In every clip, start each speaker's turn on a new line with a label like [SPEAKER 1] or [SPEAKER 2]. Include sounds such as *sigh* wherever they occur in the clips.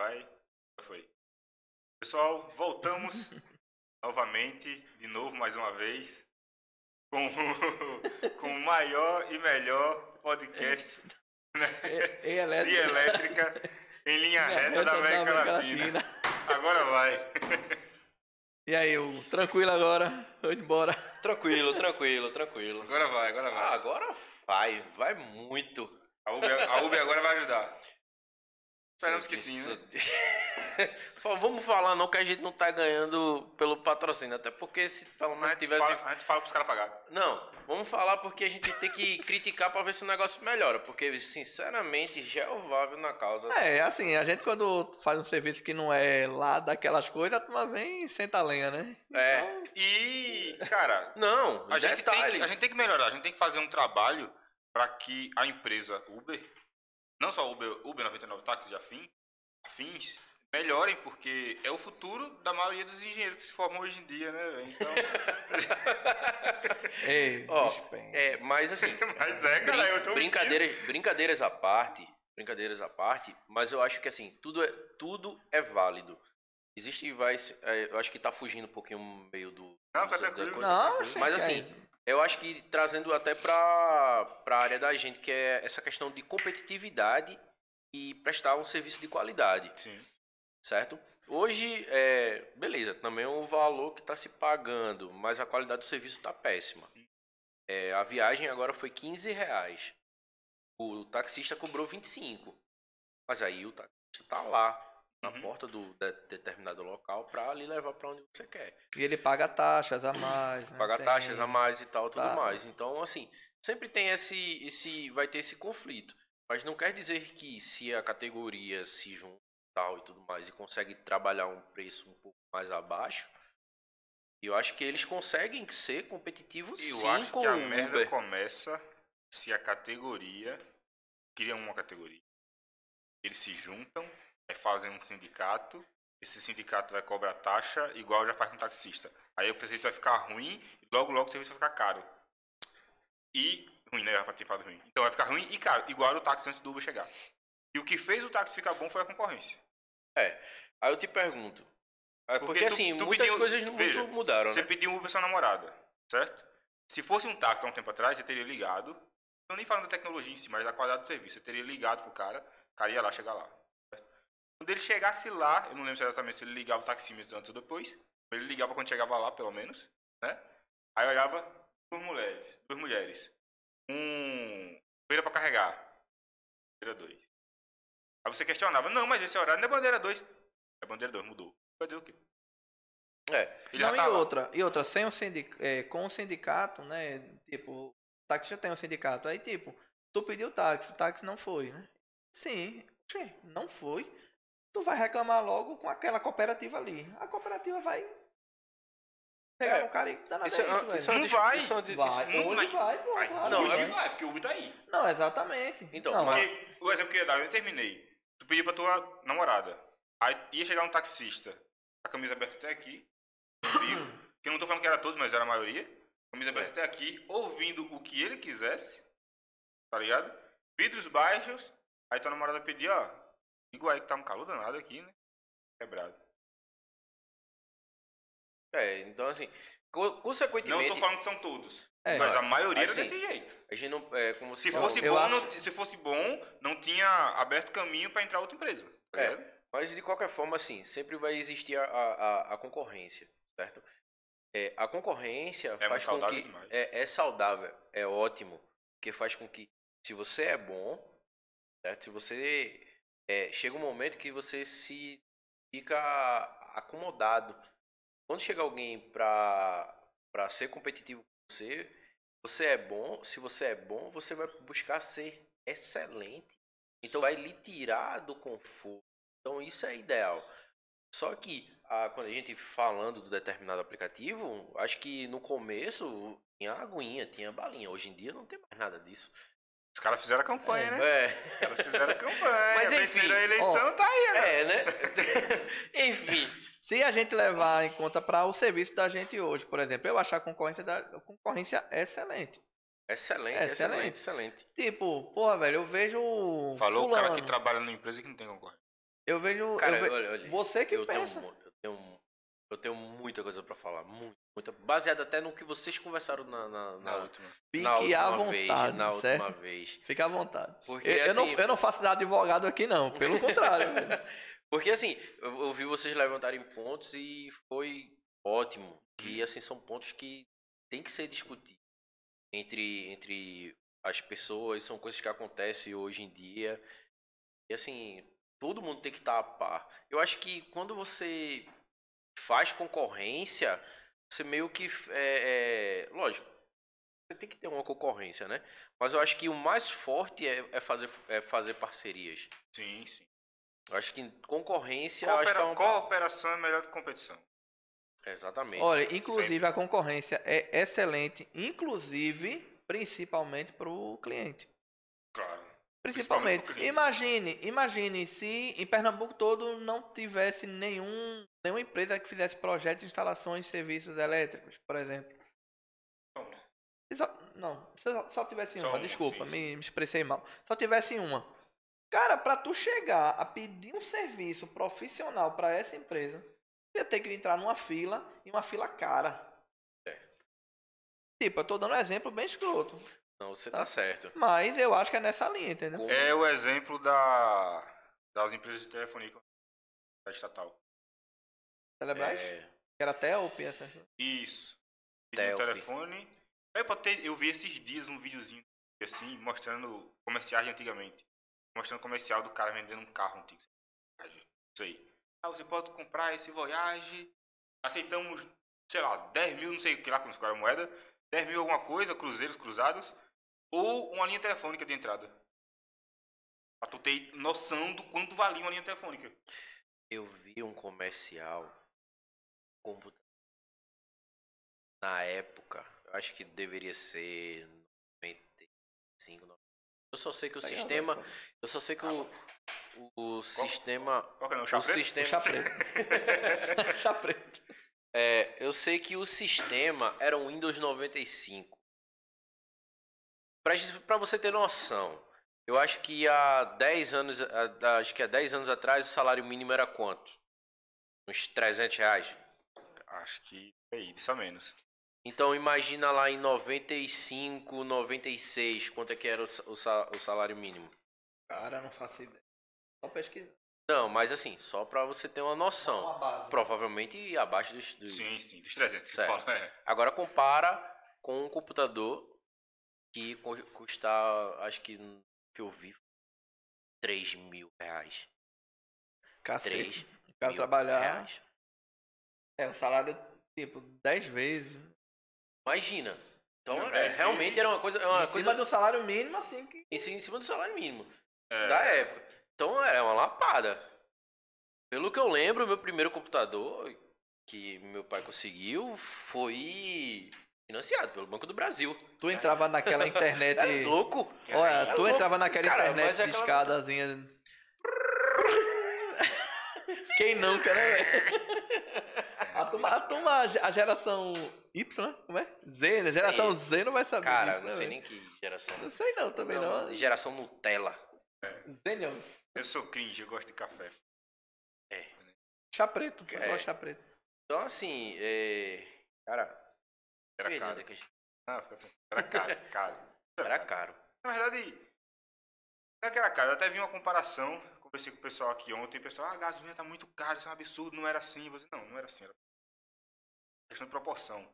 [SPEAKER 1] Vai. Já foi. Pessoal, voltamos *laughs* novamente, de novo, mais uma vez, com, o- *laughs* com o maior e melhor podcast né,
[SPEAKER 2] E, e
[SPEAKER 1] de
[SPEAKER 2] elétrica.
[SPEAKER 1] elétrica em linha *laughs* reta da América Latina. Agora vai.
[SPEAKER 2] E aí, Hugo, tranquilo agora? Vamos embora.
[SPEAKER 3] Tranquilo, tranquilo, tranquilo.
[SPEAKER 1] Agora vai, agora
[SPEAKER 3] Ah,
[SPEAKER 1] vai.
[SPEAKER 3] agora vai, vai muito.
[SPEAKER 1] A Uber, a Uber agora vai ajudar. Esperamos que sim, né? *laughs*
[SPEAKER 3] Vamos falar não que a gente não tá ganhando pelo patrocínio, até porque se pelo
[SPEAKER 1] A
[SPEAKER 3] menos
[SPEAKER 1] gente,
[SPEAKER 3] tivesse...
[SPEAKER 1] fala, a gente fala pros caras pagar.
[SPEAKER 3] Não, vamos falar porque a gente tem que *laughs* criticar pra ver se o negócio melhora, porque sinceramente Jeová viu na causa.
[SPEAKER 2] É, assim, a gente quando faz um serviço que não é lá daquelas coisas, a turma vem e senta a lenha, né?
[SPEAKER 3] É.
[SPEAKER 1] E, cara,
[SPEAKER 3] Não,
[SPEAKER 1] a gente, tem que, a gente tem que melhorar, a gente tem que fazer um trabalho para que a empresa Uber, não só Uber, Uber 99 Táxis e afim, afins, melhorem, porque é o futuro da maioria dos engenheiros que se formam hoje em dia, né, velho? Então, *laughs*
[SPEAKER 2] Ei,
[SPEAKER 3] Ó. É, mas assim, *laughs*
[SPEAKER 1] mas é, cara, eu tô
[SPEAKER 3] brincadeiras, brincadeiras à parte, brincadeiras à parte, mas eu acho que assim, tudo é, tudo é válido. Existe vai, é, eu acho que tá fugindo um pouquinho meio do
[SPEAKER 1] Não, tá
[SPEAKER 3] da coisa.
[SPEAKER 2] Não,
[SPEAKER 3] mas assim. Eu acho que trazendo até para para área da gente que é essa questão de competitividade e prestar um serviço de qualidade,
[SPEAKER 1] Sim.
[SPEAKER 3] certo? Hoje, é, beleza, também é um valor que está se pagando, mas a qualidade do serviço está péssima. É, a viagem agora foi 15 reais. O taxista cobrou 25. Mas aí o taxista tá lá, na
[SPEAKER 1] Uhum.
[SPEAKER 3] porta do de- determinado local, para lhe levar para onde você quer.
[SPEAKER 2] E ele paga taxas a mais. né?
[SPEAKER 3] Pagar
[SPEAKER 2] Tem-
[SPEAKER 3] taxas a mais e tal, tudo
[SPEAKER 2] Tá.
[SPEAKER 3] mais. Então, assim, sempre tem esse, esse. Vai ter esse conflito. Mas não quer dizer que se a categoria se junta e tal e tudo mais e consegue trabalhar um preço um pouco mais abaixo, eu acho que eles conseguem ser competitivos
[SPEAKER 1] Eu
[SPEAKER 3] sim
[SPEAKER 1] acho
[SPEAKER 3] com
[SPEAKER 1] que a
[SPEAKER 3] o
[SPEAKER 1] merda
[SPEAKER 3] Uber.
[SPEAKER 1] começa se a categoria cria uma categoria. Eles se juntam, aí fazem um sindicato, esse sindicato vai cobrar taxa igual já faz com taxista. Aí o serviço vai ficar ruim e logo logo o serviço vai ficar caro. E ruim, né? Já tinha falado ruim. Então vai ficar ruim e caro, igual o táxi antes do Uber chegar. E o que fez o táxi ficar bom foi a concorrência.
[SPEAKER 3] É. Aí eu te pergunto. é
[SPEAKER 1] Porque
[SPEAKER 3] Porque,
[SPEAKER 1] tu-
[SPEAKER 3] assim,
[SPEAKER 1] tu
[SPEAKER 3] muitas
[SPEAKER 1] pediu-
[SPEAKER 3] coisas muito
[SPEAKER 1] veja,
[SPEAKER 3] mudaram,
[SPEAKER 1] Você
[SPEAKER 3] né?
[SPEAKER 1] pediu um Uber pra sua namorada, certo? Se fosse um táxi há um tempo atrás, você teria ligado. Não nem falando da tecnologia em si, mas da qualidade do serviço. Você teria ligado pro cara, o cara ia lá chegar lá. Quando ele chegasse lá, eu não lembro exatamente se ele ligava o taxímetro antes ou depois. Ele ligava quando chegava lá, pelo menos, né? Aí olhava duas mulheres, duas mulheres. Um bandeira pra carregar. Bandeira 2. Aí você questionava, não, mas esse horário não é bandeira 2. É bandeira 2, mudou. Vai dizer o quê?
[SPEAKER 3] É.
[SPEAKER 1] Ele
[SPEAKER 2] não,
[SPEAKER 1] já tá
[SPEAKER 2] e
[SPEAKER 1] lá.
[SPEAKER 2] outra, e outra, sem o sindic, é, com o sindicato, né? Tipo, o táxi já tem um sindicato. Aí, tipo, tu pediu táxi, o táxi não foi, né? Sim, sim, não foi. Tu vai reclamar logo com aquela cooperativa ali. A cooperativa vai pegar
[SPEAKER 3] É,
[SPEAKER 2] no cara e dar nada
[SPEAKER 3] Isso é,
[SPEAKER 2] isso,
[SPEAKER 3] é
[SPEAKER 1] Não
[SPEAKER 3] dis-
[SPEAKER 1] vai.
[SPEAKER 3] isso é dis-
[SPEAKER 2] Vai,
[SPEAKER 3] isso-
[SPEAKER 1] não
[SPEAKER 2] hoje
[SPEAKER 1] vai.
[SPEAKER 2] vai, pô,
[SPEAKER 1] Vai.
[SPEAKER 2] claro.
[SPEAKER 3] Não,
[SPEAKER 1] Hoje
[SPEAKER 3] é-
[SPEAKER 1] vai, porque o Uber tá aí.
[SPEAKER 2] Não, exatamente.
[SPEAKER 3] Então,
[SPEAKER 2] não,
[SPEAKER 3] mas-
[SPEAKER 1] Porque o exemplo que eu ia dar, eu terminei. Tu pediu pra tua namorada. Aí ia chegar um taxista, a camisa aberta até aqui, frio, que eu não tô falando que era todos, mas era a maioria. Camisa aberta até aqui, ouvindo o que ele quisesse, tá ligado? Vidros baixos, aí tua namorada pedia, ó, igual aí que tá um calor danado aqui, né? Quebrado.
[SPEAKER 3] É, então assim, co-
[SPEAKER 1] Não
[SPEAKER 3] consequentemente,
[SPEAKER 1] tô falando que são todos,
[SPEAKER 2] É.
[SPEAKER 1] mas a maioria era
[SPEAKER 3] Assim,
[SPEAKER 1] desse jeito.
[SPEAKER 3] a gente não, é, como
[SPEAKER 1] Se
[SPEAKER 3] falou,
[SPEAKER 1] fosse, bom,
[SPEAKER 2] acho-
[SPEAKER 1] não, se fosse bom, não tinha aberto caminho pra entrar outra empresa. Tá
[SPEAKER 3] É. Mas de qualquer forma, assim, sempre vai existir a, a, a- concorrência, certo? É, a concorrência
[SPEAKER 1] É
[SPEAKER 3] faz com que.
[SPEAKER 1] demais.
[SPEAKER 3] É, é saudável, é ótimo, porque faz com que, se você é bom, certo? Se você. É, chega um momento que você se fica acomodado. Quando chega alguém pra, pra ser competitivo com você, você é bom, se você é bom, você vai buscar ser excelente. Então vai lhe tirar do conforto. Então isso é ideal. Só que a- quando a gente falando do determinado aplicativo, acho que no começo tinha aguinha, tinha balinha. Hoje em dia não tem mais nada disso.
[SPEAKER 1] Os caras fizeram a campanha, né?
[SPEAKER 3] É,
[SPEAKER 1] Os caras fizeram a campanha. *laughs*
[SPEAKER 3] Mas, enfim,
[SPEAKER 1] a eleição, tá aí, né?
[SPEAKER 3] é né? *laughs* Enfim.
[SPEAKER 2] Se a gente levar em conta para o serviço da gente hoje, por exemplo, eu achar a concorrência, da, a concorrência excelente.
[SPEAKER 3] Excelente,
[SPEAKER 2] Excelente.
[SPEAKER 3] excelente, excelente.
[SPEAKER 2] Tipo, porra, velho, eu vejo.
[SPEAKER 1] Falou o
[SPEAKER 2] fulano.
[SPEAKER 1] cara que trabalha numa empresa que não tem concorrência.
[SPEAKER 2] Eu vejo.
[SPEAKER 3] Cara,
[SPEAKER 2] eu
[SPEAKER 3] olha, olha,
[SPEAKER 2] Você que
[SPEAKER 3] eu tenho,
[SPEAKER 2] pensa.
[SPEAKER 3] mu- eu, tenho, eu tenho muita coisa pra falar. Muito, muita. Baseado até no que vocês conversaram na, na,
[SPEAKER 1] Na
[SPEAKER 3] na,
[SPEAKER 1] última.
[SPEAKER 2] Fique
[SPEAKER 3] na última
[SPEAKER 2] à vontade,
[SPEAKER 3] vez. Na
[SPEAKER 2] certo?
[SPEAKER 3] última vez.
[SPEAKER 2] Fica à vontade.
[SPEAKER 3] Porque,
[SPEAKER 2] Eu, eu não,
[SPEAKER 3] assim,
[SPEAKER 2] eu não faço de advogado aqui, não. Pelo *laughs* contrário.
[SPEAKER 3] Porque assim, eu eu vi vocês levantarem pontos e foi ótimo. Que assim são pontos que tem que ser discutidos entre, entre as pessoas, são coisas que acontecem hoje em dia. E assim, todo mundo tem que estar a par. Eu acho que quando você faz concorrência, você meio que. É, é, lógico, você tem que ter uma concorrência, né? Mas eu acho que o mais forte é, é fazer, é fazer parcerias.
[SPEAKER 1] Sim, sim.
[SPEAKER 3] Eu acho que concorrência, eu acho que é
[SPEAKER 1] Coopera-
[SPEAKER 3] uma...
[SPEAKER 1] Cooperação é melhor do que competição.
[SPEAKER 3] Exatamente.
[SPEAKER 2] Olha, inclusive a concorrência é excelente, inclusive, principalmente para o cliente.
[SPEAKER 1] Claro.
[SPEAKER 2] Principalmente. Imagine, imagine se em Pernambuco todo não tivesse nenhum, nenhuma empresa que fizesse projetos de instalações serviços elétricos, por exemplo.
[SPEAKER 1] Não.
[SPEAKER 2] Só- não, se só, só tivesse
[SPEAKER 1] Só
[SPEAKER 2] uma,
[SPEAKER 1] uma,
[SPEAKER 2] desculpa,
[SPEAKER 1] sim,
[SPEAKER 2] me, me expressei mal. Só tivesse uma. Cara, pra tu chegar a pedir um serviço profissional pra essa empresa, tu ia ter que entrar numa fila e uma fila cara.
[SPEAKER 3] É.
[SPEAKER 2] Tipo, eu tô dando um exemplo bem escroto.
[SPEAKER 3] Não, você
[SPEAKER 2] Tá.
[SPEAKER 3] tá certo.
[SPEAKER 2] Mas eu acho que é nessa linha, entendeu?
[SPEAKER 3] Como-
[SPEAKER 1] É o exemplo da, das empresas de telefonia da estatal.
[SPEAKER 2] Telebrás?
[SPEAKER 3] É,
[SPEAKER 2] era até o PSS.
[SPEAKER 1] Isso.
[SPEAKER 3] Telp.
[SPEAKER 1] telefone. Aí, pra ter- eu vi esses dias um videozinho assim, mostrando comerciais de antigamente. Mostrando comercial do cara vendendo um carro antigo. Isso aí. Ah, você pode comprar esse Voyage. Aceitamos, sei lá, 10 mil, não sei o que lá, qual era a moeda. 10 mil alguma coisa, cruzeiros cruzados. Ou uma linha telefônica de entrada. Pra tu ter noção do quanto valia uma linha telefônica.
[SPEAKER 3] eu vi um comercial computador. Na época, eu acho que deveria ser 95, 90. Eu só sei que o sistema, eu só sei que o, o, o sistema,
[SPEAKER 1] Qual que é o nome?
[SPEAKER 3] o
[SPEAKER 1] Chá preto?
[SPEAKER 3] sistema,
[SPEAKER 2] Chá preto. *laughs* Chá preto.
[SPEAKER 3] é, eu sei que o sistema era o Windows 95. Pra, gente- pra você ter noção, eu acho que há 10 anos, acho que há 10 anos atrás o salário mínimo era quanto? Uns 300 reais.
[SPEAKER 1] Acho que é isso a menos.
[SPEAKER 3] Então imagina lá em 95, 96, quanto é que era o, o o salário mínimo.
[SPEAKER 2] Cara, não faço ideia. Só pesquisa.
[SPEAKER 3] Não, mas assim, só pra você ter uma noção.
[SPEAKER 2] Uma base.
[SPEAKER 3] Provavelmente abaixo dos, dos-
[SPEAKER 1] Sim, sim, dos 300 que tu
[SPEAKER 3] Certo.
[SPEAKER 1] fala. É.
[SPEAKER 3] Agora compara com um computador que cu- custa, acho que que eu vi, 3 mil reais.
[SPEAKER 2] Cacete.
[SPEAKER 3] 3
[SPEAKER 2] O cara
[SPEAKER 3] mil
[SPEAKER 2] trabalhar.
[SPEAKER 3] reais.
[SPEAKER 2] É, o salário, tipo, 10 vezes.
[SPEAKER 3] Imagina. Então,
[SPEAKER 1] Não,
[SPEAKER 3] é, realmente
[SPEAKER 1] vezes
[SPEAKER 3] era uma coisa, é uma
[SPEAKER 2] em
[SPEAKER 3] coisa
[SPEAKER 2] cima do salário mínimo, assim que.
[SPEAKER 3] em cima do salário mínimo.
[SPEAKER 1] É.
[SPEAKER 3] da época. Então era uma lapada. Pelo que eu lembro, meu primeiro computador que meu pai conseguiu foi financiado pelo Banco do Brasil.
[SPEAKER 2] Tu entrava naquela internet. *laughs*
[SPEAKER 3] É louco?
[SPEAKER 2] Olha,
[SPEAKER 3] É
[SPEAKER 2] tu
[SPEAKER 3] louco.
[SPEAKER 2] entrava naquela
[SPEAKER 3] Cara,
[SPEAKER 2] internet
[SPEAKER 3] é
[SPEAKER 2] de
[SPEAKER 3] aquela-
[SPEAKER 2] escadazinha. *laughs* Quem nunca, né, velho? A turma, a turma, a geração Y, né? Como é? Z, né? Geração Z não vai saber
[SPEAKER 3] Cara,
[SPEAKER 2] disso,
[SPEAKER 3] não
[SPEAKER 2] né,
[SPEAKER 3] sei
[SPEAKER 2] velho?
[SPEAKER 3] nem que geração.
[SPEAKER 2] Não sei não, também não.
[SPEAKER 3] Geração Nutella.
[SPEAKER 2] Zenials.
[SPEAKER 1] Eu sou cringe, eu gosto de café.
[SPEAKER 2] Chá preto. Eu
[SPEAKER 3] É.
[SPEAKER 2] gosto de chá preto.
[SPEAKER 3] Então assim, é... cara,
[SPEAKER 1] Era
[SPEAKER 3] perdi
[SPEAKER 1] caro. Ah, fica. Era caro, *laughs* caro.
[SPEAKER 3] era caro.
[SPEAKER 1] Na verdade, não é que era caro. Eu até vi uma comparação. Conversei com o pessoal aqui ontem. O pessoal, ah, a gasolina tá muito cara, isso é um absurdo. Não era assim. Falei, não, não era assim. Era questão de proporção.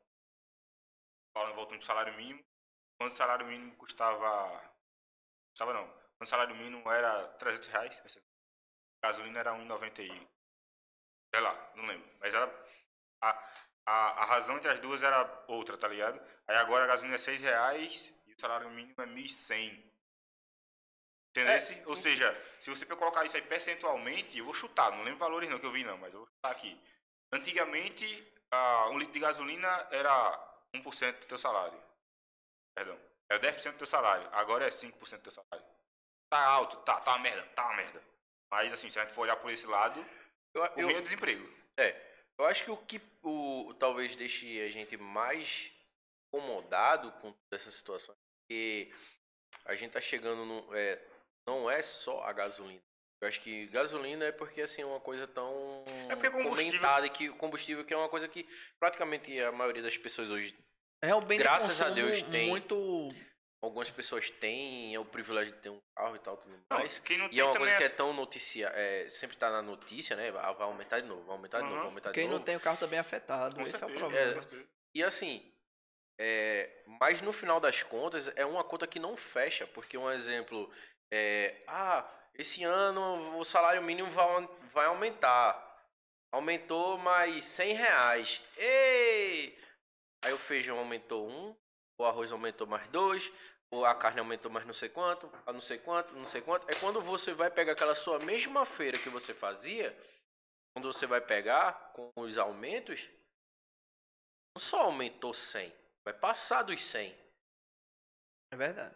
[SPEAKER 1] Falando, voltando pro salário mínimo. Quando o salário mínimo custava... Custava não. Quando o salário mínimo era 300 reais. A gasolina era 1,90 e... Sei lá, não lembro. Mas era... A, a, a razão entre as duas era outra, tá ligado? Aí agora a gasolina é 6 reais e o salário mínimo é 1.100. Entendeu?
[SPEAKER 3] É,
[SPEAKER 1] Ou seja, se você colocar isso aí percentualmente, eu vou chutar, não lembro valores não que eu vi não, mas eu vou chutar aqui. Antigamente, ah, um litro de gasolina era 1% do teu salário. Perdão. Era 10% do teu salário. Agora é 5% do teu salário. Tá alto, tá, tá uma merda, tá uma merda. Mas assim, se a gente for olhar por esse lado,
[SPEAKER 3] Eu,
[SPEAKER 1] o
[SPEAKER 3] eu,
[SPEAKER 1] meio é desemprego.
[SPEAKER 3] É, eu acho que o que o, talvez deixe a gente mais incomodado com essa situação é que a gente tá chegando no. É, não é só a gasolina. Eu acho que gasolina é porque assim é uma coisa tão
[SPEAKER 1] É porque combustível-
[SPEAKER 3] comentada que combustível que é uma coisa que praticamente a maioria das pessoas hoje,
[SPEAKER 2] É um bem
[SPEAKER 3] Graças a Deus tem.
[SPEAKER 2] muito
[SPEAKER 3] algumas pessoas têm é o privilégio de ter um carro e tal tudo
[SPEAKER 1] Não,
[SPEAKER 3] mais.
[SPEAKER 1] quem não
[SPEAKER 3] E
[SPEAKER 1] tem
[SPEAKER 3] é uma coisa que
[SPEAKER 1] é-
[SPEAKER 3] é tão notícia, é, sempre tá na notícia, né? Vai vai aumentar de novo, vai aumentar de novo,
[SPEAKER 1] Aham.
[SPEAKER 3] vai aumentar de
[SPEAKER 2] quem
[SPEAKER 3] novo.
[SPEAKER 2] não tem o carro também é afetado,
[SPEAKER 1] Com
[SPEAKER 2] esse é o
[SPEAKER 1] certeza,
[SPEAKER 2] problema.
[SPEAKER 1] certeza.
[SPEAKER 3] E assim, é, mas no final das contas é uma conta que não fecha, porque um exemplo é, ah, esse ano o salário mínimo vai, vai aumentar. Aumentou mais 100 reais. Ei! Aí o feijão aumentou um, o arroz aumentou mais dois, ou a carne aumentou mais não sei quanto, a não sei quanto, não sei quanto. É quando você vai pegar aquela sua mesma feira que você fazia, quando você vai pegar com os aumentos, não só aumentou 100, vai passar dos 100.
[SPEAKER 2] É verdade.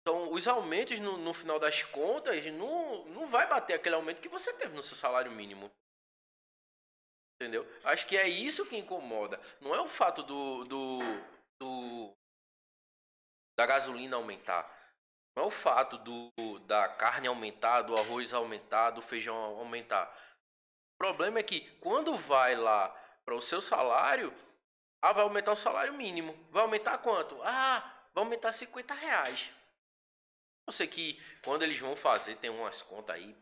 [SPEAKER 3] Então, os aumentos, no, no final das contas, não, não vai bater aquele aumento que você teve no seu salário mínimo. Entendeu? Acho que é isso que incomoda. Não é o fato do, do, do da gasolina aumentar. Não é o fato do, da carne aumentar, do arroz aumentar, do feijão aumentar. O problema é que quando vai lá para o seu salário, ah, vai aumentar o salário mínimo. Vai aumentar quanto? Ah, vai aumentar 50 reais. Eu sei que quando eles vão fazer, tem umas contas aí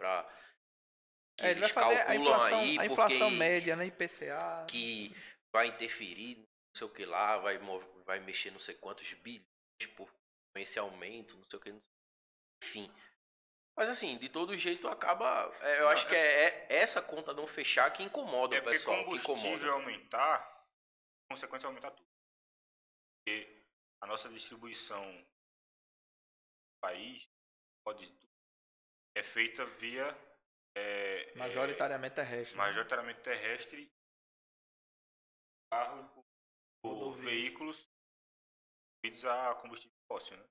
[SPEAKER 3] que
[SPEAKER 2] É,
[SPEAKER 3] eles
[SPEAKER 2] fazer a
[SPEAKER 3] calculam
[SPEAKER 2] inflação,
[SPEAKER 3] aí,
[SPEAKER 2] a inflação média, né? IPCA.
[SPEAKER 3] que vai interferir, não sei o que lá, vai, vai mexer não sei quantos bilhões por com esse aumento, não sei o que. não sei- Enfim. Mas assim, de todo jeito acaba. é, eu
[SPEAKER 1] Não,
[SPEAKER 3] acho que é, é essa conta não fechar que incomoda
[SPEAKER 1] É
[SPEAKER 3] o pessoal. Que
[SPEAKER 1] combustível aumentar, consequência é aumentar tudo. Porque a nossa distribuição do país pode é feita via é,
[SPEAKER 2] Majoritariamente terrestre.
[SPEAKER 1] é,
[SPEAKER 2] né?
[SPEAKER 1] majoritariamente terrestre, carro ou veículos movidos a combustível fóssil, né?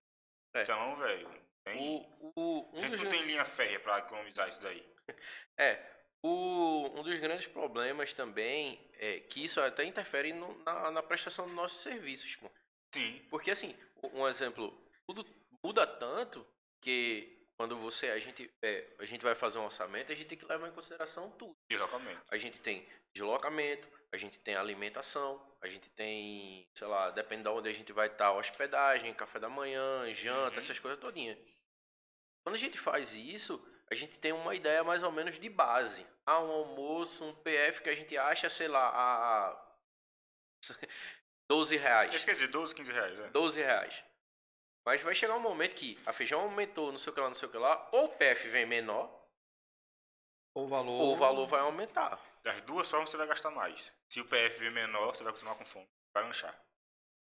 [SPEAKER 3] É.
[SPEAKER 1] Então, velho, tem,
[SPEAKER 3] O, o,
[SPEAKER 1] a
[SPEAKER 3] um
[SPEAKER 1] gente
[SPEAKER 3] dos
[SPEAKER 1] não tem linha férrea para economizar isso daí. *laughs*
[SPEAKER 3] É, o, um dos grandes problemas também é que isso até interfere no- na, na prestação dos nossos serviços, pô.
[SPEAKER 1] Sim,
[SPEAKER 3] Porque assim, um exemplo, tudo muda tanto que quando você a gente é, a gente vai fazer um orçamento, a gente tem que levar em consideração tudo.
[SPEAKER 1] deslocamento.
[SPEAKER 3] A gente tem deslocamento, a gente tem alimentação, a gente tem, sei lá, depende de onde a gente vai estar, hospedagem, café da manhã, janta,
[SPEAKER 1] Uhum.
[SPEAKER 3] essas coisas todinhas. Quando a gente faz isso, a gente tem uma ideia mais ou menos de base. Ah, um almoço, um PF que a gente acha, sei lá, a 12 *laughs* reais.
[SPEAKER 1] Isso quer dizer 12, 15 reais, né?
[SPEAKER 3] 12 reais. Mas vai chegar um momento que a feijão aumentou, não sei o que lá, não sei o que lá, ou o PF vem menor,
[SPEAKER 2] O valor.
[SPEAKER 3] ou o valor vai aumentar.
[SPEAKER 1] Das duas formas você vai gastar mais. Se o PF vir menor, você vai continuar com fome. Vai lanchar.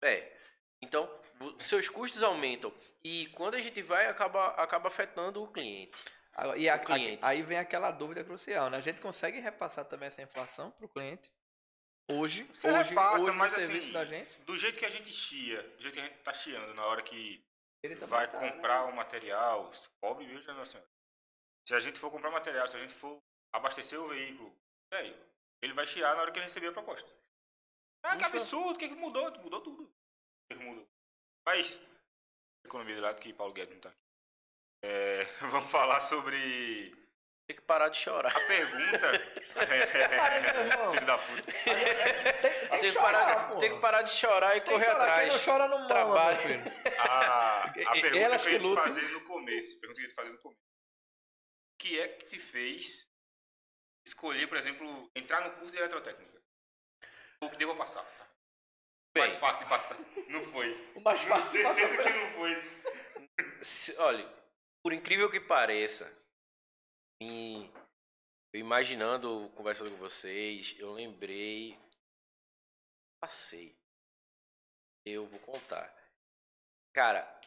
[SPEAKER 3] É. Então, seus custos aumentam. E quando a gente vai, acaba, acaba afetando o cliente.
[SPEAKER 2] E a-
[SPEAKER 3] o cliente.
[SPEAKER 2] a- aí vem aquela dúvida crucial, né? A gente consegue repassar também essa inflação pro cliente? Hoje,
[SPEAKER 1] Você
[SPEAKER 2] hoje,
[SPEAKER 1] repassa,
[SPEAKER 2] hoje
[SPEAKER 1] mas assim,
[SPEAKER 2] da gente?
[SPEAKER 1] do jeito que a gente chia, do jeito que a gente tá chiando, na hora que
[SPEAKER 2] Ele também
[SPEAKER 1] vai
[SPEAKER 2] tá, né?
[SPEAKER 1] comprar o material, pobre mesmo, né, senhora? Se a gente for comprar material, se a gente for abastecer o veículo, velho, ele vai chiar na hora que ele receber a proposta. Ah, que absurdo, o que, que mudou? Mudou tudo. O que, que mudou? Mas, economia de lado que Paulo Guedes não tá aqui. É, *laughs* vamos falar sobre
[SPEAKER 3] Tem que parar de chorar.
[SPEAKER 1] a pergunta.
[SPEAKER 2] irmão. *laughs*
[SPEAKER 1] Filho da puta.
[SPEAKER 2] Tem, tem
[SPEAKER 3] Tem
[SPEAKER 2] que
[SPEAKER 3] que,
[SPEAKER 2] chorar,
[SPEAKER 3] parar,
[SPEAKER 2] pô.
[SPEAKER 3] tem que parar de chorar e correr
[SPEAKER 2] chorar. Quem
[SPEAKER 3] atrás.
[SPEAKER 2] não chora não
[SPEAKER 3] Trabalho. *laughs*
[SPEAKER 1] A, a pergunta
[SPEAKER 2] elas
[SPEAKER 1] que eu ia te fazer no começo. Pergunta que eu ia te fazer no começo. O que é que te fez escolher, por exemplo, entrar no curso de eletrotécnica? O que deu pra passar? Tá?
[SPEAKER 3] Bem,
[SPEAKER 1] Mais fácil de passar. Não foi.
[SPEAKER 2] O mais fácil
[SPEAKER 1] certeza que não foi.
[SPEAKER 3] se- olha, por incrível que pareça, eu imaginando, conversando com vocês, eu lembrei. Passei. Eu vou contar. Cara,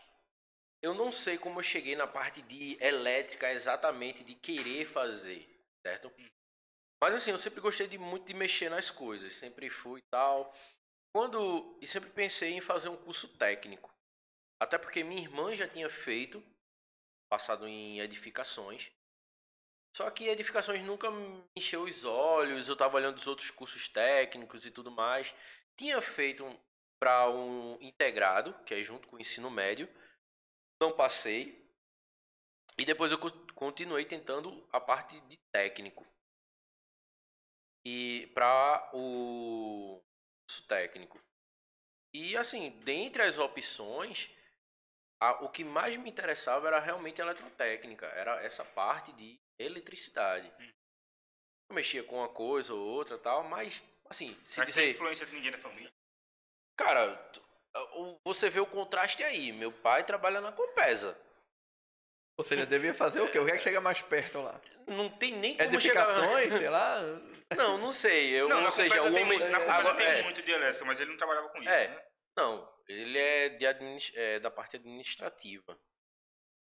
[SPEAKER 3] eu não sei como eu cheguei na parte de elétrica exatamente, de querer fazer, certo? Mas assim, eu sempre gostei de muito de mexer nas coisas, sempre fui e tal. Quando e sempre pensei em fazer um curso técnico. Até porque minha irmã já tinha feito, passado em edificações. Só que edificações nunca me encheu os olhos, eu tava olhando os outros cursos técnicos e tudo mais. Tinha feito um, para um integrado, que é junto com o ensino médio. Não passei. E depois eu co- continuei tentando a parte de técnico. E para o curso técnico. E assim, dentre as opções, a- o que mais me interessava era realmente a eletrotécnica, era essa parte de eletricidade. Eu mexia com uma coisa ou outra tal, mas assim, se
[SPEAKER 1] Mas sem
[SPEAKER 3] dizer,
[SPEAKER 1] influência de ninguém da família.
[SPEAKER 3] cara, você vê o contraste aí. Meu pai trabalha na Compesa.
[SPEAKER 2] Ou seja, devia fazer o quê? O que é que chega mais perto lá?
[SPEAKER 3] Não tem nem como chegar...
[SPEAKER 2] Edificações, sei lá.
[SPEAKER 3] Não, não sei. Eu,
[SPEAKER 1] Não,
[SPEAKER 3] ou
[SPEAKER 1] na
[SPEAKER 3] seja, o
[SPEAKER 1] tem,
[SPEAKER 3] homem.
[SPEAKER 1] muito, na
[SPEAKER 3] Agora-
[SPEAKER 1] tem
[SPEAKER 3] é,
[SPEAKER 1] muito de elétrica, mas ele não trabalhava com isso,
[SPEAKER 3] É.
[SPEAKER 1] né?
[SPEAKER 3] Não, ele é, de administ- é da parte administrativa.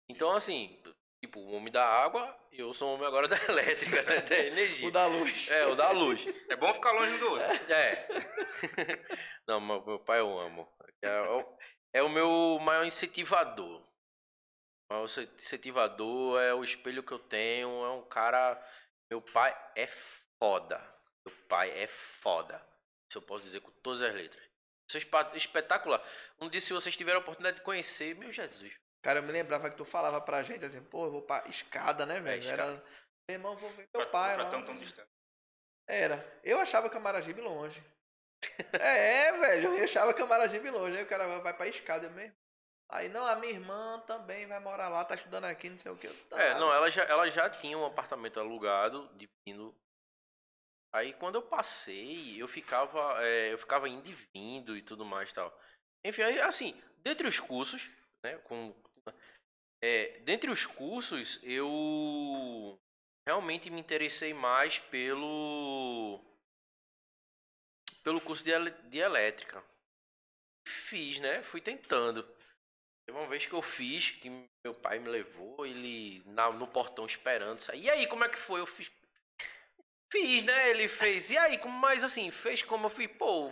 [SPEAKER 3] Então, assim, tipo, o homem da água, eu sou o homem agora da *laughs* elétrica, né? Da energia.
[SPEAKER 2] O da luz.
[SPEAKER 3] É, o da luz.
[SPEAKER 1] É bom ficar longe um do outro.
[SPEAKER 3] É. *laughs* Não, meu, meu pai eu amo. É o, é o meu maior incentivador. O maior incentivador é o espelho que eu tenho. É um cara. Meu pai é foda. Meu pai é foda. Isso eu posso dizer com todas as letras. Isso é espetacular. Um dia, se vocês tiverem a oportunidade de conhecer, meu Jesus.
[SPEAKER 2] Cara, eu me lembrava que tu falava pra gente assim, pô, eu vou pra escada, né, velho?
[SPEAKER 3] escada.
[SPEAKER 2] Era. Meu irmão, vou ver
[SPEAKER 1] Pra-
[SPEAKER 2] meu pai
[SPEAKER 1] pra
[SPEAKER 2] lá.
[SPEAKER 1] tão, tão distante.
[SPEAKER 2] Era. Eu achava Camaragibe longe. *laughs* é, velho, eu achava Camaragibe longe. Aí o cara vai- pra escada mesmo. Aí, não, a minha irmã também vai morar lá, tá estudando aqui, não sei o que.
[SPEAKER 3] É, não, ela já, ela já tinha um apartamento alugado, dividindo. Aí quando eu passei, eu ficava, é, eu ficava indo e vindo e tudo mais e tal. Enfim, aí, assim, dentre os cursos, né, com, é, dentre os cursos, eu realmente me interessei mais pelo pelo curso de, de elétrica. Fiz, né? Fui tentando. Teve uma vez que eu fiz, que meu pai me levou, ele na- no portão esperando sair. E aí, como é que foi? Eu fiz. Fiz, né? Ele fez. E aí, como mas assim, fez como eu fui, pô,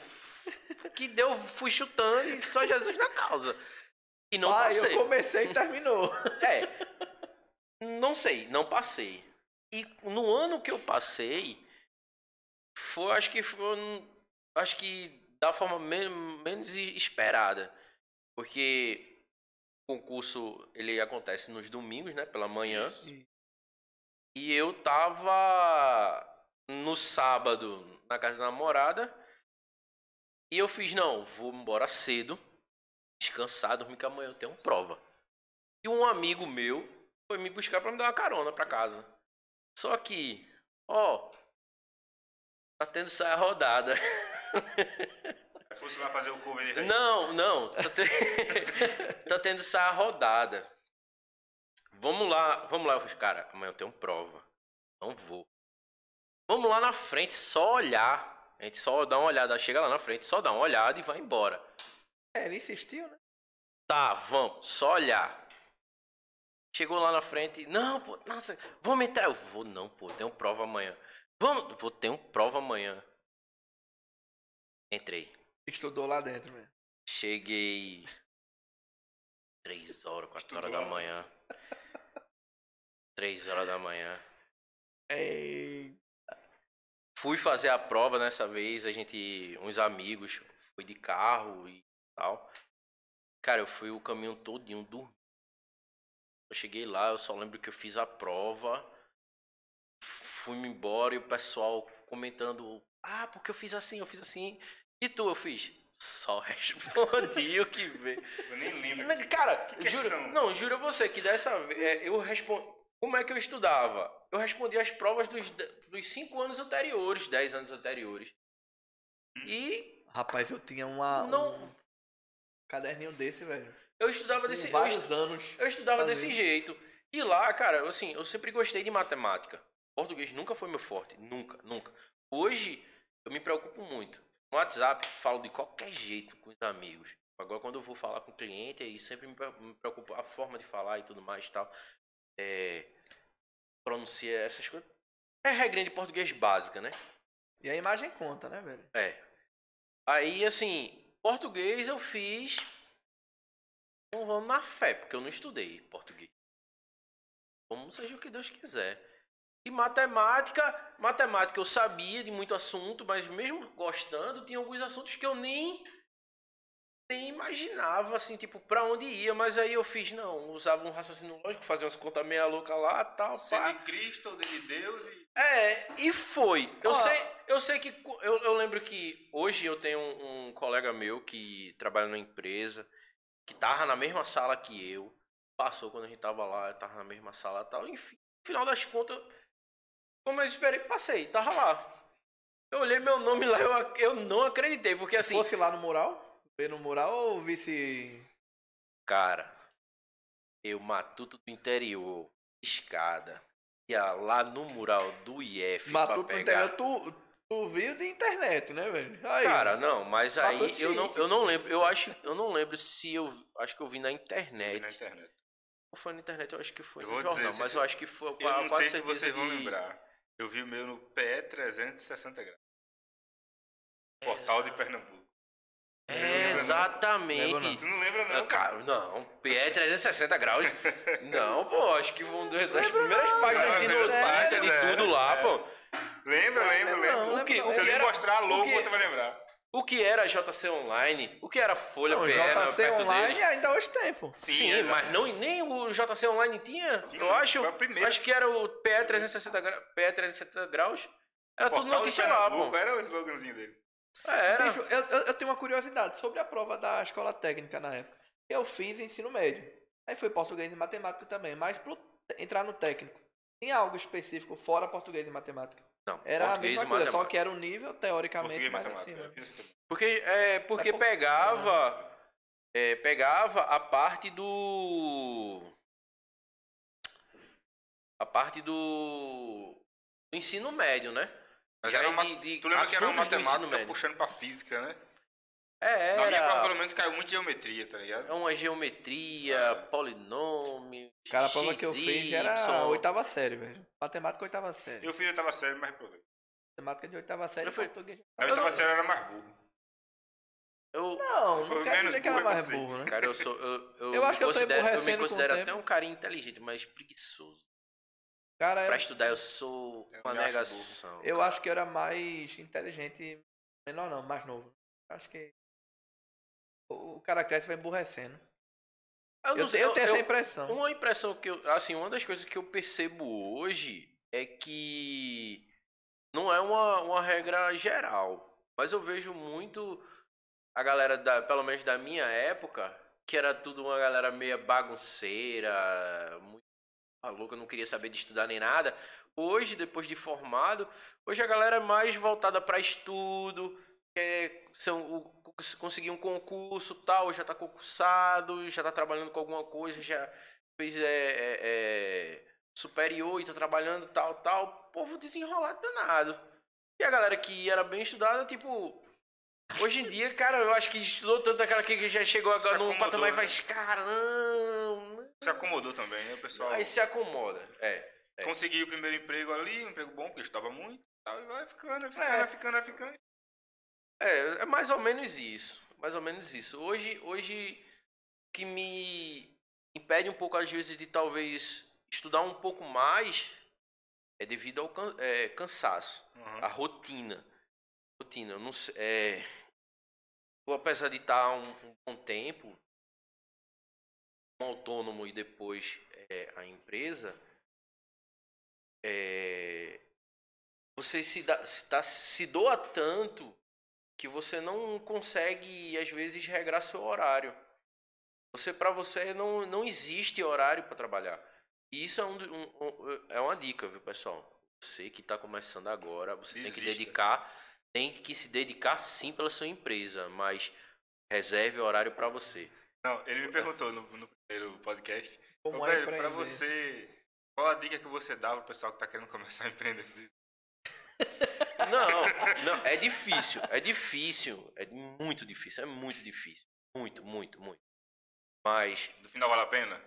[SPEAKER 3] que deu, fui chutando e só Jesus na causa. E não
[SPEAKER 2] Pai,
[SPEAKER 3] passei.
[SPEAKER 2] eu comecei e terminou. *laughs*
[SPEAKER 3] É. Não sei, não passei. E no ano que eu passei, foi, acho que foi, acho que da forma men- menos esperada. Porque o concurso, ele acontece nos domingos, né, pela manhã. E eu tava no sábado na casa da namorada. E eu fiz, não, vou embora cedo, descansar, dormir que amanhã eu tenho prova. E um amigo meu foi me buscar pra me dar uma carona pra casa. Só que, ó, tá tendo saia rodada. *laughs*
[SPEAKER 1] Fosse lá fazer o cover dele.
[SPEAKER 3] Não, não. Tá, te- *laughs* tá tendo saia rodada. Vamos lá, vamos lá. Eu falei, cara, amanhã eu tenho prova. Não vou. Vamos lá na frente, só olhar. A gente só dá uma olhada, chega lá na frente, só dá uma olhada e vai embora.
[SPEAKER 2] É, ele insistiu, né?
[SPEAKER 3] Tá, vamos, só olhar. Chegou lá na frente, não, pô, nossa, vamos entrar. Eu vou, não, pô, tenho prova amanhã. Vamos, vou ter um prova amanhã. Entrei.
[SPEAKER 2] Estudou lá dentro mesmo.
[SPEAKER 3] Cheguei. Três horas, quatro
[SPEAKER 1] Estudou
[SPEAKER 3] horas da manhã. Três horas da manhã.
[SPEAKER 2] Ei.
[SPEAKER 3] Fui fazer a prova dessa vez, a gente, uns amigos, foi de carro e tal. Cara, eu fui o caminho todinho dormindo. Eu cheguei lá, eu só lembro que eu fiz a prova. Fui embora e o pessoal comentando: Ah, porque eu fiz assim, eu fiz assim. E tu, eu fiz? Só *laughs* respondi o que veio.
[SPEAKER 1] Eu nem lembro.
[SPEAKER 3] Cara,
[SPEAKER 1] Que
[SPEAKER 3] juro, não, juro a você que dessa vez é, eu respondi. Como é que eu estudava? Eu respondi as provas dos, dos cinco anos anteriores, dez anos anteriores. E
[SPEAKER 2] Rapaz, eu tinha uma,
[SPEAKER 3] Não.
[SPEAKER 2] um caderninho desse, velho.
[SPEAKER 3] eu estudava desse eu,
[SPEAKER 2] vários
[SPEAKER 3] estu-
[SPEAKER 2] anos.
[SPEAKER 3] eu estudava
[SPEAKER 2] fazer.
[SPEAKER 3] desse jeito. E lá, cara, assim, eu sempre gostei de matemática. Português nunca foi meu forte, nunca, nunca. Hoje eu me preocupo muito. No WhatsApp falo de qualquer jeito com os amigos. Agora quando eu vou falar com o cliente, aí sempre me pre- me preocupa a forma de falar e tudo mais e tal. É, pronuncia essas coisas. É regrinha de português básica, né?
[SPEAKER 2] E a imagem conta, né, velho?
[SPEAKER 3] É. Aí, assim, português eu fiz. Não vamos na fé, porque eu não estudei português. Como seja o que Deus quiser. E matemática, matemática eu sabia de muito assunto, mas mesmo gostando, tinha alguns assuntos que eu nem nem imaginava, assim, tipo, pra onde ia, mas aí eu fiz, não, usava um raciocínio lógico, fazia umas contas meia louca lá, tal,
[SPEAKER 1] Ser
[SPEAKER 3] pá.
[SPEAKER 1] de Cristo ou de Deus e.
[SPEAKER 3] É, e foi. Eu sei, eu sei que eu, eu lembro que hoje eu tenho um, um colega meu que trabalha numa empresa que tava na mesma sala que eu. Passou quando a gente tava lá, eu tava na mesma sala e tal. Enfim, no final das contas, como eu esperei, passei, tava lá. Eu olhei meu nome lá, eu, ac- eu não acreditei, porque assim,
[SPEAKER 2] Fosse lá no mural? Ver no mural ou visse.
[SPEAKER 3] cara, eu matuto do interior, escada, ia lá no mural do IF pra
[SPEAKER 2] Matuto no
[SPEAKER 3] pegar.
[SPEAKER 2] interior, tu, tu viu de internet, né, velho? Aí,
[SPEAKER 3] Cara, não, mas aí
[SPEAKER 2] Matuto
[SPEAKER 3] eu não,
[SPEAKER 2] chique.
[SPEAKER 3] eu não lembro, eu acho, eu não lembro se eu, acho que eu vi na
[SPEAKER 1] vi
[SPEAKER 3] internet.
[SPEAKER 1] na internet.
[SPEAKER 3] Ou foi na internet, eu acho que foi
[SPEAKER 1] Eu
[SPEAKER 3] no
[SPEAKER 1] vou dizer,
[SPEAKER 3] jornal,
[SPEAKER 1] se
[SPEAKER 3] mas eu acho que foi
[SPEAKER 1] Eu não
[SPEAKER 3] quase
[SPEAKER 1] sei se
[SPEAKER 3] certeza
[SPEAKER 1] vocês vão
[SPEAKER 3] de-
[SPEAKER 1] lembrar. Eu vi o meu no PE 360 graus. Portal de Pernambuco.
[SPEAKER 3] É,
[SPEAKER 1] Lembra não?
[SPEAKER 3] exatamente.
[SPEAKER 1] Tu não lembra, não? cara?
[SPEAKER 3] Cara, não, PE 360 graus. *laughs* Não, pô, acho que foi uma das primeiras páginas
[SPEAKER 1] Não,
[SPEAKER 3] de
[SPEAKER 1] primeira
[SPEAKER 3] notícia de tudo lá,
[SPEAKER 1] é.
[SPEAKER 3] pô.
[SPEAKER 1] Lembra, lembra, lembra.
[SPEAKER 2] não
[SPEAKER 3] O que,
[SPEAKER 2] lembro
[SPEAKER 3] o
[SPEAKER 1] Se eu lhe mostrar logo, você vai lembrar.
[SPEAKER 3] O que era JC Online? O que era Folha
[SPEAKER 2] Não,
[SPEAKER 3] PE
[SPEAKER 2] JC
[SPEAKER 3] perto
[SPEAKER 2] Online
[SPEAKER 3] deles?
[SPEAKER 2] ainda hoje tem, pô.
[SPEAKER 3] Sim,
[SPEAKER 1] exato.
[SPEAKER 3] mas não, nem o JC Online tinha.
[SPEAKER 1] Tinha,
[SPEAKER 3] eu acho.
[SPEAKER 1] foi a primeira.
[SPEAKER 3] Acho que era o PE 360, gra... PE 360 graus. Era tudo
[SPEAKER 1] Portal
[SPEAKER 3] notícia lá, pô.
[SPEAKER 1] Era o sloganzinho dele.
[SPEAKER 3] É, era.
[SPEAKER 2] Bicho, eu, eu, eu tenho uma curiosidade sobre a prova da escola técnica na época. Eu fiz ensino médio. Aí foi português e matemática também. Mas pro entrar no técnico, tinha algo específico fora português e matemática.
[SPEAKER 3] Não,
[SPEAKER 2] Era a mesma
[SPEAKER 3] e
[SPEAKER 2] coisa, só que era um nível teoricamente mais acima.
[SPEAKER 3] Porque, é, porque
[SPEAKER 2] É por-
[SPEAKER 3] pegava. é, pegava a parte do. A parte do. do ensino médio, né?
[SPEAKER 1] Mas
[SPEAKER 3] Já
[SPEAKER 1] era
[SPEAKER 3] é
[SPEAKER 1] uma,
[SPEAKER 3] de- de
[SPEAKER 1] tu lembra que era matemática puxando pra física, né?
[SPEAKER 3] É,
[SPEAKER 1] Na minha prova, pelo
[SPEAKER 3] era.
[SPEAKER 1] menos, caiu muito geometria, tá ligado?
[SPEAKER 3] É uma geometria,
[SPEAKER 1] É.
[SPEAKER 3] polinômio.
[SPEAKER 2] Cara, a prova que eu fiz era a oitava série, velho. Matemática oitava série.
[SPEAKER 1] Eu fiz a oitava série, mas reprovei.
[SPEAKER 2] Matemática de oitava série
[SPEAKER 3] Eu fui-
[SPEAKER 2] português.
[SPEAKER 1] Na
[SPEAKER 3] Eu
[SPEAKER 1] oitava série eu era mais burro.
[SPEAKER 3] Eu,
[SPEAKER 2] Não, não quer
[SPEAKER 1] menos
[SPEAKER 2] dizer que era
[SPEAKER 1] que
[SPEAKER 2] mais burro, né?
[SPEAKER 3] Cara, eu sou. Eu, eu,
[SPEAKER 2] Eu acho que eu tô
[SPEAKER 3] considero, eu me considero até um cara inteligente, mas preguiçoso.
[SPEAKER 2] Cara, eu,
[SPEAKER 3] Pra estudar eu sou
[SPEAKER 1] Eu
[SPEAKER 3] uma negação.
[SPEAKER 2] eu acho que eu era mais inteligente. Menor não, mais novo. Acho que. O cara cresce e vai emburrecendo.
[SPEAKER 3] Eu,
[SPEAKER 2] Eu,
[SPEAKER 3] sei,
[SPEAKER 2] eu tenho
[SPEAKER 3] eu-
[SPEAKER 2] essa impressão.
[SPEAKER 3] Uma impressão que eu. Assim, uma das coisas que eu percebo hoje é que não é uma, uma regra geral. Mas eu vejo muito a galera, da, pelo menos da minha época, que era tudo uma galera meio bagunceira, muito maluca, não queria saber de estudar nem nada. Hoje, depois de formado, hoje a galera é mais voltada para estudo, quer ser um- o- conseguir um concurso tal, já tá concursado, já tá trabalhando com alguma coisa, já fez é, é, é, superior e tá trabalhando tal, tal. Povo desenrolado danado. E a galera que era bem estudada, tipo. Hoje em dia, cara, eu acho que estudou tanto aquela que já chegou agora
[SPEAKER 1] acomodou,
[SPEAKER 3] patamar e
[SPEAKER 1] né?
[SPEAKER 3] faz, caramba.
[SPEAKER 1] Se acomodou também, né? Pessoal
[SPEAKER 3] Aí se acomoda. É. é.
[SPEAKER 1] conseguiu o primeiro emprego ali, um emprego bom, porque estudava muito. E vai ficando, vai ficando,
[SPEAKER 3] É.
[SPEAKER 1] vai ficando, vai ficando.
[SPEAKER 3] É, é mais ou menos isso. Mais ou menos isso. Hoje, hoje que me impede um pouco, às vezes, de talvez estudar um pouco mais é devido ao can- é, cansaço.
[SPEAKER 1] Uhum.
[SPEAKER 3] A rotina. Rotina. Eu não sei. É, eu, apesar de estar um, um bom tempo um autônomo e depois é, a empresa, é, você se, dá, se, tá- se doa tanto que você não consegue, às vezes, regrar seu horário. Você, para você, não, não existe horário para trabalhar. E isso é, um, um- um- é uma dica, viu, pessoal? Você que está começando agora, você tem que dedicar, tem que se dedicar sim pela sua empresa, mas reserve horário para você.
[SPEAKER 1] Não, ele me perguntou no, no primeiro podcast.
[SPEAKER 2] Como é empreender?
[SPEAKER 1] você, qual a dica que você dá pro pessoal que tá querendo *laughs* começar a empreender?
[SPEAKER 3] Não, não, é difícil, é difícil, é muito difícil, é muito difícil. Muito, muito, muito. Mas.
[SPEAKER 1] No final vale a pena?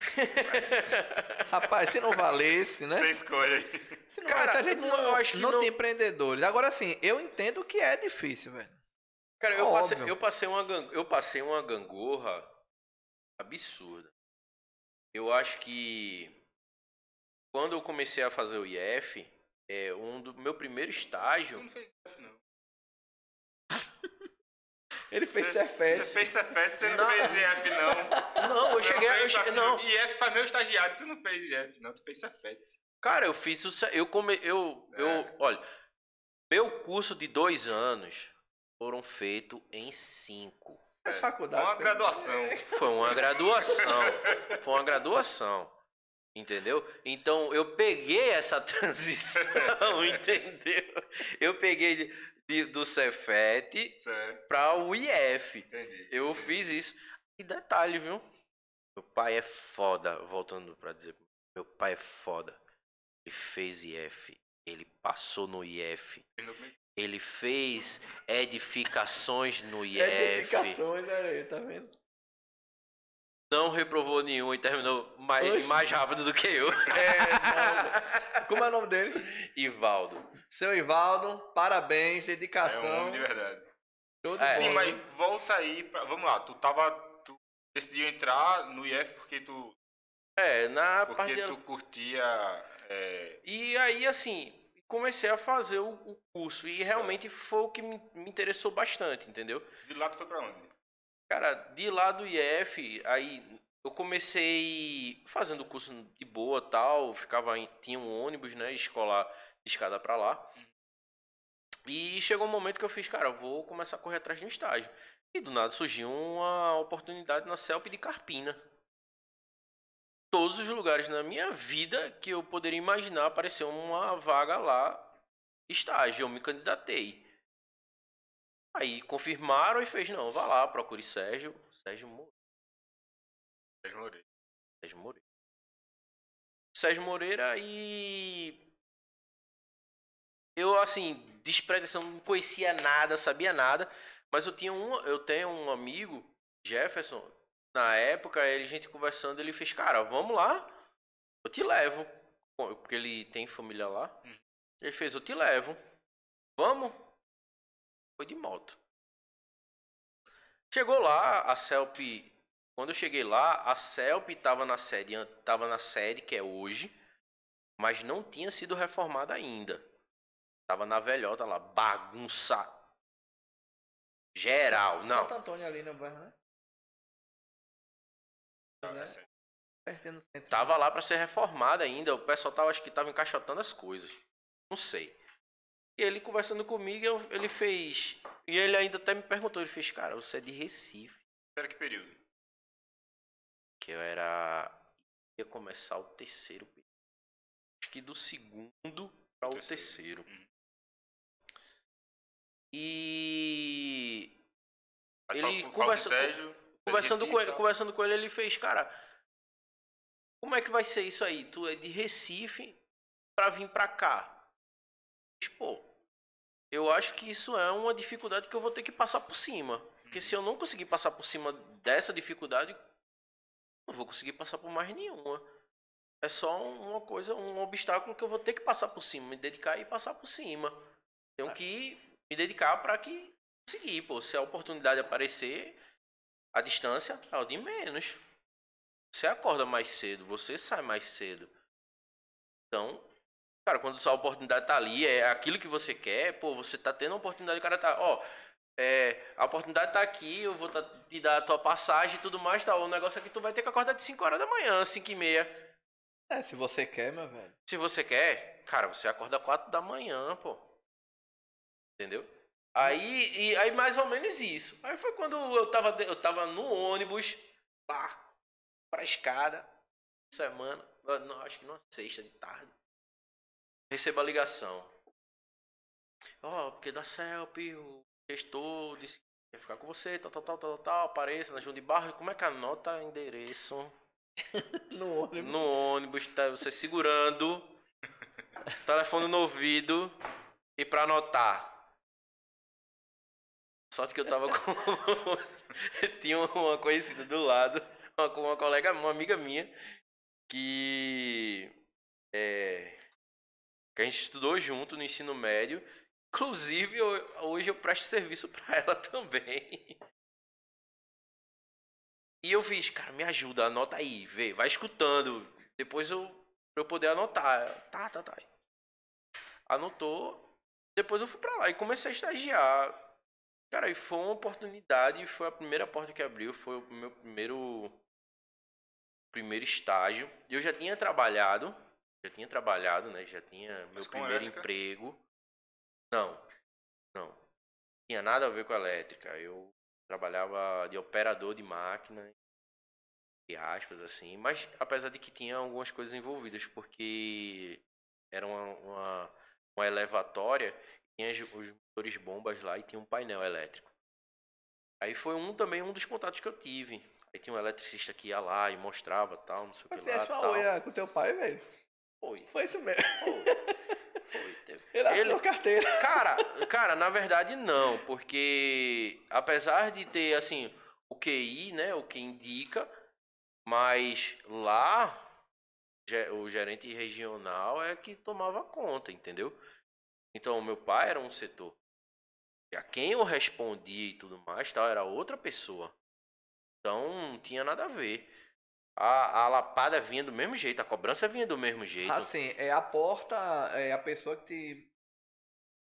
[SPEAKER 1] *laughs*
[SPEAKER 2] Rapaz, se não valesse, né?
[SPEAKER 1] Você escolhe aí.
[SPEAKER 2] Se não
[SPEAKER 3] Cara,
[SPEAKER 2] valesse, a gente
[SPEAKER 3] não,
[SPEAKER 2] não,
[SPEAKER 3] acho que
[SPEAKER 2] não
[SPEAKER 3] não-
[SPEAKER 2] tem empreendedores. Agora, assim, eu entendo que é difícil, velho.
[SPEAKER 3] Cara, eu passei, eu passei uma eu passei uma gangorra absurda. Eu acho que quando eu comecei a fazer o IF, é um do meu primeiro
[SPEAKER 1] Tu
[SPEAKER 3] estágio
[SPEAKER 1] não fez F, não. *laughs*
[SPEAKER 2] Ele fez
[SPEAKER 1] Você
[SPEAKER 2] Cefet.
[SPEAKER 1] fez Cefet, você não, fez IF, não. *laughs*
[SPEAKER 3] Não, eu cheguei. Eu
[SPEAKER 1] pra
[SPEAKER 3] che...
[SPEAKER 1] cima.
[SPEAKER 3] Não,
[SPEAKER 1] IF faz meu estagiário, tu não fez IF, não, tu fez Cefet.
[SPEAKER 3] cara, eu fiz o. Eu come... eu, eu
[SPEAKER 1] É.
[SPEAKER 3] Olha, meu curso de dois anos foram feitos em cinco.
[SPEAKER 2] É
[SPEAKER 1] Foi
[SPEAKER 2] faculdade.
[SPEAKER 1] uma
[SPEAKER 2] foi-
[SPEAKER 1] graduação.
[SPEAKER 3] Foi uma graduação. Foi uma graduação. Entendeu? Então eu peguei essa *laughs* transição, *laughs* entendeu? Eu peguei de- de- do Cefet para o IF.
[SPEAKER 1] entendi.
[SPEAKER 3] Eu fiz isso. E detalhe, viu? Meu pai é foda, voltando pra dizer. Meu pai é foda. Ele fez IF. Ele passou no IF. Ele fez edificações no IF.
[SPEAKER 2] Edificações, olha aí, tá vendo?
[SPEAKER 3] Não reprovou nenhum e terminou mais,
[SPEAKER 2] Oxe.
[SPEAKER 3] mais rápido do que eu.
[SPEAKER 2] É, *laughs* Como é o nome dele?
[SPEAKER 3] Ivaldo.
[SPEAKER 2] Seu Ivaldo, parabéns,
[SPEAKER 1] É um
[SPEAKER 2] dedicação.
[SPEAKER 1] homem de verdade.
[SPEAKER 2] de
[SPEAKER 3] É.
[SPEAKER 1] Sim, mas volta aí, pra, vamos lá, tu tava, tu decidiu entrar no IF porque tu,
[SPEAKER 3] É, na parte
[SPEAKER 1] porque
[SPEAKER 3] de...
[SPEAKER 1] tu curtia, é,
[SPEAKER 3] E aí, assim, comecei a fazer o, o curso. E realmente foi o que me, me interessou bastante, entendeu?
[SPEAKER 1] de lá tu foi pra onde?
[SPEAKER 3] Cara, de lá do IF, aí eu comecei fazendo curso de boa tal, ficava em, tinha um ônibus, né, escolar de escada pra lá. E chegou um momento que eu fiz, cara, eu vou começar a correr atrás de um estágio. E do nada surgiu uma oportunidade na CELP de Carpina. Todos os lugares na minha vida que eu poderia imaginar apareceu uma vaga lá, estágio, eu me candidatei. Aí confirmaram e fez, não, vá lá, procure Sérgio. Sérgio Moreira.
[SPEAKER 1] Sérgio Moreira.
[SPEAKER 3] Sérgio Moreira. Sérgio Moreira e. Eu, assim, despretensão, não conhecia nada, sabia nada. Mas eu tinha um. Eu tenho um amigo, Jefferson. Na época, ele, a gente conversando, ele fez, cara, vamos lá. Eu te levo. Porque ele tem família lá. Ele fez, eu te levo. Vamos? Foi de moto. Chegou lá, a Celp. Quando eu cheguei lá, a Celp estava na sede, tava na sede que é hoje, mas não tinha sido reformada ainda. Tava na velhota lá, bagunça geral. Não,
[SPEAKER 2] Santo Antônio ali no bairro, né? Né? Pertinho no centro.
[SPEAKER 3] tava lá para ser reformada ainda. O pessoal tava, acho que tava encaixotando as coisas. Não sei. E ele conversando comigo, eu- ele fez. E ele ainda até me perguntou, ele fez, cara, você é de Recife.
[SPEAKER 1] Era que período?
[SPEAKER 3] que eu era ia começar o terceiro período. acho que do segundo para o
[SPEAKER 1] terceiro.
[SPEAKER 3] terceiro
[SPEAKER 1] Uhum.
[SPEAKER 3] e Ele
[SPEAKER 1] com
[SPEAKER 3] conversa-
[SPEAKER 1] Sérgio,
[SPEAKER 3] conversando
[SPEAKER 1] Recife,
[SPEAKER 3] com ele
[SPEAKER 1] tá?
[SPEAKER 3] conversando com ele ele fez cara como é que vai ser isso aí tu é de Recife para vir para cá pô eu acho que isso é uma dificuldade que eu vou ter que passar por cima. Porque se eu não conseguir passar por cima dessa dificuldade não vou conseguir passar por mais nenhuma. É só uma coisa um obstáculo que eu vou ter que passar por cima me dedicar e passar por cima. Tenho que me dedicar para que conseguir pô. Se a oportunidade aparecer a distância é o de menos. Você acorda mais cedo, você sai mais cedo. Então, cara, quando sua oportunidade tá ali, é aquilo que você quer, pô, você tá tendo a oportunidade, o cara tá, ó, é, a oportunidade tá aqui, eu vou tá, te dar a tua passagem e tudo mais, tá, o negócio é que tu vai ter que acordar de 5 horas da manhã, 5 e meia.
[SPEAKER 2] É, se você quer, meu velho.
[SPEAKER 3] Se você quer, cara, você acorda 4 da manhã, pô. Entendeu? Aí, e, aí mais ou menos isso. Aí foi quando eu tava, eu tava no ônibus, lá, pra escada, semana, não, acho que numa sexta de tarde. Recebo a ligação. Ó, porque da CELP, o gestor disse que ia ficar com você, tal, tal, tal, tal, tal, apareça na João de Barro. Como é que anota endereço? *laughs*
[SPEAKER 2] No ônibus.
[SPEAKER 3] no ônibus, tá, você segurando, *laughs* telefone no ouvido e pra anotar. Sorte que eu tava com. *laughs* Tinha uma conhecida do lado, uma, uma colega, uma amiga minha, que. É, que a gente estudou junto no ensino médio. Inclusive, eu- hoje eu presto serviço pra *laughs* ela também. E eu fiz, cara, me ajuda, anota aí, vê, vai escutando. Depois eu pra eu poder anotar. Tá, tá, tá. Anotou. Depois eu fui pra lá e comecei a estagiar. Cara, e foi uma oportunidade, foi a primeira porta que abriu, foi o meu primeiro primeiro estágio. Eu já tinha trabalhado, já tinha trabalhado, né? Já tinha meu
[SPEAKER 1] Mas com
[SPEAKER 3] primeiro
[SPEAKER 1] elétrica?
[SPEAKER 3] emprego. Não, não. Tinha nada a ver com a elétrica. Eu trabalhava de operador de máquina, e aspas, assim. Mas apesar de que tinha algumas coisas envolvidas, porque era uma, uma, uma elevatória, tinha os- os motores bombas lá e tinha um painel elétrico. Aí foi um também um dos contatos que eu tive. Aí tinha um eletricista que ia lá e mostrava tal, não sei o que lá.
[SPEAKER 2] fizesse uma
[SPEAKER 3] Tal.
[SPEAKER 2] com teu pai, velho.
[SPEAKER 3] Foi,
[SPEAKER 2] Foi isso mesmo.
[SPEAKER 3] foi. foi. teve- *laughs*
[SPEAKER 2] Ele assinou
[SPEAKER 3] Ele-
[SPEAKER 2] carteira.
[SPEAKER 3] Cara, *laughs* cara, na verdade não, porque apesar de ter assim o QI, né, o que indica, mas lá o gerente regional é que tomava conta, entendeu? Então meu pai era um setor. E a quem eu respondia e tudo mais, tal, era outra pessoa. Então não tinha nada a ver. A, a lapada vinha do mesmo jeito, a cobrança vinha do mesmo jeito.
[SPEAKER 2] Assim, é a porta, é a pessoa que te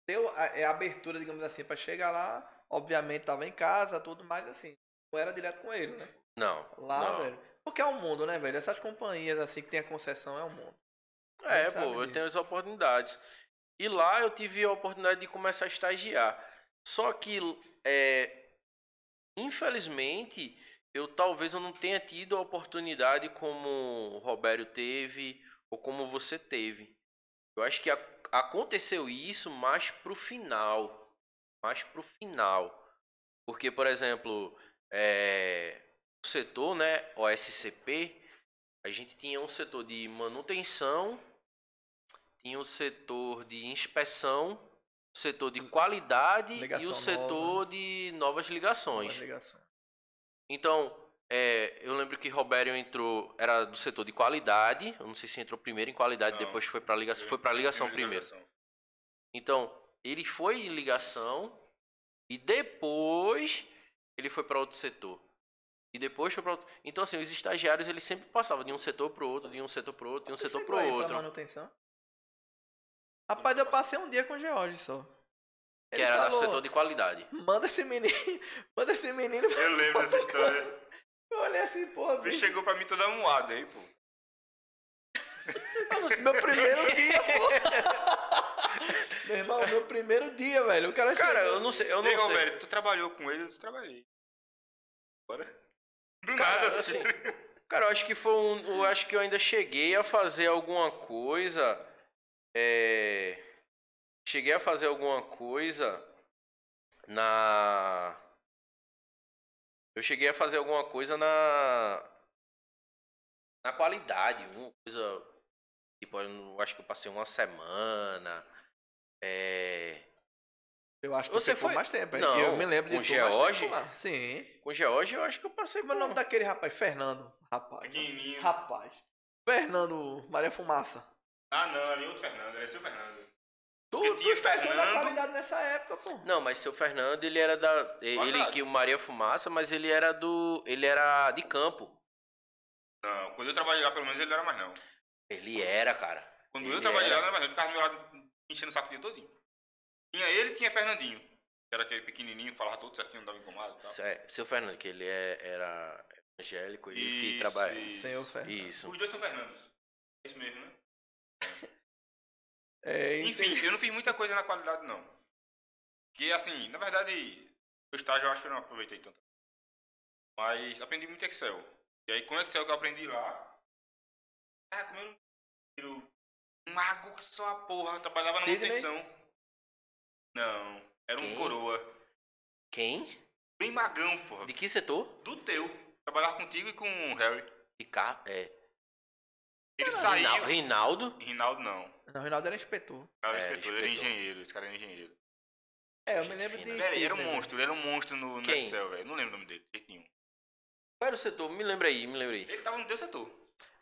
[SPEAKER 2] deu a, é a abertura, digamos assim, pra chegar lá. Obviamente tava em casa, tudo mais assim. Não era direto com ele, né?
[SPEAKER 3] Não.
[SPEAKER 2] Lá,
[SPEAKER 3] não.
[SPEAKER 2] velho. Porque é um mundo, né, velho? Essas companhias assim que tem a concessão é um mundo.
[SPEAKER 3] É, pô, eu
[SPEAKER 2] disso.
[SPEAKER 3] tenho as oportunidades. E lá eu tive a oportunidade de começar a estagiar. Só que, é, infelizmente, eu talvez eu não tenha tido a oportunidade como o Robério teve ou como você teve. Eu acho que a- aconteceu isso mais pro final. Mais pro final. Porque, por exemplo, é, o setor, né, OSCP, a gente tinha um setor de manutenção, tinha o setor de inspeção, o setor de qualidade e
[SPEAKER 2] Ligação
[SPEAKER 3] o
[SPEAKER 2] nova.
[SPEAKER 3] setor de novas ligações.
[SPEAKER 2] Uma ligação.
[SPEAKER 3] Então, é, eu lembro que Robério entrou, era do setor de qualidade, eu não sei se entrou primeiro em qualidade,
[SPEAKER 1] Não.
[SPEAKER 3] depois foi para ligação, foi para ligação
[SPEAKER 1] Primeiro.
[SPEAKER 3] Então, ele foi em ligação e depois ele foi para outro setor. E depois foi para outro. Então, assim, os estagiários eles sempre passavam de um setor para outro, de um setor para outro, de um setor para
[SPEAKER 2] aí pra
[SPEAKER 3] outro.
[SPEAKER 2] manutenção? Rapaz, eu passei um dia com o George só.
[SPEAKER 3] Que era do
[SPEAKER 2] falou,
[SPEAKER 3] setor de qualidade.
[SPEAKER 2] Manda esse menino, *laughs* manda esse menino.
[SPEAKER 1] Eu lembro dessa história.
[SPEAKER 2] Eu olhei assim, porra,
[SPEAKER 1] Ele
[SPEAKER 2] bicho.
[SPEAKER 1] chegou pra mim toda moada aí, pô.
[SPEAKER 2] Meu primeiro *laughs* dia, pô. Meu irmão, meu primeiro dia, velho. O cara
[SPEAKER 3] Cara,
[SPEAKER 2] chegou-
[SPEAKER 3] eu não sei, eu não
[SPEAKER 1] Ei,
[SPEAKER 3] sei.
[SPEAKER 1] Roberto, tu trabalhou com ele? Eu trabalhei. Bora. Do
[SPEAKER 3] Cara,
[SPEAKER 1] nada, assim.
[SPEAKER 3] assim, Cara, eu acho que foi um. Eu acho que eu ainda cheguei a fazer alguma coisa. É. Cheguei a fazer alguma coisa na. Eu cheguei a fazer alguma coisa na. Na qualidade. Uma coisa. Tipo, eu não- acho que eu passei uma semana. É.
[SPEAKER 2] Eu acho que
[SPEAKER 3] Você foi-
[SPEAKER 2] mais tempo.
[SPEAKER 3] Não,
[SPEAKER 2] eu me lembro de
[SPEAKER 3] com
[SPEAKER 2] tu
[SPEAKER 3] George?
[SPEAKER 2] Sim.
[SPEAKER 3] Com o George, eu acho que eu passei
[SPEAKER 2] Como é o nome daquele rapaz? Fernando. Rapaz.
[SPEAKER 1] Pequenininho.
[SPEAKER 2] Rapaz. Fernando Maria Fumaça.
[SPEAKER 1] Ah, não, ali outro Fernando. Esse é o Fernando.
[SPEAKER 2] Tu,
[SPEAKER 1] Porque
[SPEAKER 2] tu
[SPEAKER 1] tinha Fernando-
[SPEAKER 2] qualidade nessa época, pô.
[SPEAKER 3] Não, mas seu Fernando, ele era da. Ele que o Maria Fumaça, mas ele era do. Ele era de campo.
[SPEAKER 1] Não, quando eu trabalhei lá, pelo menos ele não era mais não.
[SPEAKER 3] Ele era, cara.
[SPEAKER 1] Quando
[SPEAKER 3] Ele
[SPEAKER 1] eu trabalhei
[SPEAKER 3] era.
[SPEAKER 1] lá, não era mais não. Ele ficava do meu lado enchendo o saco o dia todinho. Tinha ele e tinha Fernandinho. Que era aquele pequenininho, falava tudo certinho, não dava incomodado e tal.
[SPEAKER 3] É, seu Fernando, que ele é, era evangélico e que
[SPEAKER 1] Isso,
[SPEAKER 3] trabalha.
[SPEAKER 1] isso.
[SPEAKER 2] Senhor Fernando.
[SPEAKER 3] Isso.
[SPEAKER 1] Os dois são Fernandos. É isso mesmo, né? *laughs*
[SPEAKER 2] É,
[SPEAKER 1] Enfim, eu não fiz muita coisa na qualidade, não. Que, assim, na verdade, o estágio eu acho que eu não aproveitei tanto. Mas aprendi muito Excel. E aí, com Excel que eu aprendi lá, cara, como eu um mago que só a porra, trabalhava na
[SPEAKER 2] Sidney?
[SPEAKER 1] manutenção. Não, era um
[SPEAKER 3] Quem?
[SPEAKER 1] coroa.
[SPEAKER 3] Quem?
[SPEAKER 1] Bem magão, porra.
[SPEAKER 3] De que setor?
[SPEAKER 1] Do teu. Trabalhava contigo e com o Harry.
[SPEAKER 3] De cá? É.
[SPEAKER 1] Ele
[SPEAKER 3] Rinal-
[SPEAKER 1] saiu.
[SPEAKER 3] Rinaldo?
[SPEAKER 1] Rinaldo não.
[SPEAKER 2] Não, o Reinaldo era inspetor.
[SPEAKER 1] O cara
[SPEAKER 3] É,
[SPEAKER 1] era inspetor, ele era engenheiro. Esse cara era engenheiro.
[SPEAKER 2] É, eu
[SPEAKER 3] Gente
[SPEAKER 2] me lembro
[SPEAKER 3] fina.
[SPEAKER 2] de.
[SPEAKER 1] Velho, era um monstro, ele era um monstro no, no? Excel, velho. Não lembro o nome dele, de jeito nenhum.
[SPEAKER 3] Qual era o setor? Me lembra aí, me lembra aí.
[SPEAKER 1] Ele tava no teu setor.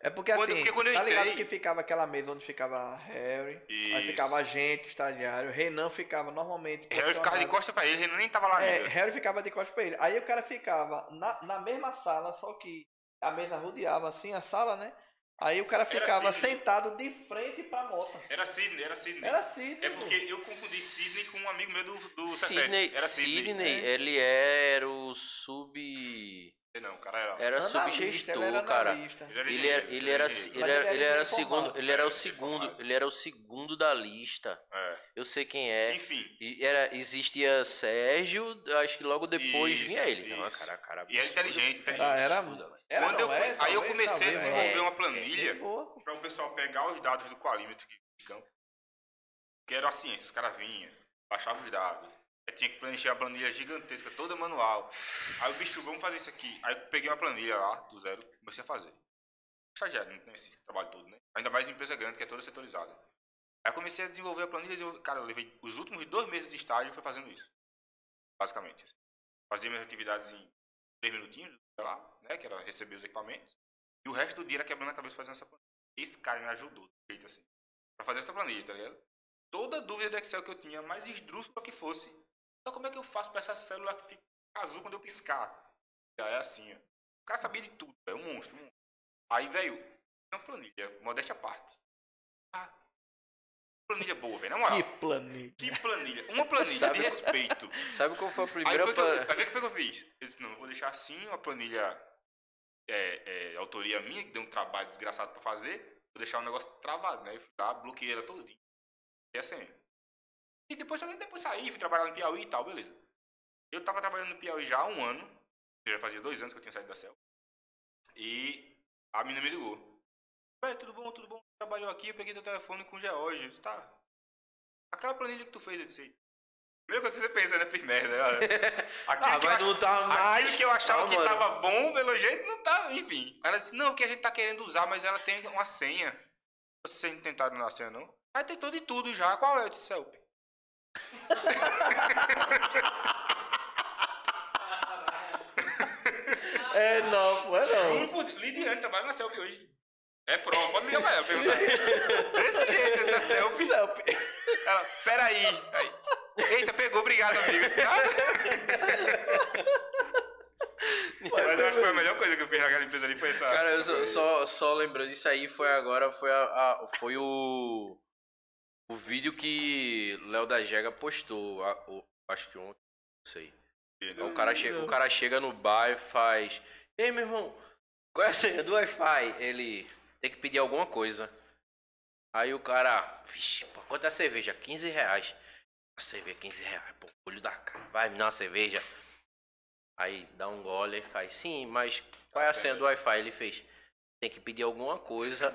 [SPEAKER 2] É porque
[SPEAKER 1] Quando-
[SPEAKER 2] assim,
[SPEAKER 1] porque quando eu
[SPEAKER 2] tá ligado
[SPEAKER 1] entrei-
[SPEAKER 2] que ficava aquela mesa onde ficava Harry, aí
[SPEAKER 1] Isso.
[SPEAKER 2] ficava a gente, estagiário, Renan ficava normalmente.
[SPEAKER 1] Harry ficava de
[SPEAKER 2] posicionado-
[SPEAKER 1] costa pra ele, ele nem tava lá
[SPEAKER 2] É,
[SPEAKER 1] ainda.
[SPEAKER 2] Harry ficava de costas pra ele. Aí o cara ficava na, na mesma sala, só que a mesa rodeava assim a sala, né? Aí o cara ficava
[SPEAKER 1] Sidney.
[SPEAKER 2] sentado de frente pra moto.
[SPEAKER 1] Era Sidney, era Sidney.
[SPEAKER 2] Era assim,
[SPEAKER 1] É porque eu confundi Sidney com um amigo meu do, do
[SPEAKER 3] Sidney.
[SPEAKER 1] Era Sidney.
[SPEAKER 3] Sidney, ele era o sub.
[SPEAKER 1] Não, o cara era.
[SPEAKER 3] Era
[SPEAKER 2] Analista,
[SPEAKER 3] subgestor,
[SPEAKER 2] ele era
[SPEAKER 3] cara.
[SPEAKER 1] Ele era
[SPEAKER 3] Ele era, ele era, ele era, segundo, ele era o
[SPEAKER 1] É,
[SPEAKER 3] segundo, ele era o segundo da lista.
[SPEAKER 1] É.
[SPEAKER 3] Eu sei quem é.
[SPEAKER 1] Enfim.
[SPEAKER 3] E era, existia Sérgio, acho que logo depois
[SPEAKER 1] Isso,
[SPEAKER 3] vinha ele. Não, cara, cara.
[SPEAKER 1] E era inteligente, inteligente.
[SPEAKER 2] Ah, era, era
[SPEAKER 1] Quando eu fui-
[SPEAKER 2] é,
[SPEAKER 1] aí eu
[SPEAKER 2] talvez,
[SPEAKER 1] comecei a
[SPEAKER 2] talvez,
[SPEAKER 1] desenvolver
[SPEAKER 3] é.
[SPEAKER 1] uma planilha
[SPEAKER 2] Gente boa, pô.
[SPEAKER 1] para o pessoal pegar os dados do qualímetro de campo. Que era a ciência, os caras vinham, baixavam os dados. Eu tinha que preencher a planilha gigantesca, toda manual. Aí o bicho, vamos fazer isso aqui. Aí eu peguei uma planilha lá, do zero, comecei a fazer. Estagiário, não tem esse trabalho todo, né? Ainda mais em empresa grande, que é toda setorizada. Aí eu comecei a desenvolver a planilha. Cara, eu levei os últimos dois meses de estágio foi fazendo isso. Basicamente. Fazia minhas atividades em três minutinhos, sei lá, né? Que era receber os equipamentos. E o resto do dia era quebrando a cabeça fazendo essa planilha. Esse cara me ajudou, de jeito assim. Pra fazer essa planilha, tá ligado? Toda dúvida do Excel que eu tinha, mais esdrúxula que fosse. Então como é que eu faço pra essa célula que fica azul quando eu piscar? Já é assim, ó. O cara sabia de tudo, é um monstro, um monstro. Aí, velho, uma planilha, modéstia à parte. Ah, planilha boa, velho, na moral.
[SPEAKER 2] Que planilha.
[SPEAKER 1] Que planilha? Uma planilha
[SPEAKER 3] Sabe-
[SPEAKER 1] de respeito.
[SPEAKER 3] Sabe qual foi a primeira pa-
[SPEAKER 1] aí o que foi que eu fiz? Eu disse, não, eu vou deixar assim, uma planilha é, é, autoria minha, que deu um trabalho desgraçado pra fazer, vou deixar o negócio travado, né? Eu fui lá, bloqueei ela todinha. E assim. E depois, depois saí, fui trabalhar no Piauí e tal, beleza. Eu tava trabalhando no Piauí já há um ano, já fazia dois anos que eu tinha saído da CEL. E a menina me ligou. Velho, tudo bom, tudo bom? Trabalhou aqui, eu peguei teu telefone com o George. Eu disse, tá. Aquela planilha que tu fez, eu disse, Primeira coisa que você pensa, né? Fiz merda. olha. *laughs* Aquilo,
[SPEAKER 3] Ah,
[SPEAKER 1] que, eu ach-
[SPEAKER 3] tá mais.
[SPEAKER 1] aquilo que eu achava
[SPEAKER 3] Ah,
[SPEAKER 1] que
[SPEAKER 3] mano.
[SPEAKER 1] tava bom, pelo jeito, não tá. Enfim. Ela disse, não, que a gente tá querendo usar, mas ela tem uma senha. Vocês não tentaram na senha, não? Aí tentou de tudo já. Qual é? Eu disse, Celp. *laughs*
[SPEAKER 2] É não, pô, é não.
[SPEAKER 1] Por Lidiane trabalha na Celp hoje. É prova, pode ligar pra ela. perguntar. Desse jeito, essa Celp.
[SPEAKER 2] Celp.
[SPEAKER 1] Ela, peraí. Aí, Eita, pegou, obrigado, "Ah." Mas eu acho que foi a melhor coisa que eu fiz naquela empresa ali, foi essa.
[SPEAKER 3] Cara, eu só, só, só lembrando disso aí, foi agora, foi, a, a- foi o, o vídeo que Léo da Jega postou, a- o- acho que ontem, não sei. O cara, chega, o cara chega no bar e faz, ei meu irmão, qual é a senha do Wi-Fi? Ele tem que pedir alguma coisa. Aí o cara, vixe, pô, quanto é a cerveja? 15 reais. A cerveja, 15 reais, pô, olho da cara, vai me dar uma cerveja. Aí dá um gole e faz, sim, mas qual é a senha do Wi-Fi? Ele fez, tem que pedir alguma coisa,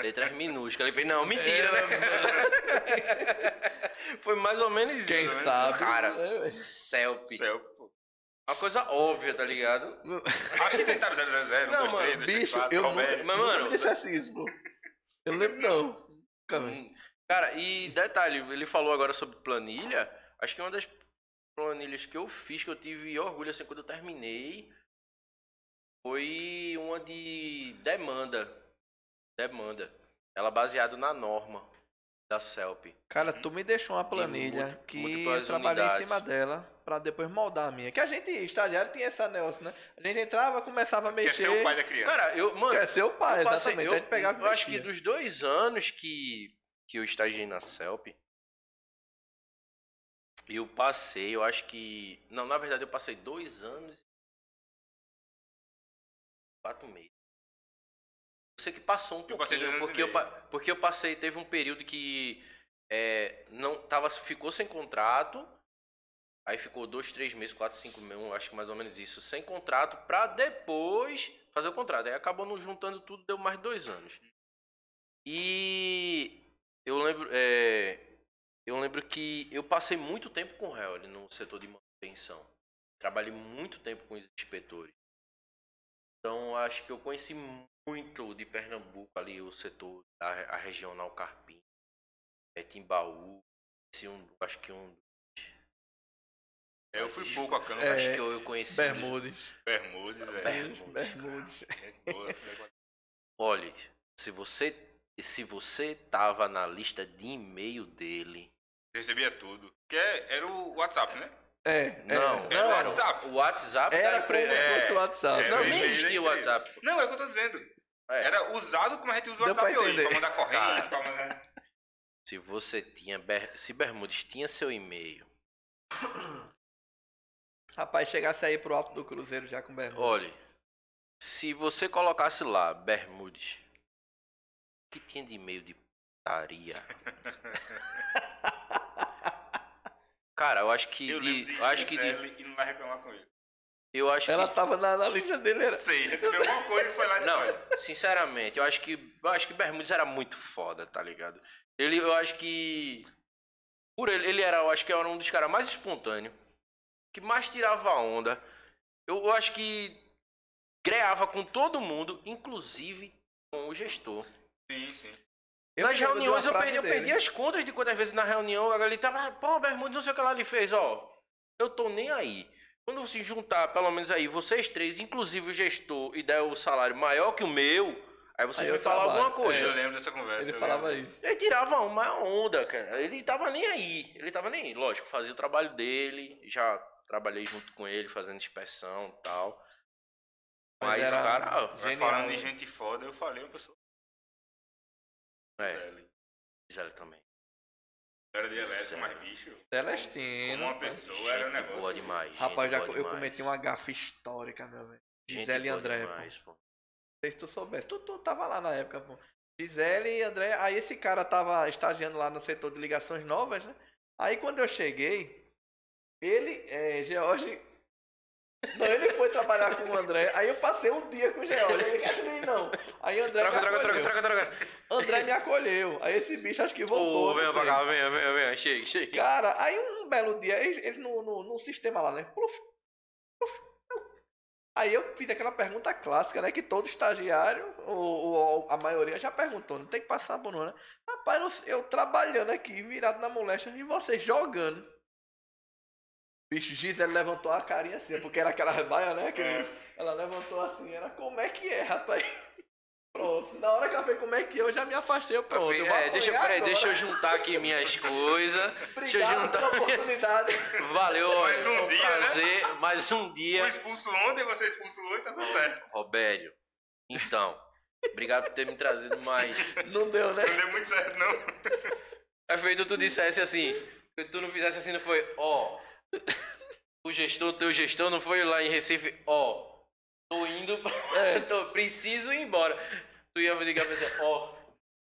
[SPEAKER 3] letras minúsculas. Ele fez, não, mentira, né? *laughs* Foi mais ou menos
[SPEAKER 2] Quem
[SPEAKER 3] isso. né?
[SPEAKER 2] sabe?
[SPEAKER 3] Cara,
[SPEAKER 2] É,
[SPEAKER 3] selfie.
[SPEAKER 1] Céu, pô.
[SPEAKER 3] Uma coisa óbvia, tá ligado?
[SPEAKER 1] Acho que tentaram 000, 0,
[SPEAKER 3] Não,
[SPEAKER 1] 1, 2, 3, 2, 3,
[SPEAKER 2] Bicho,
[SPEAKER 1] 4,
[SPEAKER 2] eu
[SPEAKER 1] Roberto.
[SPEAKER 2] nunca,
[SPEAKER 3] Mas,
[SPEAKER 2] nunca
[SPEAKER 3] mano,
[SPEAKER 2] me dissesse isso, pô. Eu não lembro, não. Velho.
[SPEAKER 3] Hum, Cara, e detalhe, ele falou agora sobre planilha. Acho que uma das planilhas que eu fiz, que eu tive orgulho assim quando eu terminei, foi uma de demanda. Demanda. Ela baseada na norma da CELP.
[SPEAKER 2] Cara, tu me deixou uma planilha
[SPEAKER 3] múlti-
[SPEAKER 2] que eu trabalhei em
[SPEAKER 3] unidades.
[SPEAKER 2] cima dela pra depois moldar a minha. Que a gente, estagiário, tinha esse negócio, né? A gente entrava, começava a
[SPEAKER 1] Quer
[SPEAKER 2] mexer.
[SPEAKER 1] ser o pai da criança.
[SPEAKER 3] Cara, eu, mano,
[SPEAKER 2] Quer ser o pai,
[SPEAKER 3] eu passei-
[SPEAKER 2] exatamente.
[SPEAKER 3] eu,
[SPEAKER 2] a gente pegava
[SPEAKER 3] eu acho que dos dois anos que, que eu estagiei na CELP, eu passei, eu acho que. Não, na verdade eu passei dois anos e quatro meses. Eu sei que passou um
[SPEAKER 1] Eu
[SPEAKER 3] pouquinho, porque eu, porque eu passei, teve um período que é, não tava, ficou sem contrato. Aí ficou dois, três meses, quatro, cinco meses, acho que mais ou menos isso, sem contrato, pra depois fazer o contrato. Aí acabou não juntando tudo, deu mais dois anos. E eu lembro, é, eu lembro que eu passei muito tempo com o Hell no setor de manutenção. Trabalhei muito tempo com os inspetores. Então acho que eu conheci muito de Pernambuco ali, o setor da a regional Carpim, é, Timbaú, conheci um, acho que um
[SPEAKER 1] É, eu fui pouco a campo.
[SPEAKER 2] É,
[SPEAKER 3] acho que eu, eu conheci.
[SPEAKER 2] Bermudes.
[SPEAKER 1] Bermudes, velho.
[SPEAKER 3] Bermudes.
[SPEAKER 2] Bermudes. *laughs*
[SPEAKER 3] Olha, se você se você tava na lista de e-mail dele,
[SPEAKER 1] Eu recebia tudo. Que é- era o WhatsApp, né?
[SPEAKER 2] É,
[SPEAKER 3] Não,
[SPEAKER 1] Era o WhatsApp.
[SPEAKER 3] o WhatsApp
[SPEAKER 2] Era como se fosse o WhatsApp.
[SPEAKER 1] É,
[SPEAKER 3] Não, nem existia o. WhatsApp.
[SPEAKER 1] Não, é o que eu tô dizendo.
[SPEAKER 3] É.
[SPEAKER 1] Era usado como a gente usa o WhatsApp hoje, pra mandar corrente, pra mandar...
[SPEAKER 3] Se você tinha. Ber- Se Bermudes tinha seu e-mail.
[SPEAKER 2] Rapaz, chegasse aí pro alto do Cruzeiro já com bermuda.
[SPEAKER 3] Olha. Se você colocasse lá, Bermudes. O que tinha de e-mail de putaria? *laughs* Cara, eu acho que
[SPEAKER 1] Eu
[SPEAKER 3] de.
[SPEAKER 1] lembro de
[SPEAKER 3] Eu acho que de.
[SPEAKER 1] E não vai reclamar com ele.
[SPEAKER 3] Eu acho
[SPEAKER 2] Ela
[SPEAKER 3] que.
[SPEAKER 2] tava na, na lista dele, era.
[SPEAKER 1] Sei, recebeu alguma coisa e foi lá e
[SPEAKER 3] Não, sinceramente, eu acho que. Eu acho que Bermudes era muito foda, tá ligado? Ele, eu acho que. Por ele, ele era, eu acho que era um dos caras mais espontâneos. Que mais tirava onda. Eu, eu acho que. Greava com todo mundo, inclusive com o gestor.
[SPEAKER 1] sim, sim.
[SPEAKER 2] Eu
[SPEAKER 3] Nas reuniões eu perdi, eu perdi as contas de quantas vezes na reunião ele tava, pô, Bermudes, não sei o que lá ele fez, ó. Eu tô nem aí. Quando se juntar, pelo menos aí, vocês três, inclusive o gestor, e der o salário maior que o meu, aí vocês
[SPEAKER 2] Aí
[SPEAKER 3] vão falar
[SPEAKER 2] trabalho.
[SPEAKER 3] alguma coisa.
[SPEAKER 1] Eu lembro dessa conversa.
[SPEAKER 2] Ele
[SPEAKER 1] eu
[SPEAKER 2] falava
[SPEAKER 1] lembro.
[SPEAKER 2] isso.
[SPEAKER 3] Ele tirava uma onda, cara. Ele tava nem aí. Ele tava nem aí. Lógico, fazia o trabalho dele. Já trabalhei junto com ele, fazendo inspeção e tal.
[SPEAKER 2] Mas
[SPEAKER 3] Mas,
[SPEAKER 2] era-
[SPEAKER 3] o cara.
[SPEAKER 2] Genial,
[SPEAKER 1] falando de gente foda, eu falei uma pessoa
[SPEAKER 3] É. Gisele também.
[SPEAKER 1] Era de elétrico, mas bicho.
[SPEAKER 2] Celestino.
[SPEAKER 1] Como uma
[SPEAKER 2] rapaz.
[SPEAKER 1] pessoa era um
[SPEAKER 3] Gente
[SPEAKER 1] negócio.
[SPEAKER 3] boa demais.
[SPEAKER 2] Rapaz,
[SPEAKER 3] gente
[SPEAKER 2] já,
[SPEAKER 3] boa
[SPEAKER 2] eu
[SPEAKER 3] demais.
[SPEAKER 2] cometi uma gafa histórica, meu velho.
[SPEAKER 3] Gente
[SPEAKER 2] Gisele e André, pô.
[SPEAKER 3] demais, pô.
[SPEAKER 2] Não sei se tu soubesse. Tu, tu tava lá na época, pô. Gisele e André. Aí esse cara tava estagiando lá no setor de ligações novas, né? Aí quando eu cheguei, ele, é, George. Não, ele foi trabalhar com o André. Aí eu passei um dia com o George. Ele quer nem não. Aí André
[SPEAKER 3] Troca, troca, troca, troca, troca.
[SPEAKER 2] André me acolheu. Aí esse bicho acho que voltou.
[SPEAKER 3] Ô,
[SPEAKER 2] não
[SPEAKER 3] venha pra cá, venha, venha, venha. Chega, chega.
[SPEAKER 2] Cara, aí um belo dia, eles, eles no, no, no sistema lá, né? Pluf, pluf. Aí eu fiz aquela pergunta clássica, né? Que todo estagiário, ou, ou a maioria já perguntou, não tem que passar por não, né? Rapaz, eu, eu trabalhando aqui, virado na moléstia, e você jogando. Bicho, Gisele levantou a carinha assim, porque era aquela baia, né? Que
[SPEAKER 1] É.
[SPEAKER 2] Ela levantou assim, era como é que é, rapaz? *laughs* Pronto. Na hora que ela fez como é que é, eu já me afastei, eu pronto. eu
[SPEAKER 3] É, deixa, peraí, deixa eu juntar aqui minhas *laughs* coisas. Deixa eu
[SPEAKER 2] Obrigado
[SPEAKER 3] juntar.
[SPEAKER 2] pela oportunidade. *laughs*
[SPEAKER 3] Valeu,
[SPEAKER 1] Mais um
[SPEAKER 3] foi
[SPEAKER 1] dia, né?
[SPEAKER 3] Mais um dia.
[SPEAKER 1] Fui expulso ontem, você expulsou hoje, tá tudo certo.
[SPEAKER 3] Robério, então, obrigado por ter me trazido mais.
[SPEAKER 2] Não deu, né?
[SPEAKER 1] Não deu muito certo, não.
[SPEAKER 3] É feito tu dissesse assim, que tu não fizesse assim, não foi, ó. O gestor, teu gestor não foi lá em Recife, ó. Tô indo,
[SPEAKER 2] É. *laughs*
[SPEAKER 3] tô, preciso ir embora. Tu ia ligar pra dizer, ó,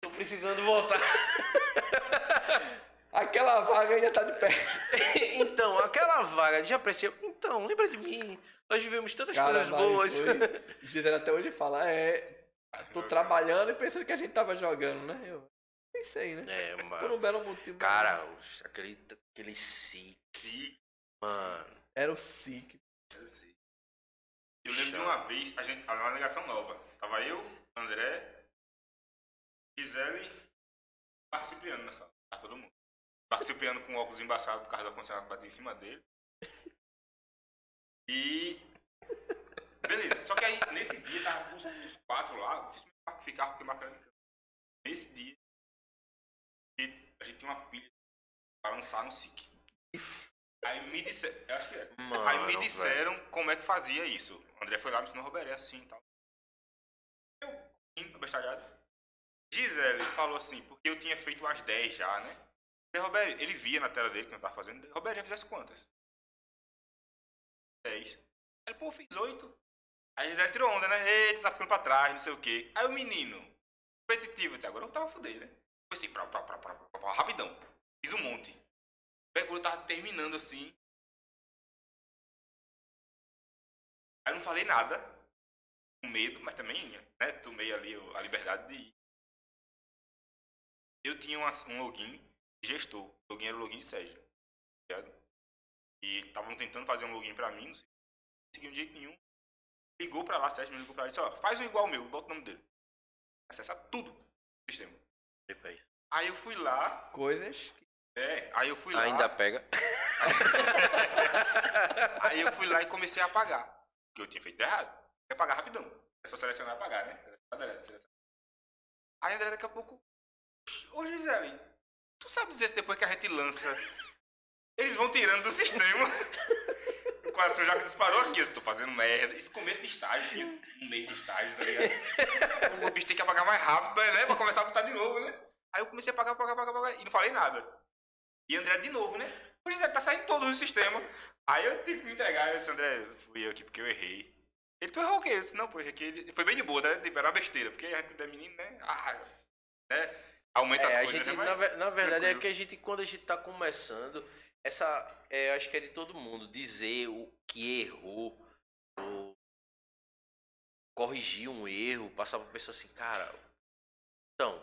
[SPEAKER 3] tô precisando voltar. *laughs*
[SPEAKER 2] Aquela vaga ainda tá de pé. *laughs*
[SPEAKER 3] então, aquela vaga, já apareceu. Então, lembra de mim. Nós vivemos tantas coisas
[SPEAKER 2] mas
[SPEAKER 3] boas.
[SPEAKER 2] foi- até hoje fala, é. Tô trabalhando e pensando que a gente tava jogando, né? Eu pensei, né?
[SPEAKER 3] É,
[SPEAKER 2] Por
[SPEAKER 3] mano.
[SPEAKER 2] um belo motivo.
[SPEAKER 3] Cara, aquele, aquele si,
[SPEAKER 1] Sim.
[SPEAKER 3] Mano.
[SPEAKER 2] Era o SIC.
[SPEAKER 1] Eu lembro de uma vez, a gente tava numa ligação nova. Tava eu, André, Gisele e Marco Cipriano na sala. Tava todo mundo. Marco Cipriano com óculos embaçados por causa do ar-condicionado que bateu em cima dele. E. Beleza. Só que aí, nesse dia, tava os, os quatro lá. Eu fiz o Marco ficar porque o Marco era de campo. Nesse dia, a gente tinha uma pilha pra lançar no SIC. Aí me disseram. Acho que é.
[SPEAKER 3] Mano,
[SPEAKER 1] Aí me
[SPEAKER 3] velho.
[SPEAKER 1] disseram como é que fazia isso. O André foi lá, me ensinou Roberé assim e tal. Eu, abestalhado. Gisele falou assim, porque eu tinha feito umas 10 já, né? E Roberto, ele via na tela dele que eu tava fazendo. Roberto, já fizesse quantas? 10. Ele, pô, fiz 8. Aí Gisele tirou onda, né? Eita, tá ficando pra trás, não sei o quê. Aí o menino, competitivo, disse, agora eu tava fudendo, né? Foi assim, pra, pra, pra, pra, pra, pra, rapidão. Fiz um monte. Aí quando eu tava terminando assim, Aí eu não falei nada, com medo, mas também, né, tomei ali o- a liberdade de ir. Eu tinha uma- um login de gestor, o login era o login de Sérgio, tá? E estavam tentando fazer um login pra mim, não conseguiam de jeito nenhum. Ligou pra lá, Sérgio me ligou pra lá e disse, ó, faz um igual ao meu, bota o nome dele. Acessa tudo sistema. Aí eu fui lá,
[SPEAKER 2] Coisas. Que-
[SPEAKER 1] é, aí eu fui lá.
[SPEAKER 3] Ainda pega. *laughs*
[SPEAKER 1] Aí eu fui lá e comecei a apagar. Porque eu tinha feito errado. Ia apagar rapidão. É só selecionar e apagar, né? Aí André daqui a pouco. Ô Gisele, tu sabe dizer se depois que a gente lança, eles vão tirando do sistema? *laughs* coração já disparou aqui. Eu tô fazendo merda. Isso começo de estágio, um mês de estágio, tá ligado? O bicho tem que apagar mais rápido, né? Pra começar a botar de novo, né? Aí eu comecei a apagar, apagar, apagar, apagar. E não falei nada. E André de novo, né? O José tá saindo todo o sistema. Aí eu tive que me entregar. Eu disse, André, fui eu aqui porque eu errei. Ele, tu errou o quê? Eu disse, não, pô, errei aqui. Ele foi bem de boa, tá? Era uma besteira. Porque a gente é menino, né? Ah, né? Aumenta
[SPEAKER 3] É,
[SPEAKER 1] as coisas,
[SPEAKER 3] gente,
[SPEAKER 1] né?
[SPEAKER 3] na, ve- na verdade, é
[SPEAKER 1] tranquilo.
[SPEAKER 3] que a gente, quando a gente tá começando, essa, é, acho que é de todo mundo, dizer o que errou, ou corrigir um erro, passar pra pessoa assim, cara, então,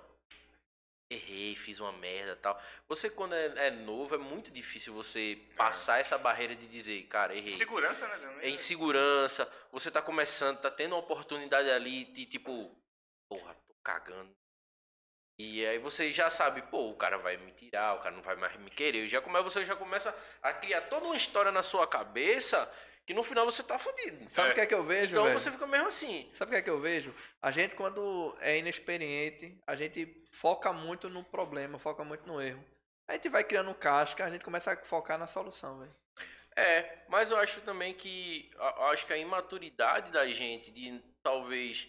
[SPEAKER 3] errei, fiz uma merda tal. Você, quando é, é novo, é muito difícil você passar essa barreira de dizer, cara, errei.
[SPEAKER 1] Segurança, né? Também.
[SPEAKER 3] É insegurança, você tá começando, tá tendo uma oportunidade ali de tipo, porra, tô cagando. E aí você já sabe, pô, o cara vai me tirar, o cara não vai mais me querer. E já come, você já começa a criar toda uma história na sua cabeça que no final você tá fudido.
[SPEAKER 2] Sabe o
[SPEAKER 1] É.
[SPEAKER 2] que é que eu vejo,
[SPEAKER 3] Então
[SPEAKER 2] velho?
[SPEAKER 3] você fica mesmo assim.
[SPEAKER 2] Sabe o que é que eu vejo? A gente, quando é inexperiente, a gente foca muito no problema, foca muito no erro. A gente vai criando casca, a gente começa a focar na solução, velho.
[SPEAKER 3] É, mas eu acho também que acho que a imaturidade da gente de talvez,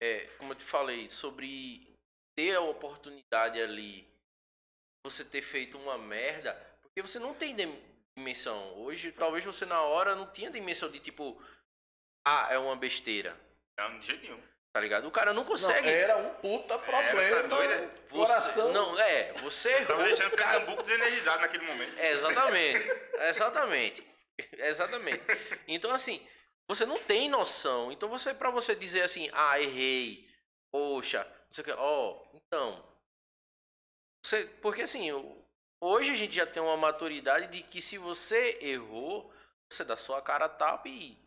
[SPEAKER 3] é, como eu te falei, sobre ter a oportunidade ali, você ter feito uma merda, porque você não tem dimensão. Hoje, talvez você na hora não tinha dimensão de tipo, ah, é uma besteira,
[SPEAKER 1] Não, de jeito nenhum.
[SPEAKER 3] tá ligado? O cara não consegue.
[SPEAKER 2] era um puta problema.
[SPEAKER 1] tá doido, é?
[SPEAKER 3] você,
[SPEAKER 2] coração.
[SPEAKER 3] não, é, você errou.
[SPEAKER 1] Tava deixando o Pernambuco desenergizado naquele momento.
[SPEAKER 3] É, exatamente. Exatamente. Exatamente. Então, assim, você não tem noção. Então, você para você dizer assim, ah, errei, poxa, não sei o que, ó, então. Você, porque assim, hoje a gente já tem uma maturidade de que se você errou, você dá sua cara tapa e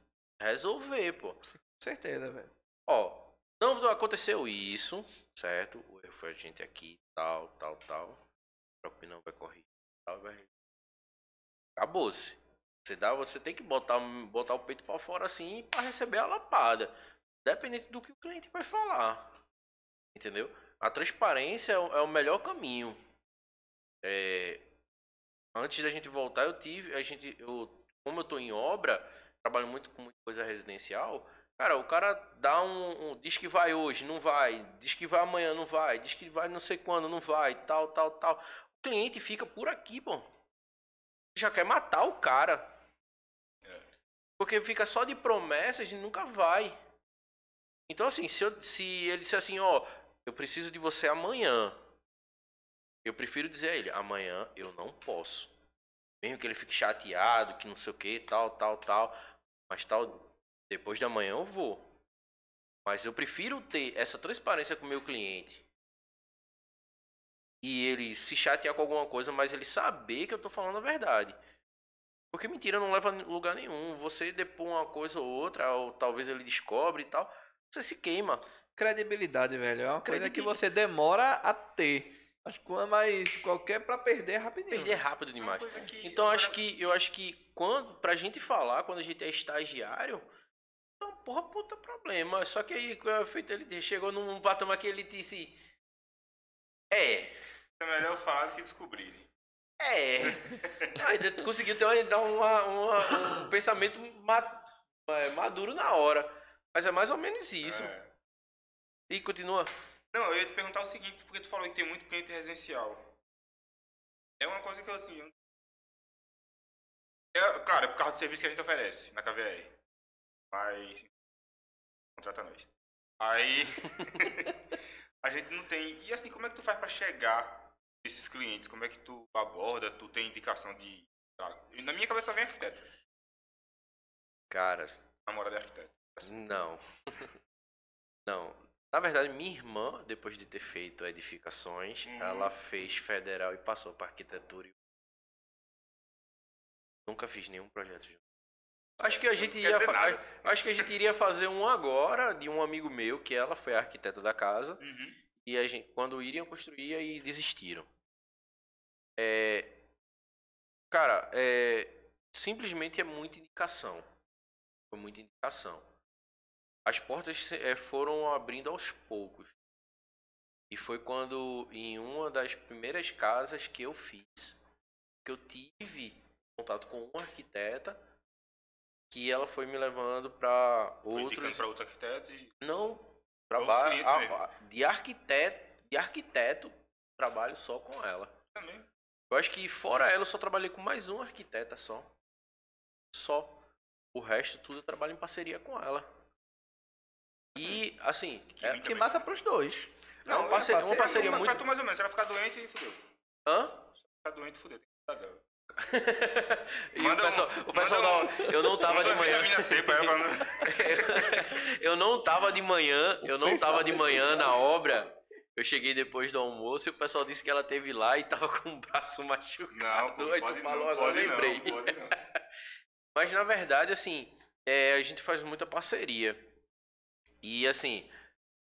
[SPEAKER 3] resolver, pô.
[SPEAKER 2] Com certeza, velho.
[SPEAKER 3] Ó, não aconteceu isso, certo? O erro foi a gente aqui, tal, tal, tal. A opinião vai corrigir, tal, vai. Acabou-se. Você dá, você tem que botar, botar o peito pra fora assim pra receber a lapada. Dependente do que o cliente vai falar. Entendeu? A transparência é o, é o melhor caminho. É, antes da gente voltar, eu tive, a gente, eu, como eu tô em obra, trabalho muito com muita coisa residencial. Cara, o cara dá um, um- Diz que vai hoje, não vai. Diz que vai amanhã, não vai. Diz que vai não sei quando, não vai. Tal, tal, tal. O cliente fica por aqui, pô. Já quer matar o cara. Porque fica só de promessas e nunca vai. Então, assim, se, eu, se ele disser assim, ó, eu preciso de você amanhã. Eu prefiro dizer a ele, amanhã eu não posso. Mesmo que ele fique chateado, que não sei o que, tal, tal, tal. Mas tal, depois de amanhã eu vou. Mas eu prefiro ter essa transparência com o meu cliente. E ele se chatear com alguma coisa, mas ele saber que eu tô falando a verdade. Porque mentira não leva a lugar nenhum. Você depor uma coisa ou outra, ou talvez ele descobre e tal, você se queima.
[SPEAKER 2] Credibilidade, velho. É uma coisa que você demora a ter. Acho que mas qualquer pra perder é rapidinho.
[SPEAKER 3] Perder rápido demais.
[SPEAKER 1] coisa que-
[SPEAKER 3] Então acho que eu acho que quando pra gente falar, quando a gente é estagiário, é um porra puta problema. Só que aí o feito ele chegou num patamar que ele disse é,
[SPEAKER 1] É melhor falar do que descobrir.
[SPEAKER 3] é. *laughs* Ainda conseguiu ter uma, dar uma- uma- um pensamento ma- é, maduro na hora. Mas é mais ou menos isso.
[SPEAKER 1] É.
[SPEAKER 3] E continua.
[SPEAKER 1] Não, eu ia te perguntar o seguinte, porque tu falou que tem muito cliente residencial. É uma coisa que eu tinha. É, claro, é por causa do serviço que a gente oferece na KVR. Mas. Contrata nós. Aí. *laughs* a gente não tem. E assim, como é que tu faz pra chegar nesses clientes? Como é que tu aborda? Tu tem indicação de. Na minha cabeça só vem arquiteto.
[SPEAKER 3] Cara,
[SPEAKER 1] Namorada de arquiteto.
[SPEAKER 3] Não. *laughs* Não. Na verdade, minha irmã, depois de ter feito edificações,
[SPEAKER 1] Uhum.
[SPEAKER 3] ela fez federal e passou para arquitetura. Nunca fiz nenhum projeto junto. Acho que a gente ia acho que a gente iria fazer um agora de um amigo meu, que ela foi a arquiteta da casa,
[SPEAKER 1] Uhum.
[SPEAKER 3] e a gente quando iriam construir e desistiram. É, cara, é simplesmente é muita indicação. Foi muita indicação. As portas eh, foram abrindo aos poucos. E foi quando, em uma das primeiras casas que eu fiz, que eu tive contato com uma arquiteta que ela foi me levando para outros.
[SPEAKER 1] pra outros arquitetos e.
[SPEAKER 3] Não, trabalho de arquiteto, de arquiteto, trabalho só com ela.
[SPEAKER 1] Também.
[SPEAKER 3] Eu acho que fora ela eu só trabalhei com mais uma arquiteta só. Só. O resto tudo eu trabalho em parceria com ela. E assim,
[SPEAKER 1] Que
[SPEAKER 3] é-
[SPEAKER 2] Que massa pros dois.
[SPEAKER 3] Não,
[SPEAKER 1] Não,
[SPEAKER 3] parceria,
[SPEAKER 2] é
[SPEAKER 3] uma parceria
[SPEAKER 1] Pra-
[SPEAKER 3] muito.
[SPEAKER 1] Pra tu mais ou menos, se ela ficar doente, aí fudeu.
[SPEAKER 3] Hã?
[SPEAKER 1] Ficar doente, fudeu. Tem que cuidar dela. *laughs*
[SPEAKER 3] e
[SPEAKER 1] Manda
[SPEAKER 3] o pessoal,
[SPEAKER 1] um-
[SPEAKER 3] o pessoal
[SPEAKER 1] manda
[SPEAKER 3] da- eu não tava de
[SPEAKER 1] uma
[SPEAKER 3] manhã.
[SPEAKER 1] C pra ela não. *laughs*
[SPEAKER 3] eu não tava de manhã, eu não tava de manhã na obra. Eu cheguei depois do almoço e o pessoal disse que ela teve lá e tava *laughs* com o braço machucado.
[SPEAKER 1] Não, pô,
[SPEAKER 3] Aí tu
[SPEAKER 1] pode
[SPEAKER 3] falou,
[SPEAKER 1] não,
[SPEAKER 3] agora lembrei.
[SPEAKER 1] Não, pode não.
[SPEAKER 3] Mas na verdade, assim, é, a gente faz muita parceria. E assim,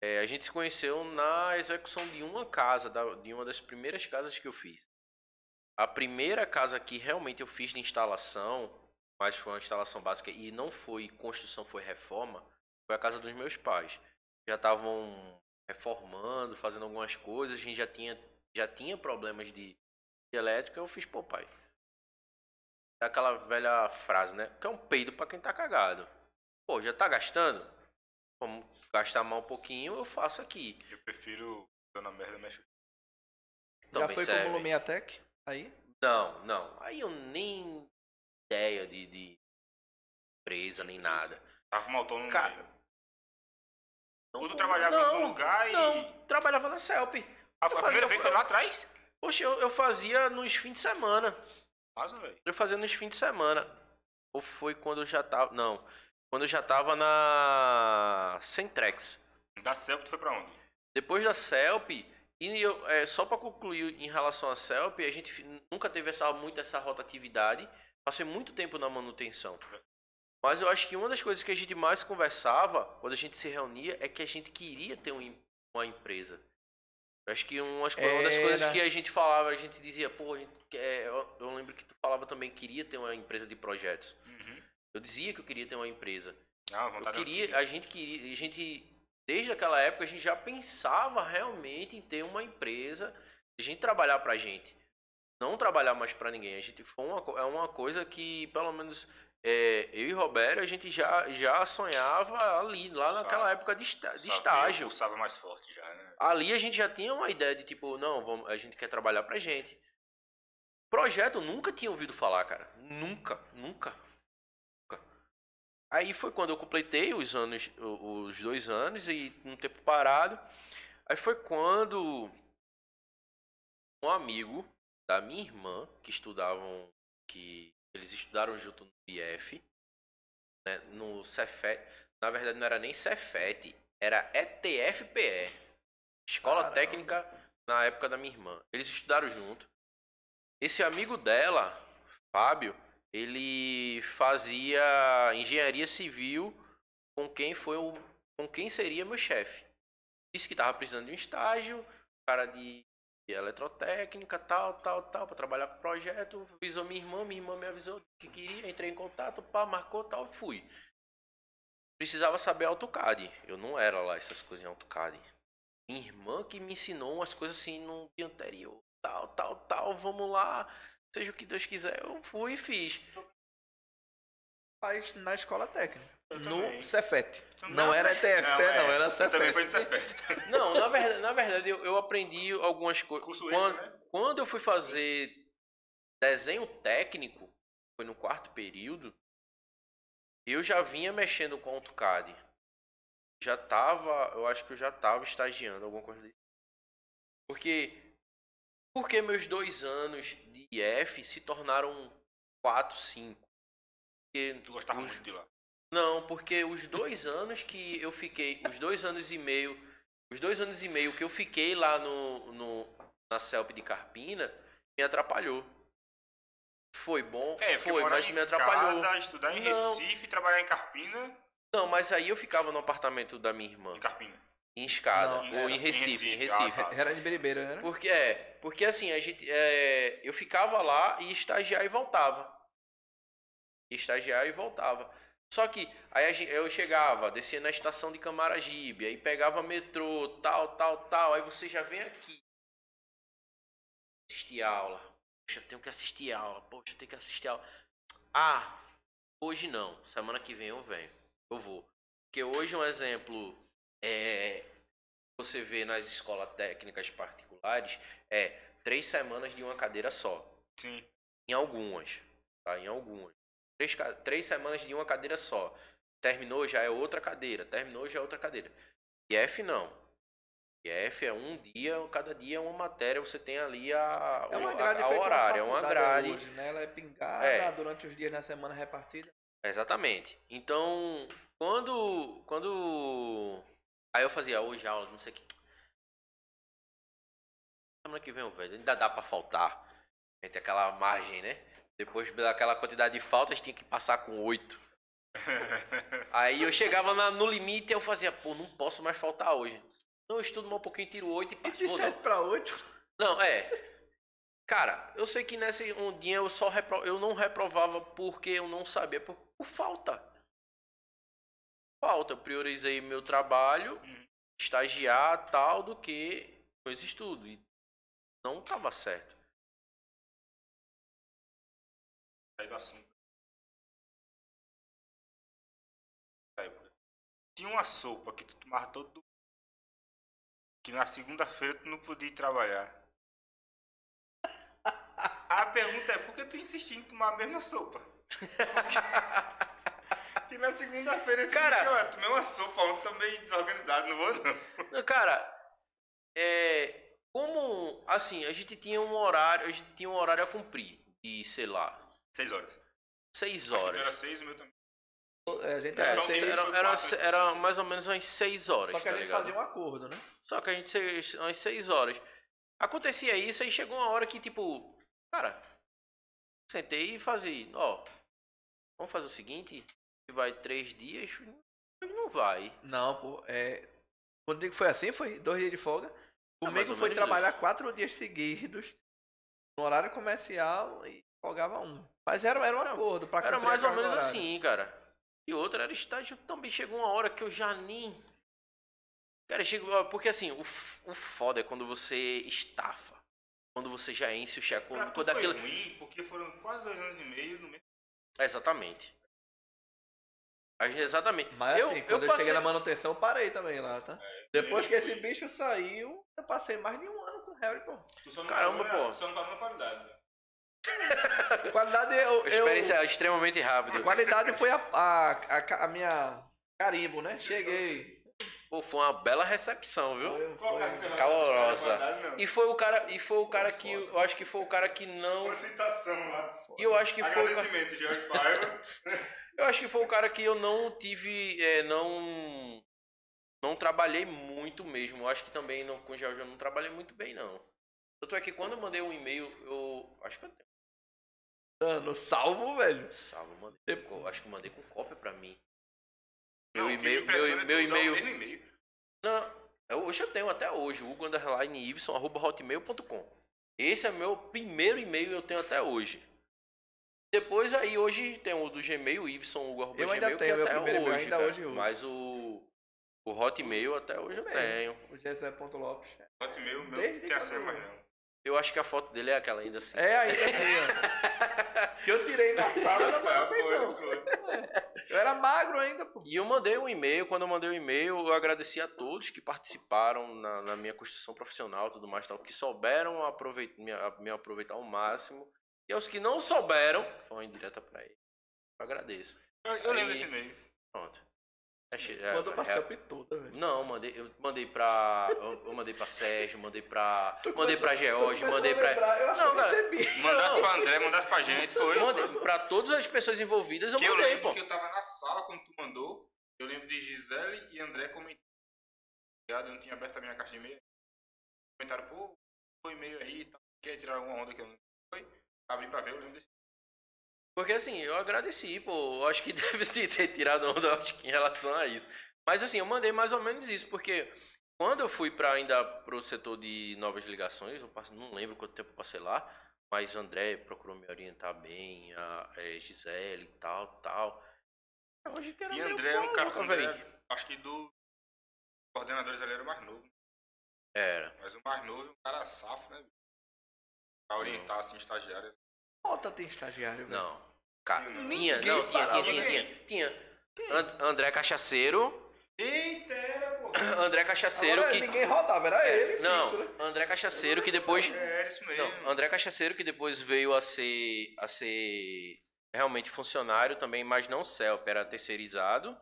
[SPEAKER 3] é, a gente se conheceu na execução de uma casa, da- de uma das primeiras casas que eu fiz. A primeira casa que realmente eu fiz de instalação, mas foi uma instalação básica e não foi construção, foi reforma, foi a casa dos meus pais. Já estavam reformando, fazendo algumas coisas, a gente já tinha, já tinha problemas de, de elétrica, eu fiz, pô, pai, aquela velha frase, né? Que é um peido pra quem tá cagado. Pô, já tá gastando? Vamos gastar mais um pouquinho, eu faço aqui.
[SPEAKER 1] Eu prefiro Dona Merda Mexe.
[SPEAKER 2] Já foi
[SPEAKER 3] serve.
[SPEAKER 2] como Lumiatec? Aí?
[SPEAKER 3] Não, não. Aí eu nem ideia de, de empresa, nem nada.
[SPEAKER 1] Tava como autônomo
[SPEAKER 3] Cara,
[SPEAKER 1] mesmo.
[SPEAKER 3] Não,
[SPEAKER 1] Ou tu trabalhava em
[SPEAKER 3] não,
[SPEAKER 1] algum lugar e.
[SPEAKER 3] Não, trabalhava na CELP.
[SPEAKER 1] Ah, foi a
[SPEAKER 3] fazia-
[SPEAKER 1] primeira vez foi lá atrás?
[SPEAKER 3] Poxa, eu, eu fazia nos fins de semana.
[SPEAKER 1] Nossa, velho.
[SPEAKER 3] Eu fazia nos fins de semana. Ou foi quando eu já tava. Não. Quando eu já tava na Centrex.
[SPEAKER 1] Da CELP tu foi pra onde?
[SPEAKER 3] Depois da CELP, e eu, é, só para concluir em relação à CELP, a gente nunca teve essa, muito essa rotatividade. Passei muito tempo na manutenção. Mas eu acho que uma das coisas que a gente mais conversava, quando a gente se reunia, é que a gente queria ter um uma empresa. Eu acho que umas, uma das coisas que a gente falava, a gente dizia, pô, a gente quer- eu, eu lembro que tu falava também que queria ter uma empresa de projetos.
[SPEAKER 1] Uhum.
[SPEAKER 3] Eu dizia que eu queria ter uma empresa.
[SPEAKER 1] Ah,
[SPEAKER 3] Eu
[SPEAKER 1] vontade
[SPEAKER 3] queria, a gente queria, a gente desde aquela época a gente já pensava realmente em ter uma empresa, a gente trabalhar pra gente, não trabalhar mais pra ninguém. A gente foi uma, é uma coisa que pelo menos é, eu e Roberto a gente já já sonhava ali lá
[SPEAKER 1] Sabe.
[SPEAKER 3] naquela época de, esta- de estágio.
[SPEAKER 1] Pulsava mais forte já, né?
[SPEAKER 3] Ali a gente já tinha uma ideia de tipo, não, vamos, a gente quer trabalhar pra gente. Projeto eu nunca tinha ouvido falar, cara. Nunca. Nunca. Aí foi quando eu completei os anos, os dois anos e um tempo parado. Aí foi quando um amigo da minha irmã, que estudavam, que eles estudaram junto no IF, né, no Cefet, na verdade não era nem Cefet, era ETFPE, Escola
[SPEAKER 2] Caramba.
[SPEAKER 3] Técnica na época da minha irmã. Eles estudaram junto. Esse amigo dela, Fábio, ele fazia engenharia civil com quem foi o com quem seria meu chefe. Disse que tava precisando de um estágio, cara de eletrotécnica, tal, tal, tal, para trabalhar com projeto. Avisou minha irmã, minha irmã me avisou que queria, entrei em contato, pá, marcou, tal, fui. Precisava saber AutoCAD. Eu não era lá essas coisas em AutoCAD. Minha irmã que me ensinou umas coisas assim no dia anterior. Tal, tal, tal, vamos lá. Seja o que Deus quiser. Eu fui e fiz.
[SPEAKER 2] Faz na escola técnica.
[SPEAKER 1] Eu
[SPEAKER 2] no
[SPEAKER 1] também.
[SPEAKER 2] Cefet.
[SPEAKER 1] Tu
[SPEAKER 2] Não era ETFP, não,
[SPEAKER 1] é,
[SPEAKER 2] era
[SPEAKER 1] eu Também
[SPEAKER 2] Cefet.
[SPEAKER 1] foi de Cefet. *laughs*
[SPEAKER 3] Não, na verdade, na verdade eu, eu aprendi algumas coisas. Quando,
[SPEAKER 1] né?
[SPEAKER 3] quando eu fui fazer desenho técnico, foi no quarto período, eu já vinha mexendo com AutoCAD. Já tava, eu acho que eu já tava estagiando, alguma coisa desse. Porque, porque meus dois anos de IF se tornaram quatro, cinco. Porque
[SPEAKER 1] Tu gostava
[SPEAKER 3] os-
[SPEAKER 1] muito de lá.
[SPEAKER 3] não, porque os dois anos que eu fiquei, os dois anos e meio, os dois anos e meio que eu fiquei lá no, no na CELP de Carpina, me atrapalhou. Foi bom,
[SPEAKER 1] É,
[SPEAKER 3] foi, mas me atrapalhou.
[SPEAKER 1] Estudar em
[SPEAKER 3] Não.
[SPEAKER 1] Recife, trabalhar em Carpina.
[SPEAKER 3] Não, mas aí eu ficava no apartamento da minha irmã,
[SPEAKER 1] Em Carpina.
[SPEAKER 3] Em Escada,
[SPEAKER 2] Não,
[SPEAKER 3] ou
[SPEAKER 1] em
[SPEAKER 3] em Recife, em
[SPEAKER 1] Recife,
[SPEAKER 3] Recife.
[SPEAKER 1] ah, tá.
[SPEAKER 2] Era de Beribeira, né?
[SPEAKER 3] Porque é, porque assim, a gente é, eu ficava lá e estagiar e voltava. Ia Estagiar e voltava. Só que aí a gen- eu chegava, descia na estação de Camaragibe, aí pegava metrô, tal, tal, tal, aí você já vem aqui. Assistir aula. Poxa, tenho que assistir aula. Poxa, tenho que assistir aula. Ah, Hoje não. Semana que vem eu venho. Eu vou. Porque hoje um exemplo é você vê nas escolas técnicas particulares é três semanas de uma cadeira só.
[SPEAKER 1] Sim.
[SPEAKER 3] Em algumas, tá? Em algumas. Três, três semanas de uma cadeira só. Terminou já é outra cadeira. Terminou já é outra cadeira. IF não. IF é um dia, cada dia é uma matéria. Você tem ali a,
[SPEAKER 2] É uma
[SPEAKER 3] a-
[SPEAKER 2] grade
[SPEAKER 3] a,
[SPEAKER 2] feita
[SPEAKER 3] horário, é uma
[SPEAKER 2] faculdade
[SPEAKER 3] grade.
[SPEAKER 2] Hoje, né? Ela é pingada
[SPEAKER 3] É.
[SPEAKER 2] durante os dias na semana repartida.
[SPEAKER 3] Exatamente. Então, quando. Quando. Aí eu fazia hoje aula, não sei o que. Semana que vem, eu velho. Ainda dá pra faltar. Tem aquela margem, né? Depois daquela quantidade de faltas, tinha que passar com oito. *laughs* Aí eu chegava na- no limite e eu fazia, pô, não posso mais faltar hoje. Não, eu estudo mais um pouquinho, tiro oito e
[SPEAKER 2] E
[SPEAKER 3] passo.
[SPEAKER 2] de
[SPEAKER 3] Vou,
[SPEAKER 2] 7
[SPEAKER 3] não.
[SPEAKER 2] para 8.
[SPEAKER 3] Não, é. Cara, eu sei que nessa ondinha eu só repro... eu não reprovava porque eu não sabia, por, por falta. Falta, eu priorizei meu trabalho,
[SPEAKER 1] Uhum.
[SPEAKER 3] estagiar tal do que meus estudos. E não tava certo.
[SPEAKER 1] Sair do assunto. Tinha uma sopa que tu tomava todo. Que na segunda-feira tu não podia ir trabalhar. *laughs* A pergunta é, por que tu insistia em tomar a mesma sopa? *laughs* que *laughs* na segunda-feira esse
[SPEAKER 3] Cara-
[SPEAKER 1] bicho, eu tomei uma sopa ontem, tô meio desorganizado, não vou não.
[SPEAKER 3] Cara, é. Como. Assim, a gente tinha um horário. A gente tinha um horário a cumprir. De, sei lá,
[SPEAKER 1] Seis horas.
[SPEAKER 3] seis
[SPEAKER 1] Acho que tu Era
[SPEAKER 3] horas.
[SPEAKER 1] seis, o meu também.
[SPEAKER 2] É, a gente
[SPEAKER 3] É,
[SPEAKER 2] era
[SPEAKER 1] só
[SPEAKER 2] seis,
[SPEAKER 3] era, era,
[SPEAKER 1] quatro,
[SPEAKER 3] era mais ou menos umas seis horas.
[SPEAKER 2] só que a
[SPEAKER 3] tá
[SPEAKER 2] gente
[SPEAKER 3] ligado?
[SPEAKER 2] fazia um acordo, né?
[SPEAKER 3] Só que a gente umas seis horas. Acontecia isso, aí chegou uma hora que, tipo, cara, sentei e fazia, ó, vamos fazer o seguinte, vai três dias, não vai.
[SPEAKER 2] Não, pô, é. Quando digo que foi assim, foi dois dias de folga. Comigo
[SPEAKER 3] ou
[SPEAKER 2] foi trabalhar
[SPEAKER 3] isso.
[SPEAKER 2] quatro dias seguidos, no horário comercial e folgava um. Mas era, era um
[SPEAKER 3] Era-
[SPEAKER 2] acordo pra
[SPEAKER 3] Era mais ou menos
[SPEAKER 2] horário.
[SPEAKER 3] assim, cara. E outra era estágio, também chegou uma hora que eu já nem... Cara, chegou, porque assim, o, o foda é quando você estafa. Quando você já enche o cheque.
[SPEAKER 1] Pra
[SPEAKER 3] Quando, quando
[SPEAKER 1] foi
[SPEAKER 3] aquilo...
[SPEAKER 1] ruim, porque foram quase dois anos e meio no mesmo.
[SPEAKER 3] Exatamente. A gente- Exatamente.
[SPEAKER 2] Mas
[SPEAKER 3] eu,
[SPEAKER 2] assim,
[SPEAKER 3] eu
[SPEAKER 2] quando eu,
[SPEAKER 3] passei...
[SPEAKER 2] cheguei na manutenção, eu parei também lá, tá?
[SPEAKER 3] É,
[SPEAKER 2] Depois que
[SPEAKER 1] eu
[SPEAKER 2] esse
[SPEAKER 1] fui.
[SPEAKER 2] bicho saiu, eu passei mais de um ano com o Harry, pô.
[SPEAKER 3] Caramba,
[SPEAKER 1] parou
[SPEAKER 3] pô.
[SPEAKER 1] Só não parou na qualidade. *laughs*
[SPEAKER 2] Qualidade eu. eu
[SPEAKER 3] Experiência é extremamente rápida.
[SPEAKER 2] qualidade foi a, a, a, a minha carimbo, né? Cheguei.
[SPEAKER 3] Pô, foi uma bela recepção, viu?
[SPEAKER 2] Foi- foi-
[SPEAKER 3] Calorosa. E foi o cara, e foi o cara que eu acho que foi o cara que não,
[SPEAKER 1] Uma citação lá.
[SPEAKER 3] e eu acho que foi o
[SPEAKER 1] Agradecimento, Jorge Paiva. *laughs*
[SPEAKER 3] eu acho que foi o cara que eu não tive, é, não não trabalhei muito mesmo. Eu acho que também não, com o George eu não trabalhei muito bem não. Tanto é que quando eu mandei um e-mail, eu acho que eu tenho
[SPEAKER 2] Mano, salvo, velho.
[SPEAKER 3] salvo, mandei, eu acho que mandei com cópia pra mim. Meu e-mail, meu, e-mail. Não, hoje eu tenho até hoje, o Hugo Underline Iveson, arroba hotmail.com. Esse é meu primeiro e-mail que eu tenho até hoje. Depois aí, hoje tem o do Gmail, Iveson, Hugo, arroba
[SPEAKER 2] Eu ainda
[SPEAKER 3] Gmail,
[SPEAKER 2] tenho,
[SPEAKER 3] que
[SPEAKER 2] meu
[SPEAKER 3] até hoje,
[SPEAKER 2] ainda
[SPEAKER 3] cara.
[SPEAKER 2] hoje eu uso.
[SPEAKER 3] Mas o, o Hotmail até hoje eu tenho.
[SPEAKER 2] O José.lopes.
[SPEAKER 1] Hotmail, meu,
[SPEAKER 2] Desde
[SPEAKER 1] não
[SPEAKER 2] que
[SPEAKER 1] acesso
[SPEAKER 2] eu-
[SPEAKER 1] mais não.
[SPEAKER 3] Eu acho que a foto dele é aquela ainda assim.
[SPEAKER 2] É ainda assim, ó. *laughs* Que eu tirei na sala da manutenção.
[SPEAKER 1] Foi, foi.
[SPEAKER 2] Eu era magro ainda, pô.
[SPEAKER 3] E eu mandei um e-mail, quando eu mandei o e-mail, eu agradeci a todos que participaram na, na minha construção profissional e tudo mais, tal, que souberam aproveitar, me, me aproveitar ao máximo. E aos que não souberam, foi uma indireta pra ele. Eu agradeço.
[SPEAKER 1] Eu, eu lembro desse e-mail.
[SPEAKER 3] Pronto. É é-
[SPEAKER 2] Quando eu passei
[SPEAKER 3] é-
[SPEAKER 2] a pitoda, velho.
[SPEAKER 3] Não, mandei, eu mandei pra. Eu, eu mandei pra Sérgio, mandei pra. *laughs*
[SPEAKER 2] Tu
[SPEAKER 3] mandei pra George, mandei pra.
[SPEAKER 2] lembrar, Eu acho
[SPEAKER 3] Não,
[SPEAKER 2] que eu
[SPEAKER 3] cara.
[SPEAKER 2] recebi. *laughs*
[SPEAKER 1] Mandasse pra André, mandasse pra gente, foi.
[SPEAKER 3] Mandei pra todas as pessoas envolvidas, eu
[SPEAKER 1] que eu
[SPEAKER 3] mandei,
[SPEAKER 1] lembro
[SPEAKER 3] pô.
[SPEAKER 1] que eu tava na sala quando tu mandou. Eu lembro de Gisele e André comentando. Eu não tinha aberto a minha caixa de e-mail. Comentaram, pô, foi e-mail aí, tá, quer tirar alguma onda que eu não foi. Abri pra ver, eu lembro desse.
[SPEAKER 3] Porque assim, eu agradeci, pô. Eu acho que *laughs* deve ter tirado onda, acho que em relação a isso. Mas assim, eu mandei mais ou menos isso, porque quando eu fui para ainda pro setor de novas ligações, eu passo- não lembro quanto tempo eu passei lá, mas André procurou me orientar bem, a eh, Gisele e tal, tal. Eu acho que era
[SPEAKER 1] E André era um cara com André, acho que do coordenadores ali era o mais novo.
[SPEAKER 3] Era.
[SPEAKER 1] Mas o mais novo é um cara safo, né? Pra orientar assim, estagiário.
[SPEAKER 2] Falta tem estagiário, velho.
[SPEAKER 3] Não. Cara,
[SPEAKER 1] Ninguém
[SPEAKER 3] tinha, não, tinha, tinha,
[SPEAKER 2] parava.
[SPEAKER 3] tinha, tinha, tinha. And- André Cachaceiro,
[SPEAKER 1] Eita, era, pô. *clears throat*
[SPEAKER 3] André Cachaceiro
[SPEAKER 2] Agora,
[SPEAKER 3] que
[SPEAKER 2] ninguém rodava, era ele,
[SPEAKER 3] não,
[SPEAKER 2] fixo, né?
[SPEAKER 3] André Cachaceiro que depois
[SPEAKER 1] É, isso mesmo.
[SPEAKER 3] Não, André Cachaceiro que depois veio a ser a ser realmente funcionário também, mas não CELP, era terceirizado.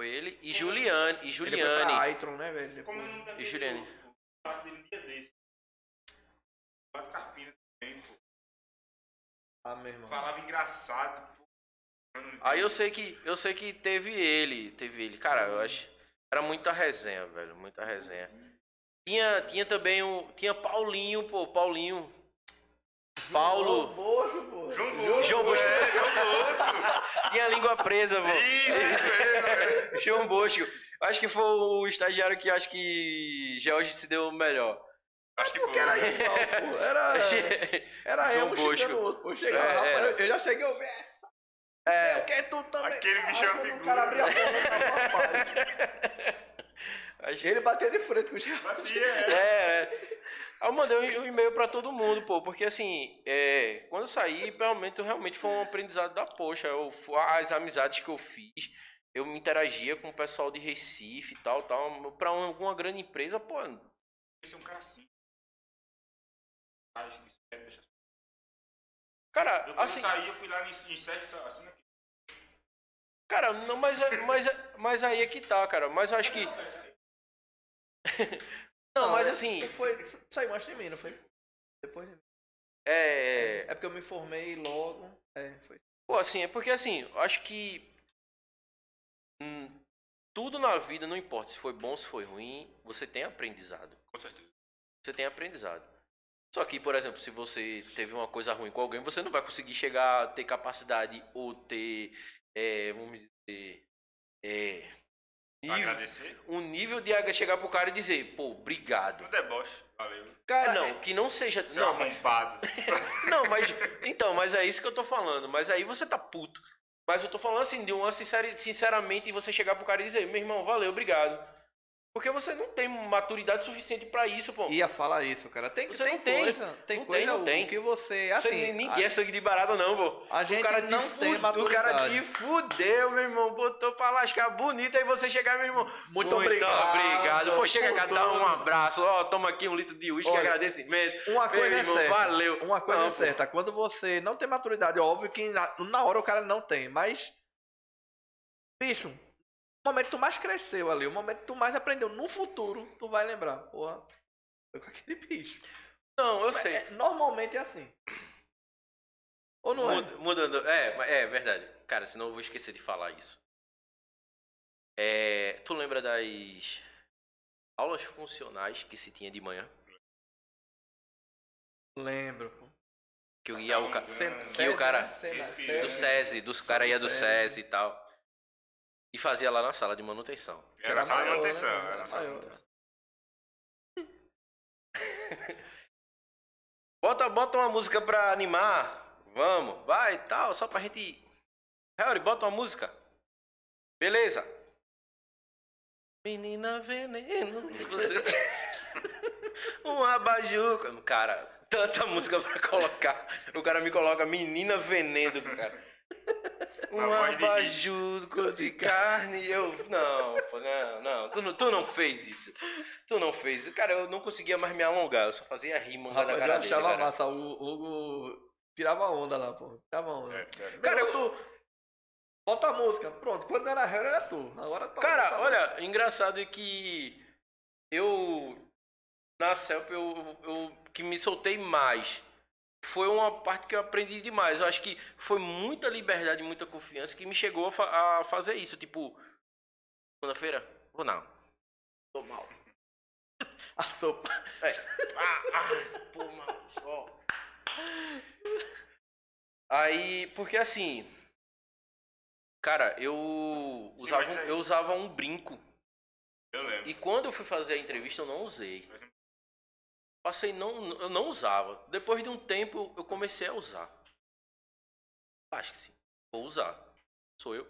[SPEAKER 3] Foi ele e Juliane, e
[SPEAKER 2] Ele foi
[SPEAKER 3] Juliane.
[SPEAKER 2] pra Aitron, né, velho?
[SPEAKER 1] Como
[SPEAKER 3] E Juliane?
[SPEAKER 1] O um dia desse. Quatro carpina também, pô.
[SPEAKER 2] Ah, meu irmão.
[SPEAKER 1] Falava engraçado, pô.
[SPEAKER 3] Aí eu sei que eu sei que teve ele, teve ele. Cara, eu acho era muita resenha, velho, muita resenha. Tinha tinha também o tinha Paulinho, pô, Paulinho. Paulo,
[SPEAKER 2] Bojo, pô.
[SPEAKER 1] João Bosco.
[SPEAKER 3] João Bosco.
[SPEAKER 1] É, João Bosco. *laughs*
[SPEAKER 3] tinha a língua presa, pô.
[SPEAKER 1] Isso, isso mesmo.
[SPEAKER 3] João Bosco. Acho que foi o estagiário que acho que George se deu melhor.
[SPEAKER 1] Acho que
[SPEAKER 2] Porque era
[SPEAKER 1] foi.
[SPEAKER 2] igual, pô. Era, *laughs* era eu
[SPEAKER 3] Bosco.
[SPEAKER 2] xingando o outro. Pô. Chegava,
[SPEAKER 3] É,
[SPEAKER 2] rapaz,
[SPEAKER 3] era.
[SPEAKER 2] eu, eu já cheguei a ouvir essa.
[SPEAKER 3] É.
[SPEAKER 2] O que tu também.
[SPEAKER 1] Aquele
[SPEAKER 2] Ah,
[SPEAKER 1] bicho é
[SPEAKER 2] O cara abria a porta. *laughs*
[SPEAKER 3] Acho-
[SPEAKER 2] Ele batia de frente com o Geraldo.
[SPEAKER 1] Batia, é. *laughs*
[SPEAKER 3] É, é. Eu mandei um e-mail pra todo mundo, pô, porque assim, é, quando eu saí, realmente, realmente foi um aprendizado da poxa. Eu, as amizades que eu fiz, eu me interagia com o pessoal de Recife e tal, tal. Pra uma- alguma grande empresa, pô,
[SPEAKER 1] Esse é um cara assim. Isso- é, deixa-
[SPEAKER 3] cara,
[SPEAKER 1] Eu
[SPEAKER 3] assim,
[SPEAKER 1] saí, eu fui lá em, em sete, assim, aqui.
[SPEAKER 3] cara, não, mas, é- mas, é- mas aí é que tá, cara. Mas eu acho que. *laughs* Não, mas
[SPEAKER 2] é-
[SPEAKER 3] assim,
[SPEAKER 2] Foi, saiu antes de mim, não foi? Depois de mim.
[SPEAKER 3] é.
[SPEAKER 2] É porque eu me formei logo. É, foi.
[SPEAKER 3] Pô, assim, é porque assim, eu acho que. hum, tudo na vida, não importa se foi bom, se foi ruim, você tem aprendizado.
[SPEAKER 1] Com certeza.
[SPEAKER 3] Você tem aprendizado. Só que, por exemplo, se você teve uma coisa ruim com alguém, você não vai conseguir chegar a ter capacidade ou ter, é, vamos dizer, é,
[SPEAKER 1] agradecer.
[SPEAKER 3] um nível de chegar pro cara e dizer, pô, obrigado.
[SPEAKER 1] No deboche. Valeu.
[SPEAKER 2] Cara,
[SPEAKER 3] não, que não seja.
[SPEAKER 1] Seu
[SPEAKER 3] Não, mas,
[SPEAKER 1] arrombado. *laughs*
[SPEAKER 3] não, mas. Então, mas é isso que eu tô falando. Mas aí você tá puto. Mas eu tô falando assim, de uma sinceramente, você chegar pro cara e dizer, meu irmão, valeu, obrigado. Porque você não tem maturidade suficiente pra isso, pô.
[SPEAKER 2] Ia falar isso, cara. Tem,
[SPEAKER 3] Você
[SPEAKER 2] tem
[SPEAKER 3] não tem.
[SPEAKER 2] coisa, tem
[SPEAKER 3] Não
[SPEAKER 2] coisa
[SPEAKER 3] tem, não
[SPEAKER 2] o
[SPEAKER 3] tem.
[SPEAKER 2] que você,
[SPEAKER 3] Você-
[SPEAKER 2] assim,
[SPEAKER 3] ninguém
[SPEAKER 2] a-
[SPEAKER 3] é sangue de barata, não, pô.
[SPEAKER 2] A gente
[SPEAKER 3] o cara te
[SPEAKER 2] não tem
[SPEAKER 3] fude- O cara
[SPEAKER 2] maturidade.
[SPEAKER 3] te fudeu, meu irmão. Botou pra lascar bonito. Aí você chegar, meu irmão.
[SPEAKER 2] Muito obrigado
[SPEAKER 3] obrigado. Pô, chega cá, dá um abraço. Ó, toma aqui um litro de uísque, agradecimento.
[SPEAKER 2] Uma
[SPEAKER 3] Meu
[SPEAKER 2] coisa é
[SPEAKER 3] irmão,
[SPEAKER 2] certa.
[SPEAKER 3] valeu.
[SPEAKER 2] Uma coisa
[SPEAKER 3] Não,
[SPEAKER 2] é
[SPEAKER 3] pô.
[SPEAKER 2] certa. Quando você não tem maturidade, óbvio que na, na hora o cara não tem, mas. Bicho, o momento que tu mais cresceu ali, o momento que tu mais aprendeu no futuro, tu vai lembrar. Porra, foi com aquele bicho.
[SPEAKER 3] Não, eu sei.
[SPEAKER 2] É, normalmente é assim. Ou não é?
[SPEAKER 3] Muda- Mudando. É, mas- é verdade. Cara, senão eu vou esquecer de falar isso. É, tu lembra das aulas funcionais que se tinha de manhã?
[SPEAKER 2] Lembro. pô.
[SPEAKER 3] Que eu ia o ca... Que o cara
[SPEAKER 2] né?
[SPEAKER 3] Do SESI, dos caras ia do.
[SPEAKER 2] SESI
[SPEAKER 3] e tal. E fazia lá na sala de manutenção.
[SPEAKER 1] Era a sala de
[SPEAKER 2] maior,
[SPEAKER 1] manutenção.
[SPEAKER 2] né?
[SPEAKER 1] Era
[SPEAKER 2] Era
[SPEAKER 1] sala
[SPEAKER 2] maior.
[SPEAKER 1] manutenção. *laughs*
[SPEAKER 3] Bota, bota uma música pra animar. Vamos, vai, tal, só pra gente. Harry, bota uma música. Beleza. Menina veneno, você tem *laughs* um abajuca. Cara, tanta música pra colocar. O cara me coloca menina veneno, cara. Um
[SPEAKER 1] Na voz de
[SPEAKER 3] carne, eu. *laughs* Não, pô, não, não. Tu, não. tu não fez isso. Tu não fez isso. Cara, eu não conseguia mais me alongar. Eu só fazia rima na
[SPEAKER 2] eu
[SPEAKER 3] cara dele.
[SPEAKER 2] achava
[SPEAKER 3] cara.
[SPEAKER 2] massa. O Hugo tirava onda lá, pô. Tirava onda.
[SPEAKER 1] É.
[SPEAKER 3] Cara, eu-
[SPEAKER 2] tu. Bota a música. Pronto. Quando era Harry, era tu. Agora tu.
[SPEAKER 3] Cara,
[SPEAKER 2] a
[SPEAKER 3] olha, engraçado é que eu na CELP eu, eu que me soltei mais. Foi uma parte que eu aprendi demais. Eu acho que foi muita liberdade, muita confiança que me chegou a, fa- a fazer isso. Tipo, segunda-feira? Ou não? Tô mal. *laughs*
[SPEAKER 2] A sopa.
[SPEAKER 3] É. Ah, ah, pô, mal, só. Aí, porque assim, cara, eu usava,
[SPEAKER 1] aí-
[SPEAKER 3] eu usava um brinco.
[SPEAKER 1] Eu lembro.
[SPEAKER 3] E quando eu fui fazer a entrevista, eu não usei. Passei, não, eu não usava. Depois de um tempo, eu comecei a usar. Acho que sim. Vou usar. Sou eu.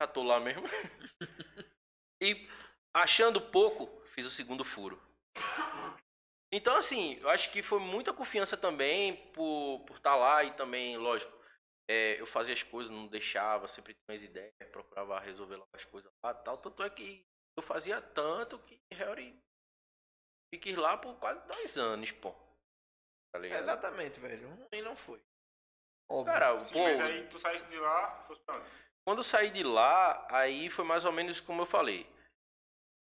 [SPEAKER 3] Já tô lá mesmo. *laughs* e achando pouco, fiz o segundo furo. Então, assim, eu acho que foi muita confiança também por estar por tá lá e também, lógico, é, eu fazia as coisas, não deixava, sempre tinha as ideias, procurava resolver as coisas lá tal. Tanto é que eu fazia tanto que Harry fiquei lá por quase dois anos, pô. Tá ligado?
[SPEAKER 2] Exatamente, velho. E não foi.
[SPEAKER 3] Óbvio. Cara,
[SPEAKER 1] Sim, pô, mas aí tu saísse de lá, fosse pra onde?
[SPEAKER 3] Quando eu saí de lá, aí foi mais ou menos como eu falei.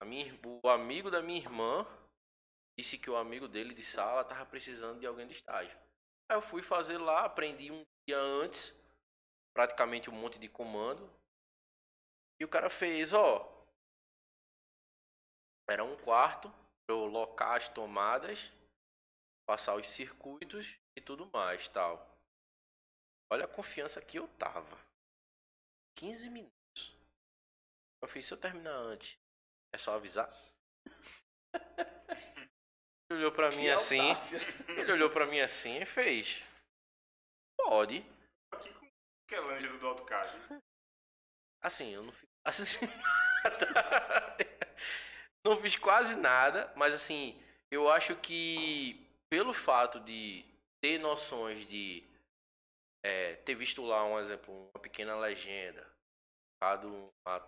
[SPEAKER 3] A minha, o amigo da minha irmã disse que o amigo dele de sala tava precisando de alguém de estágio. Aí eu fui fazer lá, aprendi um dia antes, praticamente um monte de comando. E o cara fez, ó. Era um quarto para eu locar as tomadas, passar os circuitos e tudo mais, tal. Olha a confiança que eu tava. 15 minutos. Eu fiz, se eu terminar antes, é só avisar? *laughs* Ele olhou pra mim que assim. Audácia. Ele olhou pra mim assim e fez. Pode.
[SPEAKER 1] Aqui com aquele ângelo do AutoCAD.
[SPEAKER 3] Assim, eu não fiz assim, *laughs* não fiz quase nada, mas assim, eu acho que pelo fato de ter noções de é, ter visto lá um exemplo, uma pequena legenda, colocado a,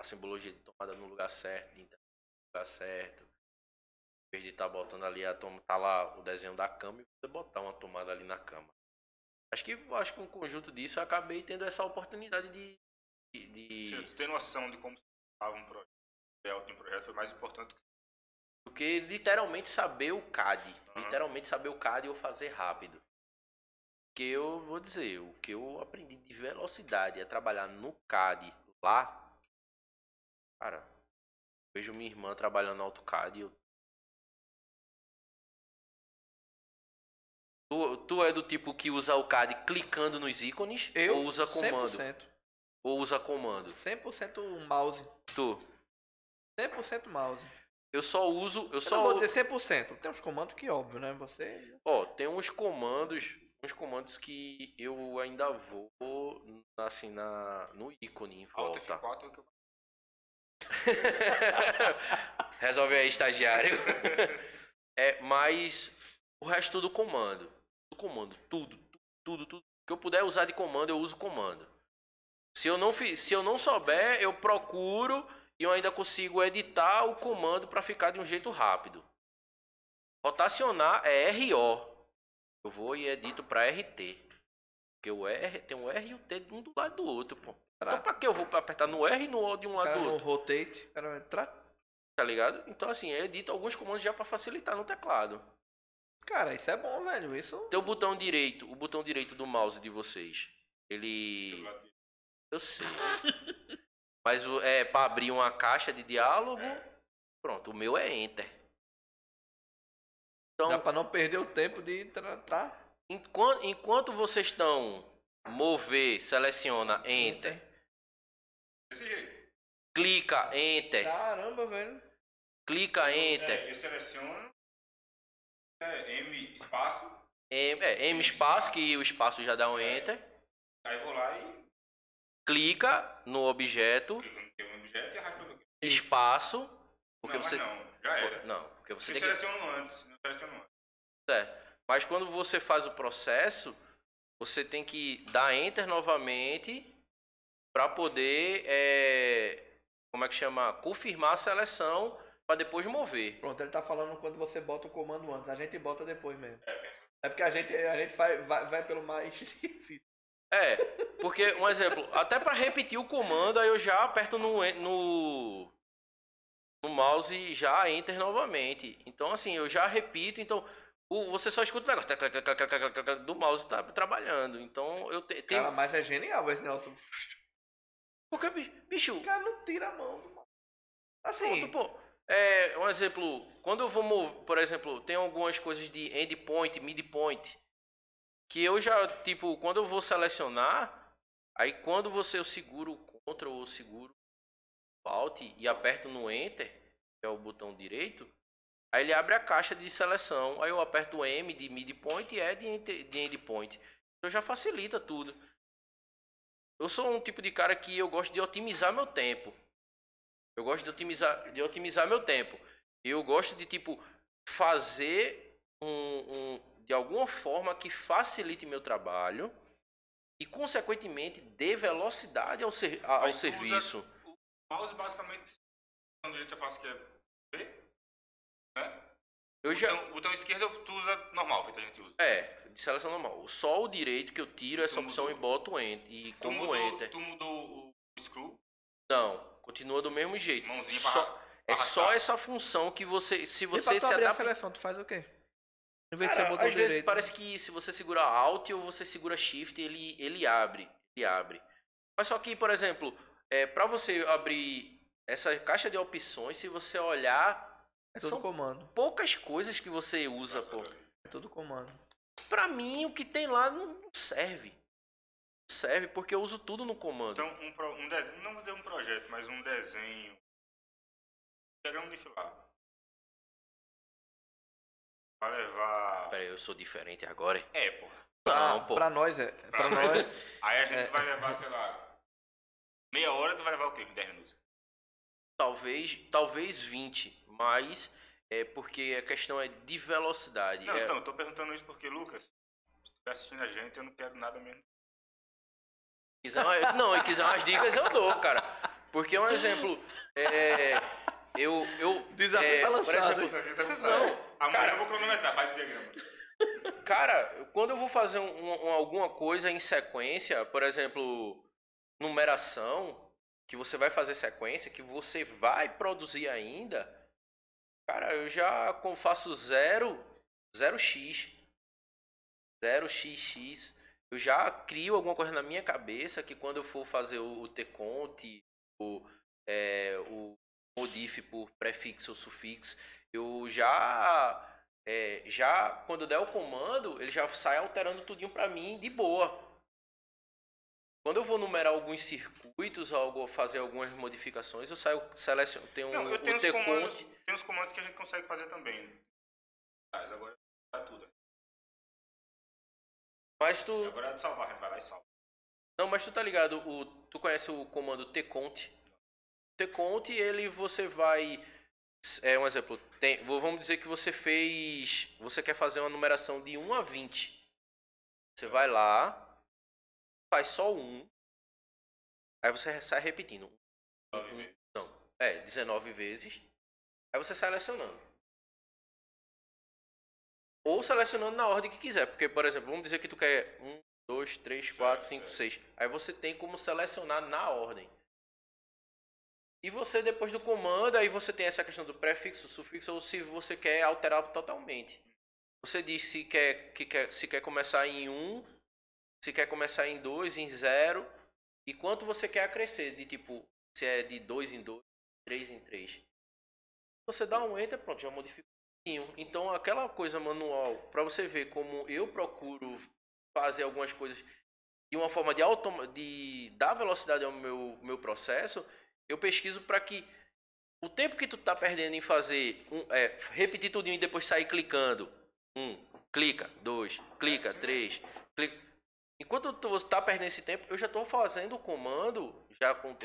[SPEAKER 3] a simbologia de tomada no lugar certo, no lugar certo, em vez de estar tá botando ali a tomada, tá lá o desenho da cama e você botar uma tomada ali na cama. Acho que acho que um conjunto disso eu acabei tendo essa oportunidade de. de...
[SPEAKER 1] Sim, tu tem noção de como estava um projeto, de um projeto foi mais importante
[SPEAKER 3] do que literalmente saber o CAD. Uhum. Literalmente saber o CAD ou fazer rápido que eu vou dizer, o que eu aprendi de velocidade é trabalhar no CAD lá. Cara, vejo minha irmã trabalhando no AutoCAD e eu Tu, tu é do tipo que usa o CAD clicando nos ícones
[SPEAKER 2] eu,
[SPEAKER 3] ou usa comando?
[SPEAKER 2] 100%.
[SPEAKER 3] Ou usa comando?
[SPEAKER 2] 100% mouse.
[SPEAKER 3] Tu?
[SPEAKER 2] 100% mouse.
[SPEAKER 3] Eu só uso, eu, eu só
[SPEAKER 2] não vou dizer 100%. Tem uns comandos que óbvio, né? Você
[SPEAKER 3] Ó, tem uns comandos uns comandos que eu ainda vou assim na no ícone em volta. F4 que eu... *laughs* Resolve aí, estagiário. *laughs* é, mas o resto do comando, do comando, tudo, tudo, tudo que eu puder usar de comando, eu uso comando. Se eu não se eu não souber, eu procuro e eu ainda consigo editar o comando para ficar de um jeito rápido. Rotacionar é RO. Eu vou e edito para RT. Porque o R tem um R e o T um do lado do outro, pô. Então pra que eu vou apertar no R e no O de um lado
[SPEAKER 2] cara
[SPEAKER 3] do outro?
[SPEAKER 2] rotate, cara entrar.
[SPEAKER 3] Tá ligado? Então assim, eu edito alguns comandos já para facilitar no teclado.
[SPEAKER 2] Cara, isso é bom, velho. Isso.
[SPEAKER 3] Tem o botão direito, o botão direito do mouse de vocês. Ele. Eu sei. *laughs* Mas é para abrir uma caixa de diálogo. Pronto, o meu é Enter.
[SPEAKER 2] Então, Dá para não perder o tempo de tratar.
[SPEAKER 3] Enquanto, enquanto vocês estão mover, seleciona Enter.
[SPEAKER 1] Desse jeito.
[SPEAKER 3] Clica Enter.
[SPEAKER 2] Caramba, velho.
[SPEAKER 3] Clica Enter.
[SPEAKER 1] É, eu seleciono. É, M espaço.
[SPEAKER 3] M, é, M espaço, que o espaço já dá um é. Enter.
[SPEAKER 1] Aí vou lá e.
[SPEAKER 3] Clica no objeto.
[SPEAKER 1] Clica no objeto e arrasta
[SPEAKER 3] Espaço. Porque
[SPEAKER 1] não,
[SPEAKER 3] você.
[SPEAKER 1] Não, já era.
[SPEAKER 3] Não, porque você
[SPEAKER 1] eu
[SPEAKER 3] tem
[SPEAKER 1] seleciono que... antes.
[SPEAKER 3] É. Mas quando você faz o processo, você tem que dar enter novamente para poder, é, como é que chama, confirmar a seleção para depois mover.
[SPEAKER 2] Pronto, ele tá falando quando você bota o comando antes, a gente bota depois mesmo. É porque a gente, a gente vai, vai, vai pelo mais *laughs* difícil.
[SPEAKER 3] É, porque, um exemplo, até para repetir o comando, aí eu já aperto no, no, no mouse já enter novamente. Então, assim, eu já repito. Então, o, você só escuta o negócio do mouse tá trabalhando. Então, eu te, tenho.
[SPEAKER 2] Cara, mas é genial esse Nelson.
[SPEAKER 3] Porque, bicho.
[SPEAKER 2] O cara não tira a mão. Assim.
[SPEAKER 3] Pronto, pô. É, um exemplo, quando eu vou mover, por exemplo, tem algumas coisas de endpoint, midpoint, que eu já, tipo, quando eu vou selecionar, aí quando você eu seguro o Ctrl ou seguro Alt e aperto no Enter, que é o botão direito, aí ele abre a caixa de seleção. Aí eu aperto o M de midpoint e E de endpoint. Então já facilita tudo. Eu sou um tipo de cara que eu gosto de otimizar meu tempo. Eu gosto de otimizar, de otimizar meu tempo. Eu gosto de tipo, fazer um, um- de alguma forma que facilite meu trabalho e, consequentemente, dê velocidade ao, ser, a- ao serviço.
[SPEAKER 1] O mouse basicamente, quando ele te fala que é B, né?
[SPEAKER 3] Eu já,
[SPEAKER 1] Então, o botão esquerdo tu usa normal, feito a gente usa.
[SPEAKER 3] é, de seleção normal. Só o direito que eu tiro essa
[SPEAKER 1] Tu
[SPEAKER 3] opção
[SPEAKER 1] mudou.
[SPEAKER 3] e boto enter. E
[SPEAKER 1] Tu
[SPEAKER 3] como
[SPEAKER 1] mudou,
[SPEAKER 3] enter.
[SPEAKER 1] tu mudou o screw,
[SPEAKER 3] Não, continua do mesmo jeito.
[SPEAKER 1] mãozinha pra
[SPEAKER 3] Só,
[SPEAKER 1] arra-
[SPEAKER 3] é
[SPEAKER 1] arrastar.
[SPEAKER 3] só essa função que você. Se
[SPEAKER 2] E pra
[SPEAKER 3] você
[SPEAKER 2] tu
[SPEAKER 3] se
[SPEAKER 2] abrir a
[SPEAKER 3] adapta.
[SPEAKER 2] seleção, tu faz o quê? Em vez de botão
[SPEAKER 3] às vezes
[SPEAKER 2] direito.
[SPEAKER 3] parece que se você segura Alt ou você segura Shift, ele, ele abre. Ele abre. Mas só que, por exemplo, é, para você abrir essa caixa de opções, se você olhar,
[SPEAKER 2] É
[SPEAKER 3] são
[SPEAKER 2] comando.
[SPEAKER 3] poucas coisas que você usa, pô.
[SPEAKER 2] É tudo comando.
[SPEAKER 3] Pra mim, o que tem lá não serve. Não serve porque eu uso tudo no comando.
[SPEAKER 1] Então, um, pro- um desenho, não vou dizer um projeto, mas um desenho. Diagrama unifilar. Vai levar.
[SPEAKER 3] Pera aí, eu sou diferente agora. hein?
[SPEAKER 1] É, pô.
[SPEAKER 3] Não, pô.
[SPEAKER 2] Pra nós é. Pra nós.
[SPEAKER 1] Aí a gente
[SPEAKER 2] É.
[SPEAKER 1] vai levar, sei lá. Meia hora, tu vai levar o quê? 10 minutos.
[SPEAKER 3] Talvez, talvez 20, mas é porque a questão é de velocidade.
[SPEAKER 1] Não,
[SPEAKER 3] É-
[SPEAKER 1] então, eu tô perguntando isso porque, Lucas, se tu estiver assistindo a gente, eu não quero nada mesmo.
[SPEAKER 3] Quiser uma- não, e quiser umas dicas eu dou, cara. Porque um exemplo, é, eu, eu
[SPEAKER 2] Desafio
[SPEAKER 3] é,
[SPEAKER 2] tá
[SPEAKER 3] por
[SPEAKER 2] lançado,
[SPEAKER 3] exemplo,
[SPEAKER 1] Isso aqui tá pensando.
[SPEAKER 3] Não,
[SPEAKER 1] Amanhã
[SPEAKER 3] cara-
[SPEAKER 1] eu vou cronometrar, faz o diagrama. *laughs*
[SPEAKER 3] cara, quando eu vou fazer um- um- alguma coisa em sequência, por exemplo, numeração, que você vai fazer sequência, que você vai produzir ainda, cara, eu já faço zero, zero x, zero xx, eu já crio alguma coisa na minha cabeça que quando eu for fazer o, o tconte, o, é, o modif por prefixo ou sufixo, eu já é, já quando der o comando, ele já sai alterando tudinho pra mim de boa. Quando eu vou numerar alguns circuitos, algo, fazer algumas modificações, eu saio seleciono, tem um
[SPEAKER 1] Não, eu tenho
[SPEAKER 3] o tconte,
[SPEAKER 1] tem uns comandos que a gente consegue fazer também. Mas agora tá tudo.
[SPEAKER 3] mas tu
[SPEAKER 1] Agora é de salvar, vai lá e salva.
[SPEAKER 3] Não, mas tu tá ligado, o, tu conhece o comando tconte? Tconte, ele você vai. É um exemplo. Tem, vamos dizer que você fez. Você quer fazer uma numeração de 1 a 20. Você vai lá, faz só um. Aí você sai repetindo. Não, é, 19 vezes. Aí você selecionando. Ou selecionando na ordem que quiser. Porque, por exemplo, vamos dizer que tu quer 1, 2, 3, 4, 5, 6. Aí você tem como selecionar na ordem. E você, depois do comando, aí você tem essa questão do prefixo, sufixo, ou se você quer alterar totalmente. Você diz se quer, que quer, se quer começar em 1, se quer começar em 2, em 0, e quanto você quer acrescer, de tipo, se é de 2 em 2, 3 em 3. Você dá um enter, pronto, já modifica um. Então, aquela coisa manual, para você ver como eu procuro fazer algumas coisas de uma forma de, de dar velocidade ao meu, meu processo, eu pesquiso para que o tempo que tu tá perdendo em fazer, um, é, repetir tudinho e depois sair clicando. Um, clica, dois, clica,
[SPEAKER 1] assim
[SPEAKER 3] três, clica. Enquanto tu tá perdendo esse tempo, eu já tô fazendo o comando já com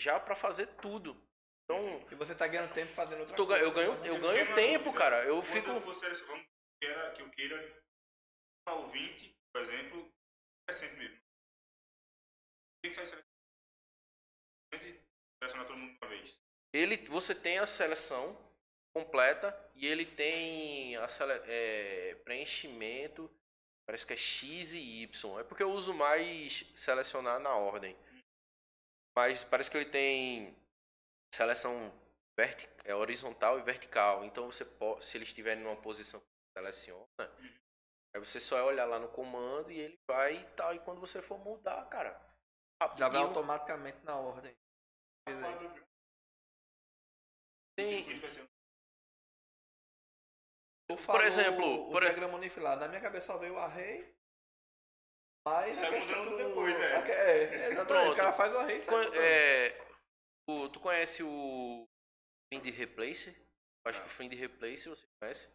[SPEAKER 3] já para fazer tudo. Então,
[SPEAKER 2] E você tá ganhando tempo fazendo outra
[SPEAKER 3] tô
[SPEAKER 2] coisa.
[SPEAKER 3] eu ganho,
[SPEAKER 2] né?
[SPEAKER 3] eu
[SPEAKER 1] Eu
[SPEAKER 3] ganho tempo,
[SPEAKER 1] dúvida.
[SPEAKER 3] cara. Eu
[SPEAKER 1] Quando
[SPEAKER 3] fico
[SPEAKER 1] eu selecionar, vamos que, era, que eu queira ao 20, por exemplo, é sempre mesmo. Selecionar todo mundo de uma vez.
[SPEAKER 3] ele você tem a seleção completa e ele tem a sele, é, preenchimento parece que é x e y é porque eu uso mais selecionar na ordem mas parece que ele tem seleção verti é horizontal e vertical então você pode se ele estiver numa posição que você seleciona aí você só é olhar lá no comando e ele vai e tal e quando você for mudar cara
[SPEAKER 2] Já vai automaticamente na ordem. Fez aí.
[SPEAKER 3] tem,
[SPEAKER 2] Tu falou
[SPEAKER 3] exemplo,
[SPEAKER 2] o
[SPEAKER 3] por
[SPEAKER 2] diagrama unifilar. Na minha cabeça só veio o array. Mas
[SPEAKER 1] Isso
[SPEAKER 2] a
[SPEAKER 1] é
[SPEAKER 2] questão do...
[SPEAKER 1] depois, é.
[SPEAKER 2] É, exatamente. O cara faz o array
[SPEAKER 3] Con- é, o- tu conhece o Find Replace? Acho que o Find Replace você conhece.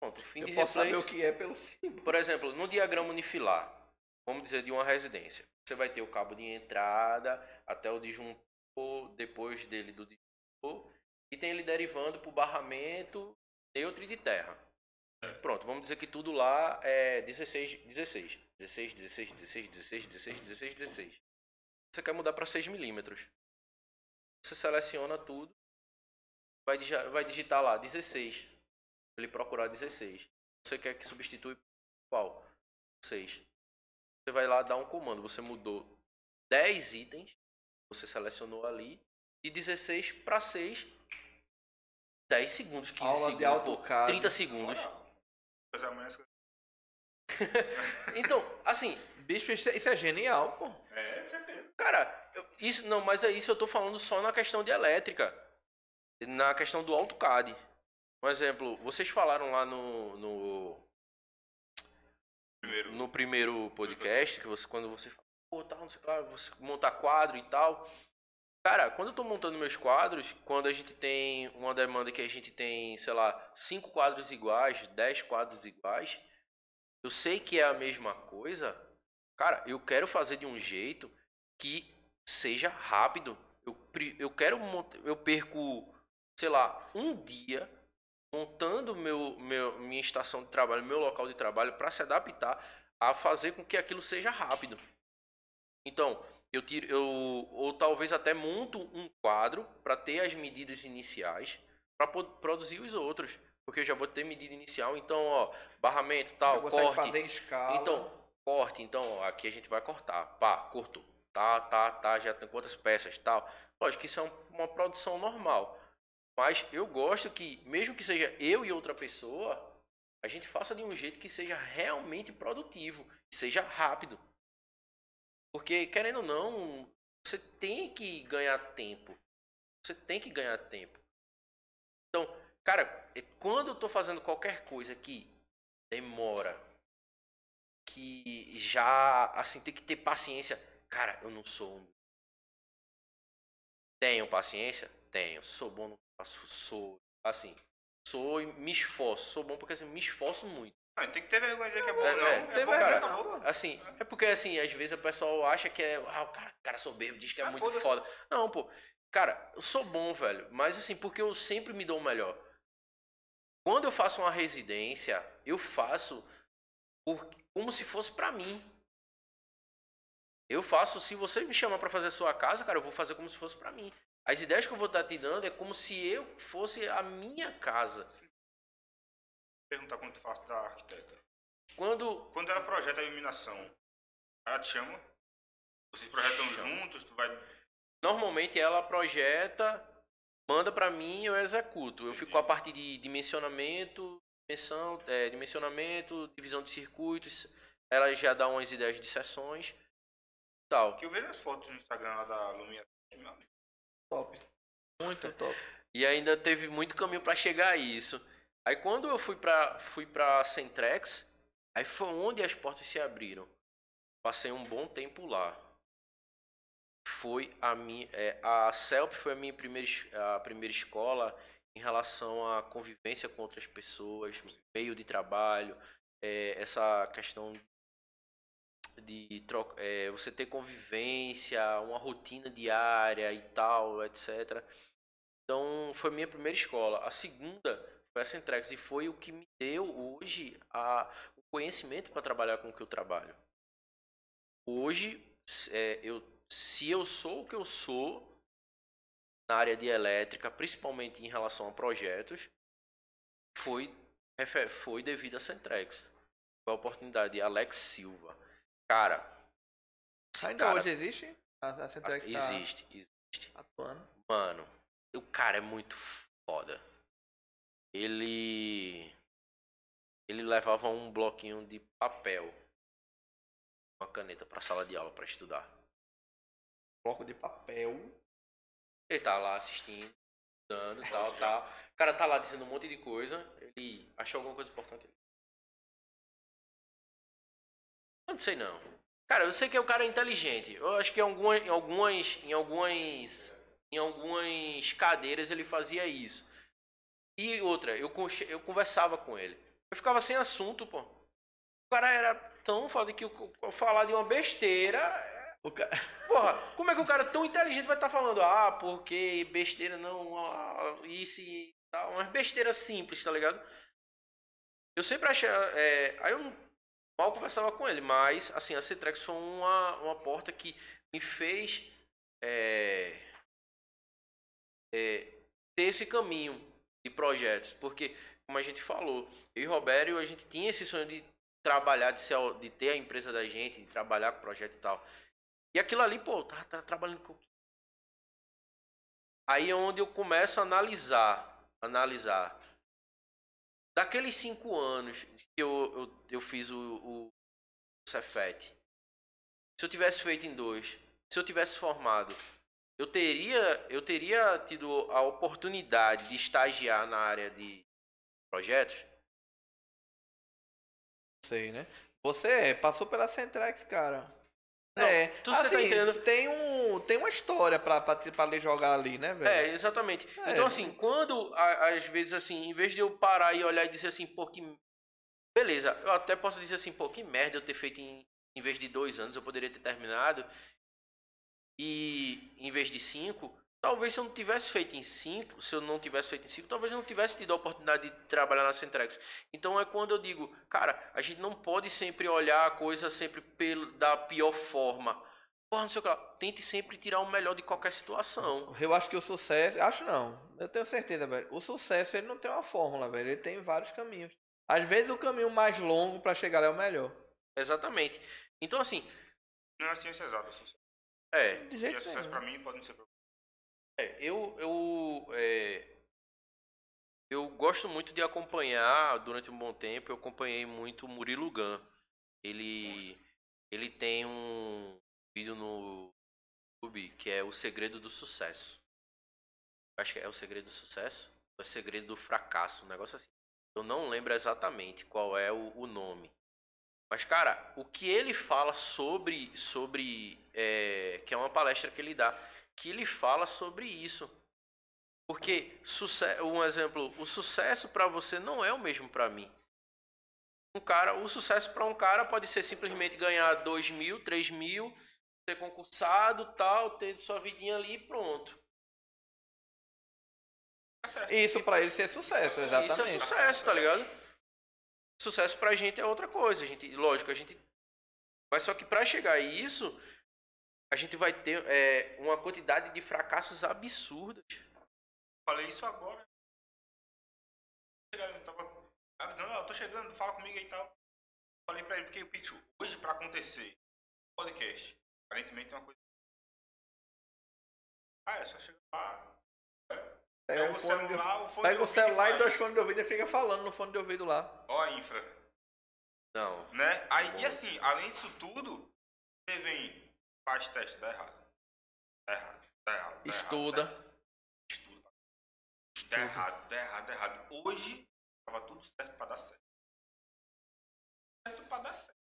[SPEAKER 3] Pronto, o Find
[SPEAKER 2] Eu posso saber o que é pelo símbolo.
[SPEAKER 3] Por exemplo, no diagrama unifilar, vamos dizer de uma residência, você vai ter o cabo de entrada até o disjuntor, depois dele do disjuntor, e tem ele derivando para o barramento neutro e de terra. Pronto, vamos dizer que tudo lá é 16, 16. 16, 16, 16, 16, 16, 16, 16. Você quer mudar para 6 milímetros. Você seleciona tudo, vai, vai digitar lá 16. Ele procurar 16. Você quer que substitui qual? 6. Você vai lá dar um comando. Você mudou 10 itens. Você selecionou ali. De 16 para 6. 10 segundos, 15
[SPEAKER 2] Aula de
[SPEAKER 3] segundos. pô,
[SPEAKER 2] AutoCAD.
[SPEAKER 3] 30 segundos. *laughs* Então, assim,
[SPEAKER 2] Bicho, isso é, isso é genial, pô.
[SPEAKER 1] É, certeza.
[SPEAKER 3] Cara, eu- isso não, mas é isso eu tô falando só na questão de elétrica. Na questão do AutoCAD. Um exemplo, vocês falaram lá no, no,
[SPEAKER 1] Primeiro.
[SPEAKER 3] no primeiro podcast, que você, quando você pô, tal, não sei lá, você montar quadro e tal. Cara, quando eu tô montando meus quadros, quando a gente tem uma demanda que a gente tem, sei lá, cinco quadros iguais, 10 quadros iguais, eu sei que é a mesma coisa, cara, eu quero fazer de um jeito que seja rápido. Eu, eu quero eu perco, sei lá, um dia montando meu, meu minha estação de trabalho, meu local de trabalho para se adaptar a fazer com que aquilo seja rápido. Então, eu tiro eu ou talvez até monto um quadro para ter as medidas iniciais para produzir os outros, porque eu já vou ter medida inicial, então, ó, barramento, tal,
[SPEAKER 2] consegue
[SPEAKER 3] corte.
[SPEAKER 2] fazer escala.
[SPEAKER 3] Então, corte, então, ó, aqui a gente vai cortar. Pá, cortou. Tá, tá, tá, já tem quantas peças, tal. Lógico que isso é um- uma produção normal. Mas eu gosto que, mesmo que seja eu e outra pessoa, a gente faça de um jeito que seja realmente produtivo, que seja rápido. Porque, querendo ou não, você tem que ganhar tempo. Você tem que ganhar tempo. Então, cara, é- quando eu tô fazendo qualquer coisa que demora, que já, assim, tem que ter paciência. Cara, eu não sou um. Tenho paciência? Tenho. Sou bom no faço? Sou. Assim, sou e me esforço. Sou bom porque assim, me esforço muito.
[SPEAKER 1] Não, tem que ter vergonha de dizer que é bom,
[SPEAKER 3] É,
[SPEAKER 1] não.
[SPEAKER 3] é,
[SPEAKER 1] É, bom,
[SPEAKER 2] vergonha,
[SPEAKER 1] cara,
[SPEAKER 2] não,
[SPEAKER 1] acabou.
[SPEAKER 3] Assim, é porque assim, às vezes o pessoal acha que é. Ah, o cara, o cara soberbo, diz que é
[SPEAKER 1] Ah,
[SPEAKER 3] muito foda. Não, pô. Cara, eu sou bom, velho. Mas assim, porque eu sempre me dou o melhor. Quando eu faço uma residência, eu faço por, como se fosse pra mim. Eu faço, se você me chamar pra fazer a sua casa, cara, eu vou fazer como se fosse pra mim. As ideias que eu vou estar te dando é como se eu fosse a minha casa.
[SPEAKER 1] Perguntar quanto faço da arquiteta.
[SPEAKER 3] Quando
[SPEAKER 1] Quando ela projeta a iluminação, ela te chama? Vocês projetam juntos, tu vai.
[SPEAKER 3] Normalmente ela projeta, manda pra mim e eu executo. Eu fico com a parte de dimensionamento, dimensão, é, dimensionamento, divisão de circuitos. Ela já dá umas ideias de sessões. Tal.
[SPEAKER 1] Que eu vejo as fotos no Instagram lá da Lumia.
[SPEAKER 2] Top. Muito top.
[SPEAKER 3] E ainda teve muito caminho pra chegar a isso. Aí quando eu fui pra fui para Centrex, aí foi onde as portas se abriram. Passei um bom tempo lá. Foi a minha é, a CELP foi a minha primeira a primeira escola em relação à convivência com outras pessoas, meio de trabalho, é, essa questão de troca, é, você ter convivência, uma rotina diária e tal, etc. Então, foi minha primeira escola. A segunda a Centrex e foi o que me deu hoje a, o conhecimento para trabalhar com o que eu trabalho. Hoje, é, eu, se eu sou o que eu sou na área de elétrica, principalmente em relação a projetos, foi, foi devido a Centrex. Foi a oportunidade de Alex Silva. Cara,
[SPEAKER 2] Ainda
[SPEAKER 3] cara
[SPEAKER 2] hoje existe? A, a Centrex tá
[SPEAKER 3] existe, existe.
[SPEAKER 2] atuando.
[SPEAKER 3] Mano, o cara é muito foda. Ele. Ele levava um bloquinho de papel. Uma caneta pra sala de aula pra estudar.
[SPEAKER 2] Bloco de papel.
[SPEAKER 3] Ele tá lá assistindo, estudando, tal, tal. O cara tá lá dizendo um monte de coisa. Ele achou alguma coisa importante. Eu não sei não. Cara, eu sei que o cara é inteligente. Eu acho que em algumas, em algumas, em algumas, em algumas cadeiras ele fazia isso. E outra, eu, eu conversava com ele. Eu ficava sem assunto, pô. O cara era tão foda que eu, eu falar de uma besteira.
[SPEAKER 2] O cara... *laughs*
[SPEAKER 3] Porra, como é que o cara tão inteligente vai estar falando? Ah, porque besteira não. ah, isso e tal, umas besteiras simples, tá ligado? Eu sempre achei. É, aí eu mal conversava com ele, mas assim, a Cetrex foi uma, uma porta que me fez é, é, ter esse caminho de projetos, porque como a gente falou, eu e Robério, a gente tinha esse sonho de trabalhar, de, ser, de ter a empresa da gente, de trabalhar com o projeto e tal. E aquilo ali, pô, tá, tá trabalhando com Aí é onde eu começo a analisar, analisar. Daqueles cinco anos que eu, eu, eu fiz o, o Cefet, se eu tivesse feito em dois, se eu tivesse formado, eu teria, eu teria tido a oportunidade de estagiar na área de projetos?
[SPEAKER 2] Sei, né? Você passou pela Centrex, cara.
[SPEAKER 3] Não,
[SPEAKER 2] é,
[SPEAKER 3] tu- tá
[SPEAKER 2] assim,
[SPEAKER 3] entendendo?
[SPEAKER 2] tem, um, tem uma história pra, pra, pra jogar ali, né, velho?
[SPEAKER 3] É, exatamente.
[SPEAKER 2] É.
[SPEAKER 3] Então, assim, quando, às vezes, assim, em vez de eu parar e olhar e dizer assim, pô, que. Beleza, eu até posso dizer assim, pô, que merda eu ter feito em, em vez de dois anos, eu poderia ter terminado. E em vez de cinco, talvez se eu não tivesse feito em cinco, se eu não tivesse feito em cinco, talvez eu não tivesse tido a oportunidade de trabalhar na Centrex. Então é quando eu digo, cara, a gente não pode sempre olhar a coisa sempre pelo, da pior forma. Porra, não sei o que lá. Tente sempre tirar o melhor de qualquer situação.
[SPEAKER 2] Eu acho que o sucesso. Acho não. Eu tenho certeza, velho. O sucesso ele não tem uma fórmula, velho. Ele tem vários caminhos. Às vezes o caminho mais longo pra chegar lá é o melhor.
[SPEAKER 3] Exatamente. Então, assim,
[SPEAKER 1] Não é ciência exata.
[SPEAKER 3] É,
[SPEAKER 2] De jeito
[SPEAKER 1] é
[SPEAKER 2] nenhum.
[SPEAKER 1] pra mim pode não ser
[SPEAKER 3] é, eu, eu, é, eu gosto muito de acompanhar, durante um bom tempo, eu acompanhei muito o Murilo Gun. Ele, ele tem um vídeo no YouTube que é O Segredo do Sucesso. Acho que é O Segredo do Sucesso ou é O Segredo do Fracasso, um negócio assim. Eu não lembro exatamente qual é o, o nome. Mas, cara, o que ele fala sobre. sobre é, que é uma palestra que ele dá. Que ele fala sobre isso. Porque, um exemplo, o sucesso para você não é o mesmo para mim. Um cara, o sucesso para um cara pode ser simplesmente ganhar 2 mil, 3 mil, ser concursado, tal, ter sua vidinha ali e pronto.
[SPEAKER 2] Isso pra ele ser sucesso, exatamente.
[SPEAKER 3] Isso é sucesso, tá ligado? Sucesso pra gente é outra coisa. A gente, lógico, a gente. Mas só que pra chegar a isso, a gente vai ter é, uma quantidade de fracassos absurdas.
[SPEAKER 1] Falei isso agora. Chegando, tava avisando, eu tô chegando, fala comigo aí e tal. Falei pra ele, porque, Pichu, hoje pra acontecer podcast, aparentemente tem uma coisa. Ah, é só chegar lá.
[SPEAKER 2] Pega
[SPEAKER 1] Pega
[SPEAKER 2] o
[SPEAKER 1] o
[SPEAKER 2] fone
[SPEAKER 1] celular, o fone
[SPEAKER 2] Pega o celular e dois fones de ouvido e fica falando no fone de ouvido lá.
[SPEAKER 1] Ó a infra,
[SPEAKER 3] Não.
[SPEAKER 1] né? Aí, e assim, além disso tudo, você vem, faz teste, dá errado. Dá errado, dá errado. dá errado,
[SPEAKER 2] Estuda.
[SPEAKER 1] dá errado. Estuda. Dá errado, dá errado, dá errado. Hoje, tava tudo certo pra dar certo. Certo pra dar certo.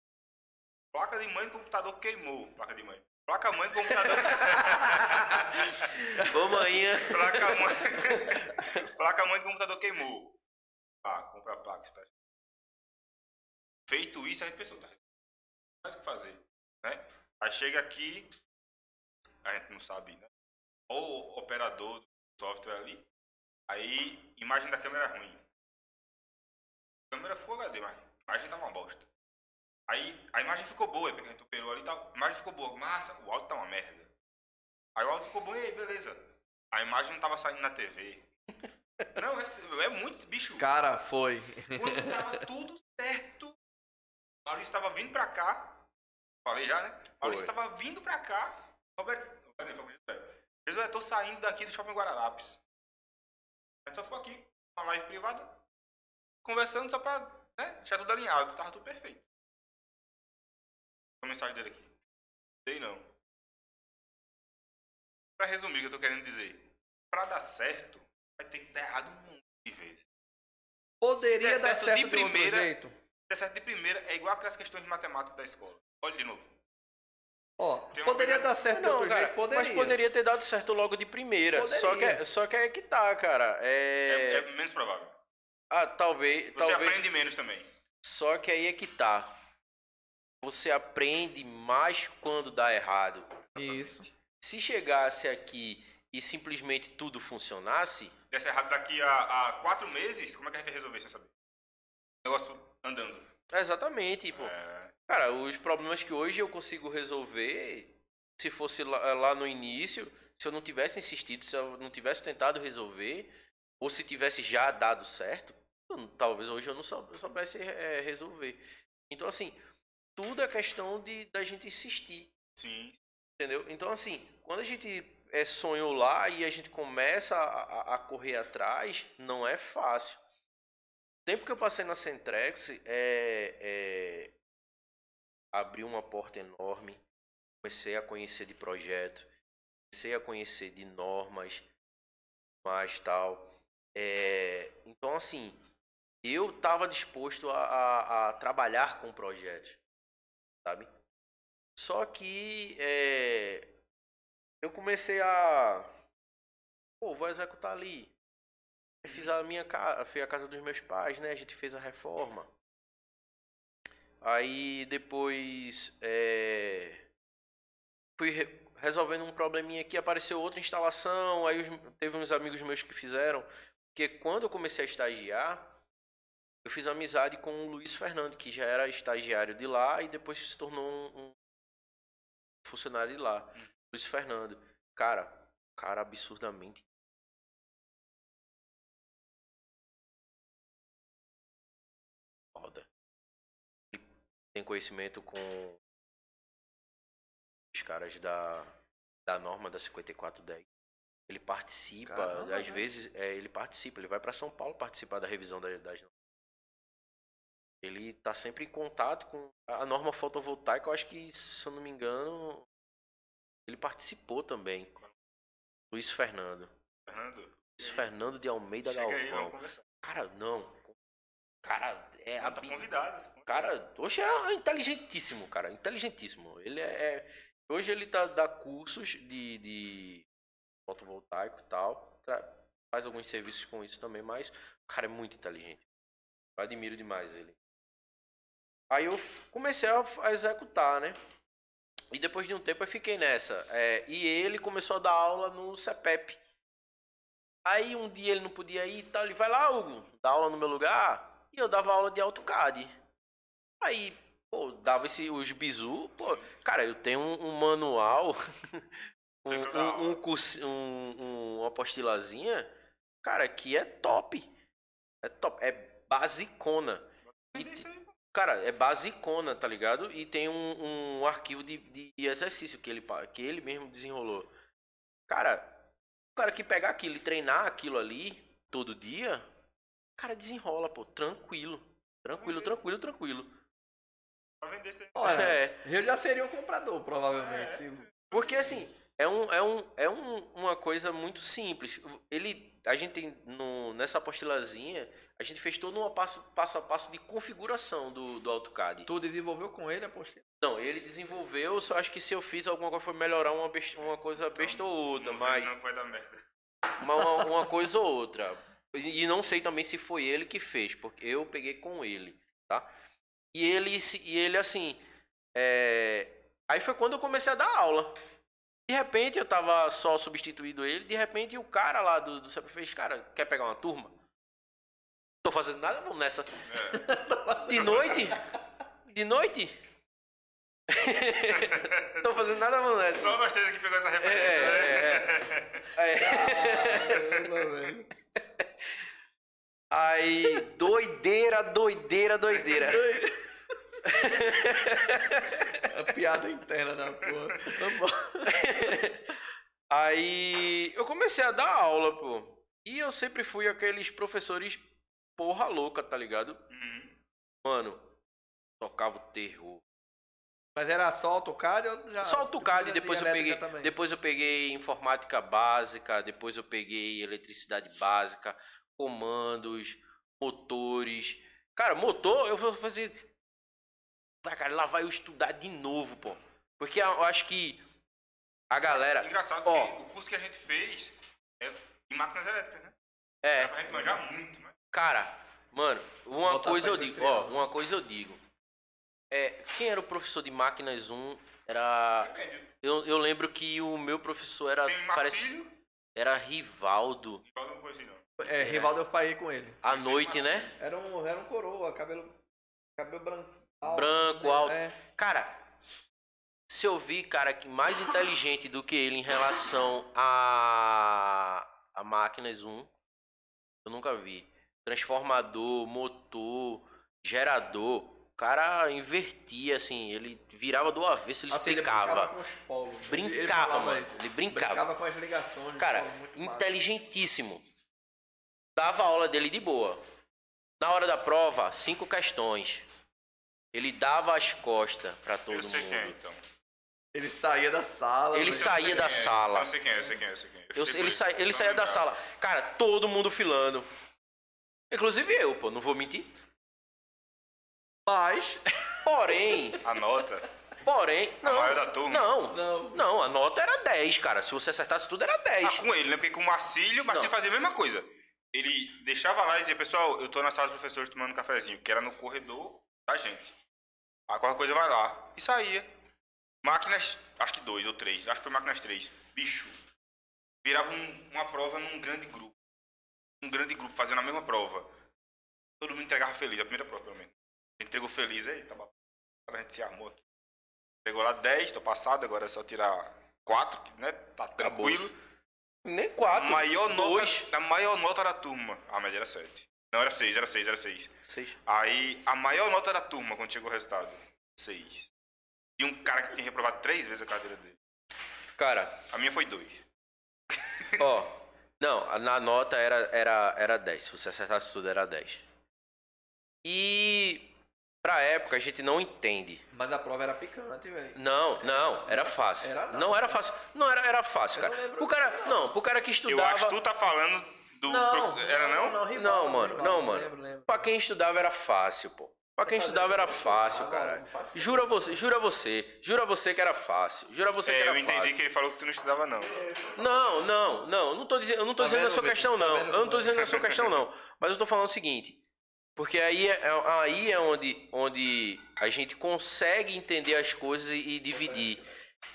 [SPEAKER 1] Placa de mãe do computador queimou. Placa de mãe. Placa mãe do computador. *laughs*
[SPEAKER 3] Ô, manhã.
[SPEAKER 1] placa mãe. *laughs* placa mãe do computador queimou. Ah, compra a placa, espera. Feito isso, a gente pensou, tá? mais o que fazer, né? Aí chega aqui, a gente não sabe, né? Ou o operador do software ali, aí imagem da câmera é ruim. A câmera Full HD, mas a imagem tá uma bosta. Aí a imagem ficou boa, porque a gente operou ali e tal. A imagem ficou boa, massa, o áudio tá uma merda. Aí o áudio ficou bom e aí, beleza. A imagem não tava saindo na TV. *laughs* Não, é, é muito, bicho.
[SPEAKER 2] Cara, foi.
[SPEAKER 1] Quando tava tudo certo, Maurício estava vindo pra cá. Falei já, né? Maurício
[SPEAKER 3] Foi.
[SPEAKER 1] estava vindo pra cá. Roberto. Roberto, Roberto. Fez eu tô saindo daqui do shopping Guararapes. Então ficou aqui, uma live privada, conversando só pra né, deixar tudo alinhado. Tava tudo perfeito. A mensagem dele aqui. Sei não. Pra resumir o que eu tô querendo dizer. Pra dar certo, vai ter que dar errado um monte de vezes.
[SPEAKER 2] Poderia
[SPEAKER 1] Se
[SPEAKER 2] dar
[SPEAKER 1] certo
[SPEAKER 2] certo
[SPEAKER 1] de
[SPEAKER 2] de, outro
[SPEAKER 1] primeira-
[SPEAKER 2] jeito.
[SPEAKER 1] Se der certo de primeira, é igual aquelas questões de matemática da escola. Olha de novo.
[SPEAKER 2] Ó,
[SPEAKER 1] Tem uma
[SPEAKER 2] poderia
[SPEAKER 1] coisa-
[SPEAKER 2] dar certo de
[SPEAKER 3] Não,
[SPEAKER 2] outro
[SPEAKER 3] cara,
[SPEAKER 2] jeito? Poderia.
[SPEAKER 3] mas poderia ter dado certo logo de primeira. Só que, é- só que é que tá, cara.
[SPEAKER 1] É,
[SPEAKER 3] É...
[SPEAKER 1] é menos provável.
[SPEAKER 3] Ah, talvez.
[SPEAKER 1] Você
[SPEAKER 3] talvez...
[SPEAKER 1] aprende menos também.
[SPEAKER 3] Só que aí é que tá. Você aprende mais quando dá errado.
[SPEAKER 2] Isso.
[SPEAKER 3] Se chegasse aqui e simplesmente tudo funcionasse,
[SPEAKER 1] Desse errado daqui a, a quatro meses, como é que a gente vai resolver sem saber? O negócio andando.
[SPEAKER 3] exatamente, pô.
[SPEAKER 1] É,
[SPEAKER 3] Cara, os problemas que hoje eu consigo resolver, se fosse lá, lá no início, se eu não tivesse insistido, se eu não tivesse tentado resolver, ou se tivesse já dado certo, eu- talvez hoje eu não sou- soubesse é, resolver. Então, assim, tudo é questão de da gente insistir.
[SPEAKER 1] sim.
[SPEAKER 3] Entendeu? Então, assim, quando a gente é, sonhou lá e a gente começa a, a- a correr atrás, não é fácil. O tempo que eu passei na Centrex é, é, abriu uma porta enorme. Comecei a conhecer de projeto, comecei a conhecer de normas, mais tal. É, então, assim, eu estava disposto a, a- a trabalhar com projetos, sabe? Só que é, eu comecei a. Pô, vou executar ali. Eu fiz a minha casa, fui a casa dos meus pais, né? A gente fez a reforma. Aí depois é, fui re- resolvendo um probleminha aqui, apareceu outra instalação, aí os- teve uns amigos meus que fizeram. Porque quando eu comecei a estagiar, eu fiz amizade com o Luiz Fernando, que já era estagiário de lá e depois se tornou um, um funcionário de lá. Luiz Fernando. Cara, cara absurdamente. Foda. Ele tem conhecimento com os caras da, da norma da 5410. Ele participa,
[SPEAKER 2] Caramba,
[SPEAKER 3] às
[SPEAKER 2] velho.
[SPEAKER 3] vezes, é, ele participa, ele vai para São Paulo participar da revisão da- das normas. Ele tá sempre em contato com a norma fotovoltaica, eu acho que, se eu não me engano, ele participou também. Luiz Fernando.
[SPEAKER 1] Fernando,
[SPEAKER 3] Luiz Fernando de Almeida
[SPEAKER 1] chega aí,
[SPEAKER 3] Galvão.
[SPEAKER 1] conversar.
[SPEAKER 3] Cara, não. Cara, é
[SPEAKER 1] Ah, tá
[SPEAKER 3] abi-
[SPEAKER 1] convidado.
[SPEAKER 3] Cara, hoje é inteligentíssimo, cara. Inteligentíssimo. Ele é. é- hoje ele tá, dá cursos de, de fotovoltaico e tal. tra- faz alguns serviços com isso também, mas o cara é muito inteligente. Eu admiro demais ele. Aí eu comecei a, executar, né? E depois de um tempo eu fiquei nessa. É, e ele começou a dar aula no CEPEP. Aí um dia ele não podia ir e tal. Ele vai lá, Hugo, dá aula no meu lugar. E eu dava aula de AutoCAD. Aí, pô, dava esse, os bizu. Pô, cara, eu tenho um, um manual, *laughs* um, um, um, um- um- uma apostilazinha, cara, que é top. É top. É basicona. E, Cara, é basicona, tá ligado? E tem um, um arquivo de, de exercício que ele, que ele mesmo desenrolou. Cara, o cara que pegar aquilo e treinar aquilo ali todo dia, cara, desenrola, pô, tranquilo. Tranquilo, tranquilo, tranquilo.
[SPEAKER 1] Pra vender.
[SPEAKER 2] Olha,
[SPEAKER 3] É.
[SPEAKER 2] eu já seria o comprador, provavelmente.
[SPEAKER 1] É.
[SPEAKER 3] Porque assim, é, um, é, um, é um, uma coisa muito simples. Ele, a gente tem no, nessa apostilazinha, a gente fez todo um passo, passo a passo de configuração do, do AutoCAD.
[SPEAKER 2] Tu desenvolveu com ele a apostila?
[SPEAKER 3] Não, ele desenvolveu, só acho que se eu fiz alguma coisa foi melhorar uma, besta, uma coisa besta ou outra,
[SPEAKER 1] Não,
[SPEAKER 3] mas
[SPEAKER 1] Não vai dar merda.
[SPEAKER 3] uma, uma, *laughs* uma coisa ou outra. E não sei também se foi ele que fez, porque eu peguei com ele, tá? E ele, e ele assim, é... aí foi quando eu comecei a dar aula. De repente eu tava só substituindo ele, de repente o cara lá do, do CEP fez, cara, quer pegar uma turma? Tô fazendo nada, vamos nessa. De noite? De noite? *laughs* Tô fazendo nada, vamos nessa.
[SPEAKER 1] Só nós três aqui pegou essa
[SPEAKER 3] É,
[SPEAKER 1] referência, né?
[SPEAKER 3] é, é.
[SPEAKER 2] Caramba, velho.
[SPEAKER 3] Aí, doideira, doideira, doideira.
[SPEAKER 2] A piada interna da porra.
[SPEAKER 3] Aí eu comecei a dar aula, pô. E eu sempre fui aqueles professores porra louca, tá ligado?
[SPEAKER 1] Uhum.
[SPEAKER 3] Mano, tocava o terror.
[SPEAKER 2] Mas era só AutoCAD ou já...
[SPEAKER 3] Só AutoCAD,
[SPEAKER 2] de
[SPEAKER 3] depois eu peguei,
[SPEAKER 2] também?
[SPEAKER 3] depois eu peguei informática básica, depois eu peguei eletricidade básica, comandos, motores. Cara, motor, eu vou fazer Vai, cara, lá vai eu estudar de novo, pô. Porque eu acho que a galera,
[SPEAKER 1] Engraçado
[SPEAKER 3] ó.
[SPEAKER 1] que o curso que a gente fez é em máquinas elétricas, né?
[SPEAKER 3] é,
[SPEAKER 1] Dá pra gente manjar muito, né?
[SPEAKER 3] Cara, mano, uma
[SPEAKER 2] Voltar
[SPEAKER 3] coisa eu digo, ó, uma coisa eu digo. É, quem era o professor de máquinas 1 era
[SPEAKER 1] Depende.
[SPEAKER 3] eu, eu lembro que o meu professor era
[SPEAKER 1] Tem
[SPEAKER 3] parece Era Rivaldo.
[SPEAKER 1] Eu não conheci, não.
[SPEAKER 2] É, Rivaldo eu paguei com ele.
[SPEAKER 3] À noite, né?
[SPEAKER 2] Era um, era um coroa, cabelo. Cabelo branco. alto,
[SPEAKER 3] Branco,
[SPEAKER 2] né?
[SPEAKER 3] alto.
[SPEAKER 2] É.
[SPEAKER 3] Cara, se eu vi, cara, que mais inteligente do que ele em relação a, a máquinas 1, eu nunca vi. Transformador, motor, gerador. O cara invertia, assim, ele virava do avesso, ele
[SPEAKER 2] Assim, ele
[SPEAKER 3] explicava.
[SPEAKER 2] brincava com os polos. Ele- ele
[SPEAKER 3] Brincava,
[SPEAKER 2] falava
[SPEAKER 3] mano. Ele brincava.
[SPEAKER 2] Brincava com as ligações.
[SPEAKER 3] Cara,
[SPEAKER 2] muito massa.
[SPEAKER 3] inteligentíssimo. Dava aula dele de boa. Na hora da prova, cinco questões. Ele dava as costas pra todo
[SPEAKER 1] Eu sei
[SPEAKER 3] mundo.
[SPEAKER 1] quem é, então.
[SPEAKER 2] Ele saía da sala.
[SPEAKER 3] Ele
[SPEAKER 2] velho.
[SPEAKER 3] saía da
[SPEAKER 1] é?
[SPEAKER 3] sala.
[SPEAKER 1] Eu sei quem é, eu sei quem é, eu sei quem é.
[SPEAKER 3] Eu- ele, sa, ele
[SPEAKER 1] Tô
[SPEAKER 3] saía da
[SPEAKER 1] lembrado.
[SPEAKER 3] sala. Cara, todo mundo filando. Inclusive eu, pô, não vou mentir.
[SPEAKER 2] Mas. *laughs*
[SPEAKER 3] Porém,
[SPEAKER 1] Anota.
[SPEAKER 3] porém. Não,
[SPEAKER 1] maior da turma?
[SPEAKER 3] Não,
[SPEAKER 2] Não.
[SPEAKER 3] não, a nota era 10, cara. Se você acertasse tudo, era 10.
[SPEAKER 1] Ah, com ele, né? Porque com o Marcílio, o Marcílio
[SPEAKER 3] Não.
[SPEAKER 1] fazia a mesma coisa. Ele deixava lá e dizia, pessoal, eu tô na sala dos professores tomando um cafezinho, que era no corredor da gente. Aí qualquer coisa vai lá. E saía. Máquinas, acho que dois ou três. Acho que foi máquinas três. Bicho. Virava um- uma prova num grande grupo. Um grande grupo fazendo a mesma prova. Todo mundo entregava feliz, a primeira prova, pelo menos. Entregou feliz, aí, tá bom. A gente se armou aqui. Entregou lá 10, tô passado, agora é só tirar 4, né? Tá tranquilo.
[SPEAKER 3] Nem 4.
[SPEAKER 1] Maior
[SPEAKER 3] dois.
[SPEAKER 1] nota, a maior nota da turma. Ah, mas era 7. Não, era 6, era 6, era 6.
[SPEAKER 3] Seis.
[SPEAKER 1] Aí, a maior nota da turma, quando chegou o resultado, 6. E um cara que tinha reprovado 3 vezes a cadeira dele.
[SPEAKER 3] Cara,
[SPEAKER 1] A minha foi 2.
[SPEAKER 3] Ó, *laughs* não, na nota era, era, era 10. Se você acertasse tudo, era 10. E pra época a gente não entende.
[SPEAKER 2] Mas a prova era picante, velho.
[SPEAKER 3] Não, não, era fácil.
[SPEAKER 2] Era não.
[SPEAKER 3] não. era fácil. Não era, era fácil,
[SPEAKER 2] Eu não
[SPEAKER 3] cara.
[SPEAKER 2] lembro
[SPEAKER 3] Pro cara, não, pro cara que
[SPEAKER 1] Eu
[SPEAKER 3] estudava.
[SPEAKER 1] acho que tu tá falando do.
[SPEAKER 2] Não,
[SPEAKER 1] prof- Era não?
[SPEAKER 2] Não, rival,
[SPEAKER 3] Não, mano,
[SPEAKER 2] rival,
[SPEAKER 3] não, mano.
[SPEAKER 2] Lembro, lembro.
[SPEAKER 3] Pra quem estudava era fácil, pô. Pra quem estudava era fácil, cara.
[SPEAKER 2] fácil.
[SPEAKER 3] Jura você, jura você, jura você que era fácil. Jura você que
[SPEAKER 1] É,
[SPEAKER 3] era
[SPEAKER 1] eu entendi
[SPEAKER 3] fácil.
[SPEAKER 1] que ele falou que tu não estudava, não.
[SPEAKER 3] Não, não, não. Eu não tô dizendo, eu não tô
[SPEAKER 2] Tá
[SPEAKER 3] dizendo a sua questão,
[SPEAKER 2] Tá
[SPEAKER 3] não. Eu não tô
[SPEAKER 2] é?
[SPEAKER 3] dizendo a sua questão, não. Mas eu tô falando o seguinte. Porque aí é, é- aí é onde, onde a gente consegue entender as coisas e, e dividir.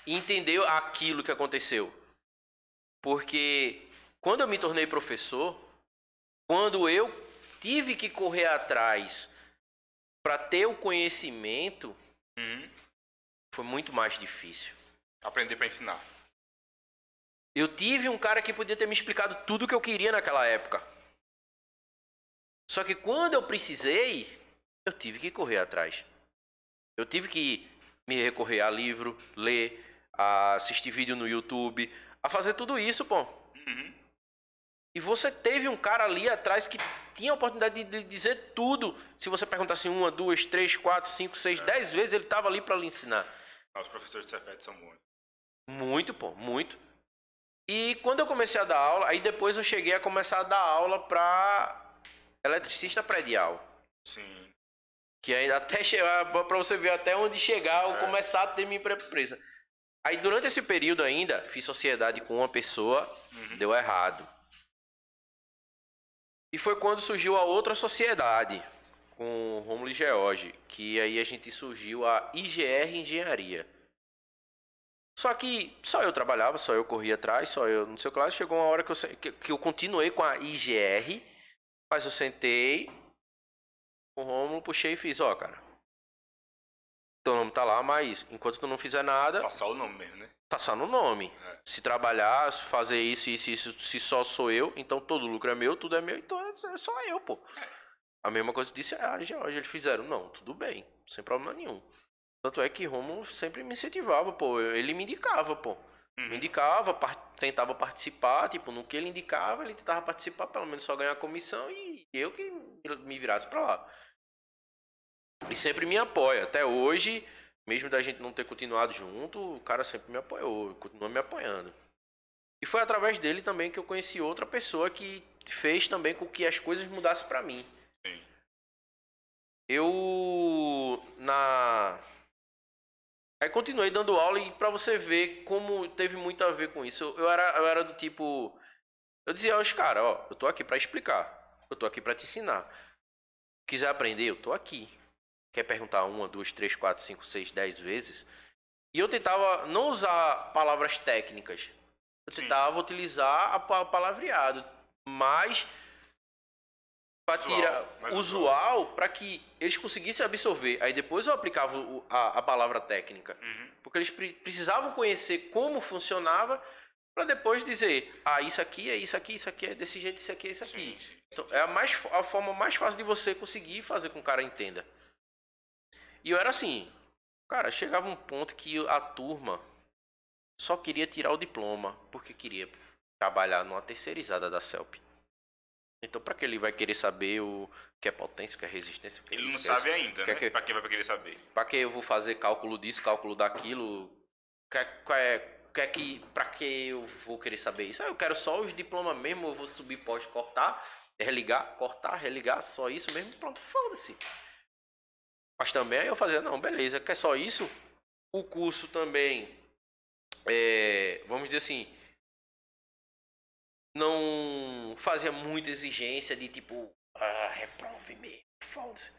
[SPEAKER 3] E entender aquilo que aconteceu. Porque quando eu me tornei professor, quando eu tive que correr atrás para ter o conhecimento,
[SPEAKER 1] Uhum.
[SPEAKER 3] foi muito mais difícil.
[SPEAKER 1] Aprender pra ensinar.
[SPEAKER 3] Eu tive um cara que podia ter me explicado tudo o que eu queria naquela época. Só que quando eu precisei, eu tive que correr atrás. Eu tive que me recorrer a livro, ler, a assistir vídeo no YouTube, a fazer tudo isso, pô.
[SPEAKER 1] Uhum.
[SPEAKER 3] E você teve um cara ali atrás que tinha a oportunidade de dizer tudo. Se você perguntasse uma, duas, três, quatro, cinco, seis, dez vezes, ele tava ali para lhe ensinar.
[SPEAKER 1] Ah, Os professores de Cefet são bons.
[SPEAKER 3] Muito, pô, muito. E quando eu comecei a dar aula, aí depois eu cheguei a começar a dar aula pra eletricista predial.
[SPEAKER 1] Sim.
[SPEAKER 3] Que aí até chegar, pra você ver até onde chegar, eu começar a ter minha empresa. Aí durante esse período ainda, fiz sociedade com uma pessoa, deu errado. E foi quando surgiu a outra sociedade, com o Romulo e George, que aí a gente surgiu a IGR Engenharia. Só que só eu trabalhava, só eu corria atrás, só eu não sei o que lá. Chegou uma hora que eu, que, que eu continuei com a IGR, mas eu sentei com o Romulo, puxei e fiz, ó, cara. Teu nome tá lá, mas enquanto tu não fizer nada,
[SPEAKER 1] Tá só o nome mesmo, né?
[SPEAKER 3] Tá só no nome.
[SPEAKER 1] É.
[SPEAKER 3] Se trabalhar, se fazer isso, isso, isso, se só sou eu, então todo lucro é meu, tudo é meu, então é só- é só eu, pô. A mesma coisa disse a Georgia, eles fizeram, não, tudo bem, sem problema nenhum. Tanto é que Romulo sempre me incentivava, pô, ele me indicava, pô. Me indicava, par- tentava participar, tipo, no que ele indicava, ele tentava participar, pelo menos só ganhar comissão e eu que me virasse pra lá. E sempre me apoia. Até hoje, mesmo da gente não ter continuado junto, o cara sempre me apoiou, continua me apoiando. E foi através dele também que eu conheci outra pessoa que fez também com que as coisas mudassem pra mim.
[SPEAKER 1] Sim.
[SPEAKER 3] Eu na Aí continuei dando aula e pra você ver como teve muito a ver com isso. Eu, era eu era do tipo eu dizia aos caras, ó, eu tô aqui pra explicar. Eu tô aqui pra te ensinar. Quiser aprender, eu tô aqui. Quer perguntar uma, duas, três, quatro, cinco, seis, dez vezes? E eu tentava não usar palavras técnicas. Eu
[SPEAKER 1] Sim.
[SPEAKER 3] tentava utilizar a pa- palavreado, mas para
[SPEAKER 1] Usual,
[SPEAKER 3] tirar
[SPEAKER 1] mais
[SPEAKER 3] usual para que eles conseguissem absorver. Aí depois eu aplicava a, a palavra técnica,
[SPEAKER 1] Uhum.
[SPEAKER 3] porque eles pre- precisavam conhecer como funcionava para depois dizer, ah, isso aqui é isso aqui, isso aqui é desse jeito, isso aqui é isso aqui.
[SPEAKER 1] Sim, sim.
[SPEAKER 3] Então, é a, mais, a forma mais fácil de você conseguir fazer com que o cara entenda. E eu era assim, cara, chegava um ponto que a turma só queria tirar o diploma porque queria trabalhar numa terceirizada da CELP. Então, para que ele vai querer saber o que é potência, o que é resistência? que é
[SPEAKER 1] Ele não
[SPEAKER 3] que é
[SPEAKER 1] sabe ainda,
[SPEAKER 3] Quer
[SPEAKER 1] né?
[SPEAKER 3] que-
[SPEAKER 1] Pra quem vai querer saber?
[SPEAKER 3] Pra que eu vou fazer cálculo disso, cálculo daquilo? Quer, quer, quer que, pra que eu vou querer saber isso? Ah, eu quero só os diplomas mesmo, eu vou subir, pode cortar, religar, cortar, religar, só isso mesmo, pronto, foda-se. Mas também eu fazia, não, beleza, quer só isso? O curso também, é, vamos dizer assim, não fazia muita exigência de tipo, ah, reprove mesmo, foda-se.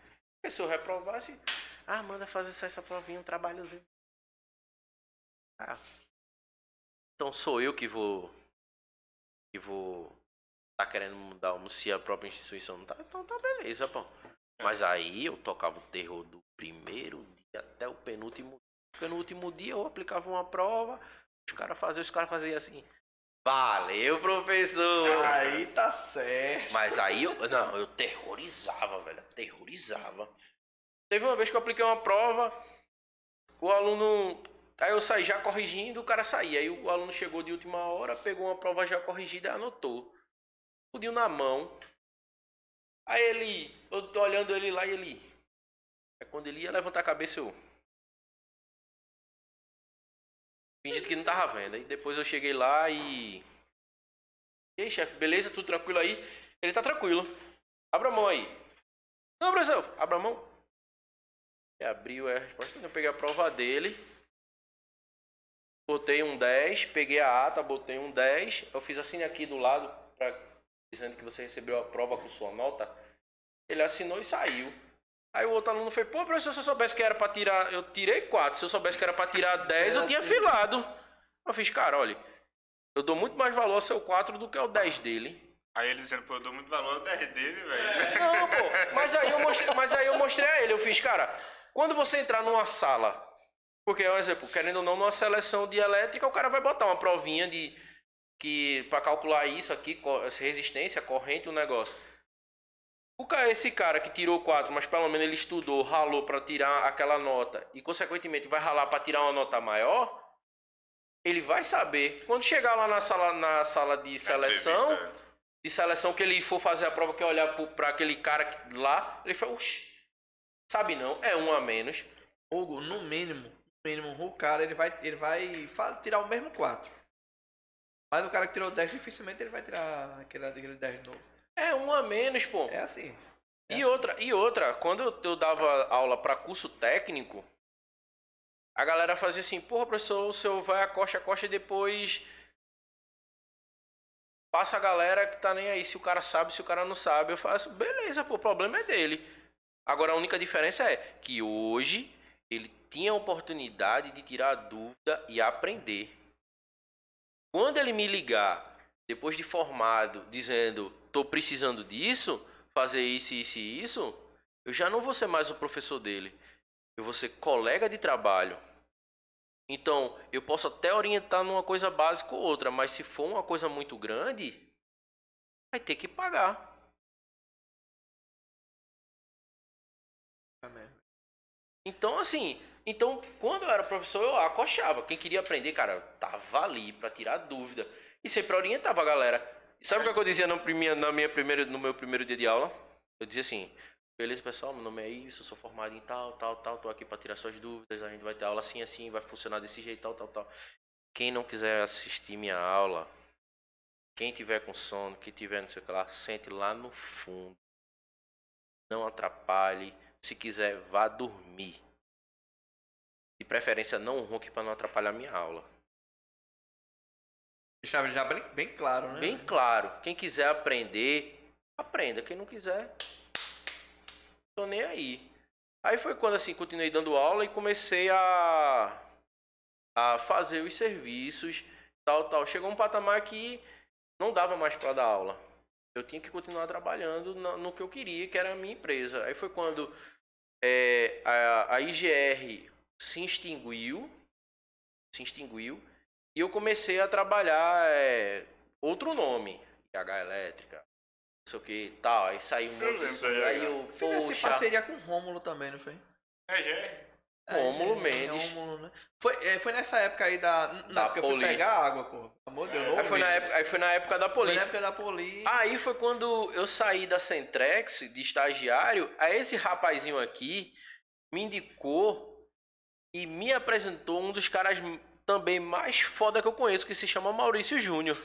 [SPEAKER 3] Porque se eu reprovasse, ah, manda fazer só essa provinha, um trabalhozinho. Ah. Então sou eu que vou. Que vou. Tá querendo mudar um, se a própria instituição não tá. Então tá beleza, pô. Mas aí eu tocava o terror do primeiro dia até o penúltimo. Porque no último dia eu aplicava uma prova, os caras faziam, os caras faziam assim. Valeu, professor!
[SPEAKER 2] Aí tá certo.
[SPEAKER 3] Mas aí eu. Não, eu terrorizava, velho. Terrorizava. Teve uma vez que eu apliquei uma prova, o aluno. Aí eu saí já corrigindo, o cara saía. Aí o aluno chegou de última hora, pegou uma prova já corrigida e anotou. Tudinho na mão. Aí ele. Eu tô olhando ele lá e ele. Aí quando ele ia levantar a cabeça, eu. Fingindo que não tava vendo. Aí depois eu cheguei lá e. E aí, chefe, beleza? Tudo tranquilo aí? Ele tá tranquilo. Abra a mão aí. Não, professor, abra a mão. E abriu a resposta. Eu peguei a prova dele. Botei um 10. Peguei a ata, botei um 10. Eu fiz assim aqui do lado, pra, dizendo que você recebeu a prova com sua nota. Ele assinou e saiu. Aí o outro aluno fez, pô, professor, se eu soubesse que era pra tirar. Eu tirei 4. Se eu soubesse que era pra tirar 10, eu tinha filado. Eu fiz, cara, olha. Eu dou muito mais valor ao seu 4 do que ao 10 dele.
[SPEAKER 1] Aí ele dizendo, pô, eu dou muito valor ao 10 dele, velho.
[SPEAKER 3] Não, pô, mas aí eu mostrei, mas aí eu mostrei a ele, eu fiz, cara, quando você entrar numa sala, porque é um exemplo, querendo ou não, numa seleção de elétrica, o cara vai botar uma provinha de que para calcular isso aqui, resistência, corrente, o negócio. O cara, esse cara que tirou 4, mas pelo menos ele estudou, ralou para tirar aquela nota e consequentemente vai ralar para tirar uma nota maior, ele vai saber. Quando chegar lá na sala na sala de seleção,
[SPEAKER 1] Entrevista,
[SPEAKER 3] de seleção que ele for fazer a prova, que olhar para aquele cara que- lá, ele fala, Oxi, sabe não, é um a menos.
[SPEAKER 2] Hugo, no mínimo, no mínimo, o cara ele vai, ele vai tirar o mesmo 4. Mas o cara que tirou 10, dificilmente ele vai tirar aquele, aquele 10 de novo.
[SPEAKER 3] É um a menos, pô.
[SPEAKER 2] É assim. É
[SPEAKER 3] E
[SPEAKER 2] assim.
[SPEAKER 3] outra, e outra, quando eu, eu dava aula para curso técnico, a galera fazia assim, porra, professor, o senhor vai a costa a costa e depois passa a galera que tá nem aí se o cara sabe, se o cara não sabe. Eu faço, beleza, pô, o problema é dele. Agora a única diferença é que hoje ele tinha a oportunidade de tirar a dúvida e aprender. Quando ele me ligar, depois de formado, dizendo, tô precisando disso, fazer isso, isso e isso, eu já não vou ser mais o professor dele. Eu vou ser colega de trabalho. Então, eu posso até orientar numa coisa básica ou outra, mas se for uma coisa muito grande, vai ter que pagar. Então, assim, então, quando eu era professor, eu acochava. Quem queria aprender, cara, tava ali pra tirar dúvida. E sempre orientava a galera. E sabe o que eu dizia minha, na minha primeira, no meu primeiro dia de aula? Eu dizia assim, beleza, pessoal, meu nome é isso, eu sou formado em tal, tal, tal, tô aqui pra tirar suas dúvidas, a gente vai ter aula assim, assim, vai funcionar desse jeito, tal, tal, tal. Quem não quiser assistir minha aula, quem tiver com sono, quem tiver não sei o que lá, sente lá no fundo. Não atrapalhe. Se quiser, vá dormir. De preferência, não ronque para não atrapalhar minha aula.
[SPEAKER 2] Deixava já bem, bem claro, né?
[SPEAKER 3] Bem claro. Quem quiser aprender, aprenda. Quem não quiser, tô nem aí. Aí foi quando assim continuei dando aula e comecei a a fazer os serviços. tal, tal. Chegou um patamar que não dava mais para dar aula. Eu tinha que continuar trabalhando no, no, que eu queria, que era a minha empresa. Aí foi quando é, a, a IGR se extinguiu, se extinguiu, e eu comecei a trabalhar é, outro nome, IH Elétrica, não sei o que, tal. Aí saiu um monte de
[SPEAKER 1] lembro,
[SPEAKER 3] Aí eu,
[SPEAKER 2] Fizesse parceria com o Rômulo também, não foi?
[SPEAKER 1] É, já é.
[SPEAKER 3] Rômulo
[SPEAKER 2] É,
[SPEAKER 3] Mendes.
[SPEAKER 2] Rômulo, né? Foi, é, foi nessa época aí da. Na
[SPEAKER 3] Da
[SPEAKER 2] época que eu fui
[SPEAKER 3] Poli.
[SPEAKER 2] pegar água, pô. Amor de Deus,
[SPEAKER 3] aí foi, na época, aí foi na época da
[SPEAKER 2] Foi
[SPEAKER 3] Poli.
[SPEAKER 2] na época da Poli.
[SPEAKER 3] Aí foi quando eu saí da Centrex, de estagiário, aí esse rapazinho aqui me indicou e me apresentou um dos caras também mais foda que eu conheço, que se chama Maurício Júnior.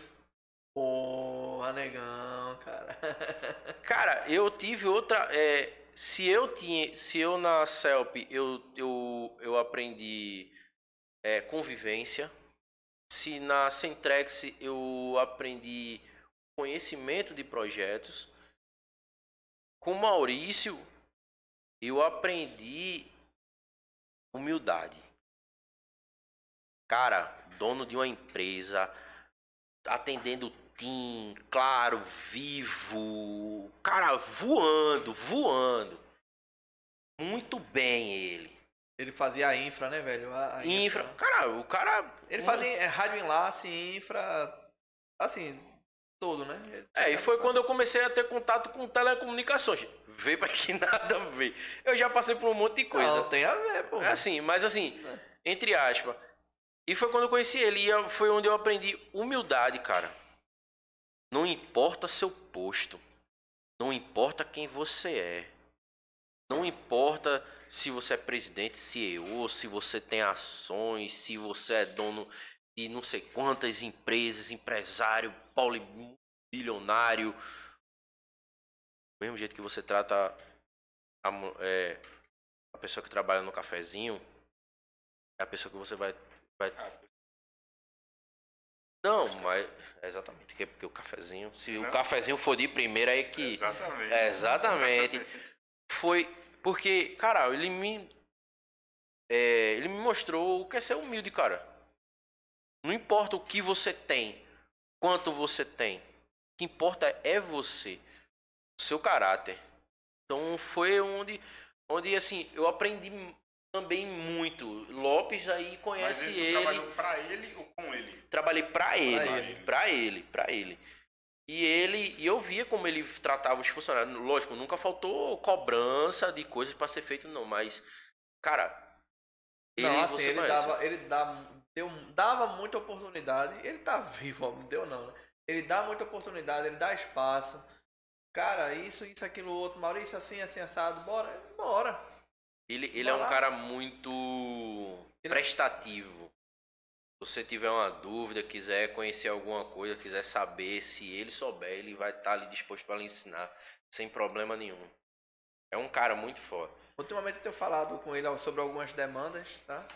[SPEAKER 2] Porra, negão, cara. *laughs*
[SPEAKER 3] Cara, eu tive outra. é, se eu tinha. Se eu na CELP eu, eu, eu aprendi é, convivência. Se na Centrex eu aprendi conhecimento de projetos. Com Maurício eu aprendi humildade. Cara, dono de uma empresa, atendendo Tim, claro, vivo. Cara, voando, voando. Muito bem ele.
[SPEAKER 2] Ele fazia a infra, né, velho? A, a
[SPEAKER 3] Infra. Cara, o cara.
[SPEAKER 2] Ele fazia é, rádio enlace, infra. Assim, todo, né? Ele
[SPEAKER 3] É, e foi quando eu comecei a ter contato com telecomunicações. Vê pra *laughs* que nada a ver. Eu já passei por um monte de coisa.
[SPEAKER 2] Não, tem a ver, pô.
[SPEAKER 3] É assim, mas assim,
[SPEAKER 2] É.
[SPEAKER 3] entre aspas. E foi quando eu conheci ele. E foi onde eu aprendi humildade, cara. Não importa seu posto. Não importa quem você é. Não importa se você é presidente, CEO, se você tem ações, se você é dono de não sei quantas empresas, empresário, bilionário. Mesmo jeito que você trata a, é, a pessoa que trabalha no cafezinho, é a pessoa que você vai. vai... Não, mas. Exatamente, porque, porque o cafezinho. Se
[SPEAKER 1] Não.
[SPEAKER 3] o cafezinho for de primeira, aí que.
[SPEAKER 1] Exatamente.
[SPEAKER 3] É, exatamente. *laughs* Foi porque, cara, ele me. é, ele me mostrou o que é ser humilde, cara. Não importa o que você tem, quanto você tem. O que importa é você, seu caráter. Então foi onde, onde assim, eu aprendi também muito. Lopes aí
[SPEAKER 1] Mas
[SPEAKER 3] conhece
[SPEAKER 1] ele, tu
[SPEAKER 3] ele.
[SPEAKER 1] trabalhou pra ele ou com ele?
[SPEAKER 3] Trabalhei pra ele, pra ele, pra ele. E ele, e eu via como ele tratava os funcionários. Lógico, nunca faltou cobrança de coisas pra ser feito não, mas cara, ele
[SPEAKER 2] não, assim,
[SPEAKER 3] você
[SPEAKER 2] ele
[SPEAKER 3] conhece.
[SPEAKER 2] dava, ele dava, deu, dava muita oportunidade. Ele tá vivo, *laughs* não deu não, né? Ele dá muita oportunidade, ele dá espaço. Cara, isso, isso, aquilo, outro. Maurício, assim, assim, assado. Bora, bora.
[SPEAKER 3] Ele, ele é
[SPEAKER 2] Vai
[SPEAKER 3] um
[SPEAKER 2] lá.
[SPEAKER 3] cara muito
[SPEAKER 2] Ele-
[SPEAKER 3] prestativo. Se você tiver uma dúvida, quiser conhecer alguma coisa, quiser saber, se ele souber, ele vai estar ali disposto para lhe ensinar, sem problema nenhum. É um cara muito foda.
[SPEAKER 2] Ultimamente eu tenho falado com ele sobre algumas demandas, tá?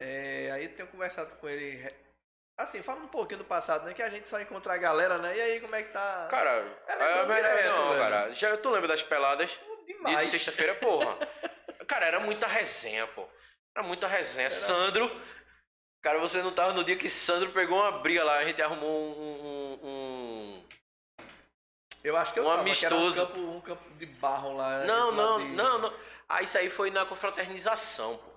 [SPEAKER 2] É, aí eu tenho conversado com ele. Assim, fala um pouquinho do passado, né? Que a gente só encontra a galera, né? E aí, como é que tá?
[SPEAKER 3] Cara,
[SPEAKER 2] é
[SPEAKER 3] é,
[SPEAKER 2] tão
[SPEAKER 3] mas-
[SPEAKER 2] direto,
[SPEAKER 3] não,
[SPEAKER 2] velho.
[SPEAKER 3] cara, já tu lembra das peladas? Dia
[SPEAKER 2] demais.
[SPEAKER 3] de sexta-feira, porra. *laughs* Cara, era muita resenha, pô. Era muita resenha. Sandro. Cara, você não tava no dia que Sandro pegou uma briga lá. A gente arrumou um. um- um-
[SPEAKER 2] Eu acho que eu
[SPEAKER 3] Um
[SPEAKER 2] tava, era um
[SPEAKER 3] amistoso.
[SPEAKER 2] campo, um campo de barro lá.
[SPEAKER 3] Não, não, não, não. Ah, isso aí foi na confraternização, pô.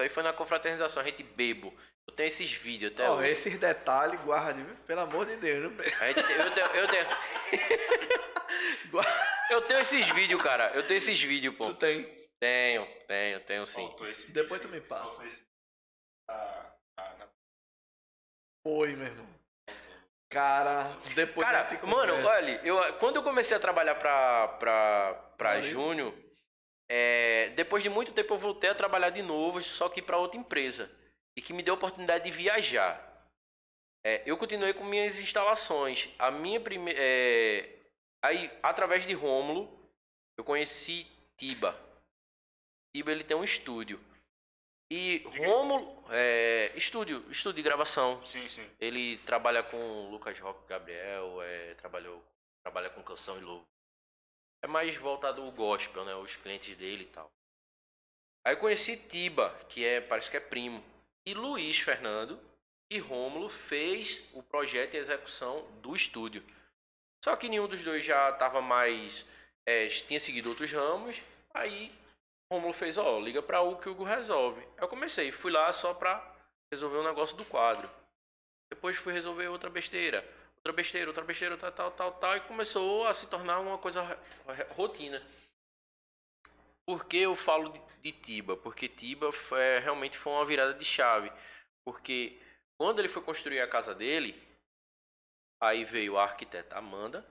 [SPEAKER 3] Isso aí foi na confraternização. A gente bebo. Eu tenho esses vídeos até
[SPEAKER 2] Ó,
[SPEAKER 3] hoje.
[SPEAKER 2] esses detalhes, guarde, viu? Pelo amor de Deus. Não...
[SPEAKER 3] A gente tem- eu, tenho, eu, tenho, *laughs* eu tenho esses vídeos, cara. Eu tenho esses vídeos, pô.
[SPEAKER 2] Tu tem.
[SPEAKER 3] Tenho, tenho, tenho sim.
[SPEAKER 1] Esse
[SPEAKER 2] Depois tu me passa.
[SPEAKER 1] Ah, ah,
[SPEAKER 2] Foi, meu irmão. Cara, depois
[SPEAKER 3] Cara, mano, olha, eu, quando eu comecei a trabalhar pra, pra, pra
[SPEAKER 2] Valeu.
[SPEAKER 3] Júnior, é, depois de muito tempo eu voltei a trabalhar de novo, só que pra outra empresa. E que me deu a oportunidade de viajar. É, eu continuei com minhas instalações. A minha primeira. aí, através de Rômulo, eu conheci Tiba. Tiba ele tem um estúdio. E Rômulo. É, estúdio, estúdio de gravação.
[SPEAKER 1] Sim, sim.
[SPEAKER 3] Ele trabalha com Lucas Rock Gabriel, é, trabalhou, trabalha com canção e louvor. É mais voltado ao gospel, né? Os clientes dele e tal. Aí conheci Tiba, que é, parece que é primo. E Luiz Fernando, e Rômulo fez o projeto e execução do estúdio. Só que nenhum dos dois já estava mais. É, tinha seguido outros ramos. Aí Rômulo fez: Ó, liga para o que o Hugo resolve. Eu comecei, fui lá só para resolver o negócio do quadro. Depois fui resolver outra besteira. Outra besteira, outra besteira, tal, tal, tal, tal. E começou a se tornar uma coisa rotina. Por que eu falo de, de Tiba? Porque Tiba foi, realmente foi uma virada de chave. Porque quando ele foi construir a casa dele, aí veio a arquiteta Amanda,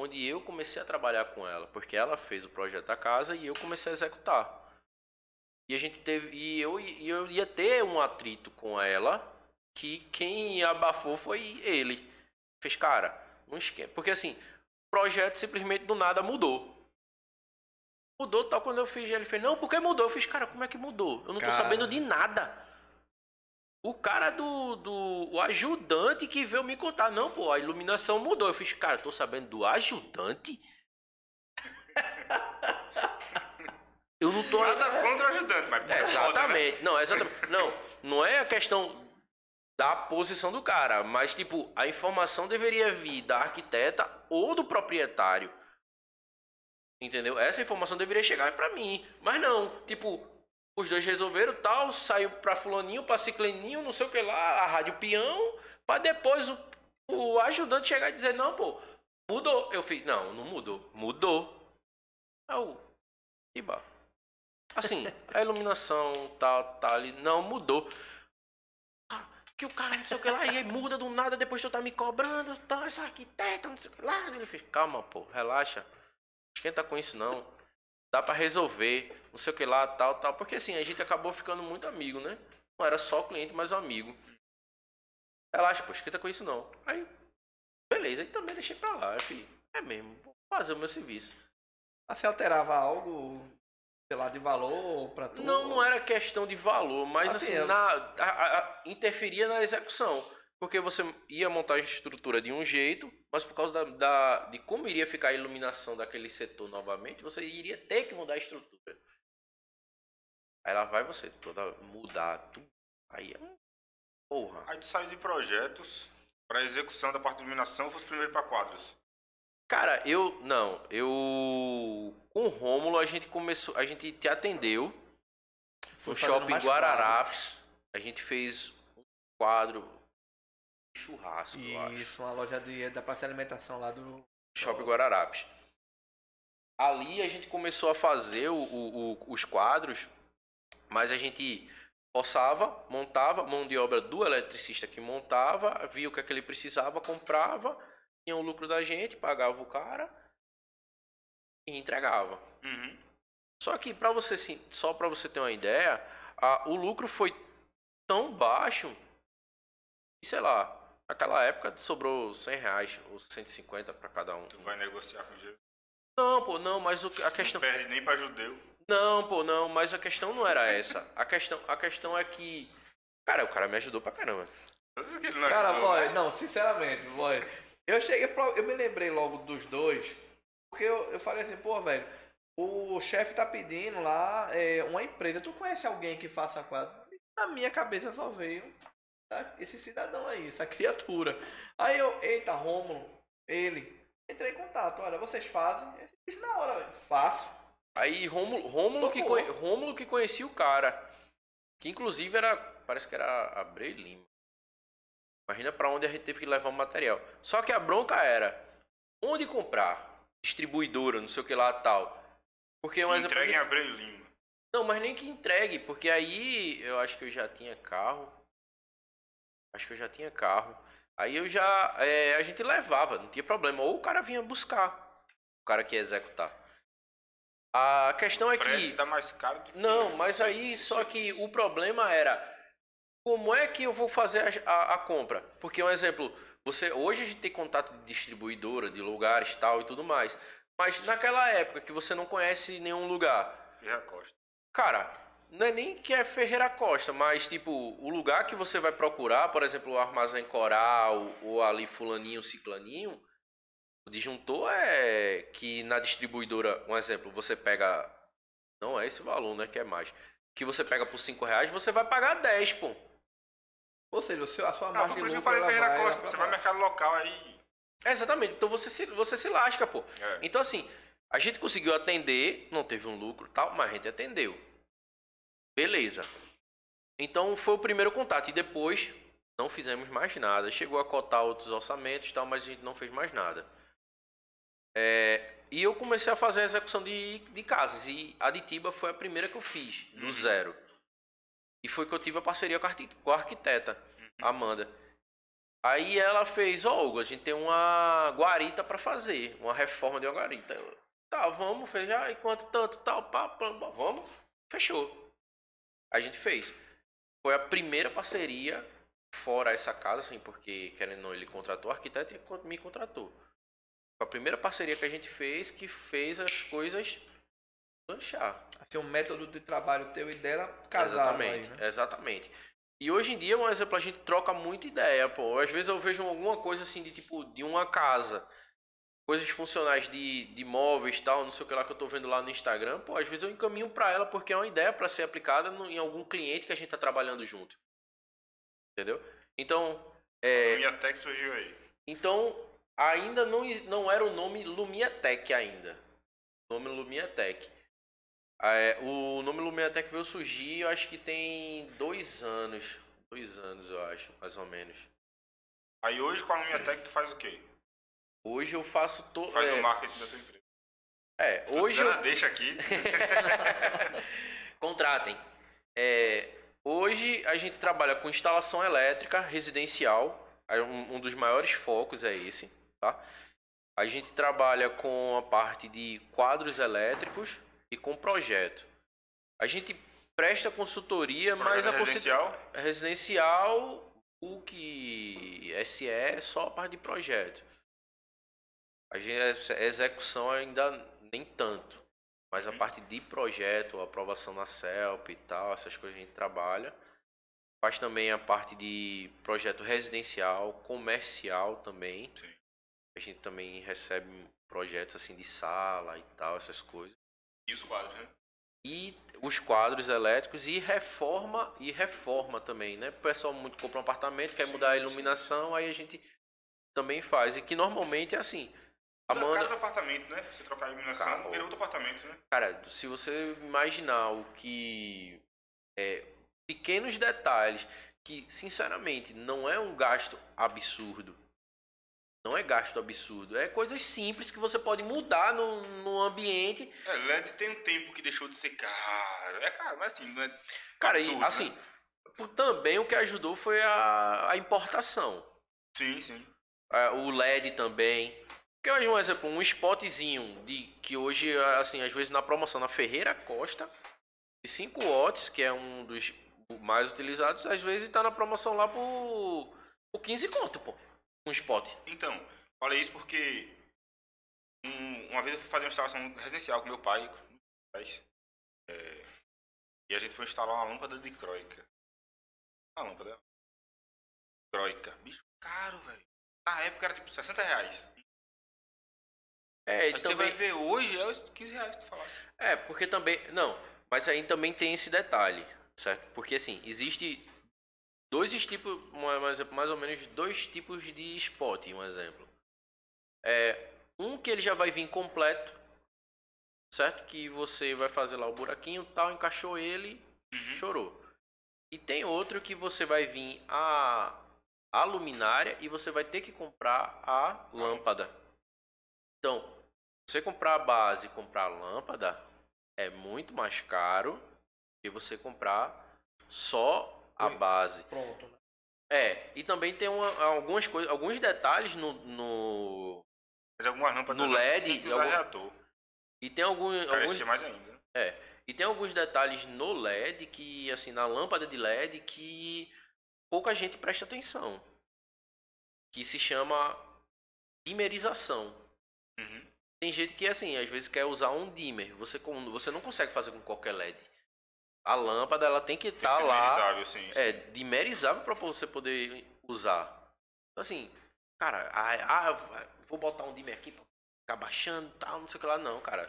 [SPEAKER 3] onde eu comecei a trabalhar com ela, porque ela fez o projeto da casa e eu comecei a executar. E a gente teve e eu, e eu ia ter um atrito com ela, que quem abafou foi ele. Fez, cara, não esquece, porque assim, o projeto simplesmente do nada mudou. Mudou tal quando eu fiz, ele fez, não, porque mudou? Eu fiz, cara, como é que mudou? Eu não tô
[SPEAKER 2] Cara.
[SPEAKER 3] sabendo de nada. O cara do, do. O ajudante que veio me contar. Não, pô, a iluminação mudou. Eu fiz, cara, tô sabendo do ajudante? *laughs* Eu não tô.
[SPEAKER 1] Nada contra o ajudante, mas
[SPEAKER 3] É,
[SPEAKER 1] é
[SPEAKER 3] exatamente. Não, exatamente. Não, não é a questão da posição do cara, mas tipo, a informação deveria vir da arquiteta ou do proprietário. Entendeu? Essa informação deveria chegar pra mim. Mas não, tipo, os dois resolveram tal, saiu pra fulaninho, pra cicleninho, não sei o que lá, a rádio peão, pra depois o, o ajudante chegar e dizer, não, pô, mudou. Eu fiz, não, não mudou. Mudou. É o. Iba. Assim, a iluminação tal, tal ali, não mudou. Ah, que o cara não sei o que lá, e aí muda do nada, depois tu tá me cobrando, tá, essa arquiteta, não sei o que lá. Ele fez, calma, pô, relaxa. Esquenta com isso não. Dá pra resolver, não sei o que lá, tal, tal. Porque assim, a gente acabou ficando muito amigo, né? Não era só cliente, mas um amigo. Relaxa, pô, esquenta com isso não. Aí, beleza, aí também deixei pra lá. Eu falei, é mesmo, vou fazer o meu serviço.
[SPEAKER 2] Mas você alterava algo, sei lá, de valor pra tu?
[SPEAKER 3] Não, não era questão de valor, mas
[SPEAKER 2] Assim,
[SPEAKER 3] assim,
[SPEAKER 2] eu-
[SPEAKER 3] na, a- a- interferia na execução. Porque você ia montar a estrutura de um jeito, mas por causa da, da- de como iria ficar a iluminação daquele setor novamente, você iria ter que mudar a estrutura. Aí lá vai você toda mudar tudo. Aí é um. Porra.
[SPEAKER 1] Aí tu saiu de projetos pra execução da parte de iluminação, fosse primeiro pra quadros.
[SPEAKER 3] Cara, eu. Não, eu. Com o Rômulo a gente começou. A gente te atendeu.
[SPEAKER 2] Foi
[SPEAKER 3] no shopping Guararapes. A gente fez um quadro churrasco, eu acho.
[SPEAKER 2] Isso, uma loja de, da praça de alimentação lá do.
[SPEAKER 3] Shopping Guararapes. Ali a gente começou a fazer o- o- o- os quadros, mas a gente orçava, montava, mão de obra do eletricista que montava, via o que, é que ele precisava, comprava, tinha o lucro da gente, pagava o cara e entregava.
[SPEAKER 1] Uhum.
[SPEAKER 3] Só que para você sim, só para você ter uma ideia, a- o lucro foi tão baixo que, sei lá, naquela época sobrou 100 reais ou 150 para cada um.
[SPEAKER 1] Tu vai negociar com o dinheiro.
[SPEAKER 3] Não, pô, não, mas o que- a
[SPEAKER 1] Não
[SPEAKER 3] questão.
[SPEAKER 1] perde nem pra judeu.
[SPEAKER 3] Não, pô, não, mas a questão não era essa. A questão, a questão é que. Cara, o cara me ajudou pra caramba.
[SPEAKER 1] Mas que ele não
[SPEAKER 2] Cara,
[SPEAKER 1] ajudou,
[SPEAKER 2] boy,
[SPEAKER 1] né?
[SPEAKER 2] não, sinceramente, boy. Eu cheguei pra, Eu me lembrei logo dos dois. Porque eu, eu falei assim, pô, velho, o chefe tá pedindo lá é, uma empresa. Tu conhece alguém que faça quadro? Na minha cabeça só veio tá, esse cidadão aí, essa *laughs* criatura. Aí eu, eita, Rômulo, ele. Entrei em contato, olha, vocês fazem? Bicho na hora, velho. Faço.
[SPEAKER 3] Aí Rômulo, Rômulo, que, Rômulo que conhecia o cara. Que inclusive era. Parece que era Abreu Lima. Imagina pra onde a gente teve que levar o material. Só que a bronca era onde comprar? Distribuidora, não sei o que lá tal. Porque um exemplo.
[SPEAKER 1] Entregue em Abreu e Lima.
[SPEAKER 3] Não, mas nem que entregue, porque aí eu acho que eu já tinha carro. Acho que eu já tinha carro. Aí eu já. é, a gente levava, não tinha problema. Ou o cara vinha buscar. O cara que ia executar. A questão é
[SPEAKER 1] Frete
[SPEAKER 3] que.
[SPEAKER 1] dá mais caro do que...
[SPEAKER 3] Não, mas aí só que o problema era como é que eu vou fazer a, a- a compra? Porque um exemplo, você hoje a gente tem contato de distribuidora, de lugares tal e tudo mais. Mas naquela época que você não conhece nenhum lugar,
[SPEAKER 1] Ferreira Costa.
[SPEAKER 3] cara, não é nem que é Ferreira Costa, mas tipo, o lugar que você vai procurar, por exemplo, o Armazém Coral ou ali fulaninho, ciclaninho, o disjuntor é que na distribuidora, um exemplo, você pega. Não é esse valor, né? Que é mais. Que você pega por 5 reais, você vai pagar 10, pô.
[SPEAKER 2] Ou seja, seu, a sua
[SPEAKER 1] Ah,
[SPEAKER 2] margem de
[SPEAKER 1] por isso que eu falei Ferreira
[SPEAKER 2] vai
[SPEAKER 1] Costa. Você vai mercado local aí.
[SPEAKER 3] É, exatamente. Então você se, você se lasca, pô.
[SPEAKER 1] É.
[SPEAKER 3] Então, assim, a gente conseguiu atender, não teve um lucro tal, mas a gente atendeu. Beleza. Então foi o primeiro contato. E depois não fizemos mais nada. Chegou a cotar outros orçamentos tal, mas a gente não fez mais nada. É, e eu comecei a fazer a execução de, de casas. E a Aditiba foi a primeira que eu fiz, do
[SPEAKER 1] Uhum.
[SPEAKER 3] zero. E foi que eu tive a parceria com a com a arquiteta,
[SPEAKER 1] Uhum.
[SPEAKER 3] Amanda. Aí ela fez, ó, Hugo, a gente tem uma guarita pra fazer, uma reforma de uma guarita. Eu, tá, vamos, fez, ah, e quanto tanto, tal, pá, pá, pá, vamos, fechou. A gente fez. Foi a primeira parceria fora essa casa, assim, porque, querendo ou não, ele contratou o arquiteto e me contratou. Foi a primeira parceria que a gente fez que fez as coisas lanchar.
[SPEAKER 2] Assim, o método de trabalho teu e dela casaram aí,
[SPEAKER 3] Exatamente,
[SPEAKER 2] né?
[SPEAKER 3] exatamente. E hoje em dia, um exemplo, a gente troca muita ideia, pô. Às vezes eu vejo alguma coisa assim de tipo, de uma casa. Coisas funcionais de, de móveis tal, não sei o que lá que eu tô vendo lá no Instagram, pô, às vezes eu encaminho pra ela porque é uma ideia pra ser aplicada no- em algum cliente que a gente tá trabalhando junto. Entendeu? Então, é,
[SPEAKER 1] tech surgiu aí.
[SPEAKER 3] então, ainda não, não era o nome Lumiatec ainda. O nome Lumiatec. É, o nome Lumiatec veio surgir, eu acho que tem dois anos. Dois anos, eu acho, mais ou menos.
[SPEAKER 1] Aí hoje com a tech tu faz o quê?
[SPEAKER 3] Hoje eu faço todo.
[SPEAKER 1] Faz
[SPEAKER 3] é,
[SPEAKER 1] o marketing da tua empresa.
[SPEAKER 3] é,
[SPEAKER 1] Tô
[SPEAKER 3] hoje eu,
[SPEAKER 1] Deixa aqui. *laughs*
[SPEAKER 3] Contratem. É, hoje a gente trabalha com instalação elétrica residencial. Aí Um, um dos maiores focos é esse, tá? A gente trabalha com a parte de quadros elétricos e com projeto. A gente presta consultoria, mas a
[SPEAKER 1] residencial.
[SPEAKER 3] residencial, o que SE é só a parte de projeto. A gente, a execução ainda nem tanto. Mas a
[SPEAKER 1] Uhum.
[SPEAKER 3] parte de projeto, aprovação na CELP e tal, essas coisas a gente trabalha. Faz também a parte de projeto residencial, comercial também.
[SPEAKER 1] Sim.
[SPEAKER 3] A gente também recebe projetos assim de sala e tal, essas coisas
[SPEAKER 1] E os quadros, né?
[SPEAKER 3] e os quadros elétricos e reforma e reforma também, né? O pessoal muito compra um apartamento, quer
[SPEAKER 1] Sim,
[SPEAKER 3] mudar a
[SPEAKER 1] sim.
[SPEAKER 3] iluminação, aí a gente também faz. E que normalmente é assim.
[SPEAKER 1] A cara do apartamento, né? Você trocar a iluminação,
[SPEAKER 3] Cara,
[SPEAKER 1] vira outro apartamento, né?
[SPEAKER 3] cara, se você imaginar o que é pequenos detalhes que, sinceramente, não é um gasto absurdo. Não é gasto absurdo, é coisas simples que você pode mudar no, no ambiente
[SPEAKER 1] É, LED tem um tempo que deixou de ser caro. É caro, mas assim, não é.
[SPEAKER 3] Cara,
[SPEAKER 1] absurdo,
[SPEAKER 3] e
[SPEAKER 1] né?
[SPEAKER 3] assim, por- também o que ajudou foi a, a importação.
[SPEAKER 1] Sim, sim.
[SPEAKER 3] É, o LED também. Porque hoje, um exemplo, um spotzinho de que hoje, assim, às vezes na promoção na Ferreira Costa, de 5 watts, que é um dos mais utilizados, às vezes tá na promoção lá por, por 15 conto, pô. Um spot.
[SPEAKER 1] Então, falei isso porque um- uma vez eu fui fazer uma instalação residencial com meu pai. é, e a gente foi instalar uma lâmpada de croica. Uma lâmpada. Croica. Bicho, caro, velho. Na época era tipo 60 reais.
[SPEAKER 3] É, e
[SPEAKER 1] você vai ver hoje é os 15 reais que tu falasse.
[SPEAKER 3] é, porque também. Não, mas aí também tem esse detalhe, certo? Porque assim, existe dois tipos, exemplo, mais ou menos dois tipos de spot, um exemplo. É, um que ele já vai vir completo, certo? Que você vai fazer lá o buraquinho, tal, encaixou ele, chorou. E tem outro que você vai vir a, a luminária e você vai ter que comprar a lâmpada. Então, você comprar a base e comprar a lâmpada é muito mais caro que você comprar só a base.
[SPEAKER 2] Pronto. né?
[SPEAKER 3] É, e também tem uma- algumas coisas, alguns detalhes no, no
[SPEAKER 1] Mas algumas lâmpadas
[SPEAKER 3] No LED,
[SPEAKER 1] tem
[SPEAKER 3] algum-
[SPEAKER 1] reator.
[SPEAKER 3] e tem alguns
[SPEAKER 1] Carecia mais ainda.
[SPEAKER 3] É, e tem alguns detalhes no LED que, assim, na lâmpada de LED que pouca gente presta atenção. Que se chama dimerização.
[SPEAKER 1] Uhum.
[SPEAKER 3] Tem gente que, assim, às vezes quer usar um dimmer. Você, você não consegue fazer com qualquer LED. A lâmpada, ela tem que estar
[SPEAKER 1] ser
[SPEAKER 3] lá.
[SPEAKER 1] sim. sim.
[SPEAKER 3] É, dimerizável para você poder usar. Então, assim, cara, ah, ah, vou botar um dimmer aqui pra ficar baixando e tal, não sei o que lá. Não, cara.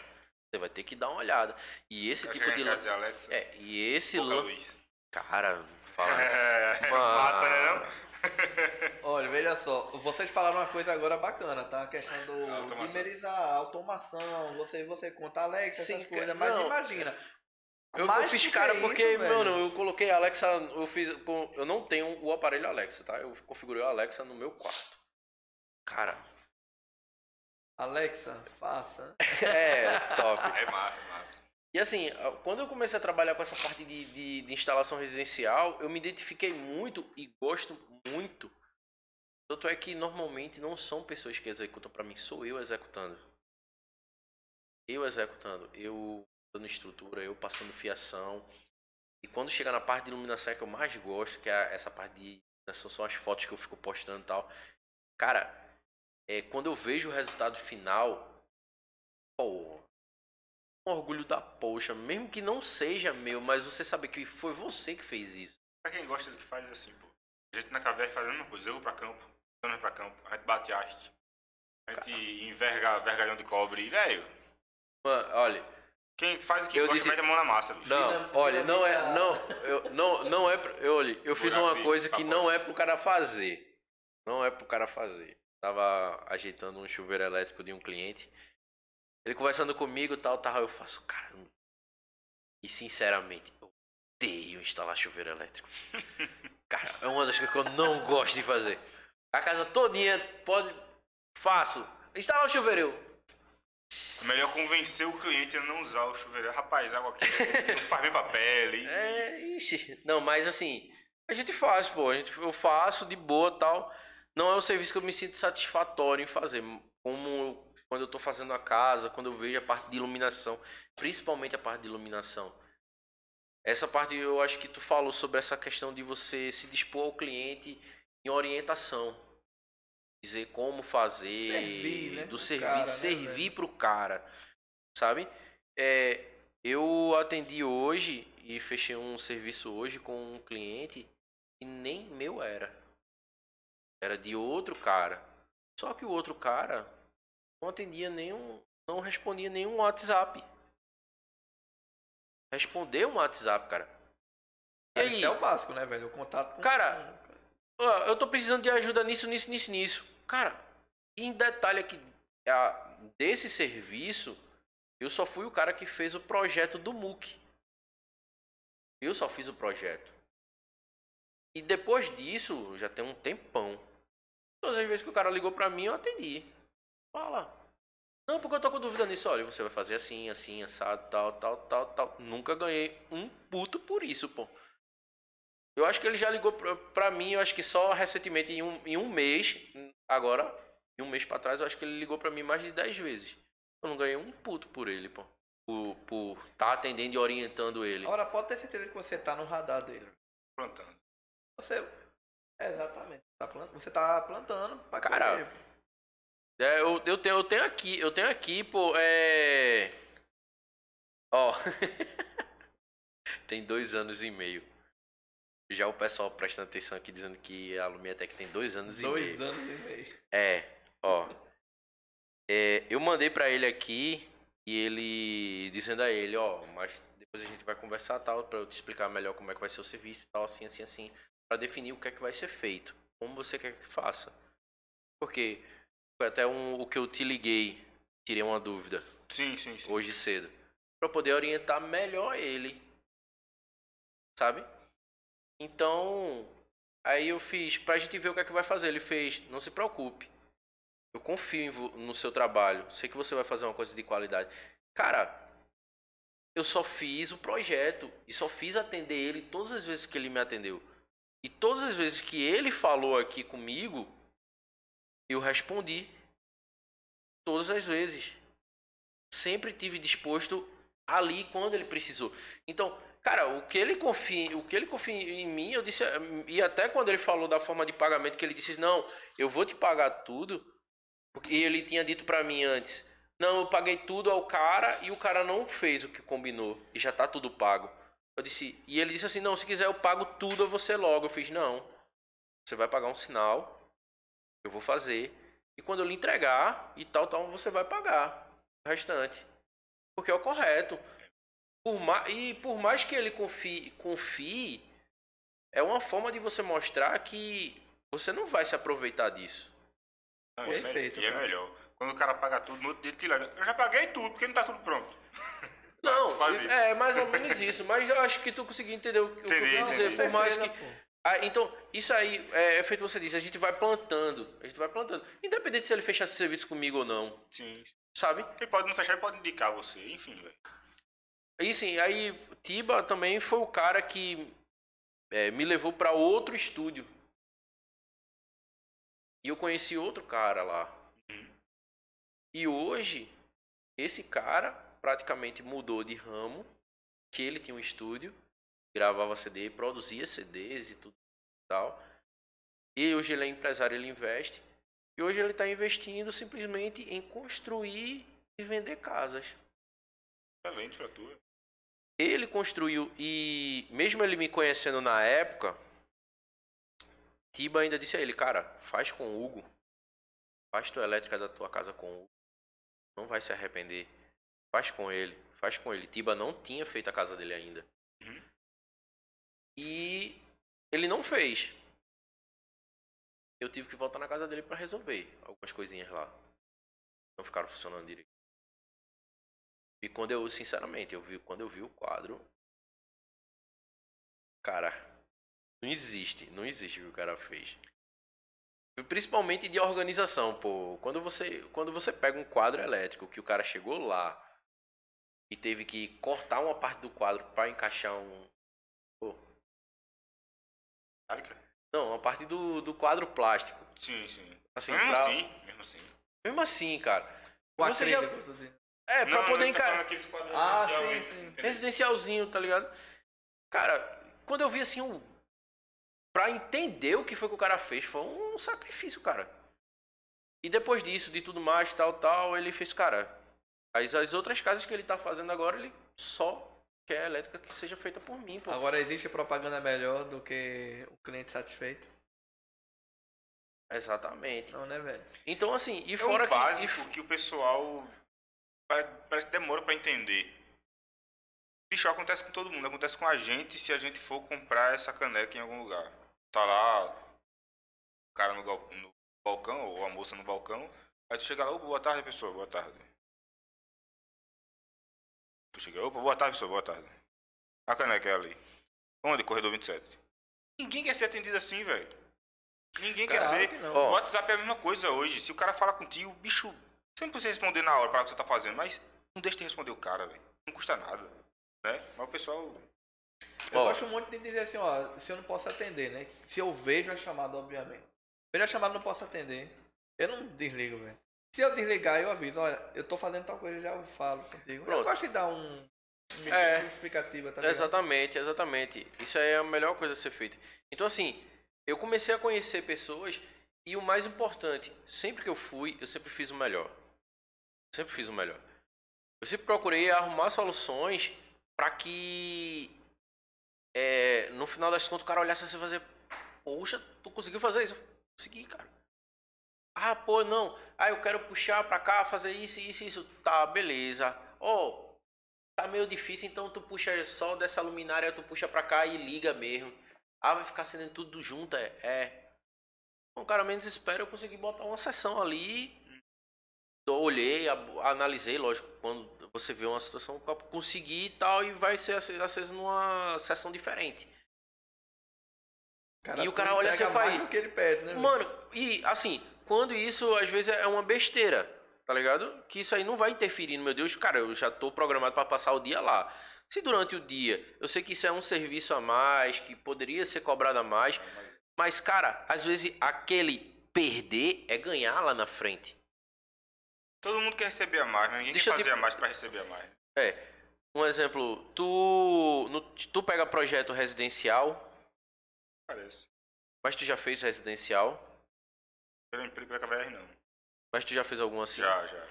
[SPEAKER 3] Você vai ter que dar uma olhada. E esse tipo de lâmpada.
[SPEAKER 1] Alexa,
[SPEAKER 3] É, e esse
[SPEAKER 1] luz.
[SPEAKER 3] Cara, fala.
[SPEAKER 1] É, *laughs*
[SPEAKER 3] Mano.
[SPEAKER 1] massa, né não? *laughs*
[SPEAKER 2] Olha, veja só, vocês falaram uma coisa agora bacana, tá? A questão do
[SPEAKER 1] Automação.
[SPEAKER 2] primerizar, automação, você, você conta Alexa,
[SPEAKER 3] Sim,
[SPEAKER 2] essas coisas, mas
[SPEAKER 3] não.
[SPEAKER 2] imagina.
[SPEAKER 3] Eu, eu fiz cara
[SPEAKER 2] isso,
[SPEAKER 3] porque,
[SPEAKER 2] velho.
[SPEAKER 3] mano, eu coloquei a Alexa, eu fiz, eu não tenho o aparelho Alexa, tá? Eu configurei a Alexa no meu quarto. Cara,
[SPEAKER 2] Alexa, faça. *laughs*
[SPEAKER 3] é top.
[SPEAKER 1] É massa, é massa.
[SPEAKER 3] E assim, quando eu comecei a trabalhar com essa parte de, de, de instalação residencial, eu me identifiquei muito e gosto muito. Tanto é que normalmente não são pessoas que executam pra mim, sou eu executando. Eu executando, eu dando estrutura, eu passando fiação. E quando chega na parte de iluminação é que eu mais gosto, que é essa parte de iluminação, são as fotos que eu fico postando e tal. Cara, é, quando eu vejo o resultado final, pô, um orgulho da poxa, mesmo que não seja meu, mas você saber que foi você que fez isso.
[SPEAKER 1] Pra quem gosta do que faz assim, pô. A gente na caverna faz a mesma coisa. Eu vou pra campo, eu não pra campo. A gente bate haste. A gente enverga vergalhão de cobre. Velho,
[SPEAKER 3] Mano, olha,
[SPEAKER 1] quem faz o que
[SPEAKER 3] Eu
[SPEAKER 1] gosta
[SPEAKER 3] disse-
[SPEAKER 1] mete a mão na massa, bicho.
[SPEAKER 3] não, olha, não é,
[SPEAKER 2] dinamita-
[SPEAKER 3] não, eu, não, não é, eu, olha, eu fiz uma coisa que não
[SPEAKER 1] capote.
[SPEAKER 3] é pro cara fazer. Não é pro cara fazer. Tava ajeitando um chuveiro elétrico de um cliente. Ele conversando comigo e tal, tal, eu faço, cara, eu- e sinceramente, eu odeio instalar chuveiro elétrico. *laughs* Cara, é uma das coisas que eu não gosto de fazer. A casa todinha pode, faço, instalar o chuveiro,
[SPEAKER 1] É melhor convencer o cliente a não usar o chuveiro. Rapaz, água aqui não faz bem pra pele. E...
[SPEAKER 3] É, ixi. Não, mas assim, a gente faz, pô. A gente, eu faço de boa tal. Não é um serviço que eu me sinto satisfatório em fazer. Como quando eu tô fazendo a casa, quando eu vejo a parte de iluminação. Principalmente a parte de iluminação. Essa parte eu acho que tu falou sobre essa questão de você se dispor ao cliente em orientação. Dizer como fazer,
[SPEAKER 2] Servir, né,
[SPEAKER 3] do servir,
[SPEAKER 2] cara, né,
[SPEAKER 3] servir
[SPEAKER 2] velho?
[SPEAKER 3] pro cara, sabe? É, eu atendi hoje e fechei um serviço hoje com um cliente que nem meu era. Era de outro cara. Só que o outro cara não atendia nenhum, não respondia nenhum WhatsApp. Respondeu um WhatsApp, cara. E aí?
[SPEAKER 2] Isso é o básico, né, velho? O contato com
[SPEAKER 3] Cara, eu tô precisando de ajuda nisso, nisso, nisso, nisso. Cara, em detalhe aqui, a, desse serviço, eu só fui o cara que fez o projeto do MOOC. Eu só fiz o projeto. E depois disso, já tem um tempão. Todas as vezes que o cara ligou pra mim, eu atendi. Fala. Não, porque eu tô com dúvida nisso. Olha, você vai fazer assim, assim, assado, tal, tal, tal, tal. Nunca ganhei um puto por isso, pô. Eu acho que ele já ligou pra, pra mim, eu acho que só recentemente, em um, em um mês, agora, em um mês pra trás, eu acho que ele ligou pra mim mais de 10 vezes. Eu não ganhei um puto por ele, pô. Por, por tá atendendo e orientando ele.
[SPEAKER 2] Agora, pode ter certeza que você tá no radar dele.
[SPEAKER 1] Plantando.
[SPEAKER 2] Você. É, exatamente. Tá plant- Você tá plantando pra
[SPEAKER 3] Cara. É, eu, eu, tenho, eu tenho aqui, eu tenho aqui, pô, é. Ó. *laughs* tem dois anos e meio. Já o pessoal prestando atenção aqui dizendo que a Lumiatec tem dois anos e meio.
[SPEAKER 2] Dois anos e meio.
[SPEAKER 3] É, ó. É, eu mandei pra ele aqui e ele dizendo a ele, ó, mas depois a gente vai conversar tal pra eu te explicar melhor como é que vai ser o serviço, tal, assim, assim, assim, Pra definir o que é que vai ser feito, como você quer que faça. Porque foi até um, o que eu te liguei, tirei uma dúvida
[SPEAKER 1] Sim, sim, sim.
[SPEAKER 3] hoje cedo, Pra poder orientar melhor ele, sabe? Então, aí eu fiz pra gente ver o que é que vai fazer. Ele fez, não se preocupe. Eu confio no seu trabalho. Sei que você vai fazer uma coisa de qualidade. Cara, eu só fiz o projeto e só fiz atender ele todas as vezes que ele me atendeu. E todas as vezes que ele falou aqui comigo, eu respondi. Todas as vezes. Sempre tive disposto ali quando ele precisou. Então, cara, o que ele confia, o que ele confia em mim, eu disse, e até quando ele falou da forma de pagamento que ele disse, não, eu vou te pagar tudo, porque ele tinha dito pra mim antes, não, eu paguei tudo ao cara e o cara não fez o que combinou e já tá tudo pago. Eu disse, e ele disse assim, não, se quiser eu pago tudo a você logo. Eu fiz, não, você vai pagar um sinal, eu vou fazer e quando eu lhe entregar e tal, tal, você vai pagar o restante. Porque é o correto. Por ma e por mais que ele confie, confie é uma forma de você mostrar que você não vai se aproveitar disso.
[SPEAKER 1] Não, isso é-
[SPEAKER 2] Perfeito,
[SPEAKER 1] E é melhor. Quando o cara paga tudo, no outro dia ele te liga. Eu já paguei tudo, porque não tá tudo pronto.
[SPEAKER 3] Não, *laughs* é mais ou menos isso, mas eu acho que tu conseguiu entender o que o que eu
[SPEAKER 1] Entendi,
[SPEAKER 3] quero dizer.
[SPEAKER 1] entendi.
[SPEAKER 3] Por mais que. Ah, então, isso aí é, é feito você disse, a gente vai plantando. A gente vai plantando. Independente se ele fechasse serviço comigo ou não,
[SPEAKER 1] Sim.
[SPEAKER 3] sabe?
[SPEAKER 1] Ele pode não fechar, ele pode indicar você. Enfim, velho.
[SPEAKER 3] E sim, aí Tiba também foi o cara que é, me levou para outro estúdio. E eu conheci outro cara lá.
[SPEAKER 1] Uhum.
[SPEAKER 3] E hoje, esse cara praticamente mudou de ramo, que ele tinha um estúdio, gravava CD, produzia CDs e tudo e tal. E hoje ele é empresário, ele investe. E hoje ele está investindo simplesmente em construir e vender casas.
[SPEAKER 1] Excelente tu.
[SPEAKER 3] Ele construiu e mesmo ele me conhecendo na época, Tiba ainda disse a ele, cara, faz com o Hugo. Faz tua elétrica da tua casa com o Hugo. Não vai se arrepender. Faz com ele, faz com ele. Tiba não tinha feito a casa dele ainda.
[SPEAKER 1] Uhum.
[SPEAKER 3] E ele não fez. Eu tive que voltar na casa dele para resolver algumas coisinhas lá. Não ficaram funcionando direito. E quando eu, sinceramente, eu vi, quando eu vi o quadro, cara, não existe, não existe o que o cara fez. Principalmente de organização, pô. Quando você, quando você pega um quadro elétrico que o cara chegou lá e teve que cortar uma parte do quadro para encaixar um,
[SPEAKER 1] Tálica?
[SPEAKER 3] não, uma parte do, do quadro plástico.
[SPEAKER 1] Sim, sim.
[SPEAKER 3] Assim,
[SPEAKER 1] mesmo
[SPEAKER 3] pra-
[SPEAKER 1] assim, mesmo assim.
[SPEAKER 3] Mesmo assim, cara.
[SPEAKER 2] O
[SPEAKER 3] Você já- É, pra
[SPEAKER 1] Não,
[SPEAKER 3] poder
[SPEAKER 1] ele tá quadros
[SPEAKER 2] Ah, sim, sim.
[SPEAKER 1] entendeu?
[SPEAKER 3] residencialzinho, tá ligado? Cara, quando eu vi assim, um. Pra entender o que foi que o cara fez, foi um sacrifício, cara. E depois disso, de tudo mais, tal, tal, ele fez, cara. As, as outras casas que ele tá fazendo agora, ele só quer a elétrica que seja feita por mim, pô.
[SPEAKER 2] Agora existe propaganda melhor do que o cliente satisfeito?
[SPEAKER 3] Exatamente.
[SPEAKER 2] Não, né, velho?
[SPEAKER 3] Então, assim, e
[SPEAKER 1] É
[SPEAKER 3] fora
[SPEAKER 1] um
[SPEAKER 3] que. e
[SPEAKER 1] básico
[SPEAKER 3] f-
[SPEAKER 1] que o pessoal parece que demora pra entender. Bicho, acontece com todo mundo. Acontece com a gente se a gente for comprar essa caneca em algum lugar. Tá lá o cara no, gal- no balcão, ou a moça no balcão. Aí tu chega lá, "Ô, boa tarde, pessoa, boa tarde. Tu chega, opa, boa tarde, pessoa, boa tarde. A caneca é ali. Onde? Corredor 27. Ninguém quer ser atendido assim, velho. Ninguém quer ser.
[SPEAKER 2] não.
[SPEAKER 1] O WhatsApp é a mesma coisa hoje. Se o cara fala contigo, bicho, você não precisa responder na hora para o que você tá fazendo, mas não deixa de responder o cara, velho. Não custa nada. Né? Mas o pessoal.
[SPEAKER 2] Eu
[SPEAKER 3] Ó.
[SPEAKER 2] gosto muito de dizer assim, ó, se eu não posso atender, né? Se eu vejo a chamada, obviamente. Vejo a chamada, não posso atender. Eu não desligo, velho. Se eu desligar, eu aviso, olha, eu tô fazendo tal coisa, já eu falo contigo. Eu
[SPEAKER 3] Pronto.
[SPEAKER 2] gosto de dar um,
[SPEAKER 3] É.
[SPEAKER 2] explicativa, tá?
[SPEAKER 3] Exatamente, exatamente. Isso aí é a melhor coisa a ser feita. Então, assim, eu comecei a conhecer pessoas e o mais importante, sempre que eu fui, eu sempre fiz o melhor. Sempre fiz o melhor. Eu sempre procurei arrumar soluções para que é, no final das contas o cara olhasse assim e fazer, poxa, tu conseguiu fazer isso? Consegui, cara. Ah, pô, não. Ah, eu quero puxar pra cá, fazer isso, isso, isso. Tá, beleza. Ó, tá meio difícil, então tu puxa só dessa luminária, tu puxa pra cá e liga mesmo. Ah, vai ficar sendo tudo junto, é. é. Então, cara, menos espera eu consegui botar uma sessão ali. Olhei, analisei, lógico, quando você vê uma situação, consegui e tal, e vai ser ace- aceso numa sessão diferente. E o cara olha assim e faz-
[SPEAKER 2] que ele pede, né?
[SPEAKER 3] Mano, e assim, quando isso às vezes é uma besteira, tá ligado? Que isso aí não vai interferir no meu Deus, cara, eu já tô programado pra passar o dia lá. Se durante o dia eu sei que isso é um serviço a mais, que poderia ser cobrado a mais, mas cara, às vezes aquele perder é ganhar lá na frente.
[SPEAKER 1] Todo mundo quer receber a mais, mas ninguém
[SPEAKER 3] Deixa
[SPEAKER 1] quer
[SPEAKER 3] te-
[SPEAKER 1] fazer a mais para receber a mais.
[SPEAKER 3] É. Um exemplo, tu no- tu pega projeto residencial,
[SPEAKER 1] Parece.
[SPEAKER 3] mas tu já fez residencial,
[SPEAKER 1] Pela empresa pela KVR não.
[SPEAKER 3] mas tu já fez algum assim?
[SPEAKER 1] Já, já.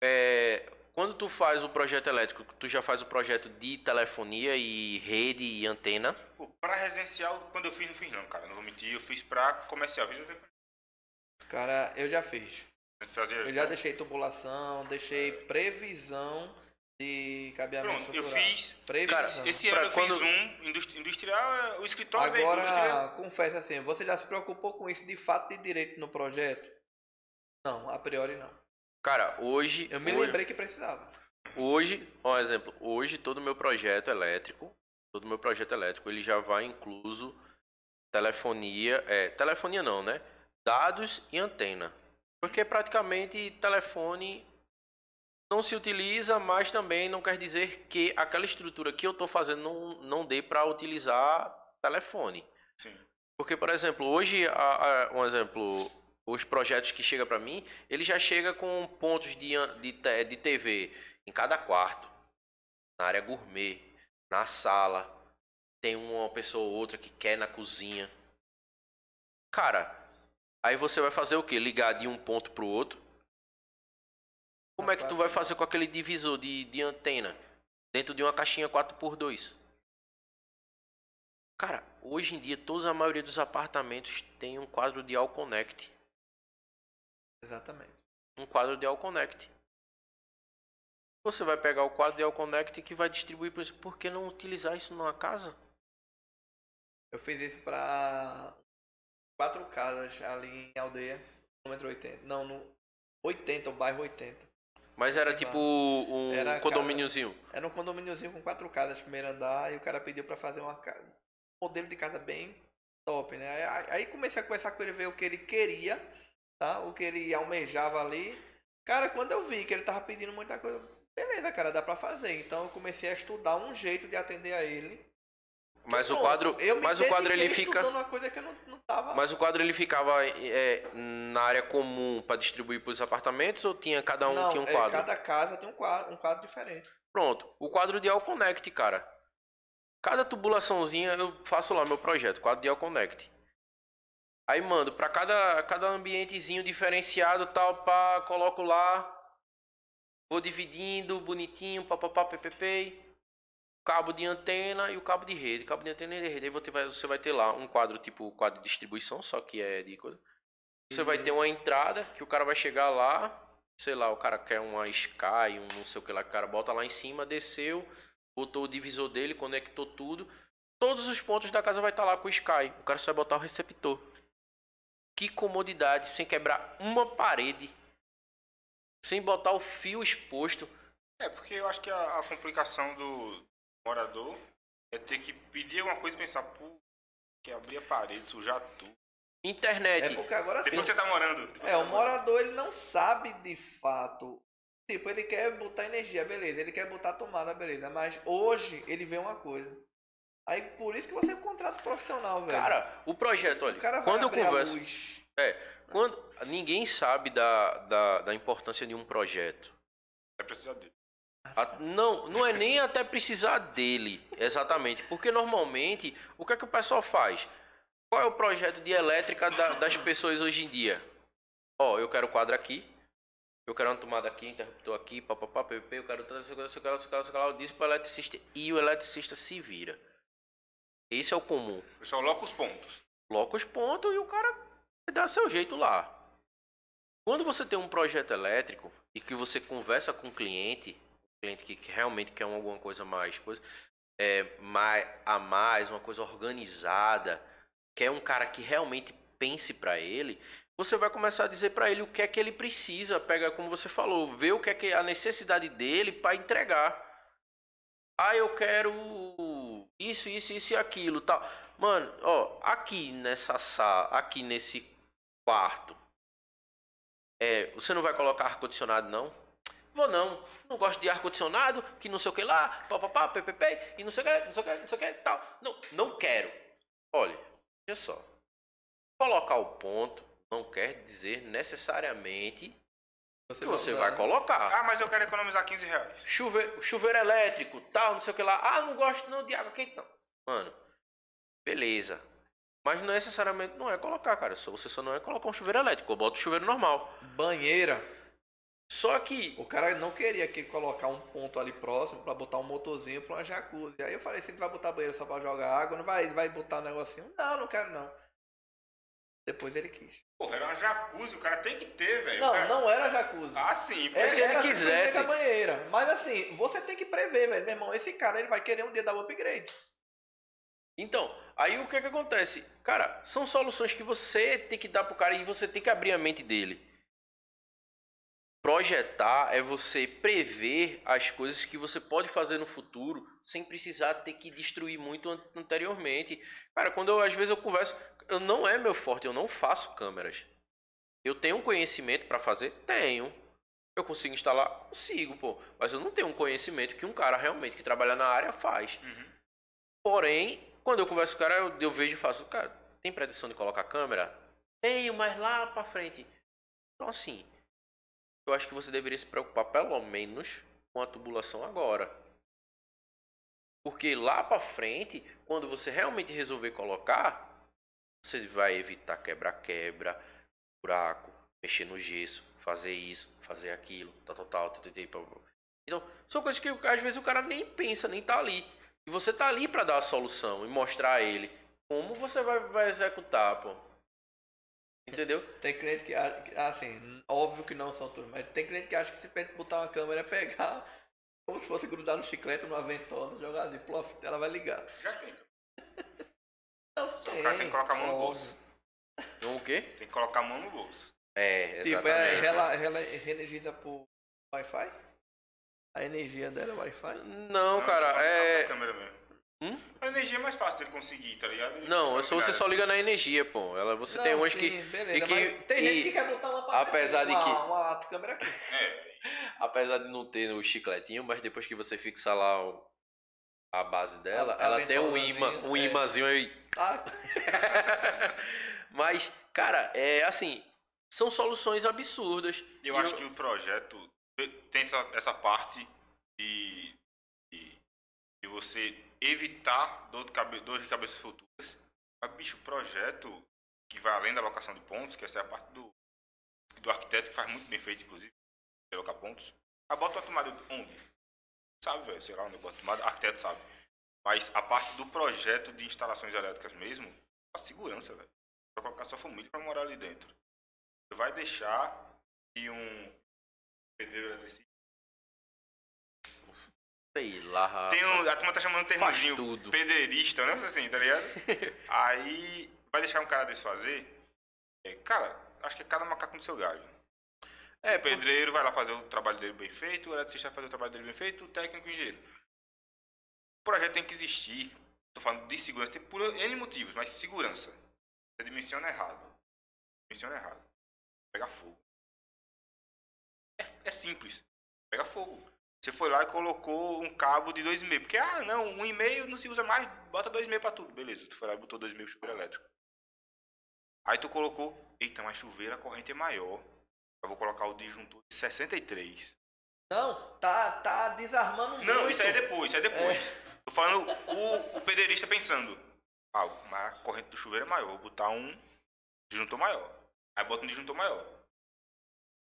[SPEAKER 3] É, quando tu faz o projeto elétrico, tu já faz o projeto de telefonia e rede e antena.
[SPEAKER 1] Pô, pra residencial, quando eu fiz, não fiz não, cara. Não vou mentir, eu fiz pra comercial.
[SPEAKER 2] Cara, eu já fiz.
[SPEAKER 1] Fazer...
[SPEAKER 2] Eu já deixei tubulação, deixei previsão de cabeamento
[SPEAKER 1] Pronto, eu
[SPEAKER 2] estrutural.
[SPEAKER 1] fiz.
[SPEAKER 2] Previsão.
[SPEAKER 1] Esse
[SPEAKER 3] Pra
[SPEAKER 1] ano eu
[SPEAKER 3] quando-
[SPEAKER 1] fiz um industri- industrial, é o escritório da indústria.
[SPEAKER 2] Agora, confessa assim, você já se preocupou com isso de fato de direito no projeto? Não, a priori não.
[SPEAKER 3] Cara, hoje.
[SPEAKER 2] Eu me
[SPEAKER 3] hoje,
[SPEAKER 2] lembrei que precisava.
[SPEAKER 3] Hoje, ó, um exemplo, hoje todo o meu projeto elétrico, todo o meu projeto elétrico, ele já vai incluso telefonia, é, telefonia não, né? Dados e antena. Porque praticamente telefone não se utiliza, mas também não quer dizer que aquela estrutura que eu estou fazendo não, não dê para utilizar telefone.
[SPEAKER 1] Sim.
[SPEAKER 3] Porque, por exemplo, hoje, a- a- um exemplo, os projetos que chegam para mim, ele já chega com pontos de, de, de TV em cada quarto, na área gourmet, na sala, tem uma pessoa ou outra que quer na cozinha. Cara, aí você vai fazer o quê? Ligar de um ponto pro outro? Como é que tu vai fazer com aquele divisor de, de antena dentro de uma caixinha 4x2? Cara, hoje em dia, toda a maioria dos apartamentos tem um quadro de All Connect.
[SPEAKER 2] Exatamente.
[SPEAKER 3] Um quadro de All Connect. Você vai pegar o quadro de All Connect que vai distribuir por isso. Por que não utilizar isso numa casa?
[SPEAKER 2] Eu fiz isso pra quatro casas ali em aldeia, quilômetro 80. Não, no 80, o bairro 80.
[SPEAKER 3] Mas era tipo um
[SPEAKER 2] Era
[SPEAKER 3] condomíniozinho.
[SPEAKER 2] Era um condomíniozinho com quatro casas, primeiro andar, e o cara pediu pra fazer uma casa, um modelo de casa bem top, né? Aí, comecei a conversar com ele, ver o que ele queria, tá? O que ele almejava ali. Cara, quando eu vi que ele tava pedindo muita coisa, beleza, cara, dá pra fazer. Então eu comecei a estudar um jeito de atender a ele.
[SPEAKER 3] Mas o quadro, mas o quadro ele fica,
[SPEAKER 2] não, não
[SPEAKER 3] mas o quadro ele ficava é, na área comum para distribuir para os apartamentos ou tinha cada um
[SPEAKER 2] não,
[SPEAKER 3] tinha um
[SPEAKER 2] é,
[SPEAKER 3] quadro?
[SPEAKER 2] cada casa tem um quadro, um quadro diferente.
[SPEAKER 3] Pronto, o quadro de All Connect, cara. Cada tubulaçãozinha eu faço lá meu projeto, quadro de All Connect. Aí mando para cada cada ambientezinho diferenciado tal, pá, coloco lá, vou dividindo bonitinho, papapá, ppp, cabo de antena e o cabo de rede, cabo de antena e de rede. Aí você vai, você vai ter lá um quadro tipo quadro de distribuição, só que é de coisa. Você vai ter uma entrada que o cara vai chegar lá, sei lá, o cara quer uma Sky, um não sei o que lá, o cara bota lá em cima, desceu, botou o divisor dele, conectou tudo. Todos os pontos da casa vai estar lá com o Sky. O cara só vai botar o receptor. Que comodidade, sem quebrar uma parede. Sem botar o fio exposto.
[SPEAKER 1] É, porque eu acho que a, a complicação do morador é ter que pedir alguma coisa e pensar, pô, que abrir a parede, sujar tudo.
[SPEAKER 3] Internet.
[SPEAKER 2] É porque agora sim.
[SPEAKER 1] Depois você tá morando.
[SPEAKER 2] É, o
[SPEAKER 1] tá morando.
[SPEAKER 2] morador ele não sabe de fato. Tipo, ele quer botar energia, beleza. Ele quer botar tomada, beleza. Mas hoje ele vê uma coisa. Aí por isso que você contrata um profissional, velho.
[SPEAKER 3] Cara, o projeto, olha,
[SPEAKER 2] o cara vai
[SPEAKER 3] quando eu converso.
[SPEAKER 2] luz.
[SPEAKER 3] É, quando ninguém sabe da, da, da importância de um projeto.
[SPEAKER 1] Vai precisar dele.
[SPEAKER 3] A- não, não é nem até precisar dele, exatamente. Porque normalmente, o que é que o pessoal faz? Qual é o projeto de elétrica da- das pessoas hoje em dia? Ó, eu quero quadro aqui, eu quero uma tomada aqui, interruptor aqui, papapá, pp, eu quero tudo isso, isso, isso, isso, isso, eu disse pro eletricista e o eletricista se vira. Esse é o comum.
[SPEAKER 1] O pessoal coloca os pontos.
[SPEAKER 3] Coloca os pontos e o cara dá seu jeito lá. Quando você tem um projeto elétrico e que você conversa com o cliente, cliente que que realmente quer alguma coisa mais, coisa é, mais a mais, uma coisa organizada, quer um cara que realmente pense para ele, você vai começar a dizer para ele o que é que ele precisa, pega como você falou, ver o que é que a necessidade dele para entregar. Ah, eu quero isso, isso, isso e aquilo, tal. Mano, ó, aqui nessa sala, aqui nesse quarto, é, você não vai colocar ar condicionado não? Vou não. Não gosto de ar condicionado, que não sei o que lá, papapá, ppp, e não sei o que, não sei o que, não sei o que, tal. Não, não quero. Olha, olha só. Colocar o ponto não quer dizer necessariamente que você vai
[SPEAKER 2] usar, né?
[SPEAKER 3] colocar.
[SPEAKER 1] Ah, mas eu quero economizar 15 reais.
[SPEAKER 3] Chuveiro, chuveiro elétrico, tal, não sei o que lá. Ah, não gosto não de água quente, não. Mano, beleza. Mas não necessariamente não é colocar, cara. Só, você só não é colocar um chuveiro elétrico. Eu boto o chuveiro normal.
[SPEAKER 2] Banheira.
[SPEAKER 3] Só que.
[SPEAKER 2] O cara não queria que colocar um ponto ali próximo pra botar um motorzinho pra uma jacuzzi. Aí eu falei, se ele vai botar banheiro só pra jogar água, não vai, vai botar um negocinho? Não, não quero não. Depois ele quis.
[SPEAKER 1] Porra, era uma jacuzzi, o cara tem que ter, velho.
[SPEAKER 2] Não,
[SPEAKER 1] cara-
[SPEAKER 2] não era jacuzzi.
[SPEAKER 1] Ah, sim. porque
[SPEAKER 2] É,
[SPEAKER 3] se ele
[SPEAKER 2] era
[SPEAKER 3] quisesse.
[SPEAKER 2] simplesmente a banheira. Mas assim, você tem que prever, velho. Meu irmão, esse cara ele vai querer um dia dar o upgrade.
[SPEAKER 3] Então, aí o que é que acontece? Cara, são soluções que você tem que dar pro cara e você tem que abrir a mente dele. Projetar é você prever as coisas que você pode fazer no futuro sem precisar ter que destruir muito an- anteriormente. Cara, quando eu, às vezes eu converso, eu não é meu forte, eu não faço câmeras. Eu tenho um conhecimento para fazer? Tenho. Eu consigo instalar? Consigo, pô. Mas eu não tenho um conhecimento que um cara realmente que trabalha na área faz.
[SPEAKER 1] Uhum.
[SPEAKER 3] Porém, quando eu converso com o cara, eu, eu vejo e faço, cara, tem pretensão de colocar câmera? Tenho, mas lá pra frente. Então, assim, eu acho que você deveria se preocupar pelo menos com a tubulação agora. Porque lá pra frente, quando você realmente resolver colocar, você vai evitar quebra-quebra, buraco, mexer no gesso, fazer isso, fazer aquilo, tal, tal, tal, tal, tal, tal. Então, são coisas que às vezes o cara nem pensa, nem tá ali. E você tá ali pra dar a solução e mostrar a ele como você vai, vai executar, pô. Entendeu?
[SPEAKER 2] Tem cliente que, a- que, assim, óbvio que não são todos, mas tem cliente que acha que se botar uma câmera é pegar *laughs* como se fosse grudar no chiclete, numa ventosa, jogar ali, plof, ela vai ligar.
[SPEAKER 1] Já tem. *laughs*
[SPEAKER 2] Não sei.
[SPEAKER 1] O cara tem que colocar a mão no bolso.
[SPEAKER 3] Então, o quê?
[SPEAKER 1] Tem que colocar a mão no bolso.
[SPEAKER 3] É,
[SPEAKER 2] Tipo,
[SPEAKER 3] exatamente.
[SPEAKER 2] é, ela, ela reenergiza por Wi-Fi? A energia dela é Wi-Fi?
[SPEAKER 3] Não, cara,
[SPEAKER 1] só
[SPEAKER 3] é.
[SPEAKER 1] A câmera mesmo.
[SPEAKER 3] Hum?
[SPEAKER 1] A energia é mais fácil dele conseguir, tá ligado? Ele
[SPEAKER 3] Não, se você só liga na energia, pô. Ela, você tem
[SPEAKER 2] Não,
[SPEAKER 3] umas
[SPEAKER 2] sim,
[SPEAKER 3] que.
[SPEAKER 2] Beleza,
[SPEAKER 3] e que-
[SPEAKER 2] mas tem gente que quer botar uma parte
[SPEAKER 3] apesar de
[SPEAKER 2] uma,
[SPEAKER 3] que-
[SPEAKER 2] uma câmera aqui.
[SPEAKER 1] É, *laughs*
[SPEAKER 3] Apesar de não ter o chicletinho, mas depois que você fixa lá o- a base dela,
[SPEAKER 2] A- a
[SPEAKER 3] ela tem um imã, um
[SPEAKER 2] é.
[SPEAKER 3] imãzinho aí.
[SPEAKER 2] Tá? *laughs*
[SPEAKER 3] Mas, cara, é assim, são soluções absurdas.
[SPEAKER 1] eu
[SPEAKER 3] E
[SPEAKER 1] acho que o projeto tem essa, essa parte de, de, de você evitar dor de, cabe, dor de cabeça futuras. Mas, bicho, o projeto que vai além da alocação de pontos, que essa é a parte do, do arquiteto, que faz muito bem feito, inclusive, de alocar pontos. A bota uma tomada onde? Sabe, velho, sei lá onde bota tomada, arquiteto sabe. Mas a parte do projeto de instalações elétricas mesmo, a segurança, velho. Vai colocar sua família pra morar ali dentro. Você vai deixar que um pedreiro eletricista.
[SPEAKER 3] Sei lá.
[SPEAKER 1] Tem um, a turma tá chamando
[SPEAKER 3] Faz
[SPEAKER 1] termozinho
[SPEAKER 3] tudo.
[SPEAKER 1] pedreirista, né? Assim, tá ligado? *laughs* Aí vai deixar um cara desse fazer. É, cara, acho que é cada macaco no seu galho.
[SPEAKER 3] É,
[SPEAKER 1] O pedreiro vai lá fazer o trabalho dele bem feito, o eletricista vai fazer o trabalho dele bem feito, o técnico o engenheiro. O projeto tem que existir. Tô falando de segurança, tem por N motivos, mas segurança. Você dimensiona errado. Dimensiona errado. Pegar fogo. É, é simples. Pega fogo. Você foi lá e colocou um cabo de 2,5. Porque, ah, não, 1,5 não se usa mais, bota 2,5 pra tudo. Beleza, tu foi lá e botou 2,5 chuveiro elétrico. Aí tu colocou, eita, mas chuveiro a corrente é maior. Eu vou colocar o disjuntor de 63.
[SPEAKER 2] Não, tá, tá desarmando muito.
[SPEAKER 1] Não, isso aí é depois, isso aí é depois. Tô falando o, o pedreirista pensando. Ah, mas a corrente do chuveiro é maior, vou botar um disjuntor maior. Aí bota um disjuntor maior.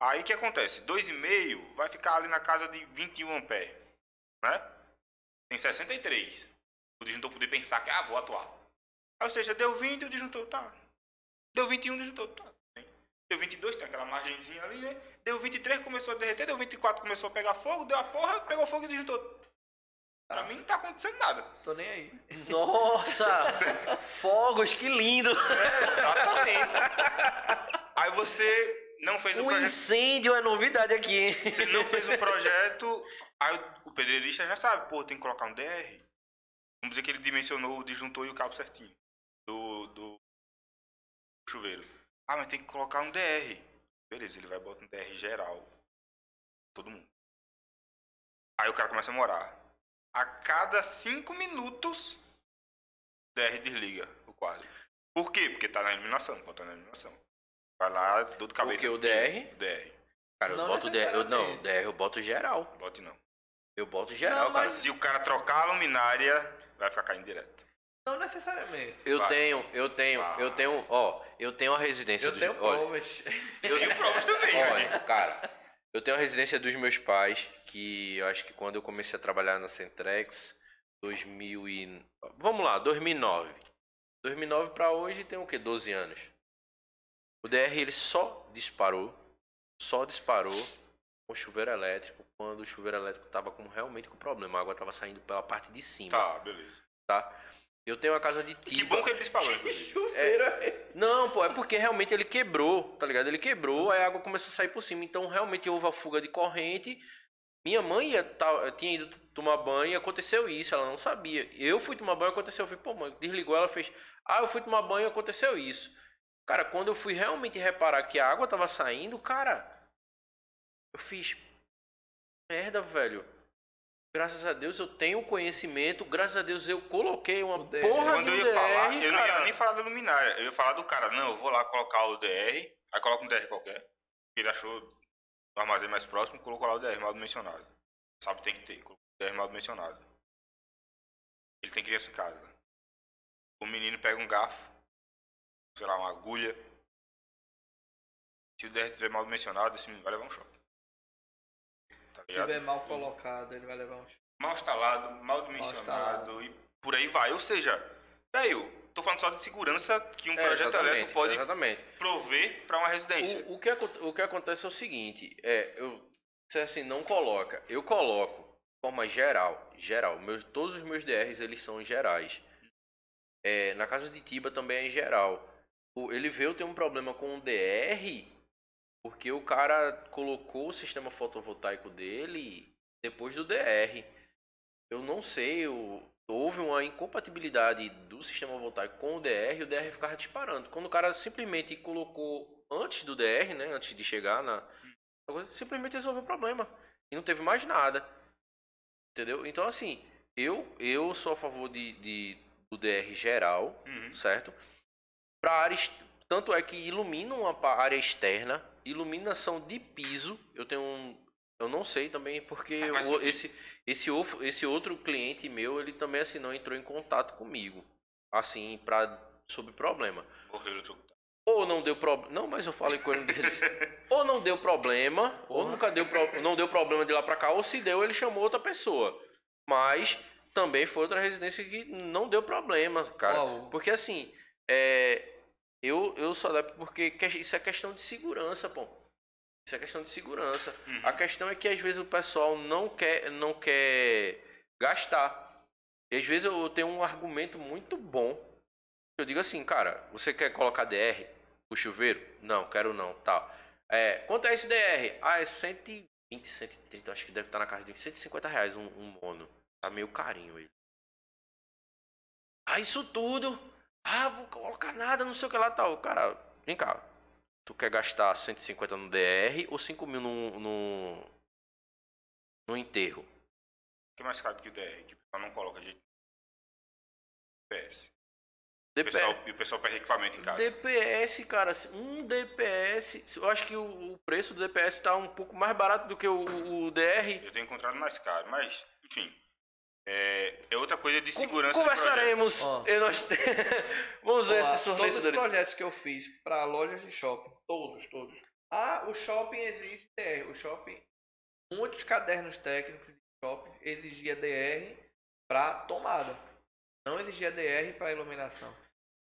[SPEAKER 1] Aí o que acontece? 2,5 vai ficar ali na casa de 21 amperes. Né? Tem 63. O disjuntor poder pensar que, ah, vou atuar. Aí, ou seja, deu 20 o disjuntor, tá. Deu 21 o disjuntor, tá. Deu 22, tem aquela margenzinha ali, né? Deu 23, começou a derreter. Deu 24, começou a pegar fogo. Deu a porra, pegou fogo e disjuntor. Pra mim não tá acontecendo nada.
[SPEAKER 2] Tô nem aí.
[SPEAKER 3] Nossa! *laughs* Fogos, que lindo!
[SPEAKER 1] É, exatamente. Aí você não fez o
[SPEAKER 3] Um
[SPEAKER 1] projeto.
[SPEAKER 3] incêndio é novidade aqui, hein?
[SPEAKER 1] Você não fez o *laughs* projeto. Aí o pedreirista já sabe, pô, tem que colocar um DR. Vamos dizer que ele dimensionou o disjuntor e o cabo certinho. Do, do chuveiro. Ah, mas tem que colocar um DR. Beleza, ele vai botar um DR geral. Todo mundo. Aí o cara começa a morar. A cada cinco minutos, o DR desliga o quadro. Por quê? Porque tá na iluminação, estar na iluminação. Vai lá, dor de cabeça.
[SPEAKER 3] quê? O. DR?
[SPEAKER 1] DR.
[SPEAKER 3] Cara, eu
[SPEAKER 2] Não
[SPEAKER 3] boto DR. Eu, não. DR eu boto geral.
[SPEAKER 1] Bote não.
[SPEAKER 3] Eu boto geral,
[SPEAKER 2] Não,
[SPEAKER 3] cara.
[SPEAKER 2] mas-
[SPEAKER 1] Se o cara trocar a luminária, vai ficar caindo direto.
[SPEAKER 2] Não necessariamente.
[SPEAKER 3] Eu
[SPEAKER 1] Vai.
[SPEAKER 3] tenho, eu tenho,
[SPEAKER 1] Vai.
[SPEAKER 3] eu tenho, ó, eu tenho a residência
[SPEAKER 2] Eu
[SPEAKER 3] dos
[SPEAKER 2] tenho
[SPEAKER 3] olha,
[SPEAKER 2] provas. *laughs*
[SPEAKER 3] eu
[SPEAKER 1] Tenho provas também?
[SPEAKER 3] Olha, cara, eu tenho a residência dos meus pais, que eu acho que quando eu comecei a trabalhar na Centrex, 2000 e... Vamos lá, 2009. 2009 pra hoje tem o quê? 12 anos. O DR ele só disparou, só disparou com o chuveiro elétrico quando o chuveiro elétrico tava com realmente com problema. A água tava saindo pela parte de cima,
[SPEAKER 1] Tá, beleza.
[SPEAKER 3] tá? Eu tenho uma casa de
[SPEAKER 1] Que
[SPEAKER 3] tiba.
[SPEAKER 1] bom que ele disparou, *laughs*
[SPEAKER 2] é...
[SPEAKER 3] Não, pô, é porque realmente ele quebrou, tá ligado? Ele quebrou, aí a água começou a sair por cima. Então realmente houve a fuga de corrente. Minha mãe ia, tá, tinha ido tomar banho e aconteceu isso, ela não sabia. Eu fui tomar banho, aconteceu. Eu falei, pô, mãe, desligou, ela fez. Ah, eu fui tomar banho e aconteceu isso. Cara, quando eu fui realmente reparar que a água tava saindo, cara, eu fiz. Merda, velho. Graças a Deus eu tenho conhecimento, graças a Deus eu coloquei uma
[SPEAKER 2] O DR.
[SPEAKER 3] porra
[SPEAKER 1] Quando
[SPEAKER 3] de
[SPEAKER 1] eu ia falar,
[SPEAKER 3] DR,
[SPEAKER 1] eu não ia nem falar da luminária. Eu ia falar do cara. Não, eu vou lá colocar o DR. Aí coloca um DR qualquer. que Ele achou no armazém mais próximo, colocou lá o DR mal dimensionado. Sabe, tem que ter. Colocou o DR mal dimensionado. Ele tem criança em casa. O menino pega um garfo, sei lá, uma agulha. Se o DR estiver mal dimensionado, esse menino vai levar um choque. Tá
[SPEAKER 2] Se tiver mal colocado, ele vai levar um...
[SPEAKER 1] mal instalado, mal dimensionado
[SPEAKER 2] instalado.
[SPEAKER 1] e por aí vai. Ou seja, velho, tô falando só de segurança que um
[SPEAKER 3] É,
[SPEAKER 1] projeto elétrico pode
[SPEAKER 3] Exatamente.
[SPEAKER 1] prover para uma residência.
[SPEAKER 3] O, o, que, o que acontece é o seguinte, é, eu se assim, não coloca, eu coloco de forma geral, geral, meus, todos os meus DRs eles são gerais. É, na casa de Tiba também é geral. Ele veio ter um problema com o DR porque o cara colocou o sistema fotovoltaico dele depois do DR. Eu não sei, o- houve uma incompatibilidade do sistema voltaico com o DR e o DR ficava disparando. Quando o cara simplesmente colocou antes do DR, né, antes de chegar na simplesmente resolveu o problema e não teve mais nada. Entendeu? Então assim, eu eu sou a favor de, de do DR geral,
[SPEAKER 1] Uhum.
[SPEAKER 3] certo? Para áreas, tanto é que ilumina uma área externa, iluminação de piso. Eu tenho um, eu não sei também porque o-
[SPEAKER 1] sentido.
[SPEAKER 3] esse esse esse outro cliente meu, ele também assim não entrou em contato comigo, assim para sobre problema.
[SPEAKER 1] Morreu.
[SPEAKER 3] Ou não deu problema. Não, mas eu falei com ele deles. *laughs* ou não deu problema, ou nunca deu pro... não deu problema de lá pra cá, ou se deu, ele chamou outra pessoa. Mas também foi outra residência que não deu problema, cara.
[SPEAKER 2] Qual?
[SPEAKER 3] Porque assim, é... eu, eu sou adepto porque que- isso é questão de segurança, pô. Isso é questão de segurança.
[SPEAKER 1] Uhum.
[SPEAKER 3] A questão é que às vezes o pessoal não quer, não quer gastar. E às vezes eu tenho um argumento muito bom. Eu digo assim, cara, você quer colocar DR? O chuveiro? Não, quero não, tal. É, quanto é esse DR? Ah, é 120, 130, acho que deve estar na casa de 150 reais um, um mono. Tá meio carinho ele. Ah, isso tudo? Ah, vou colocar nada, não sei o que lá, tal. Cara, vem cá. Tu quer gastar 150 no DR ou 5 mil no, no, no enterro?
[SPEAKER 1] O que é mais caro do que o DR? Que o pessoal não coloca jeito. DPS. O
[SPEAKER 3] DPS,
[SPEAKER 1] pessoal, e o pessoal perde equipamento em casa.
[SPEAKER 3] DPS, cara, um DPS. Eu acho que o, o preço do DPS tá um pouco mais barato do que o, o DR.
[SPEAKER 1] Eu tenho encontrado mais caro, mas, enfim. É, é outra coisa de segurança
[SPEAKER 3] Conversaremos.
[SPEAKER 2] Ó.
[SPEAKER 3] e nós- *laughs* Vamos ver esses
[SPEAKER 2] todos os
[SPEAKER 3] fornecedores.
[SPEAKER 2] projetos que eu fiz para lojas de shopping, todos, todos. Ah, o shopping exige DR. O shopping, muitos cadernos técnicos de shopping exigia DR para tomada. Não exigia DR para iluminação.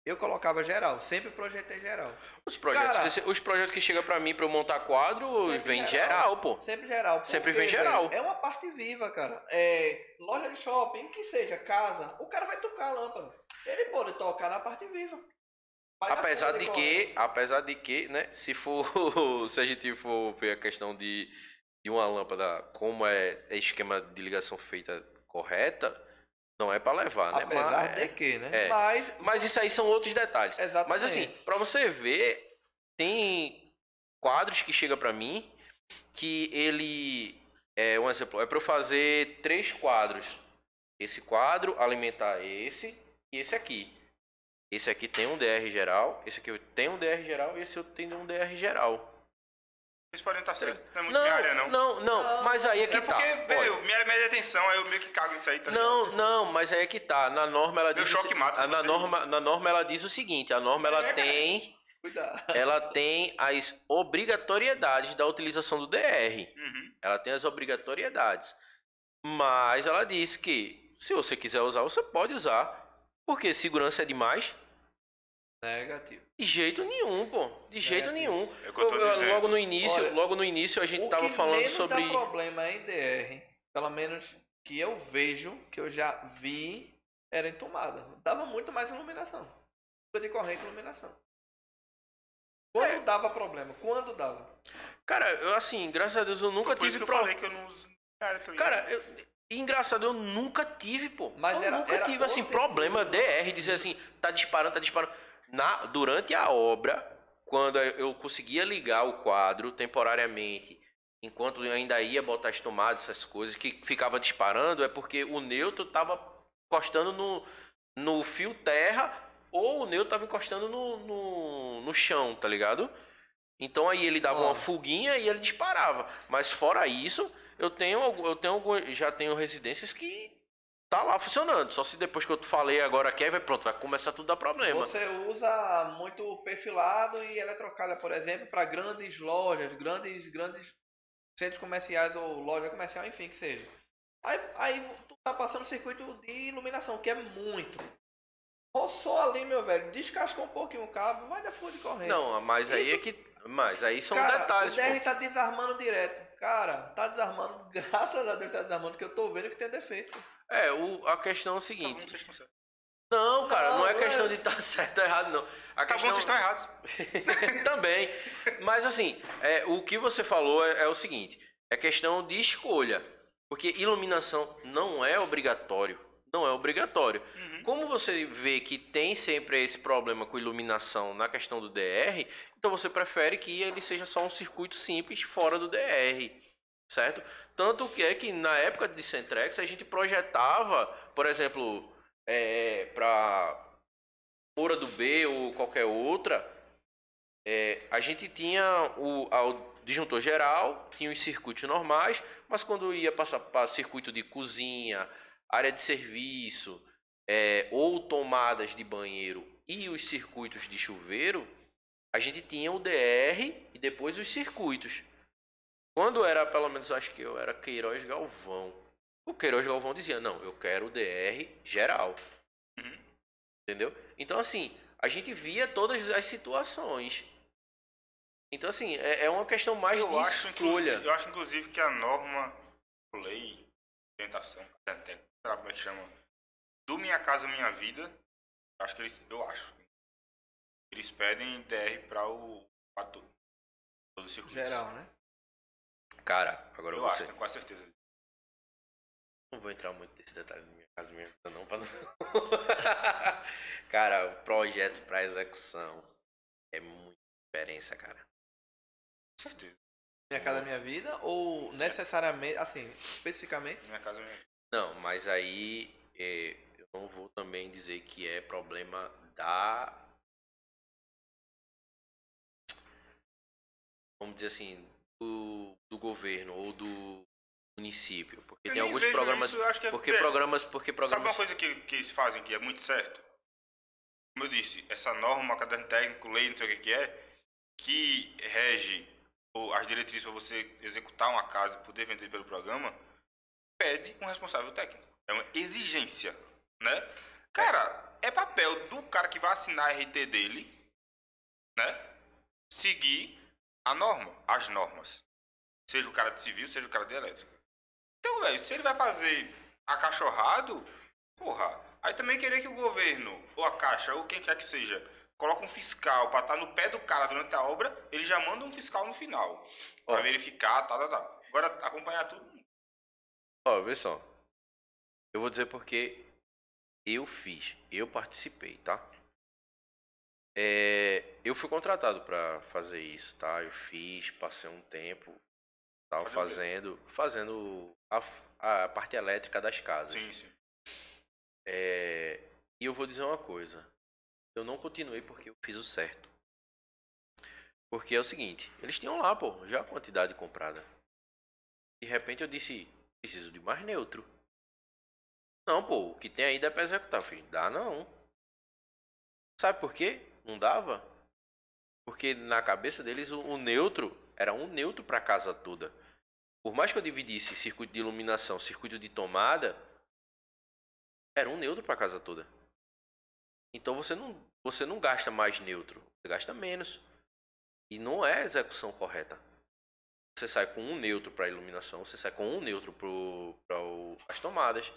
[SPEAKER 2] Eu colocava geral, sempre projetei geral.
[SPEAKER 3] Os projetos,
[SPEAKER 2] Cara,
[SPEAKER 3] os projetos que chegam pra mim pra eu montar quadro, vem
[SPEAKER 2] geral.
[SPEAKER 3] geral, pô.
[SPEAKER 2] Sempre geral. Por
[SPEAKER 3] Sempre vem geral.
[SPEAKER 2] velho? É uma parte viva, cara. É, loja de shopping, que seja casa, o cara vai tocar a lâmpada. Ele pode tocar na parte viva. Vai
[SPEAKER 3] Apesar de que, apesar de que, né, se for, *laughs* se a gente for ver a questão de, de uma lâmpada, como é, é esquema de ligação feita correta, não é pra levar, né?
[SPEAKER 2] Apesar
[SPEAKER 3] Mas-
[SPEAKER 2] de que, né?
[SPEAKER 3] é.
[SPEAKER 2] Mas,
[SPEAKER 3] Mas isso aí são outros detalhes.
[SPEAKER 2] Exatamente.
[SPEAKER 3] Mas assim, pra você ver, tem quadros que chega pra mim que ele é um exemplo, é para eu fazer três quadros. Esse quadro alimentar esse e esse aqui. Esse aqui tem um DR geral, esse aqui tem um DR geral e esse outro tem um DR geral.
[SPEAKER 1] Vocês podem estar certo. Não é muito
[SPEAKER 3] Não,
[SPEAKER 1] minha área, não.
[SPEAKER 3] não, não, mas aí é que
[SPEAKER 1] é
[SPEAKER 3] tá.
[SPEAKER 1] porque, velho, minha área é média de atenção, aí eu meio que cago nisso aí, tá ligado?
[SPEAKER 3] Não, não, mas aí é que tá. Na norma ela
[SPEAKER 1] Meu
[SPEAKER 3] diz.
[SPEAKER 1] choque mata
[SPEAKER 3] na norma, na norma ela diz o seguinte: a norma ela
[SPEAKER 1] É,
[SPEAKER 3] tem
[SPEAKER 2] cuidado.
[SPEAKER 3] ela tem as obrigatoriedades da utilização do DR.
[SPEAKER 1] Uhum.
[SPEAKER 3] Ela tem as obrigatoriedades. Mas ela diz que se você quiser usar, você pode usar. Porque segurança é demais.
[SPEAKER 2] Negativo.
[SPEAKER 3] De jeito nenhum, pô. De jeito
[SPEAKER 2] Negativo.
[SPEAKER 3] nenhum.
[SPEAKER 1] É o eu
[SPEAKER 3] Eu- eu- logo no início,
[SPEAKER 2] Olha,
[SPEAKER 3] logo no início a gente
[SPEAKER 2] o
[SPEAKER 3] tava falando sobre
[SPEAKER 2] dá problema em DR, pelo menos que eu vejo, que eu já vi, era em tomada. Dava muito mais iluminação. De corrente iluminação. Quando
[SPEAKER 3] É.
[SPEAKER 2] dava problema? Quando dava?
[SPEAKER 3] Cara, eu assim, graças a Deus eu nunca tive
[SPEAKER 1] eu
[SPEAKER 3] problema.
[SPEAKER 1] que eu não. Cara, ligado?
[SPEAKER 3] Cara, eu, engraçado, eu nunca tive, pô.
[SPEAKER 2] Mas
[SPEAKER 3] eu
[SPEAKER 2] era-
[SPEAKER 3] nunca
[SPEAKER 2] era
[SPEAKER 3] tive, assim,
[SPEAKER 2] o
[SPEAKER 3] problema
[SPEAKER 2] circuito.
[SPEAKER 3] DR, dizer assim, tá disparando, tá disparando. Na, durante a obra, quando eu conseguia ligar o quadro temporariamente, enquanto eu ainda ia botar as tomadas, essas coisas, que ficava disparando, é porque o neutro tava encostando no, no fio terra, ou o neutro tava encostando no, no, no chão, tá ligado? Então aí ele dava
[SPEAKER 2] Ó.
[SPEAKER 3] uma fuguinha e ele disparava. Mas fora isso, eu tenho eu tenho já tenho residências que tá lá funcionando. Só se depois que eu falei agora aqui, aí vai pronto, vai começar tudo a dar problema.
[SPEAKER 2] Você usa muito perfilado e eletrocalha, por exemplo, para grandes lojas, grandes, grandes centros comerciais ou loja comercial, enfim, que seja. Aí, aí tu tá passando circuito de iluminação, que é muito. Roçou ali, meu velho, descascou um pouquinho o cabo, vai dar fuga de corrente.
[SPEAKER 3] Não, mas aí
[SPEAKER 2] Isso-
[SPEAKER 3] é que mas aí são
[SPEAKER 2] Cara,
[SPEAKER 3] detalhes,
[SPEAKER 2] o DR
[SPEAKER 3] pô.
[SPEAKER 2] tá desarmando direto. Cara, tá desarmando, *laughs* graças a Deus tá desarmando, que eu tô vendo que tem defeito.
[SPEAKER 3] É, o, a questão é o
[SPEAKER 1] Tá bom,
[SPEAKER 3] seguinte.
[SPEAKER 1] vocês estão certos.
[SPEAKER 3] Não, cara, não,
[SPEAKER 2] Não,
[SPEAKER 3] é questão
[SPEAKER 2] é-
[SPEAKER 3] de estar *laughs* certo ou errado, não. A
[SPEAKER 1] Tá bom,
[SPEAKER 3] questão...
[SPEAKER 1] vocês estão errados. *laughs*
[SPEAKER 3] Também. Mas assim, é, o que você falou é, é o seguinte: é questão de escolha. Porque iluminação não é obrigatório. Não é obrigatório.
[SPEAKER 1] Uhum.
[SPEAKER 3] Como você vê que tem sempre esse problema com iluminação na questão do DR, então você prefere que ele seja só um circuito simples fora do DR. Certo? Tanto que é que na época de Centrex a gente projetava, por exemplo, é, para Moura do B ou qualquer outra, é, a gente tinha o, o disjuntor geral, tinha os circuitos normais, mas quando ia passar para circuito de cozinha, área de serviço, é, ou tomadas de banheiro e os circuitos de chuveiro, a gente tinha o DR e depois os circuitos. Quando era, pelo menos, eu acho que eu era Queiroz Galvão. O Queiroz Galvão dizia, não, eu quero o DR geral.
[SPEAKER 1] Uhum.
[SPEAKER 3] Entendeu? Então, assim, a gente via todas as situações. Então, assim, é, é uma questão mais
[SPEAKER 1] Eu
[SPEAKER 3] de
[SPEAKER 1] acho,
[SPEAKER 3] escolha.
[SPEAKER 1] inclusive, eu acho, inclusive, que a norma, lei, orientação, sei lá como é que chama, do Minha Casa Minha Vida, acho que eles, eu acho, eles pedem DR para o pra todo, todo o circuito.
[SPEAKER 2] Geral, né?
[SPEAKER 3] Cara, agora
[SPEAKER 1] Eu
[SPEAKER 3] você.
[SPEAKER 1] acho, quase certeza.
[SPEAKER 3] Não vou entrar muito nesse detalhe da minha casa, minha vida, não, pra não. *laughs* cara, o projeto pra execução é muita diferença, cara.
[SPEAKER 1] Com certeza.
[SPEAKER 2] Minha casa, minha vida? Ou necessariamente, assim, especificamente?
[SPEAKER 1] Minha Casa Minha Vida.
[SPEAKER 3] Não, mas aí é, eu não vou também dizer que é problema da. Vamos dizer assim, do, do governo ou do município. Porque
[SPEAKER 1] Eu
[SPEAKER 3] tem alguns programas.
[SPEAKER 1] isso, é
[SPEAKER 3] porque
[SPEAKER 1] porque-
[SPEAKER 3] programas. Porque
[SPEAKER 1] Sabe
[SPEAKER 3] programas.
[SPEAKER 1] uma coisa que, que eles fazem que é muito certo? Como eu disse, essa norma, caderno técnico, lei, não sei o que que é, que rege o- as diretrizes para você executar uma casa e poder vender pelo programa, pede um responsável técnico. É uma exigência, né? Cara, é papel do cara que vai assinar a RT dele, né? Seguir a norma, as normas. Seja o cara de civil, seja o cara de elétrica. Então, velho, se ele vai fazer acachorrado, porra, aí também querer que o governo, ou a caixa, ou quem quer que seja, coloque um fiscal pra estar no pé do cara durante a obra, ele já manda um fiscal no final. Pra
[SPEAKER 3] Ó.
[SPEAKER 1] verificar, tá, tá, tá. Agora, acompanhar tudo.
[SPEAKER 3] Ó, vê só. Eu vou dizer porque eu fiz, eu participei, tá? É, eu fui contratado pra fazer isso, tá? Eu fiz, passei um tempo, tava fazendo, fazendo a, a parte elétrica das casas.
[SPEAKER 1] Sim, sim.
[SPEAKER 3] É, e eu vou dizer uma coisa. Eu não continuei porque eu fiz o certo. Porque é o seguinte, eles tinham lá, pô, já a quantidade comprada. De repente eu disse, preciso de mais neutro. Não, pô, o que tem aí dá pra executar, filho. Dá não. Sabe por quê? Não dava? Porque na cabeça deles o, o neutro era um neutro pra casa toda. Por mais que eu dividisse circuito de iluminação, circuito de tomada, era um neutro pra casa toda. Então você não, você não gasta mais neutro, você gasta menos. E não é a execução correta. Você sai com um neutro para iluminação, você sai com um neutro para as tomadas.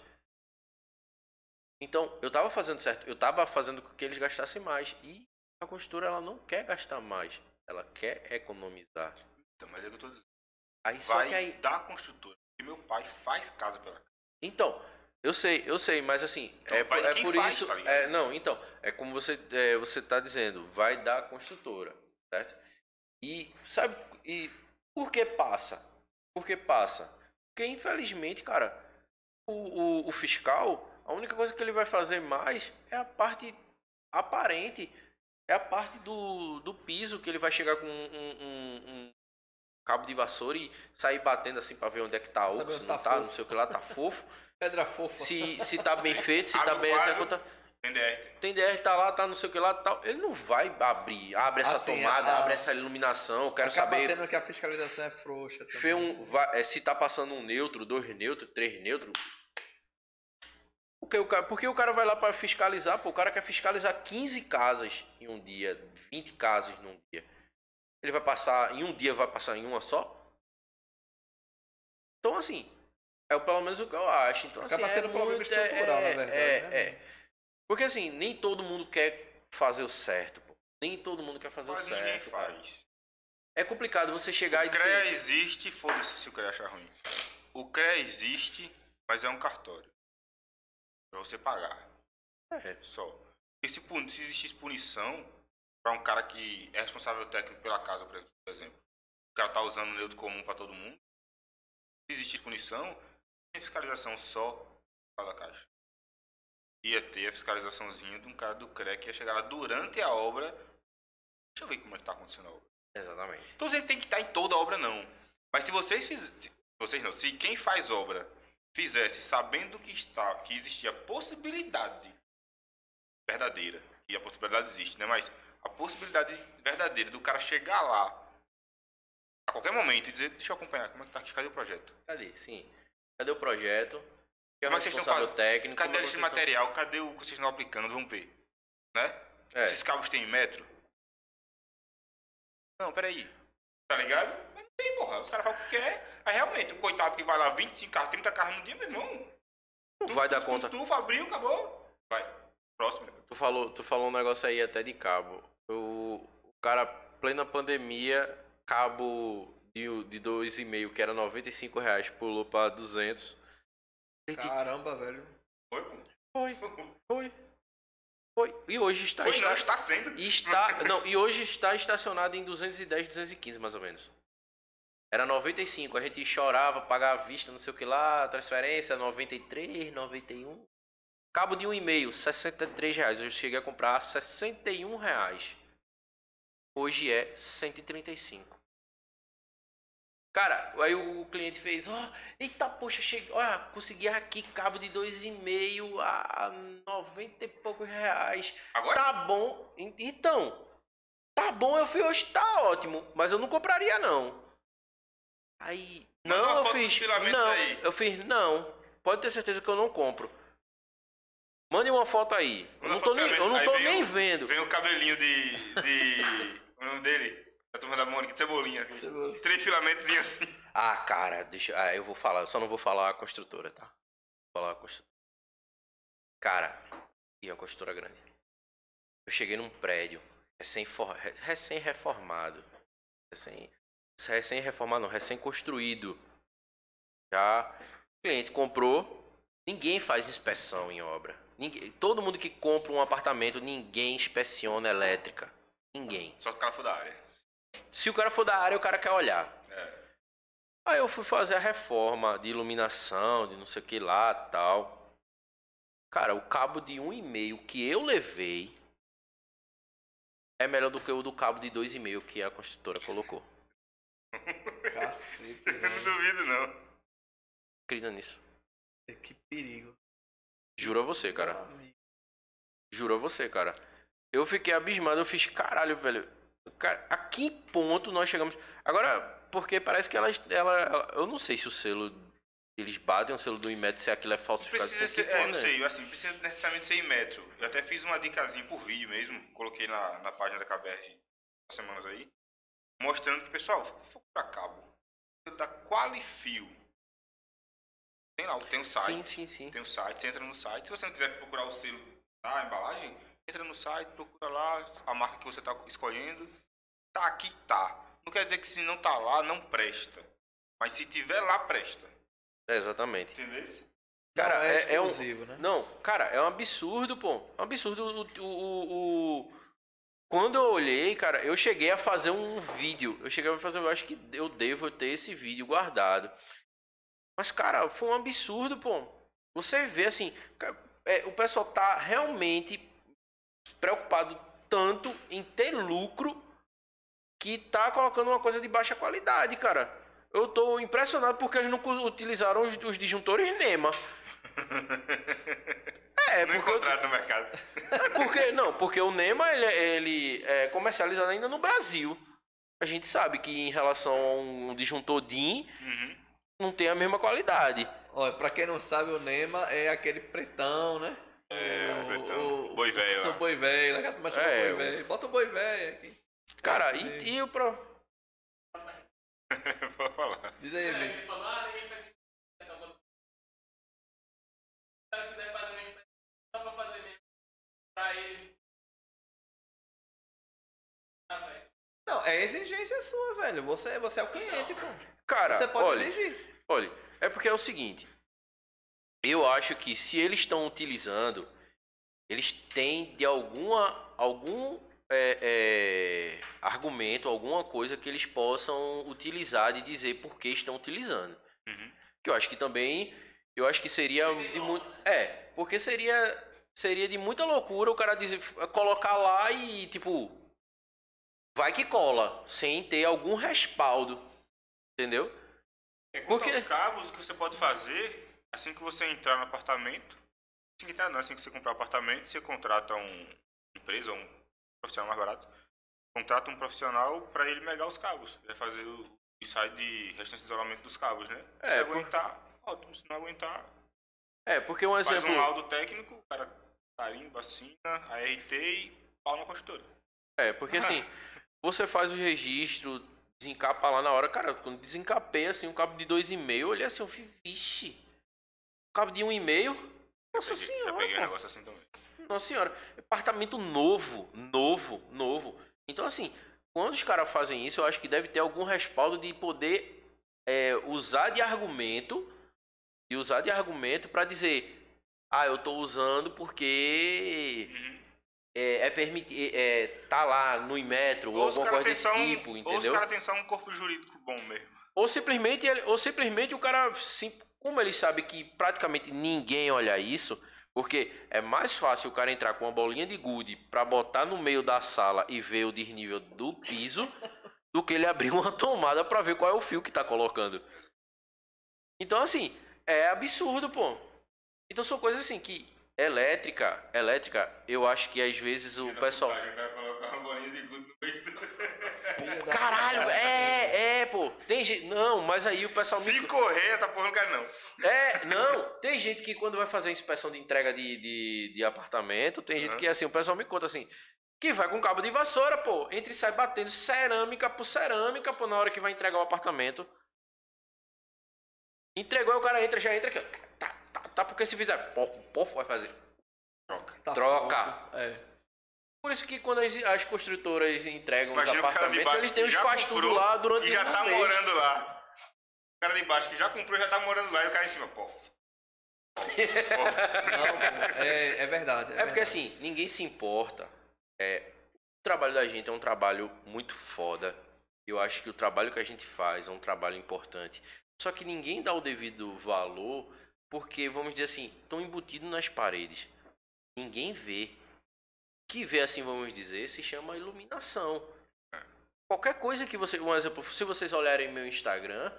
[SPEAKER 3] Então, eu estava fazendo certo, eu estava fazendo com que eles gastassem mais. E a construtora ela não quer gastar mais, ela quer economizar.
[SPEAKER 1] Então, mas é que eu tô dizendo.
[SPEAKER 3] Aí só
[SPEAKER 1] Vai
[SPEAKER 3] que aí.
[SPEAKER 1] da construtora. E meu pai faz casa pela casa.
[SPEAKER 3] Então, eu sei, eu sei, mas assim,
[SPEAKER 1] Então,
[SPEAKER 3] é,
[SPEAKER 1] vai
[SPEAKER 3] é por
[SPEAKER 1] faz,
[SPEAKER 3] isso.
[SPEAKER 1] tá
[SPEAKER 3] é, não, então, é como você, é, você tá dizendo, vai da construtora, certo? E sabe, e por que passa? Por que passa? Porque infelizmente, cara, o, o, o fiscal, a única coisa que ele vai fazer mais é a parte aparente, é a parte do, do piso que ele vai chegar com um, um- um cabo de vassoura e sair batendo assim pra ver onde é que tá oco, se não
[SPEAKER 2] tá
[SPEAKER 3] tá, não sei o que lá, tá fofo. *laughs*
[SPEAKER 2] Pedra fofa.
[SPEAKER 3] Se, se tá bem feito, se tá
[SPEAKER 1] Abre o
[SPEAKER 3] bem executado.
[SPEAKER 1] Tem DR.
[SPEAKER 3] Tem DR, tá lá, tá não sei o que lá, tal. Ele não vai abrir, abre essa
[SPEAKER 2] Assim,
[SPEAKER 3] tomada,
[SPEAKER 2] a-
[SPEAKER 3] abre essa iluminação, eu quero
[SPEAKER 2] Acaba
[SPEAKER 3] saber
[SPEAKER 2] sendo que a fiscalização é frouxa. também.
[SPEAKER 3] Um, va- é, se tá passando um neutro, dois neutros, três neutros. Porque o cara, porque o cara vai lá para fiscalizar, pô, o cara quer fiscalizar 15 casas em um dia, 20 casas num dia. Ele vai passar, em um dia vai passar em uma só? Então assim, é pelo menos o que eu acho. Então assim,
[SPEAKER 2] Acaba
[SPEAKER 3] é
[SPEAKER 2] sendo um problema
[SPEAKER 3] muito-
[SPEAKER 2] estrutural,
[SPEAKER 3] é,
[SPEAKER 2] na verdade,
[SPEAKER 3] É,
[SPEAKER 2] né?
[SPEAKER 3] é. Porque assim, nem todo mundo quer fazer o certo, pô. Nem todo mundo quer fazer
[SPEAKER 1] Mas
[SPEAKER 3] o
[SPEAKER 1] ninguém
[SPEAKER 3] certo. cara.
[SPEAKER 1] faz.
[SPEAKER 3] É complicado você chegar e
[SPEAKER 1] O CREA
[SPEAKER 3] dizer.
[SPEAKER 1] existe, foda-se se o CREA achar ruim. O CREA existe, mas é um cartório. Pra você pagar.
[SPEAKER 3] É,
[SPEAKER 1] Só. E se, se existisse punição pra um cara que é responsável técnico pela casa, por exemplo. O cara tá usando o neutro comum pra todo mundo. Se existisse punição, tem fiscalização só para a caixa. Ia ter a fiscalizaçãozinha de um cara do CREA que ia chegar lá durante a obra. Deixa eu ver como é que tá acontecendo a obra.
[SPEAKER 3] exatamente.
[SPEAKER 1] Dizendo que tem que estar em toda a obra, não. Mas se vocês fizerem. Vocês não. Se quem faz obra fizesse sabendo que está, que existia a possibilidade verdadeira, e a possibilidade existe, né? Mas a possibilidade verdadeira do cara chegar lá a qualquer momento e dizer, deixa eu acompanhar, como é que tá aqui? Cadê o projeto?
[SPEAKER 3] Cadê? Sim. Cadê o projeto? Quem é
[SPEAKER 1] Como é que vocês estão fazendo?
[SPEAKER 3] técnico?
[SPEAKER 1] Cadê
[SPEAKER 3] que
[SPEAKER 1] esse
[SPEAKER 3] vocês estão-
[SPEAKER 1] material? Cadê o que vocês estão aplicando? Vamos ver. Né?
[SPEAKER 3] É,
[SPEAKER 1] Esses cabos têm metro? Não, peraí. Tá ligado? Não tem, porra. Os caras falam o que quer. Aí realmente, o coitado que vai lá 25 carros, 30 carros no dia, meu irmão.
[SPEAKER 3] não vai dar
[SPEAKER 1] tu,
[SPEAKER 3] conta.
[SPEAKER 1] Tu, abriu, acabou. Vai. Próximo.
[SPEAKER 3] Tu falou, tu falou um negócio aí até de cabo. O, o cara, plena pandemia, cabo de, de 2,5, que era 95 reais, pulou pra 200. Gente,
[SPEAKER 2] Caramba, velho.
[SPEAKER 1] Foi, pô.
[SPEAKER 3] Foi, foi. Foi. E hoje está,
[SPEAKER 1] Foi
[SPEAKER 3] está,
[SPEAKER 1] não, está sendo.
[SPEAKER 3] está, não, e hoje está estacionado em 210, 215 mais ou menos. Era 95, a gente chorava, pagava à vista, não sei o que lá, transferência 93, 91. Cabo de um e-mail, 63 reais. Eu cheguei a comprar a 61 reais. Hoje é 135. Cara, aí o cliente fez, ó, eita, poxa, cheguei, ó, consegui aqui cabo de dois e meio a 90 e poucos reais.
[SPEAKER 1] Agora?
[SPEAKER 3] Tá bom. En- Então, tá bom, eu fui hoje, tá ótimo, mas eu não compraria não. Aí,
[SPEAKER 1] Manda
[SPEAKER 3] não, eu fiz, não,
[SPEAKER 1] aí.
[SPEAKER 3] eu fiz, não. Pode ter certeza que eu não compro. Mande uma foto aí. Eu não tô, nem, eu não tô
[SPEAKER 1] vem
[SPEAKER 3] nem vendo.
[SPEAKER 1] Vem o cabelinho de. de. *laughs* o nome dele? Da turma da Mônica, de cebolinha.
[SPEAKER 2] Cebola.
[SPEAKER 1] Três filamentos assim.
[SPEAKER 3] Ah, cara, deixa. Ah, eu vou falar, eu só não vou falar a construtora, tá? Vou falar a construtora. Cara, e a construtora grande. Eu cheguei num prédio recém-reformado. Recém, recém-reformado, não, recém-construído. Já o cliente comprou, ninguém faz inspeção em obra. Ninguém, todo mundo que compra um apartamento, ninguém inspeciona elétrica. Ninguém.
[SPEAKER 1] Só que o cara for da área.
[SPEAKER 3] Se o cara for da área, o cara quer olhar.
[SPEAKER 1] É.
[SPEAKER 3] Aí eu fui fazer a reforma de iluminação, de não sei o que lá tal. Cara, o cabo de um e meio que eu levei é melhor do que o do cabo de dois e meio que a construtora colocou.
[SPEAKER 2] Cacete,
[SPEAKER 1] Eu não duvido, não.
[SPEAKER 3] Acredita nisso.
[SPEAKER 2] Que perigo.
[SPEAKER 3] Juro a você, cara. Juro a você, cara. Eu fiquei abismado, eu fiz, caralho, velho. Cara, a que ponto nós chegamos? Agora, porque parece que ela, ela, ela- Eu não sei se o selo Eles batem o selo do Inmetro se aquilo é falsificado.
[SPEAKER 1] precisa ser, é, não
[SPEAKER 3] né?
[SPEAKER 1] sei, assim, precisa necessariamente ser em metro. Eu até fiz uma dicasinha por vídeo mesmo, coloquei na, na página da KBR há semanas aí, mostrando que, pessoal, for pra cabo, da Qualifio, tem lá, tem o site,
[SPEAKER 3] Sim, sim, sim.
[SPEAKER 1] tem o site, você entra no site, se você não quiser procurar o selo da embalagem, entra no site, procura lá a marca que você tá escolhendo, tá aqui, tá. Não quer dizer que se não tá lá, não presta. Mas se tiver lá, presta.
[SPEAKER 3] É, exatamente.
[SPEAKER 1] Entendeu?
[SPEAKER 3] Cara,
[SPEAKER 2] Não
[SPEAKER 3] é, é um.
[SPEAKER 2] exclusivo, né?
[SPEAKER 3] Não, cara, é um absurdo, pô. É um absurdo o, o, o- o- Quando eu olhei, cara, eu cheguei a fazer um vídeo. Eu cheguei a fazer. Eu acho que eu devo ter esse vídeo guardado. Mas, cara, foi um absurdo, pô. Você vê assim. cara, é, o pessoal tá realmente preocupado tanto em ter lucro que tá colocando uma coisa de baixa qualidade, cara. Eu tô impressionado porque eles não utilizaram os, os disjuntores NEMA. *laughs* É,
[SPEAKER 1] não
[SPEAKER 3] eu-
[SPEAKER 1] encontraram no mercado.
[SPEAKER 3] é porque não, porque o NEMA ele, ele é comercializado ainda no Brasil. A gente sabe que em relação a um disjuntor DIN
[SPEAKER 1] Uhum.
[SPEAKER 3] não tem a mesma qualidade.
[SPEAKER 2] Olha, pra quem não sabe, o Nema é aquele pretão, né?
[SPEAKER 1] É, o pretão.
[SPEAKER 2] o-
[SPEAKER 1] Boi velho
[SPEAKER 2] O boi velho, a turma chama
[SPEAKER 3] É,
[SPEAKER 2] boi
[SPEAKER 3] o-
[SPEAKER 2] velho. Bota o boi velho aqui.
[SPEAKER 3] Cara,
[SPEAKER 2] É.
[SPEAKER 3] e, e o pro... *laughs*
[SPEAKER 1] Pode falar.
[SPEAKER 2] Diz aí,
[SPEAKER 4] inspeção. Quando o cara quiser fazer só pra fazer mesmo. Pra ele. Ah, velho.
[SPEAKER 2] Não, é exigência sua, velho. Você, você é o cliente, pô.
[SPEAKER 3] Cara,
[SPEAKER 2] Você pode
[SPEAKER 3] olha,
[SPEAKER 2] exigir.
[SPEAKER 3] olha, é porque é o seguinte. Eu acho que se eles estão utilizando, eles têm de alguma algum é, é, argumento, alguma coisa que eles possam utilizar de dizer por que estão utilizando.
[SPEAKER 1] Uhum.
[SPEAKER 3] Que eu acho que também, eu acho que seria de muito, é, porque seria seria de muita loucura o cara dizer colocar lá e tipo vai que cola, sem ter algum respaldo, entendeu?
[SPEAKER 1] É,
[SPEAKER 3] Porque-
[SPEAKER 1] aos cabos, que você pode fazer, assim que você entrar no apartamento, assim que entrar não, assim que você comprar o apartamento, você contrata um empresa, um profissional mais barato, contrata um profissional para ele megar os cabos, ele vai fazer o ensaio de restante de isolamento dos cabos, né?
[SPEAKER 3] É,
[SPEAKER 1] se
[SPEAKER 3] por-
[SPEAKER 1] aguentar, ótimo, se não aguentar,
[SPEAKER 3] É, porque um
[SPEAKER 1] faz
[SPEAKER 3] exemplo
[SPEAKER 1] um laudo técnico, o cara carimba, assina, RT e pau na construtora.
[SPEAKER 3] É, porque assim, *laughs* você faz o registro, desencapa lá na hora, cara, quando desencapei assim, um cabo de 2,5, eu olhei assim, eu fiz, vixe, cabo de 1,5, nossa
[SPEAKER 1] Peguei-
[SPEAKER 3] senhora,
[SPEAKER 1] Já peguei um negócio assim também.
[SPEAKER 3] nossa senhora, apartamento novo, novo, novo. Então assim, quando os caras fazem isso, eu acho que deve ter algum respaldo de poder é, usar de argumento, de usar de argumento pra dizer, ah, eu tô usando porque
[SPEAKER 1] Uhum.
[SPEAKER 3] é, é permitido, é, tá lá no Inmetro ou
[SPEAKER 1] Ou
[SPEAKER 3] alguma coisa desse
[SPEAKER 1] um-
[SPEAKER 3] tipo,
[SPEAKER 1] ou os
[SPEAKER 3] entendeu?
[SPEAKER 1] caras têm só um corpo jurídico bom mesmo.
[SPEAKER 3] Ou simplesmente, ele- ou simplesmente o cara, sim, como ele sabe que praticamente ninguém olha isso, porque é mais fácil o cara entrar com uma bolinha de gude pra botar no meio da sala e ver o desnível do piso, *laughs* do que ele abrir uma tomada pra ver qual é o fio que tá colocando. Então, assim, é absurdo, pô. Então são coisas assim que elétrica, elétrica, eu acho que às vezes o pessoal. Caralho, é, é, pô. Tem gente. Não, mas aí o pessoal me.
[SPEAKER 1] Se correr, essa porra não quer não.
[SPEAKER 3] É, não. Tem gente que quando vai fazer inspeção de entrega de, de, de apartamento, tem gente que assim, o pessoal me conta assim. Que vai com cabo de vassoura, pô. Entra e sai batendo cerâmica por cerâmica, pô, na hora que vai entregar o apartamento. Entregou, aí o cara entra, já entra aqui, ó. Tá, tá, porque se fizer. Pofo, pofo vai fazer.
[SPEAKER 1] Troca.
[SPEAKER 2] Tá
[SPEAKER 3] Troca.
[SPEAKER 2] É.
[SPEAKER 3] Por isso que quando as, as construtoras entregam
[SPEAKER 1] Imagina
[SPEAKER 3] os
[SPEAKER 1] o
[SPEAKER 3] apartamentos, eles têm os faz tudo lá durante
[SPEAKER 1] E já
[SPEAKER 3] um
[SPEAKER 1] tá
[SPEAKER 3] mês.
[SPEAKER 1] morando lá. O cara de baixo que já comprou já tá morando lá e o cara em cima, pô.
[SPEAKER 2] Não, pô, é, é verdade.
[SPEAKER 3] É porque
[SPEAKER 2] verdade.
[SPEAKER 3] assim, ninguém se importa. É, o trabalho da gente é um trabalho muito foda. Eu acho que o trabalho que a gente faz é um trabalho importante. Só que ninguém dá o devido valor porque, vamos dizer assim, estão embutidos nas paredes. Ninguém vê. O que vê, assim, vamos dizer, se chama iluminação. Qualquer coisa que você. Um exemplo, se vocês olharem meu Instagram,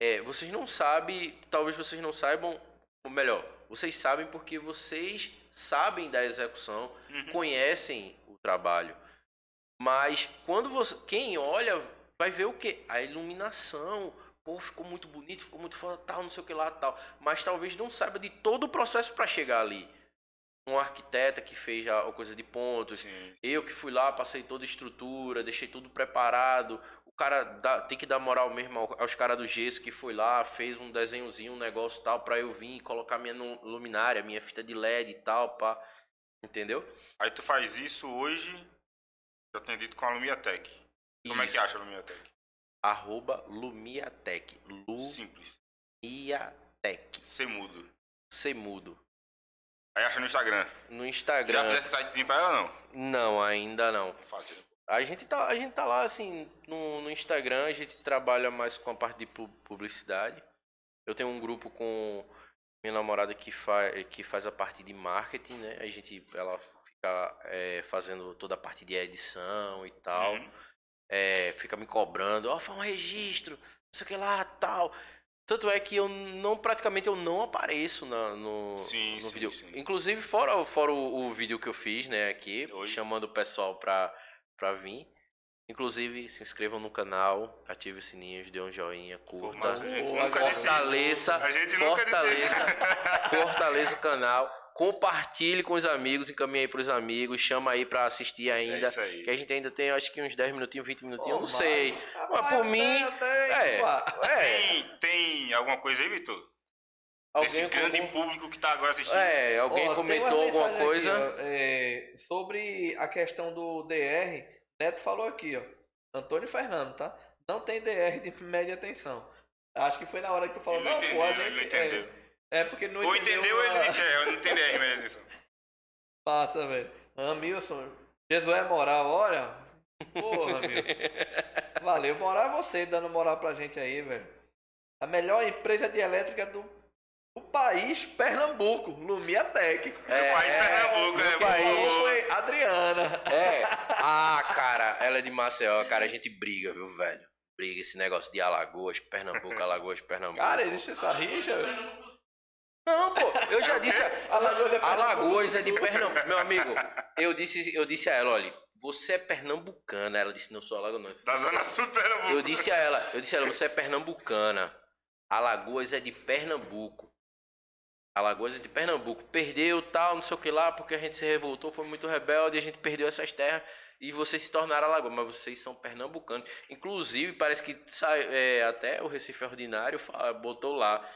[SPEAKER 3] é, vocês não sabem, talvez vocês não saibam, ou melhor, vocês sabem porque vocês sabem da execução,
[SPEAKER 1] Uhum.
[SPEAKER 3] conhecem o trabalho. Mas quando você, quem olha vai ver o quê? A iluminação, pô, ficou muito bonito, ficou muito foda, tal, não sei o que lá, tal. Mas talvez não saiba de todo o processo para chegar ali. Um arquiteta que fez a coisa de pontos,
[SPEAKER 1] Sim.
[SPEAKER 3] eu que fui lá, passei toda a estrutura, deixei tudo preparado. O cara dá- tem que dar moral mesmo ao- aos caras do gesso que foi lá, fez um desenhozinho, um negócio tal, pra eu vir e colocar minha luminária, minha fita de LED e tal, pá. Entendeu?
[SPEAKER 1] Aí tu faz isso hoje, eu tenho dito com a Lumiatec. Como é que
[SPEAKER 3] Isso.
[SPEAKER 1] acha a Lumiatec?
[SPEAKER 3] Arroba Lumiatec.
[SPEAKER 1] Simples.
[SPEAKER 3] Lumiatec.
[SPEAKER 1] Ser mudo.
[SPEAKER 3] Semudo.
[SPEAKER 1] Aí acha no Instagram.
[SPEAKER 3] No
[SPEAKER 1] Já
[SPEAKER 3] Instagram.
[SPEAKER 1] fizesse sitezinho pra ela, não?
[SPEAKER 3] Não, ainda não.
[SPEAKER 1] Fácil.
[SPEAKER 3] A gente tá, a gente tá lá, assim, no, no Instagram, a gente trabalha mais com a parte de pu- publicidade. Eu tenho um grupo com minha namorada que, fa que faz a parte de marketing, né? A gente, ela fica é, fazendo toda a parte de edição e tal.
[SPEAKER 1] Uhum.
[SPEAKER 3] É, fica me cobrando, ó, faz um registro, não sei o que lá, tal. Tanto é que eu não, praticamente eu não apareço na- no,
[SPEAKER 1] Sim,
[SPEAKER 3] no
[SPEAKER 1] sim,
[SPEAKER 3] vídeo.
[SPEAKER 1] sim.
[SPEAKER 3] Inclusive, fora, fora o, o vídeo que eu fiz, né, aqui,
[SPEAKER 1] Hoje.
[SPEAKER 3] chamando o pessoal pra, pra vir. Inclusive, se inscrevam no canal, ative os sininhos, dê um joinha, curta. Fortaleça,
[SPEAKER 1] A gente nunca disse
[SPEAKER 3] fortaleça, fortaleça o canal, compartilhe com os amigos, encaminhe aí pros amigos, chama aí pra assistir ainda.
[SPEAKER 1] É isso aí.
[SPEAKER 3] Que a gente ainda tem, acho que uns 10 minutinhos, 20 minutinhos, eu
[SPEAKER 2] Pô,
[SPEAKER 3] não sei.
[SPEAKER 2] mas-
[SPEAKER 3] Mas por mim,
[SPEAKER 2] até-
[SPEAKER 3] é, é.
[SPEAKER 1] Tem, tem alguma coisa aí, Vitor? Esse
[SPEAKER 3] Alguém,
[SPEAKER 1] grande
[SPEAKER 3] com-
[SPEAKER 1] público que tá agora assistindo.
[SPEAKER 3] é, alguém
[SPEAKER 2] tem
[SPEAKER 3] comentou
[SPEAKER 2] uma
[SPEAKER 3] alguma coisa.
[SPEAKER 2] aqui, ó, é, sobre a questão do DR, Neto falou aqui, ó. Antônio Fernando, tá? Não tem DR de média tensão. Acho que foi na hora que tu falou,
[SPEAKER 1] Ele
[SPEAKER 2] não,
[SPEAKER 1] entendeu,
[SPEAKER 2] pô, a
[SPEAKER 1] ele
[SPEAKER 2] gente.
[SPEAKER 1] entendeu.
[SPEAKER 2] É, é porque não
[SPEAKER 1] Ou entendeu,
[SPEAKER 2] a-
[SPEAKER 1] ele disse, é, eu não entendi a minha edição.
[SPEAKER 2] Passa, velho. Amilson, Jesus é moral, olha. Porra, Amilson. *laughs* Valeu, moral é você dando moral pra gente aí, velho. A melhor empresa de elétrica do, do país, Pernambuco, Lumiatec.
[SPEAKER 3] É,
[SPEAKER 1] o país Pernambuco, né?
[SPEAKER 3] meu
[SPEAKER 1] Por
[SPEAKER 3] país.
[SPEAKER 2] Foi Adriana.
[SPEAKER 3] É. *laughs* Ah, cara, ela é de Maceió, cara, a gente briga, viu, velho? Briga esse negócio de Alagoas, Pernambuco, Alagoas, Pernambuco.
[SPEAKER 2] Cara, existe essa rixa, velho.
[SPEAKER 3] Não, pô, eu já disse.
[SPEAKER 2] Alagoas é Pernambuco
[SPEAKER 3] Alagoas é de. Pernambuco. Meu amigo, *laughs* eu disse, eu disse a ela, olha, você é pernambucana. Ela disse, não sou alagoas,
[SPEAKER 1] Da. Zona Sul Pernambuco.
[SPEAKER 3] Eu disse a ela, eu disse a ela, você é pernambucana. Alagoas é de Pernambuco. Alagoas é de Pernambuco. Perdeu tal, não sei o que lá, porque a gente se revoltou, foi muito rebelde, a gente perdeu essas terras e vocês se tornaram Alagoas. Mas vocês são pernambucanos. Inclusive, parece que sai, é, até o Recife Ordinário botou lá.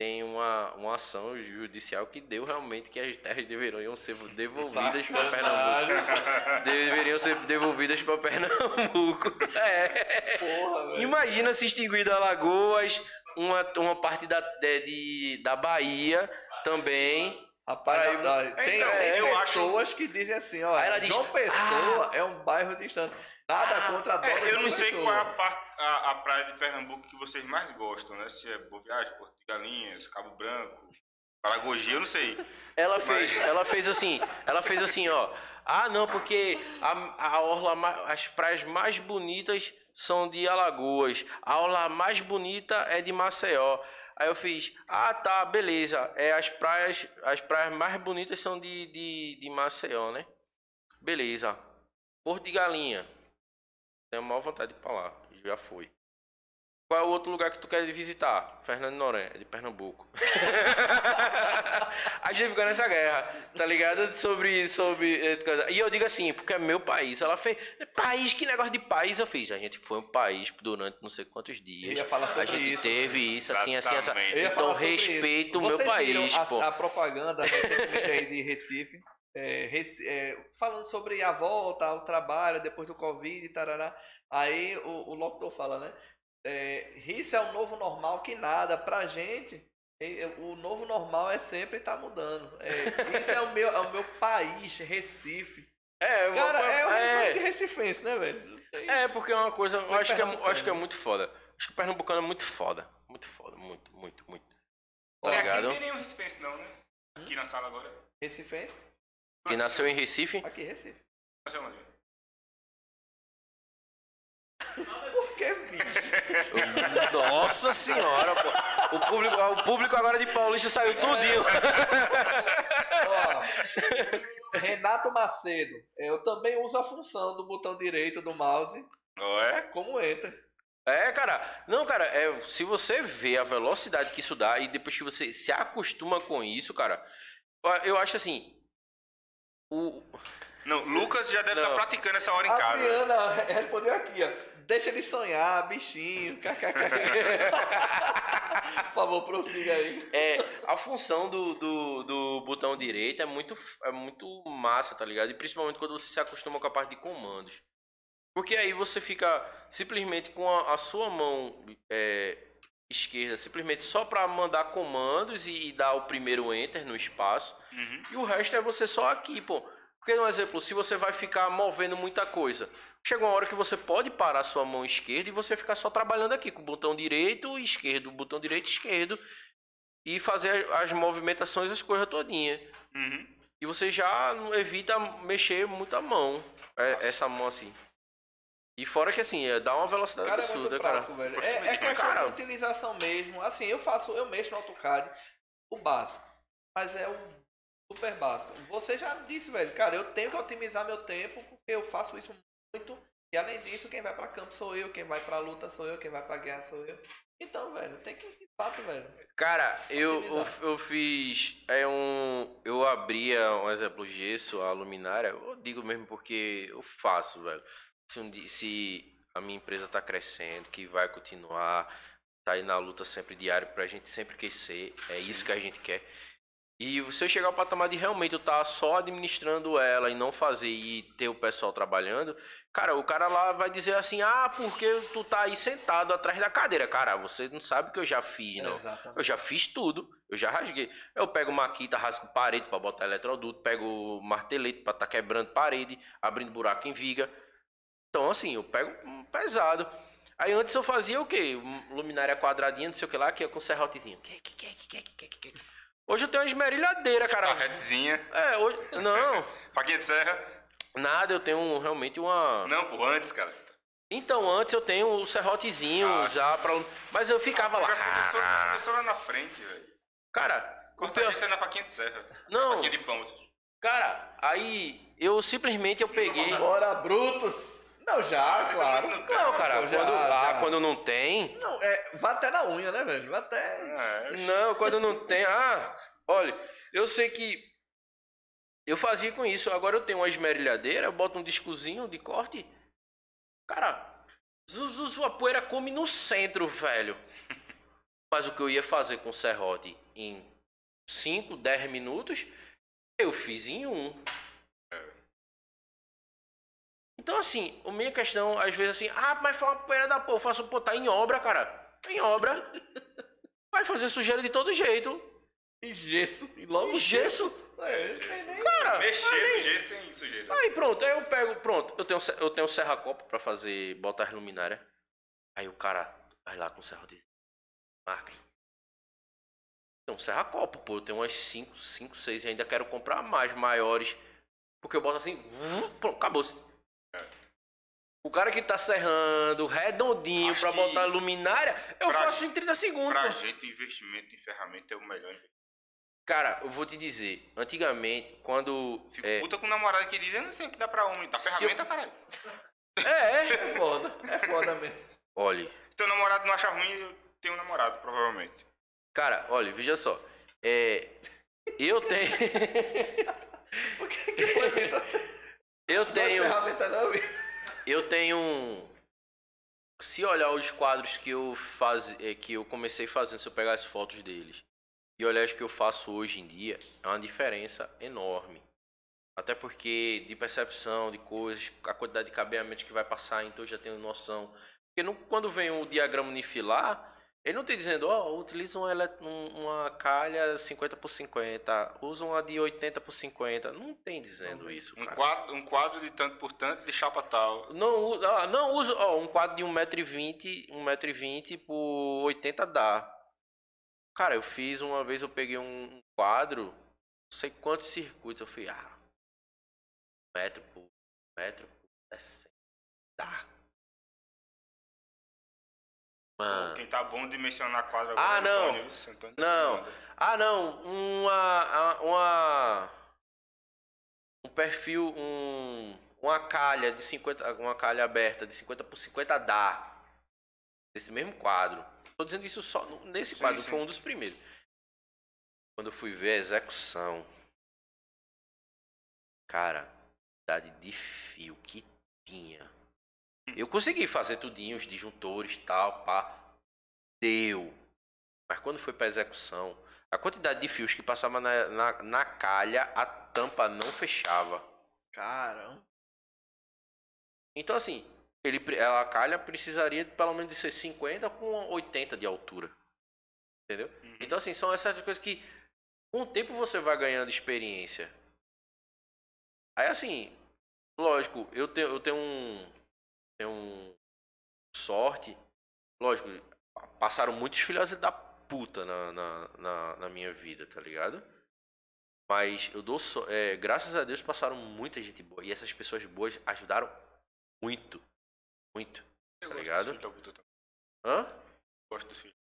[SPEAKER 3] Tem uma, uma ação judicial que deu realmente que as terras deveriam ser devolvidas para Pernambuco. Deveriam ser devolvidas para Pernambuco. *laughs* É.
[SPEAKER 2] Porra.
[SPEAKER 3] Imagina se extinguido Alagoas, uma, uma parte da, de, de- da Bahia também.
[SPEAKER 2] Rapaz,
[SPEAKER 3] Aí-
[SPEAKER 2] da- tem,
[SPEAKER 1] Então,
[SPEAKER 2] tem pessoas que dizem assim, ó,
[SPEAKER 3] ela diz,
[SPEAKER 2] João Pessoa é um bairro distante. Nada
[SPEAKER 3] Ah,
[SPEAKER 2] contra a
[SPEAKER 1] É, eu não
[SPEAKER 2] João
[SPEAKER 1] sei
[SPEAKER 2] Pessoa.
[SPEAKER 1] qual é a, a- a praia de Pernambuco que vocês mais gostam, né? Se é Boa Viagem, Porto de Galinhas, Cabo Branco, Paragogi, eu não sei.
[SPEAKER 3] Ela fez, ela fez assim, ela fez assim, ó. Ah, não, porque a, a orla, as praias mais bonitas são de Alagoas. A orla mais bonita é de Maceió. Aí eu fiz, ah tá, beleza. É, as praias, as praias mais bonitas são de, de, de Maceió, né? Beleza. Porto de Galinha. Tenho maior vontade de ir lá. Já fui. Qual é o outro lugar que tu quer visitar? Fernando Noronha, é de Pernambuco. *laughs* a gente fica nessa guerra, tá ligado? Sobre, sobre. E eu digo assim, porque é meu país. Ela fez. País, que negócio de país eu fiz? A gente foi um país durante não sei quantos dias.
[SPEAKER 2] Eu ia falar sobre
[SPEAKER 3] a gente
[SPEAKER 2] isso.
[SPEAKER 3] teve isso, assim, assim, assim. Então respeito o meu país,
[SPEAKER 2] a,
[SPEAKER 3] pô.
[SPEAKER 2] a propaganda recentemente aí de Recife, é, é, falando sobre a volta ao trabalho depois do Covid e tarará. Aí o, o locutor fala, né? É, isso é o novo normal que nada. Pra gente, é, é, o novo normal é sempre estar mudando. É, isso é o, meu, é o meu país, Recife.
[SPEAKER 3] É, eu-
[SPEAKER 2] Cara, é uma
[SPEAKER 3] é,
[SPEAKER 2] de recifense, né, velho?
[SPEAKER 3] É, porque é uma coisa. Eu acho que é, acho que é muito foda. Acho que o pernambucano é muito foda. Muito foda, muito, muito, muito. Tá
[SPEAKER 1] É, aqui
[SPEAKER 3] ligado?
[SPEAKER 1] não tem nenhum recifense não, né? Aqui na sala agora.
[SPEAKER 2] Recifense?
[SPEAKER 3] Que nasceu em Recife.
[SPEAKER 2] Aqui, Recife.
[SPEAKER 1] É onde?
[SPEAKER 2] Por que, bicho?
[SPEAKER 3] Nossa senhora, pô. O público, o público agora de Paulista saiu tudinho.
[SPEAKER 2] Ó, Renato Macedo, eu também uso a função do botão direito do mouse
[SPEAKER 1] Não é?
[SPEAKER 2] como enter.
[SPEAKER 3] É, cara. Não, cara, é, se você vê a velocidade que isso dá e depois que você se acostuma com isso, cara, eu- acho assim. O,
[SPEAKER 1] Não, Lucas já deve estar praticando essa hora em
[SPEAKER 2] A
[SPEAKER 1] casa.
[SPEAKER 2] Adriana respondeu aqui, ó. Deixa ele sonhar, bichinho. Por favor, prossiga aí.
[SPEAKER 3] é, a função do, do, do botão direito é muito, é muito massa, tá ligado? E principalmente quando você se acostuma com a parte de comandos. Porque aí você fica simplesmente com a, a sua mão é, esquerda, simplesmente só pra mandar comandos e, e dar o primeiro enter no espaço.
[SPEAKER 1] Uhum.
[SPEAKER 3] E o resto é você só aqui, pô. Porque, um exemplo, se você vai ficar movendo muita coisa, chega uma hora que você pode parar sua mão esquerda e você ficar só trabalhando aqui com o botão direito e esquerdo, botão direito e esquerdo, e fazer as movimentações, as coisas todinha.
[SPEAKER 1] Uhum.
[SPEAKER 3] E você já evita mexer muito a mão, é, essa mão assim. E fora que assim, é, dá uma velocidade
[SPEAKER 2] Cara, é
[SPEAKER 3] absurda, cara.
[SPEAKER 2] prático, velho.
[SPEAKER 1] Gostei
[SPEAKER 2] É, é questão
[SPEAKER 3] cara.
[SPEAKER 2] de utilização mesmo. Assim, eu faço, eu mexo no AutoCAD o básico. Mas é o super básico. Você já disse, velho, cara, eu tenho que otimizar meu tempo porque eu faço isso. E além disso, quem vai pra campo sou eu, quem vai pra luta sou eu, quem vai pra guerra sou eu. Então, velho, tem que, de fato, velho.
[SPEAKER 3] Cara, eu, eu, eu fiz. É um. Eu abria um exemplo gesso, a luminária. Eu digo mesmo porque eu faço, velho. Se, um, se a minha empresa tá crescendo, que vai continuar, tá aí na luta sempre diário pra gente sempre crescer. É isso que a gente quer. E se eu chegar ao patamar de realmente eu estar só administrando ela e não fazer e ter o pessoal trabalhando, cara, o cara lá vai dizer assim: ah, porque tu tá aí sentado atrás da cadeira. Cara, você não sabe o que eu já fiz, não.
[SPEAKER 2] Exatamente.
[SPEAKER 3] Eu já fiz tudo, eu já rasguei. Eu pego maquita, rasgo parede pra botar eletroduto, pego martelete pra tá quebrando parede, abrindo buraco em viga. Então, assim, eu pego pesado. Aí antes eu fazia o quê? Um Luminária quadradinha, não sei o que lá, que é com serrotezinho. Hoje eu tenho uma esmerilhadeira, cara.
[SPEAKER 1] Carretezinha,
[SPEAKER 3] É, hoje. Não, *laughs*
[SPEAKER 1] faquinha de serra.
[SPEAKER 3] Nada, eu tenho realmente uma.
[SPEAKER 1] Não, por antes, cara.
[SPEAKER 3] Então, antes eu tenho o serrotezinho
[SPEAKER 1] Ah,
[SPEAKER 3] já pra. Mas eu ficava lá.
[SPEAKER 1] Começou, começou lá na frente, velho.
[SPEAKER 3] Cara, o
[SPEAKER 1] Corta
[SPEAKER 3] pior-
[SPEAKER 1] isso na faquinha de serra.
[SPEAKER 3] Não.
[SPEAKER 1] Faquinha de pão.
[SPEAKER 3] Cara, aí eu simplesmente eu peguei.
[SPEAKER 2] Bora, Brutus! Não, já,
[SPEAKER 1] Vocês
[SPEAKER 2] claro.
[SPEAKER 1] muito-
[SPEAKER 3] Não, cara,
[SPEAKER 2] já,
[SPEAKER 3] quando, ah,
[SPEAKER 2] já.
[SPEAKER 3] quando não tem.
[SPEAKER 2] Não, é, vai até na unha, né, velho? Vai até.
[SPEAKER 1] É,
[SPEAKER 3] Não, quando não tem. Ah, olha, eu sei que. Eu fazia com isso. Agora eu tenho uma esmerilhadeira, eu boto um discozinho de corte. Cara, a poeira come no centro, velho. *laughs* Mas o que eu ia fazer com o serrote em 5, 10 minutos, eu fiz em um. Então, assim, a minha questão, às vezes, assim, ah, mas foi uma poeira da porra, eu faço, pô, tá em obra, cara. Em obra. *laughs* Vai fazer sujeira de todo jeito.
[SPEAKER 2] E gesso. E logo
[SPEAKER 3] E gesso?
[SPEAKER 2] É, não tem nem-
[SPEAKER 3] Cara,
[SPEAKER 1] Mexer no gesto tem sujeira.
[SPEAKER 3] aí pronto, aí eu pego, pronto, eu tenho, eu tenho serra-copo pra fazer, botar as luminárias. Aí o cara vai lá com o serra de marca aí. Tem um serra-copo, pô, eu tenho umas 5, 5, 6 e ainda quero comprar mais, maiores. Porque eu boto assim, vum, pronto, acabou-se. O cara que tá serrando redondinho
[SPEAKER 1] Acho
[SPEAKER 3] pra
[SPEAKER 1] que
[SPEAKER 3] botar luminária, eu
[SPEAKER 1] pra-
[SPEAKER 3] faço em 30 segundos.
[SPEAKER 1] Pra
[SPEAKER 3] pô.
[SPEAKER 1] gente, o investimento em ferramenta é o melhor investimento.
[SPEAKER 3] Cara, eu vou te dizer, antigamente, quando.
[SPEAKER 1] Fico
[SPEAKER 3] é,
[SPEAKER 1] puta com namorado que diz, eu não sei o que dá pra homem. Dá ferramenta,
[SPEAKER 3] eu-
[SPEAKER 1] caralho. *laughs*
[SPEAKER 3] é,
[SPEAKER 2] É foda. É foda mesmo.
[SPEAKER 3] olha.
[SPEAKER 1] Se teu namorado não acha ruim, eu tenho um namorado, provavelmente.
[SPEAKER 3] Cara, olha, veja só. É, eu tenho. *laughs*
[SPEAKER 2] O que, que foi, Vitor? *laughs*
[SPEAKER 3] eu tenho.
[SPEAKER 2] não.
[SPEAKER 3] Eu tenho. um- Se olhar os quadros que eu faz, eh, que eu comecei fazendo, se eu pegar as fotos deles e olhar os que eu faço hoje em dia, é uma diferença enorme. Até porque de percepção de coisas, a quantidade de cabeamentos que vai passar, então eu já tenho noção. Porque não- quando vem o diagrama unifilar, ele não tem dizendo, ó, utiliza uma, um- uma calha 50 por 50, usa uma de 80 por 50. Não tem dizendo isso,
[SPEAKER 1] Um
[SPEAKER 3] cara.
[SPEAKER 1] quadro, um quadro de tanto por tanto de chapa tal.
[SPEAKER 3] Não, ah, não uso, ó, um quadro de 1,20m, 1,20m por 80 dá. Cara, eu fiz uma vez, eu peguei um quadro, não sei quantos circuitos, eu fui, ah, metro por metro por 60, dá. Mano,
[SPEAKER 1] Quem tá bom de mencionar quadro
[SPEAKER 3] Ah,
[SPEAKER 1] agora é o
[SPEAKER 3] não.
[SPEAKER 1] Antônio, viu? Antônio tá
[SPEAKER 3] Não.
[SPEAKER 1] mandando.
[SPEAKER 3] ah não, uma, uma, um perfil, um, uma calha de 50, uma calha aberta de 50 por 50 dá. nesse mesmo quadro. Tô dizendo isso só nesse
[SPEAKER 1] Sim,
[SPEAKER 3] quadro,
[SPEAKER 1] sim.
[SPEAKER 3] foi um dos primeiros. Quando eu fui ver a execução, cara, a quantidade de fio que tinha. Eu consegui fazer tudinho, os disjuntores tal, pá. Deu. Mas quando foi pra execução, a quantidade de fios que passava na, na, na calha, a tampa não fechava.
[SPEAKER 2] Caramba.
[SPEAKER 3] Então, assim, ele, pre- a calha precisaria pelo menos de ser 50 com 80 de altura. Entendeu?
[SPEAKER 1] Uhum.
[SPEAKER 3] Então, assim, são essas coisas que com o tempo você vai ganhando experiência. Aí, assim, lógico, eu tenho, eu tenho um. Tenho um. Sorte. Lógico, passaram muitos filhos da puta na, na, na, na minha vida, tá ligado? Mas eu dou so, é, graças a Deus passaram muita gente boa. E essas pessoas boas ajudaram muito. Muito.
[SPEAKER 1] Eu
[SPEAKER 3] Tá ligado? Hã?
[SPEAKER 1] Gosto dos filhos.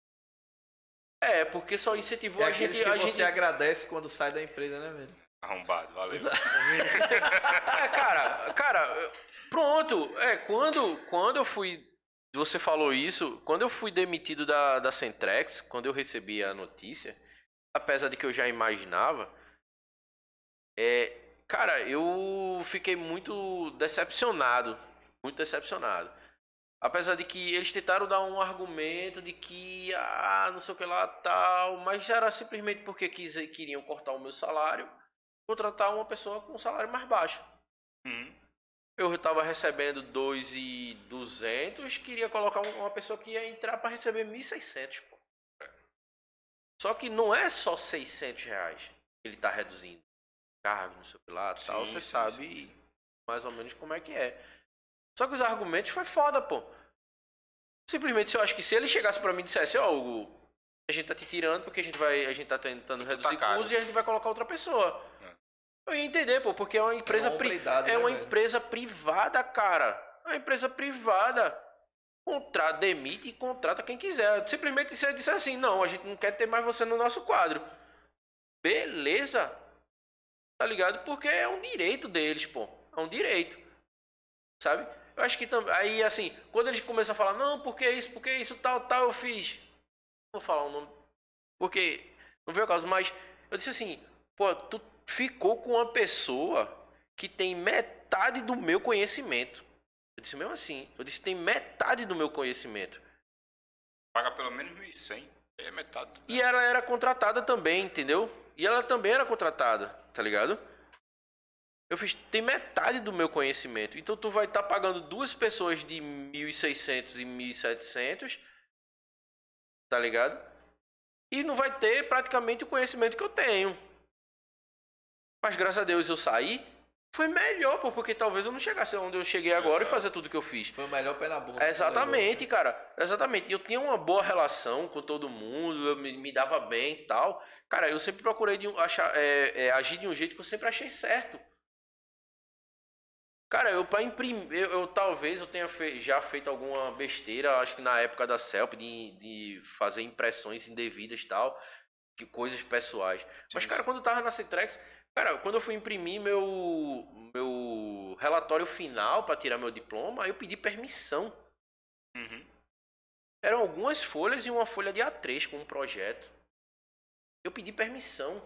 [SPEAKER 3] É, porque só incentivou
[SPEAKER 2] É
[SPEAKER 3] a gente.
[SPEAKER 2] que
[SPEAKER 3] A
[SPEAKER 2] você
[SPEAKER 3] gente...
[SPEAKER 2] agradece quando sai da empresa, né, velho?
[SPEAKER 1] Arrombado, valeu. *laughs*
[SPEAKER 3] É, cara, cara, pronto. É, quando, quando eu fui. Você falou isso, quando eu fui demitido da, da Centrex, quando eu recebi a notícia, apesar de que eu já imaginava, é, cara, eu fiquei muito decepcionado. Muito decepcionado. Apesar de que eles tentaram dar um argumento de que, ah, não sei o que lá, tal, mas era simplesmente porque quis, queriam cortar o meu salário, contratar uma pessoa com um salário mais baixo.
[SPEAKER 1] Uhum.
[SPEAKER 3] Eu estava recebendo 2,200, queria colocar um- uma pessoa que ia entrar para receber 1.600, pô. Só que não é só 600 reais que ele tá reduzindo. Cargo, não sei o que lá, tal,
[SPEAKER 1] Sim,
[SPEAKER 3] você
[SPEAKER 1] sim,
[SPEAKER 3] sabe mais ou menos como é que é. Só que os argumentos foi foda, pô. Simplesmente, se eu acho que se ele chegasse para mim e dissesse, ó, Hugo, a gente tá te tirando porque a gente vai, a gente tá tentando reduzir
[SPEAKER 1] tá
[SPEAKER 3] custos e a gente vai colocar outra pessoa. Eu ia entender, pô, porque é uma empresa pri- é
[SPEAKER 2] né,
[SPEAKER 3] uma
[SPEAKER 2] velho?
[SPEAKER 3] empresa privada, cara. É uma empresa privada. Contrata, demite e contrata quem quiser. Simplesmente se ele disser assim, não, a gente não quer ter mais você no nosso quadro. Beleza. Tá ligado? Porque é um direito deles, pô. É um direito. Sabe? Eu acho que também. Aí, assim, quando eles começam a falar, não, porque isso, porque isso, tal, tal, eu fiz. Vou falar o nome. Porque. Não veio o caso, mas eu disse assim, pô, tu ficou com uma pessoa que tem metade do meu conhecimento. Eu disse mesmo assim, eu disse tem metade do meu conhecimento.
[SPEAKER 1] Paga pelo menos 1.100. É metade.
[SPEAKER 3] E ela era contratada também, entendeu? E ela também era contratada, tá ligado? Eu fiz, tem metade do meu conhecimento. Então tu vai estar pagando duas pessoas de 1.600 e 1.700, tá ligado? E não vai ter praticamente o conhecimento que eu tenho. Mas graças a Deus eu saí. Foi melhor, pô, porque talvez eu não chegasse onde eu cheguei agora e
[SPEAKER 1] Exato.
[SPEAKER 3] fazer tudo que eu fiz.
[SPEAKER 2] Foi o melhor pé na bunda.
[SPEAKER 3] Exatamente, cara. Exatamente. Eu tinha uma boa relação com todo mundo, eu me, me dava bem e tal. Cara, eu sempre procurei de achar, é, é, agir de um jeito que eu sempre achei certo. Cara, eu para imprimir, eu, eu talvez eu tenha fe- já feito alguma besteira, acho que na época da CELP, de, de fazer impressões indevidas e tal, que coisas pessoais. Mas,
[SPEAKER 1] Sim,
[SPEAKER 3] cara, quando eu tava na Citrex, cara, quando eu fui imprimir meu, meu relatório final para tirar meu diploma, eu pedi permissão.
[SPEAKER 1] Uhum.
[SPEAKER 3] Eram algumas folhas e uma folha de A3 com um projeto. Eu pedi permissão.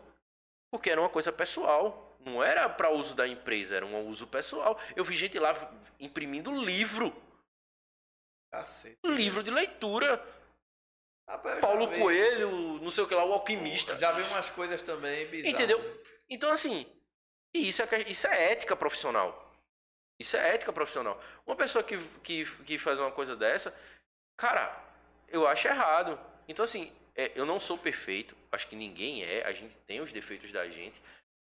[SPEAKER 3] Porque era uma coisa pessoal. Não era para uso da empresa, era um uso pessoal. Eu vi gente lá imprimindo livro.
[SPEAKER 2] Cacete.
[SPEAKER 3] Livro de leitura.
[SPEAKER 2] Rapaz,
[SPEAKER 3] Paulo Coelho, não sei o que lá, o alquimista.
[SPEAKER 2] Já vi umas coisas também bizarras.
[SPEAKER 3] Entendeu? Então, assim, isso é, isso é ética profissional. Isso é ética profissional. Uma pessoa que, que, que faz uma coisa dessa, cara, eu acho errado. Então, assim, é, eu não sou perfeito. Acho que ninguém é. A gente tem os defeitos da gente.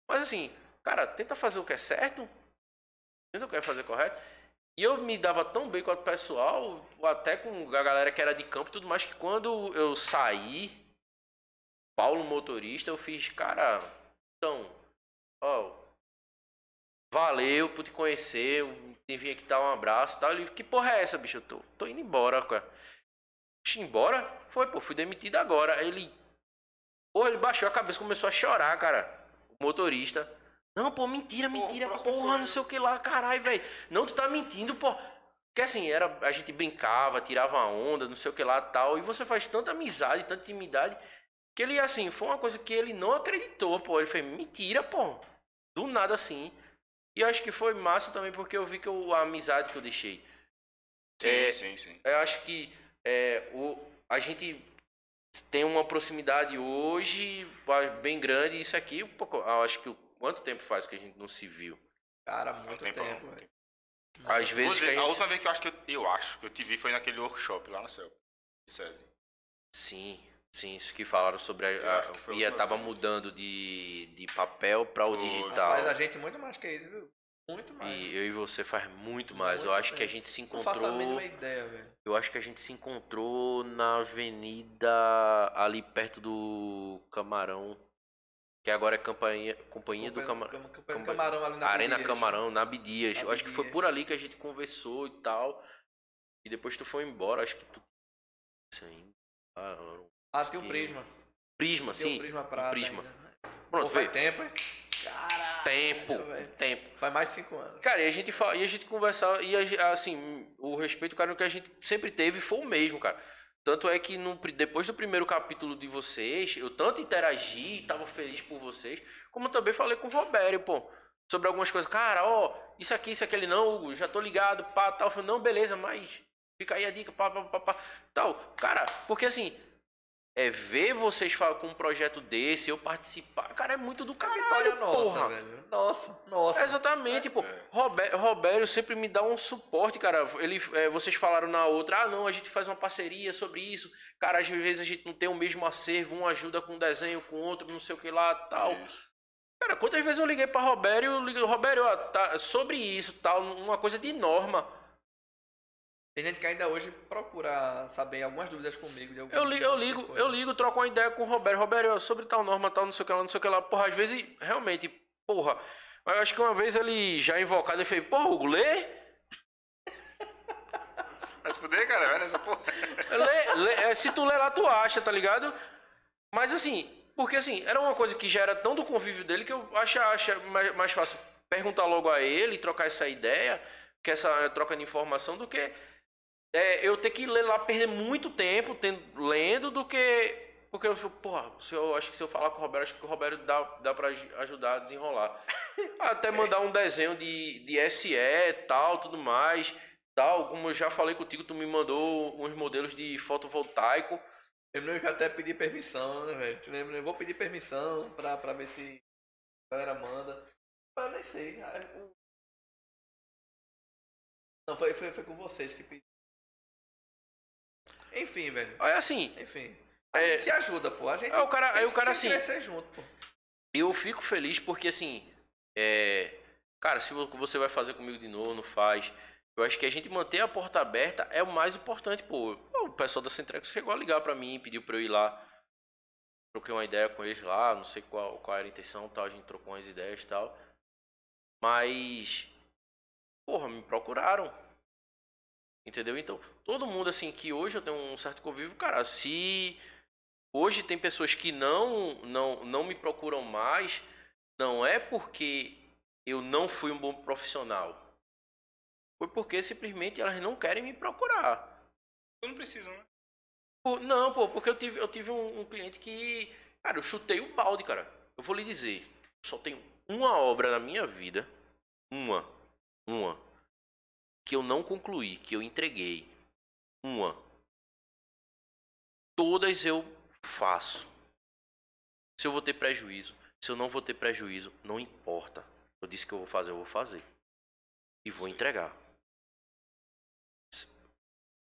[SPEAKER 3] Mas, assim, cara, tenta fazer o que é certo. Tenta o que é fazer correto. E eu me dava tão bem com o pessoal, até com a galera que era de campo e tudo mais, que quando eu saí, Paulo motorista, eu fiz, cara, então, ó, valeu por te conhecer, eu vim aqui dar um abraço e tal. Ele, que porra é essa, bicho? Eu tô, tô indo embora, cara. Bicho, embora? Foi, pô, fui demitido agora. Ele, porra, ele baixou a cabeça, começou a chorar, cara, o motorista. Não, pô, mentira, mentira, porra,
[SPEAKER 1] sou
[SPEAKER 3] não sei o que lá, caralho, velho. Não, tu tá mentindo, pô. Que assim, era, a gente brincava, tirava onda, não sei o que lá tal. E você faz tanta amizade, tanta intimidade. Que ele, assim, foi uma coisa que ele não acreditou, pô. Ele fez, mentira, pô. Do nada assim. E eu acho que foi massa também porque eu vi que eu, a amizade que eu deixei.
[SPEAKER 1] Sim,
[SPEAKER 3] É,
[SPEAKER 1] sim, sim.
[SPEAKER 3] Eu acho que é, o, a gente tem uma proximidade hoje bem grande. Isso aqui, eu acho que o, quanto tempo faz que a gente não se viu?
[SPEAKER 2] Cara,
[SPEAKER 1] Faz
[SPEAKER 2] muito
[SPEAKER 1] tempão,
[SPEAKER 2] tempo, velho.
[SPEAKER 1] tempo.
[SPEAKER 3] Às vezes
[SPEAKER 1] dizer,
[SPEAKER 3] a
[SPEAKER 1] a
[SPEAKER 3] gente...
[SPEAKER 1] última vez que eu acho que eu, eu acho que eu te vi foi naquele workshop lá no céu. Sério.
[SPEAKER 3] Sim, sim, isso que falaram sobre a.
[SPEAKER 1] Eu
[SPEAKER 3] a
[SPEAKER 1] a
[SPEAKER 3] ia tava
[SPEAKER 1] vez.
[SPEAKER 3] mudando de, de papel para o digital.
[SPEAKER 2] Mas a gente muito mais que isso, viu? Muito mais.
[SPEAKER 3] E eu e você faz muito mais. eu
[SPEAKER 2] Muito
[SPEAKER 3] acho que a gente se
[SPEAKER 2] não faço a
[SPEAKER 3] encontrou.
[SPEAKER 2] mínima ideia, velho.
[SPEAKER 3] Eu acho que a gente se encontrou na avenida ali perto do Camarão. Que agora é Companhia, companhia do.
[SPEAKER 2] Cam- Campanha do Camarão ali na
[SPEAKER 3] Arena
[SPEAKER 2] Abdias.
[SPEAKER 3] Camarão, na Abdias. Eu acho que foi por ali que a gente conversou e tal. E depois tu foi embora, acho que tu. Isso ainda. Ah, não.
[SPEAKER 2] Ah, tem o
[SPEAKER 3] que-
[SPEAKER 2] Prisma.
[SPEAKER 3] Prisma,
[SPEAKER 2] Tem
[SPEAKER 3] sim.
[SPEAKER 2] Prisma Prata.
[SPEAKER 3] Prisma.
[SPEAKER 2] ainda, né?
[SPEAKER 3] Pronto,
[SPEAKER 2] Pô,
[SPEAKER 3] vê.
[SPEAKER 2] tempo, hein? Caralho.
[SPEAKER 3] Tempo,
[SPEAKER 2] velho.
[SPEAKER 3] tempo.
[SPEAKER 2] Faz mais de cinco anos.
[SPEAKER 3] Cara, e a gente fala, e a gente conversava, e a assim, o respeito, cara, que a gente sempre teve foi o mesmo, cara. Tanto é que no, depois do primeiro capítulo de vocês, eu tanto interagi, tava feliz por vocês, como também falei com o Robério, pô, sobre algumas coisas. Cara, ó, isso aqui, isso aquele não, Hugo, já tô ligado, pá, tal. Eu falei, não, beleza, mas fica aí a dica, pá, pá, pá, pá, tal. Cara, porque assim, é ver vocês falar com um projeto desse, eu participar, cara, é muito do
[SPEAKER 2] A
[SPEAKER 3] caralho,
[SPEAKER 2] vitória nossa,
[SPEAKER 3] porra.
[SPEAKER 2] velho. Nossa, nossa.
[SPEAKER 3] Exatamente, pô. Robé- Robério sempre me dá um suporte, cara. Ele, é, vocês falaram na outra, ah, não, a gente faz uma parceria sobre isso. Cara, às vezes a gente não tem o mesmo acervo, um ajuda com desenho, com outro, não sei o que lá, tal.
[SPEAKER 1] Isso.
[SPEAKER 3] Cara, quantas vezes eu liguei pra Robério, eu liguei, Robério, ó, tá, sobre isso, tal, uma coisa de norma.
[SPEAKER 2] Tem gente que ainda hoje procura saber algumas dúvidas comigo. De algum,
[SPEAKER 3] Eu, li, eu
[SPEAKER 2] de
[SPEAKER 3] ligo,
[SPEAKER 2] coisa.
[SPEAKER 3] eu ligo, troco uma ideia com o. Robério, ó, sobre tal norma, tal, não sei o que lá, não sei o que lá. Porra, às vezes, realmente, porra. Eu acho que uma vez ele já invocado, ele fez, porra, Hugo, lê? *laughs*
[SPEAKER 1] Vai se fuder, cara, velho, essa porra.
[SPEAKER 3] Lê- lê- é, se tu ler lá, tu acha, tá ligado? Mas assim, porque assim, era uma coisa que já era tão do convívio dele que eu acho, acho mais, mais fácil perguntar logo a ele, trocar essa ideia, que essa troca de informação, do que é, eu ter que ler lá, perder muito tempo tendo, lendo, do que. Porque eu falo, porra, se eu acho que se eu falar com o Roberto, acho que o Roberto dá, dá pra aj- ajudar a desenrolar. *laughs* Até mandar um desenho de, de SE tal, tudo mais. Tal, como eu já falei contigo, tu me mandou uns modelos de fotovoltaico.
[SPEAKER 2] Eu lembro que eu até pedi permissão, né, velho? Tu lembra? Eu vou pedir permissão pra, pra ver se a galera manda. Mas eu nem sei. ah, Não, foi, foi, foi com vocês que. Enfim, velho.
[SPEAKER 3] Aí assim,
[SPEAKER 2] Enfim. A
[SPEAKER 3] É.
[SPEAKER 2] gente se ajuda, pô. A gente
[SPEAKER 3] Aí o cara-
[SPEAKER 2] tem
[SPEAKER 3] aí o cara, assim,
[SPEAKER 2] crescer junto, pô.
[SPEAKER 3] eu fico feliz porque assim, é, cara, se vo- você vai fazer comigo de novo, não faz. Eu acho que a gente manter a porta aberta é o mais importante, pô. O pessoal da Centrex chegou a ligar pra mim, pediu pra eu ir lá. Troquei uma ideia com eles lá, não sei qual, qual era a intenção, tal, a gente trocou umas ideias e tal. Mas porra, me procuraram. Entendeu? Então, todo mundo assim que hoje eu tenho um certo convívio, cara, se hoje tem pessoas que não não não me procuram mais, não é porque eu não fui um bom profissional. Foi porque simplesmente elas não querem me procurar.
[SPEAKER 1] Eu não preciso, né?
[SPEAKER 3] Não, pô, porque eu tive, eu tive um, um cliente que. Cara, eu chutei o balde, cara. Eu vou lhe dizer. Só tenho uma obra na minha vida. Uma. Uma. Que eu não concluí, que eu entreguei. Uma. Todas eu faço. Se eu vou ter prejuízo, se eu não vou ter prejuízo, não importa. Eu disse que eu vou fazer, eu vou fazer. E vou entregar.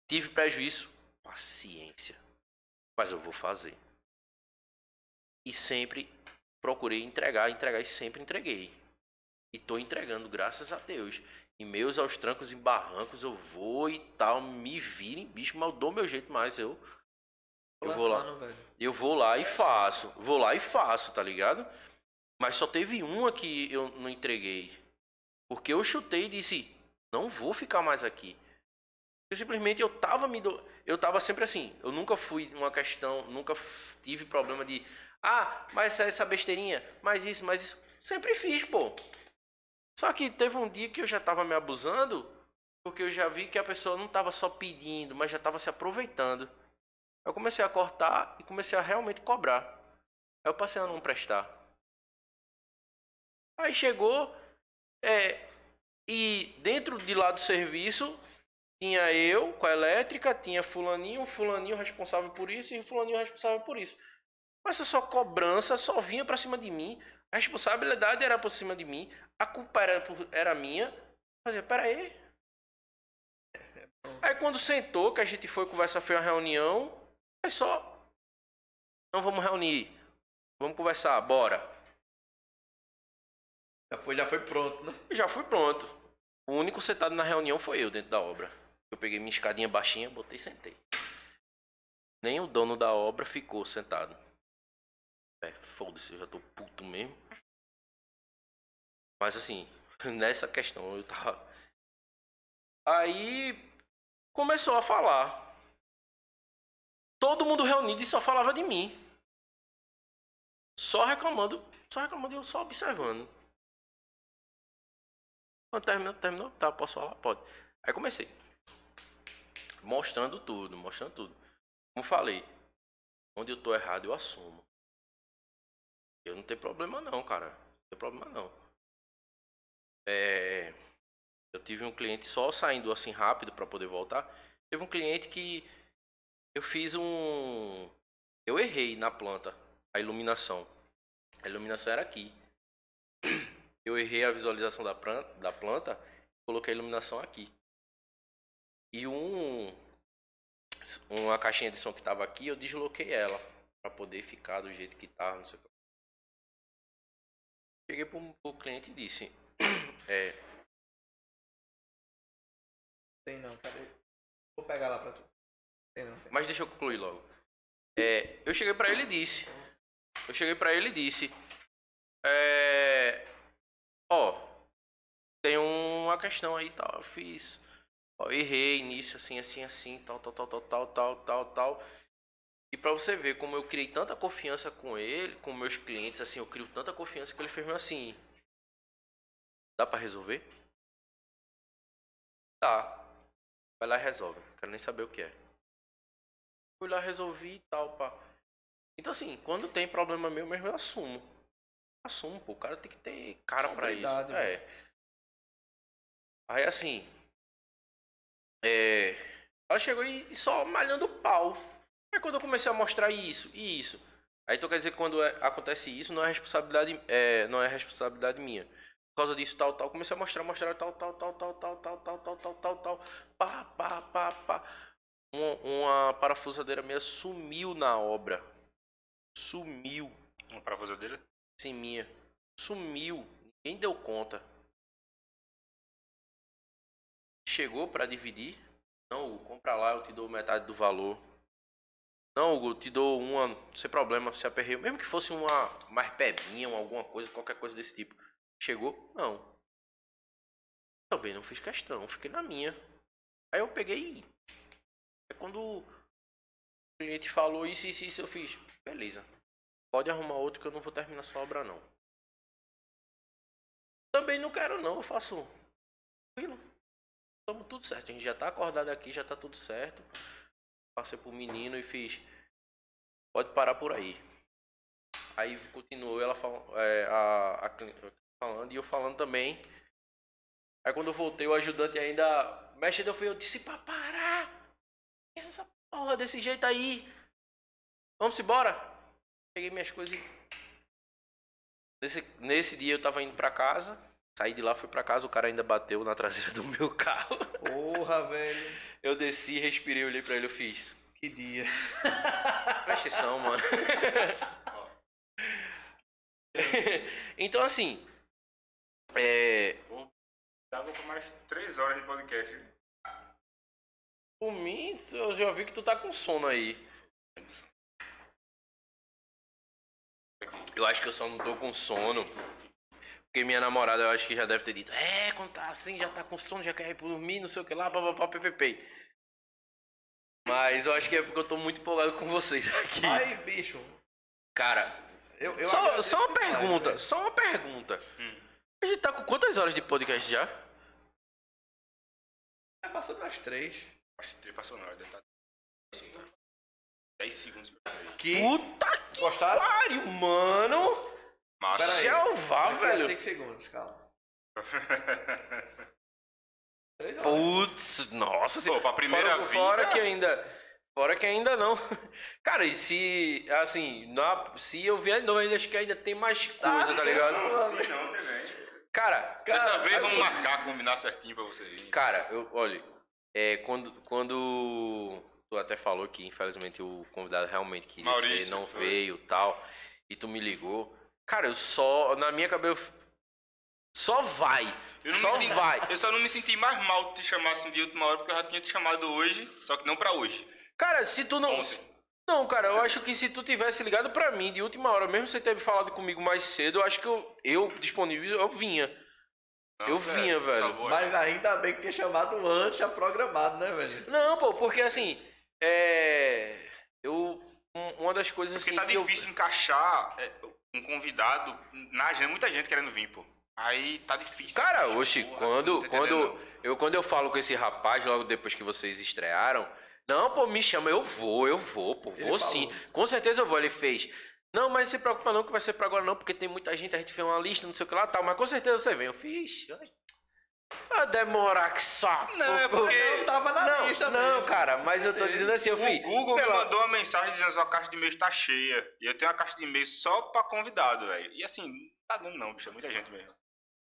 [SPEAKER 3] Tive prejuízo, paciência. Mas eu vou fazer. E sempre procurei entregar, entregar e sempre entreguei. E tô entregando, graças a Deus. E meus aos trancos e barrancos eu vou e tal, me virem, bicho, mas eu dou meu jeito, mas eu eu vou lá. Eu vou lá e faço. Vou lá e faço, tá ligado? Mas só teve uma que eu não entreguei. Porque eu chutei e disse: não vou ficar mais aqui. Eu simplesmente eu tava me do... eu tava sempre assim, eu nunca fui uma questão, nunca tive problema de ah, mas essa besteirinha, mas isso, mas isso, sempre fiz, pô. Só que teve um dia que eu já tava me abusando Porque eu já vi que a pessoa não tava só pedindo, mas já tava se aproveitando. Eu comecei a cortar e comecei a realmente cobrar. Aí eu passei a não prestar. Aí chegou, é, e dentro de lá do serviço, tinha eu com a elétrica, tinha fulaninho, fulaninho responsável por isso e fulaninho responsável por isso. Mas essa só cobrança só vinha pra cima de mim. A responsabilidade era por cima de mim. A culpa era, era minha. Eu Fazia, pera aí. Aí quando sentou, que a gente foi conversar, foi uma reunião. Aí só. Não vamos reunir. Vamos conversar, bora.
[SPEAKER 2] Já foi, já foi pronto, né?
[SPEAKER 3] Já fui pronto. O único sentado na reunião foi eu dentro da obra. Eu peguei minha escadinha baixinha, botei e sentei. Nem o dono da obra ficou sentado. É, foda-se, eu já tô puto mesmo. Mas assim, *laughs* nessa questão eu tava. Aí começou a falar. Todo mundo reunido e só falava de mim. Só reclamando, só reclamando e eu só observando. Quando terminou, terminou? Tá, posso falar? Pode. Aí comecei. Mostrando tudo, mostrando tudo. Como falei, onde eu tô errado eu assumo. Eu não tenho problema não, cara. Não tem problema não. É, eu tive um cliente só saindo assim rápido para poder voltar. Teve um cliente que eu fiz um. Eu errei na planta, a iluminação. A iluminação era aqui. *clears throat* Eu errei a visualização da planta, da planta coloquei a iluminação aqui. E um uma caixinha de som que tava aqui, eu desloquei ela para poder ficar do jeito que tava, não sei o que. Cheguei para o cliente e disse: *clears throat* é,
[SPEAKER 2] Tem não, cadê? Vou pegar lá para tu. Tem não, tem.
[SPEAKER 3] Mas deixa eu concluir logo. É, eu cheguei para ele e disse: Eu cheguei para ele e disse: é, Ó, tem uma questão aí tal. Tá, eu fiz. Ó, errei nisso, assim, assim, assim, tal, tal, tal, tal, tal, tal, tal. tal e pra você ver como eu criei tanta confiança com ele, com meus clientes, assim, eu crio tanta confiança que ele fez assim. Dá pra resolver? Tá. Vai lá e resolve. Quero nem saber o que é. Fui lá, resolvi e tal, pá. Então assim, quando tem problema meu mesmo, eu assumo. Assumo, pô. O cara tem que ter cara pra isso.
[SPEAKER 2] Hombridade,
[SPEAKER 3] É. Aí assim. É. Ela chegou e só malhando o pau. Aí quando eu comecei a mostrar isso e isso. Aí então quer dizer que quando é- acontece isso, não é responsabilidade, é, não é responsabilidade minha. Por causa disso, tal, tal. Comecei a mostrar, mostrar, tal, tal, tal, tal, tal, tal, tal, tal, tal, tal, tal. Pá, pá, pá, pá. Uma, uma parafusadeira minha sumiu na obra. Sumiu.
[SPEAKER 1] Uma parafusadeira?
[SPEAKER 3] Sim, minha. Sumiu. Ninguém deu conta. Chegou pra dividir. Não, compra lá, eu te dou metade do valor. Não, Hugo, te dou uma, sem problema, se aperreio. Mesmo que fosse uma mais pebinha, uma alguma coisa, qualquer coisa desse tipo. Chegou? Não. Também não fiz questão, fiquei na minha. Aí eu peguei. É quando o cliente falou isso, isso, isso, eu fiz. Beleza. Pode arrumar outro que eu não vou terminar sua obra, não. Também não quero, não. Eu faço. Tranquilo. Tamo tudo certo. A gente já tá acordado aqui, já tá tudo certo. Passei pro menino e fiz. Pode parar por aí. Aí continuou ela fal- é, a, a falando e eu falando também. Aí quando eu voltei, o ajudante ainda. Mexe, eu fui, eu disse pra parar! Essa porra desse jeito aí! Vamos embora! Peguei minhas coisas e. Nesse, nesse dia eu tava indo pra casa. Saí de lá, fui pra casa, o cara ainda bateu na traseira *laughs* do meu carro.
[SPEAKER 2] Porra, velho.
[SPEAKER 3] Eu desci, respirei, olhei pra ele, eu fiz.
[SPEAKER 2] Que dia. *laughs*
[SPEAKER 3] Presta atenção, mano. *laughs* então assim. É.
[SPEAKER 1] Dava pra mais 3 horas de podcast.
[SPEAKER 3] Por mim, eu já vi que tu tá com sono aí. Eu acho que eu só não tô com sono. Porque minha namorada, eu acho que já deve ter dito: É, quando tá assim, já tá com sono, já quer ir dormir, não sei o que lá, papapá, ppp. Mas eu acho que é porque eu tô muito empolgado com vocês *laughs* aqui.
[SPEAKER 2] Ai, bicho.
[SPEAKER 3] Cara,
[SPEAKER 2] Eu, eu
[SPEAKER 3] só, só uma pergunta, só uma pergunta.
[SPEAKER 1] Hum.
[SPEAKER 3] A gente tá com quantas horas de podcast já?
[SPEAKER 2] Já passou de umas três.
[SPEAKER 1] Acho que passou não, deve estar 10 segundos pra ele.
[SPEAKER 2] Que
[SPEAKER 3] Puta que
[SPEAKER 2] gostasse?
[SPEAKER 3] pariu, mano.
[SPEAKER 1] Massa.
[SPEAKER 2] Pera aí.
[SPEAKER 3] Jeová,
[SPEAKER 2] Daqui a
[SPEAKER 3] velho.
[SPEAKER 2] cinco segundos, calma. *laughs*
[SPEAKER 3] Putz, nossa.
[SPEAKER 1] Pô, pra primeira
[SPEAKER 3] fora,
[SPEAKER 1] vida-
[SPEAKER 3] fora que ainda... Fora que ainda não. *laughs* Cara, e se, assim, na, se eu vier de novo, ainda acho que ainda tem mais coisa, tá ligado?
[SPEAKER 1] Sim, não, você vem.
[SPEAKER 3] Cara,
[SPEAKER 1] Dessa vez
[SPEAKER 3] assim,
[SPEAKER 1] vamos marcar, combinar certinho pra você vir.
[SPEAKER 3] Cara, eu, olha, é, quando, quando tu até falou que infelizmente o convidado realmente queria
[SPEAKER 1] Maurício,
[SPEAKER 3] ser, não
[SPEAKER 1] foi.
[SPEAKER 3] veio tal, e tu me ligou, cara, eu só, na minha cabeça, eu- só vai,
[SPEAKER 1] Eu, não
[SPEAKER 3] só
[SPEAKER 1] me senti-
[SPEAKER 3] vai.
[SPEAKER 1] eu só não me senti mais mal de te chamar assim de última hora, porque eu já tinha te chamado hoje, só que não pra hoje.
[SPEAKER 3] Cara, se tu não...
[SPEAKER 1] Ontem.
[SPEAKER 3] Não, cara, eu acho que se tu tivesse ligado pra mim de última hora, mesmo você ter falado comigo mais cedo, eu acho que eu, eu disponível, eu vinha.
[SPEAKER 1] Não,
[SPEAKER 3] Eu vinha, velho.
[SPEAKER 1] favor.
[SPEAKER 2] Mas ainda bem que tinha chamado antes, já programado, né, velho?
[SPEAKER 3] Não, pô, porque assim, é... Eu... um- Uma das coisas
[SPEAKER 1] Porque
[SPEAKER 3] assim
[SPEAKER 1] tá
[SPEAKER 3] que eu-
[SPEAKER 1] difícil encaixar é, um convidado na agenda, muita gente querendo vir, pô. Aí tá difícil.
[SPEAKER 3] Cara,
[SPEAKER 1] bicho,
[SPEAKER 3] oxe,
[SPEAKER 1] porra,
[SPEAKER 3] quando,
[SPEAKER 1] tá
[SPEAKER 3] quando, eu, quando eu falo com esse rapaz, logo depois que vocês estrearam, não, pô, me chama, eu vou, eu vou, pô,
[SPEAKER 2] Ele
[SPEAKER 3] vou
[SPEAKER 2] falou.
[SPEAKER 3] sim. Com certeza eu vou. Ele fez. Não, mas não se preocupa não que vai ser pra agora não, porque tem muita gente, a gente fez uma lista, não sei o que lá, tal, mas com certeza você vem. Eu fiz. Vai demorar que só.
[SPEAKER 1] Não, é porque-
[SPEAKER 2] Eu tava na
[SPEAKER 3] Não,
[SPEAKER 2] lista
[SPEAKER 3] não,
[SPEAKER 2] mesmo.
[SPEAKER 3] cara, mas eu tô dizendo assim, eu
[SPEAKER 1] O
[SPEAKER 3] fiz.
[SPEAKER 1] Google me
[SPEAKER 3] pela-
[SPEAKER 1] mandou uma mensagem dizendo que sua caixa de e-mail tá cheia. E eu tenho uma caixa de e-mail só pra convidado, velho. E assim, não tá dando não, bicho. É muita gente mesmo.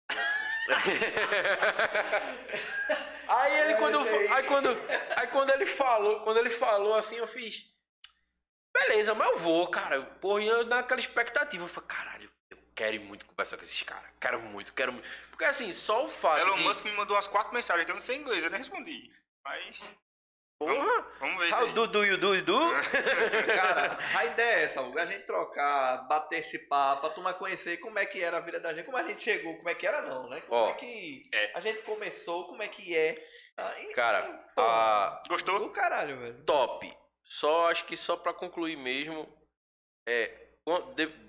[SPEAKER 1] *laughs*
[SPEAKER 3] Aí ele quando,
[SPEAKER 2] aí.
[SPEAKER 3] aí quando aí quando ele falou, quando ele falou assim, eu fiz Beleza, mas eu vou, cara. Porra, eu naquela expectativa, eu falei, caralho, quero ir muito conversar com esses caras. Quero muito, quero muito. Porque assim, só o fato
[SPEAKER 1] Elon
[SPEAKER 3] de
[SPEAKER 1] Musk me mandou umas quatro mensagens que eu não sei inglês, eu nem respondi. Mas.
[SPEAKER 3] Porra,
[SPEAKER 1] Vamos ver isso
[SPEAKER 3] how
[SPEAKER 1] aí.
[SPEAKER 3] do do you do you do?
[SPEAKER 2] Cara, a ideia é essa, Hugo, a gente trocar, bater esse papo, a turma conhecer como é que era a vida da gente, como a gente chegou, como é que era não, né? Como
[SPEAKER 3] Ó,
[SPEAKER 2] é que
[SPEAKER 1] é.
[SPEAKER 2] a gente começou, como é que é. Ah, e-
[SPEAKER 3] Cara,
[SPEAKER 2] e, porra,
[SPEAKER 3] a
[SPEAKER 1] Gostou?
[SPEAKER 2] do caralho, velho.
[SPEAKER 3] top. Só acho que só pra concluir mesmo é de-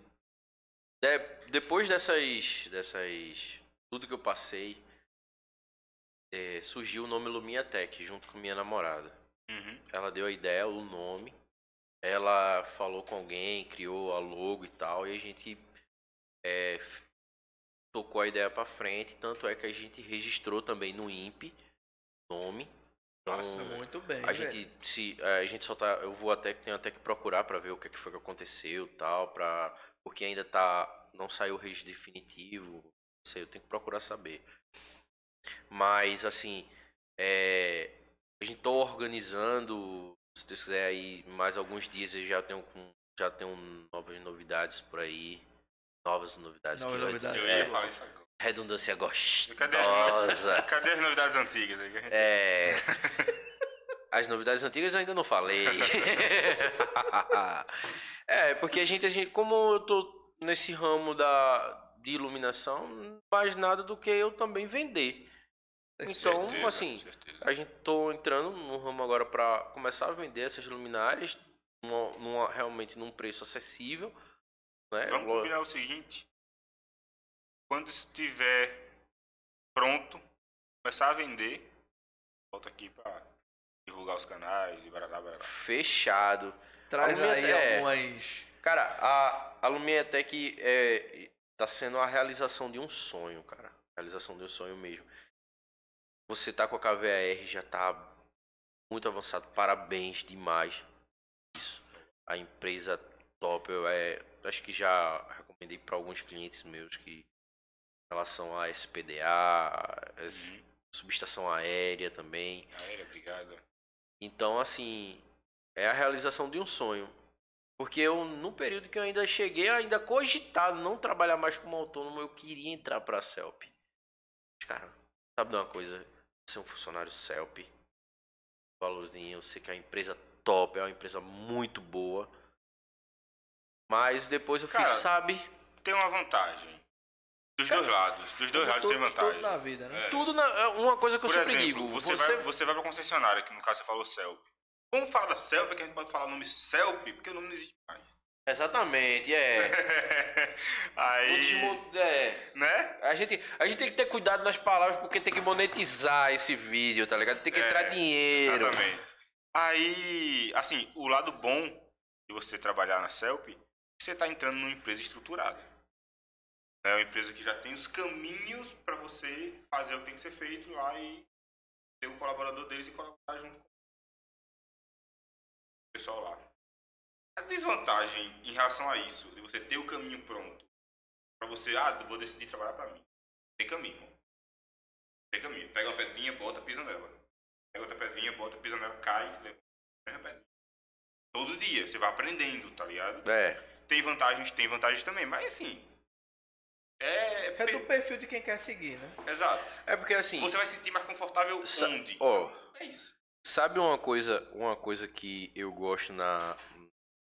[SPEAKER 3] de- depois dessas dessas tudo que eu passei é, surgiu o nome Lumia Tech junto com minha namorada.
[SPEAKER 1] Uhum.
[SPEAKER 3] Ela deu a ideia, o nome. Ela falou com alguém, criou a logo e tal, e a gente é, tocou a ideia pra frente. Tanto é que a gente registrou também no INPE nome. Então,
[SPEAKER 2] Nossa, muito bem,
[SPEAKER 3] a
[SPEAKER 2] velho.
[SPEAKER 3] gente se a gente só tá, eu vou até tenho até que procurar pra ver o que, é que foi que aconteceu, tal, para porque ainda tá não saiu o registro definitivo. Não sei, eu tenho que procurar saber. Mas assim, é, a gente tá organizando, se Deus quiser aí mais alguns dias eu já tenho com já tenho novas novidades por aí. Novas novidades.
[SPEAKER 2] Novas
[SPEAKER 3] que
[SPEAKER 2] novidades.
[SPEAKER 1] Eu ia falar isso agora.
[SPEAKER 3] redundância
[SPEAKER 1] Cadê?
[SPEAKER 3] gostosa. *laughs*
[SPEAKER 1] Cadê as novidades antigas aí?
[SPEAKER 3] É. As novidades antigas eu ainda não falei. *laughs* *laughs* é, porque a gente, a gente, como eu tô nesse ramo da, de iluminação, não faz nada do que eu também vender. Então,
[SPEAKER 1] Certeza,
[SPEAKER 3] assim,
[SPEAKER 1] certeza.
[SPEAKER 3] a gente tô entrando no ramo agora para começar a vender essas luminárias numa, numa- realmente num preço acessível. Né?
[SPEAKER 1] Vamos
[SPEAKER 3] Lo-
[SPEAKER 1] combinar o seguinte. Quando estiver pronto, começar a vender, volta aqui pra divulgar os canais e barará, barará.
[SPEAKER 3] Fechado.
[SPEAKER 2] Traz aí
[SPEAKER 3] é.
[SPEAKER 2] algumas.
[SPEAKER 3] Cara, a, a Lumiatec é, tá sendo a realização de um sonho, cara. Realização de um sonho mesmo. Você tá com a KVAR, já tá muito avançado. Parabéns demais. Isso. A empresa top. Eu é, acho que já recomendei para alguns clientes meus que em relação a SPDA,
[SPEAKER 1] Uhum.
[SPEAKER 3] subestação aérea também.
[SPEAKER 1] Aérea, obrigado.
[SPEAKER 3] Então, assim, é a realização de um sonho. Porque eu, no período que eu ainda cheguei, ainda cogitado não trabalhar mais como autônomo, eu queria entrar pra CELP. Cara, sabe de uma coisa? Ser um funcionário CELP, valorzinho, eu sei que é uma empresa top, é uma empresa muito boa. Mas depois eu
[SPEAKER 1] Cara,
[SPEAKER 3] fiz, sabe?
[SPEAKER 1] Tem uma vantagem. Dos dois lados. Dos dois lados
[SPEAKER 2] tudo,
[SPEAKER 1] tem vantagem.
[SPEAKER 2] tudo na vida, né?
[SPEAKER 1] É.
[SPEAKER 3] Tudo na, é uma coisa que eu
[SPEAKER 1] Por
[SPEAKER 3] sempre
[SPEAKER 1] exemplo,
[SPEAKER 3] digo.
[SPEAKER 1] você,
[SPEAKER 3] Você,
[SPEAKER 1] Vai, você vai pra concessionária, que no caso você falou CELP. Vamos falar da CELP, que a gente pode falar o nome CELP, porque o nome não existe mais.
[SPEAKER 3] Exatamente, é. *laughs*
[SPEAKER 1] Aí,
[SPEAKER 3] desmo- é.
[SPEAKER 1] né?
[SPEAKER 3] A gente, a gente tem que ter cuidado nas palavras porque tem que monetizar esse vídeo, tá ligado? Tem que entrar
[SPEAKER 1] É,
[SPEAKER 3] dinheiro.
[SPEAKER 1] Exatamente. Aí, assim, o lado bom de você trabalhar na CELP, você tá entrando numa empresa estruturada. É uma empresa que já tem os caminhos para você fazer o que tem que ser feito lá e ter um colaborador deles e colaborar junto com o pessoal lá. A desvantagem em relação a isso, de você ter o caminho pronto, para você, ah, vou decidir trabalhar para mim. Tem caminho. Tem caminho. Pega uma pedrinha, bota, pisa nela. Pega outra pedrinha, bota, pisa nela, cai, leva. Pedrinha. Todo dia, você vai aprendendo, tá ligado?
[SPEAKER 3] É.
[SPEAKER 1] Tem vantagens, tem vantagens também, mas assim. É.
[SPEAKER 2] É do perfil de quem quer seguir, né?
[SPEAKER 1] Exato.
[SPEAKER 3] É porque assim.
[SPEAKER 1] Você vai se sentir mais confortável onde?
[SPEAKER 3] Ó,
[SPEAKER 1] É isso.
[SPEAKER 3] sabe uma coisa, uma coisa que eu gosto na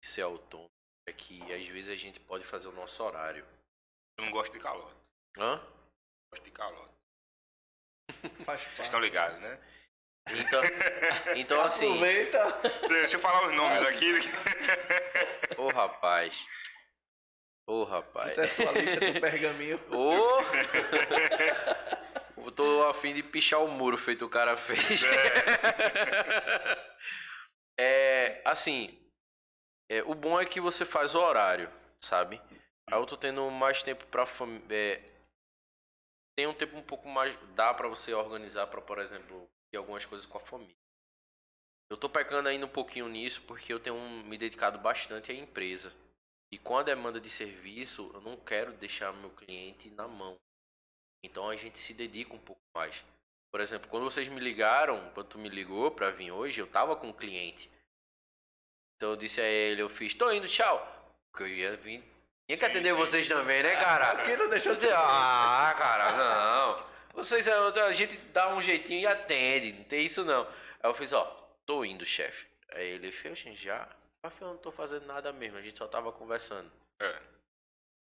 [SPEAKER 3] ser autônomo é que às vezes a gente pode fazer o nosso horário.
[SPEAKER 1] Eu não gosto de calor.
[SPEAKER 3] Hã?
[SPEAKER 1] Gosto de calor. *laughs*
[SPEAKER 2] Faz
[SPEAKER 1] Vocês estão ligados, né?
[SPEAKER 3] Então, *laughs* então assim,
[SPEAKER 2] Aproveita.
[SPEAKER 1] Deixa eu falar os nomes aqui.
[SPEAKER 3] ô rapaz. Ô rapaz.
[SPEAKER 2] Isso é sua lista do pergaminho. *laughs*
[SPEAKER 3] Ô! Eu tô a fim de pichar o muro feito o cara fez. É, assim, é, o bom é que você faz o horário, sabe? Aí eu tô tendo mais tempo pra família. tem um tempo um pouco mais. Dá pra você organizar pra, por exemplo, ir algumas coisas com a família. Eu tô pecando ainda um pouquinho nisso porque eu tenho um- me dedicado bastante à empresa. E com a demanda de serviço, eu não quero deixar meu cliente na mão. Então a gente se dedica um pouco mais. Por exemplo, quando vocês me ligaram, quando tu me ligou pra vir hoje, eu tava com um cliente. Então eu disse a ele, eu fiz, tô indo, tchau. Porque eu ia vir. Tinha que atender
[SPEAKER 1] sim.
[SPEAKER 3] vocês também, né, cara? *laughs*
[SPEAKER 2] Aqui não deixou de
[SPEAKER 3] Dizer,
[SPEAKER 2] ser.
[SPEAKER 3] ah, cara, não. Vocês, a gente dá um jeitinho e atende, não tem isso não. Aí eu fiz, ó, tô indo, chefe. Aí ele fez, "Oxe, já? Eu eu não tô fazendo nada mesmo, a gente só tava conversando.
[SPEAKER 1] É.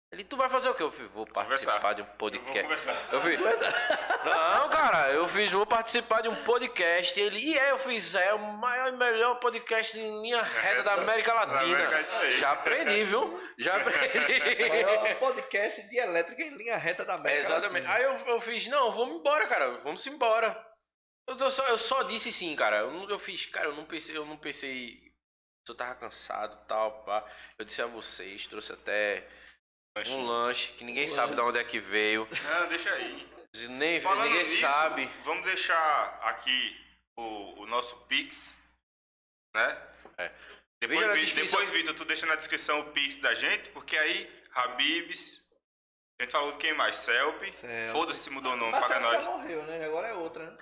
[SPEAKER 3] Ele, tu vai fazer o quê? Eu fiz, vou
[SPEAKER 1] Conversar.
[SPEAKER 3] participar de um
[SPEAKER 1] Eu vou
[SPEAKER 3] podcast.
[SPEAKER 1] conversar.
[SPEAKER 3] Eu fiz, não, cara, eu fiz, vou participar de um podcast. Ele, e é, eu fiz, é o maior e melhor podcast em linha reta da América Latina.
[SPEAKER 1] América é isso aí.
[SPEAKER 3] Já aprendi, viu? Já aprendi.
[SPEAKER 2] Maior podcast de elétrica em linha reta da América
[SPEAKER 3] Exatamente.
[SPEAKER 2] Latina.
[SPEAKER 3] Aí eu, eu fiz, não, vamos embora, cara. Vamos embora. Eu, só, eu só disse sim, cara. Eu, não- eu fiz, cara, eu não pensei, eu não pensei. Eu tava cansado tal, pá. Eu disse a vocês, trouxe até um lanche que ninguém sabe de onde é que veio.
[SPEAKER 1] Não, deixa aí.
[SPEAKER 3] Nem,
[SPEAKER 1] Falando
[SPEAKER 3] ninguém
[SPEAKER 1] nisso,
[SPEAKER 3] sabe.
[SPEAKER 1] vamos deixar aqui o, o nosso Pix, né?
[SPEAKER 3] É.
[SPEAKER 1] Depois,
[SPEAKER 3] Veja na
[SPEAKER 1] Vi-
[SPEAKER 3] descrição.
[SPEAKER 1] depois, Vitor, tu deixa na descrição o Pix da gente, porque aí, Habibs, a gente falou de quem mais? Celp.
[SPEAKER 2] Celp.
[SPEAKER 1] Foda-se se mudou o nome,
[SPEAKER 2] Mas
[SPEAKER 1] paga nós.
[SPEAKER 2] já morreu, né? Agora é outra, né?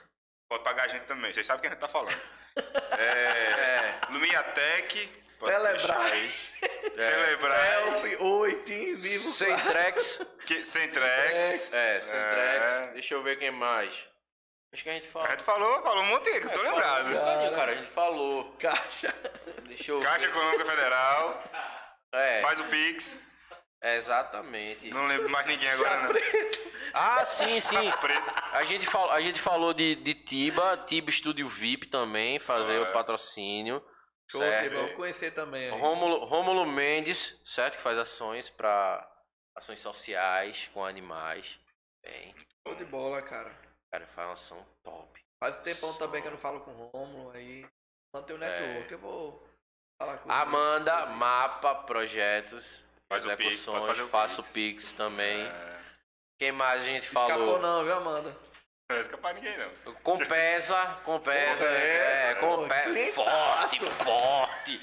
[SPEAKER 1] Pode pagar a gente também, vocês sabem quem a gente tá falando. *laughs* É.
[SPEAKER 3] É,
[SPEAKER 1] Lumiatec.
[SPEAKER 3] é.
[SPEAKER 1] Telebras.
[SPEAKER 2] Help, oi, Team Vivo.
[SPEAKER 3] Centrex.
[SPEAKER 1] que- Centrex.
[SPEAKER 3] É, Centrex.
[SPEAKER 1] É.
[SPEAKER 3] Deixa eu ver quem mais. Acho que a gente
[SPEAKER 1] A
[SPEAKER 3] falou.
[SPEAKER 1] gente falou, falou um monte, que eu tô lembrado.
[SPEAKER 3] Cara, cara, a gente falou.
[SPEAKER 2] Caixa.
[SPEAKER 3] Deixa eu
[SPEAKER 1] Caixa
[SPEAKER 3] ver.
[SPEAKER 1] Econômica Federal.
[SPEAKER 3] É,
[SPEAKER 1] Faz o Pix.
[SPEAKER 3] Exatamente.
[SPEAKER 1] Não lembro mais ninguém agora, não.
[SPEAKER 3] Ah, sim, sim. A gente, fal, a gente falou de, de Tiba, Tiba Estúdio VIP também, fazer
[SPEAKER 1] Ah,
[SPEAKER 3] o
[SPEAKER 1] é.
[SPEAKER 3] patrocínio.
[SPEAKER 2] Show,
[SPEAKER 3] certo?
[SPEAKER 2] bom conhecer também. aí.
[SPEAKER 3] Rômulo, Rômulo Mendes, certo? Que faz ações para ações sociais com animais. Bem,
[SPEAKER 2] Show de bola, cara.
[SPEAKER 3] cara, faz uma ação top.
[SPEAKER 2] Faz tempão também que eu não falo com o Romulo aí. Mantém o network, eu vou falar com ele.
[SPEAKER 3] Amanda, Mapa Projetos,
[SPEAKER 1] Faz o Pix,
[SPEAKER 3] execuções,
[SPEAKER 1] pode fazer o
[SPEAKER 3] faço
[SPEAKER 1] Pix.
[SPEAKER 3] Pix também.
[SPEAKER 1] É.
[SPEAKER 3] Quem mais a gente
[SPEAKER 2] Escapou
[SPEAKER 3] falou?
[SPEAKER 2] não, viu, Amanda?
[SPEAKER 1] Não vai escapar ninguém, não.
[SPEAKER 3] Compesa, compesa,
[SPEAKER 2] Compesa,
[SPEAKER 3] é, compesa.
[SPEAKER 2] clientaço.
[SPEAKER 3] Forte, forte,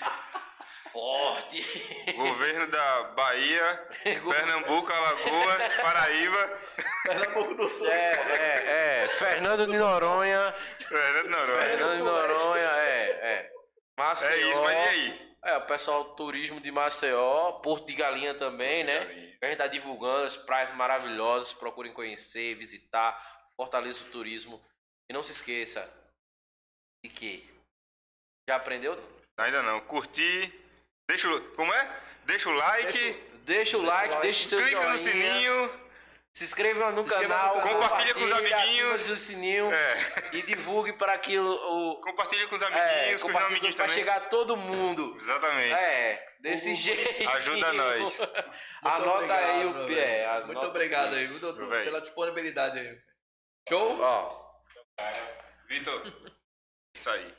[SPEAKER 3] forte. *laughs*
[SPEAKER 1] Governo da Bahia, *laughs* Pernambuco, Alagoas, Paraíba,
[SPEAKER 2] Pernambuco do Sul.
[SPEAKER 3] É, é, é. Fernando de Noronha.
[SPEAKER 1] Fernando Noronha.
[SPEAKER 3] Fernando de Noronha, é, é. Maceió.
[SPEAKER 1] É isso, mas e aí?
[SPEAKER 3] É, o pessoal turismo de Maceió, Porto de Galinha também, né?
[SPEAKER 1] Galinha.
[SPEAKER 3] A gente tá divulgando as praias maravilhosas, procurem conhecer, visitar, fortaleça o turismo. E não se esqueça de que já aprendeu?
[SPEAKER 1] Ainda não. Curtir. Deixa o. Como é? Deixa o like.
[SPEAKER 2] Deixa
[SPEAKER 3] Deixa o like,
[SPEAKER 2] like,
[SPEAKER 3] deixa o seu
[SPEAKER 1] clica
[SPEAKER 3] joinha.
[SPEAKER 1] no sininho.
[SPEAKER 3] Se inscreva no
[SPEAKER 2] Se no
[SPEAKER 3] canal,
[SPEAKER 2] canal.
[SPEAKER 1] Compartilha com os
[SPEAKER 3] compartilhe,
[SPEAKER 1] amiguinhos.
[SPEAKER 3] o sininho
[SPEAKER 1] É.
[SPEAKER 3] e divulgue para que o, o
[SPEAKER 1] Compartilha com os
[SPEAKER 3] é,
[SPEAKER 1] amiguinhos, com os
[SPEAKER 3] compartilhe
[SPEAKER 1] amiguinhos
[SPEAKER 3] para chegar a todo mundo.
[SPEAKER 1] Exatamente.
[SPEAKER 3] É, desse jeito.
[SPEAKER 1] Ajuda nós. *laughs*
[SPEAKER 2] Muito
[SPEAKER 3] Anota aí
[SPEAKER 2] obrigado,
[SPEAKER 3] o
[SPEAKER 2] meu
[SPEAKER 3] é, anota
[SPEAKER 2] Muito obrigado aí, doutor, pela disponibilidade aí. Show?
[SPEAKER 3] Ó,
[SPEAKER 1] Vitor, isso aí.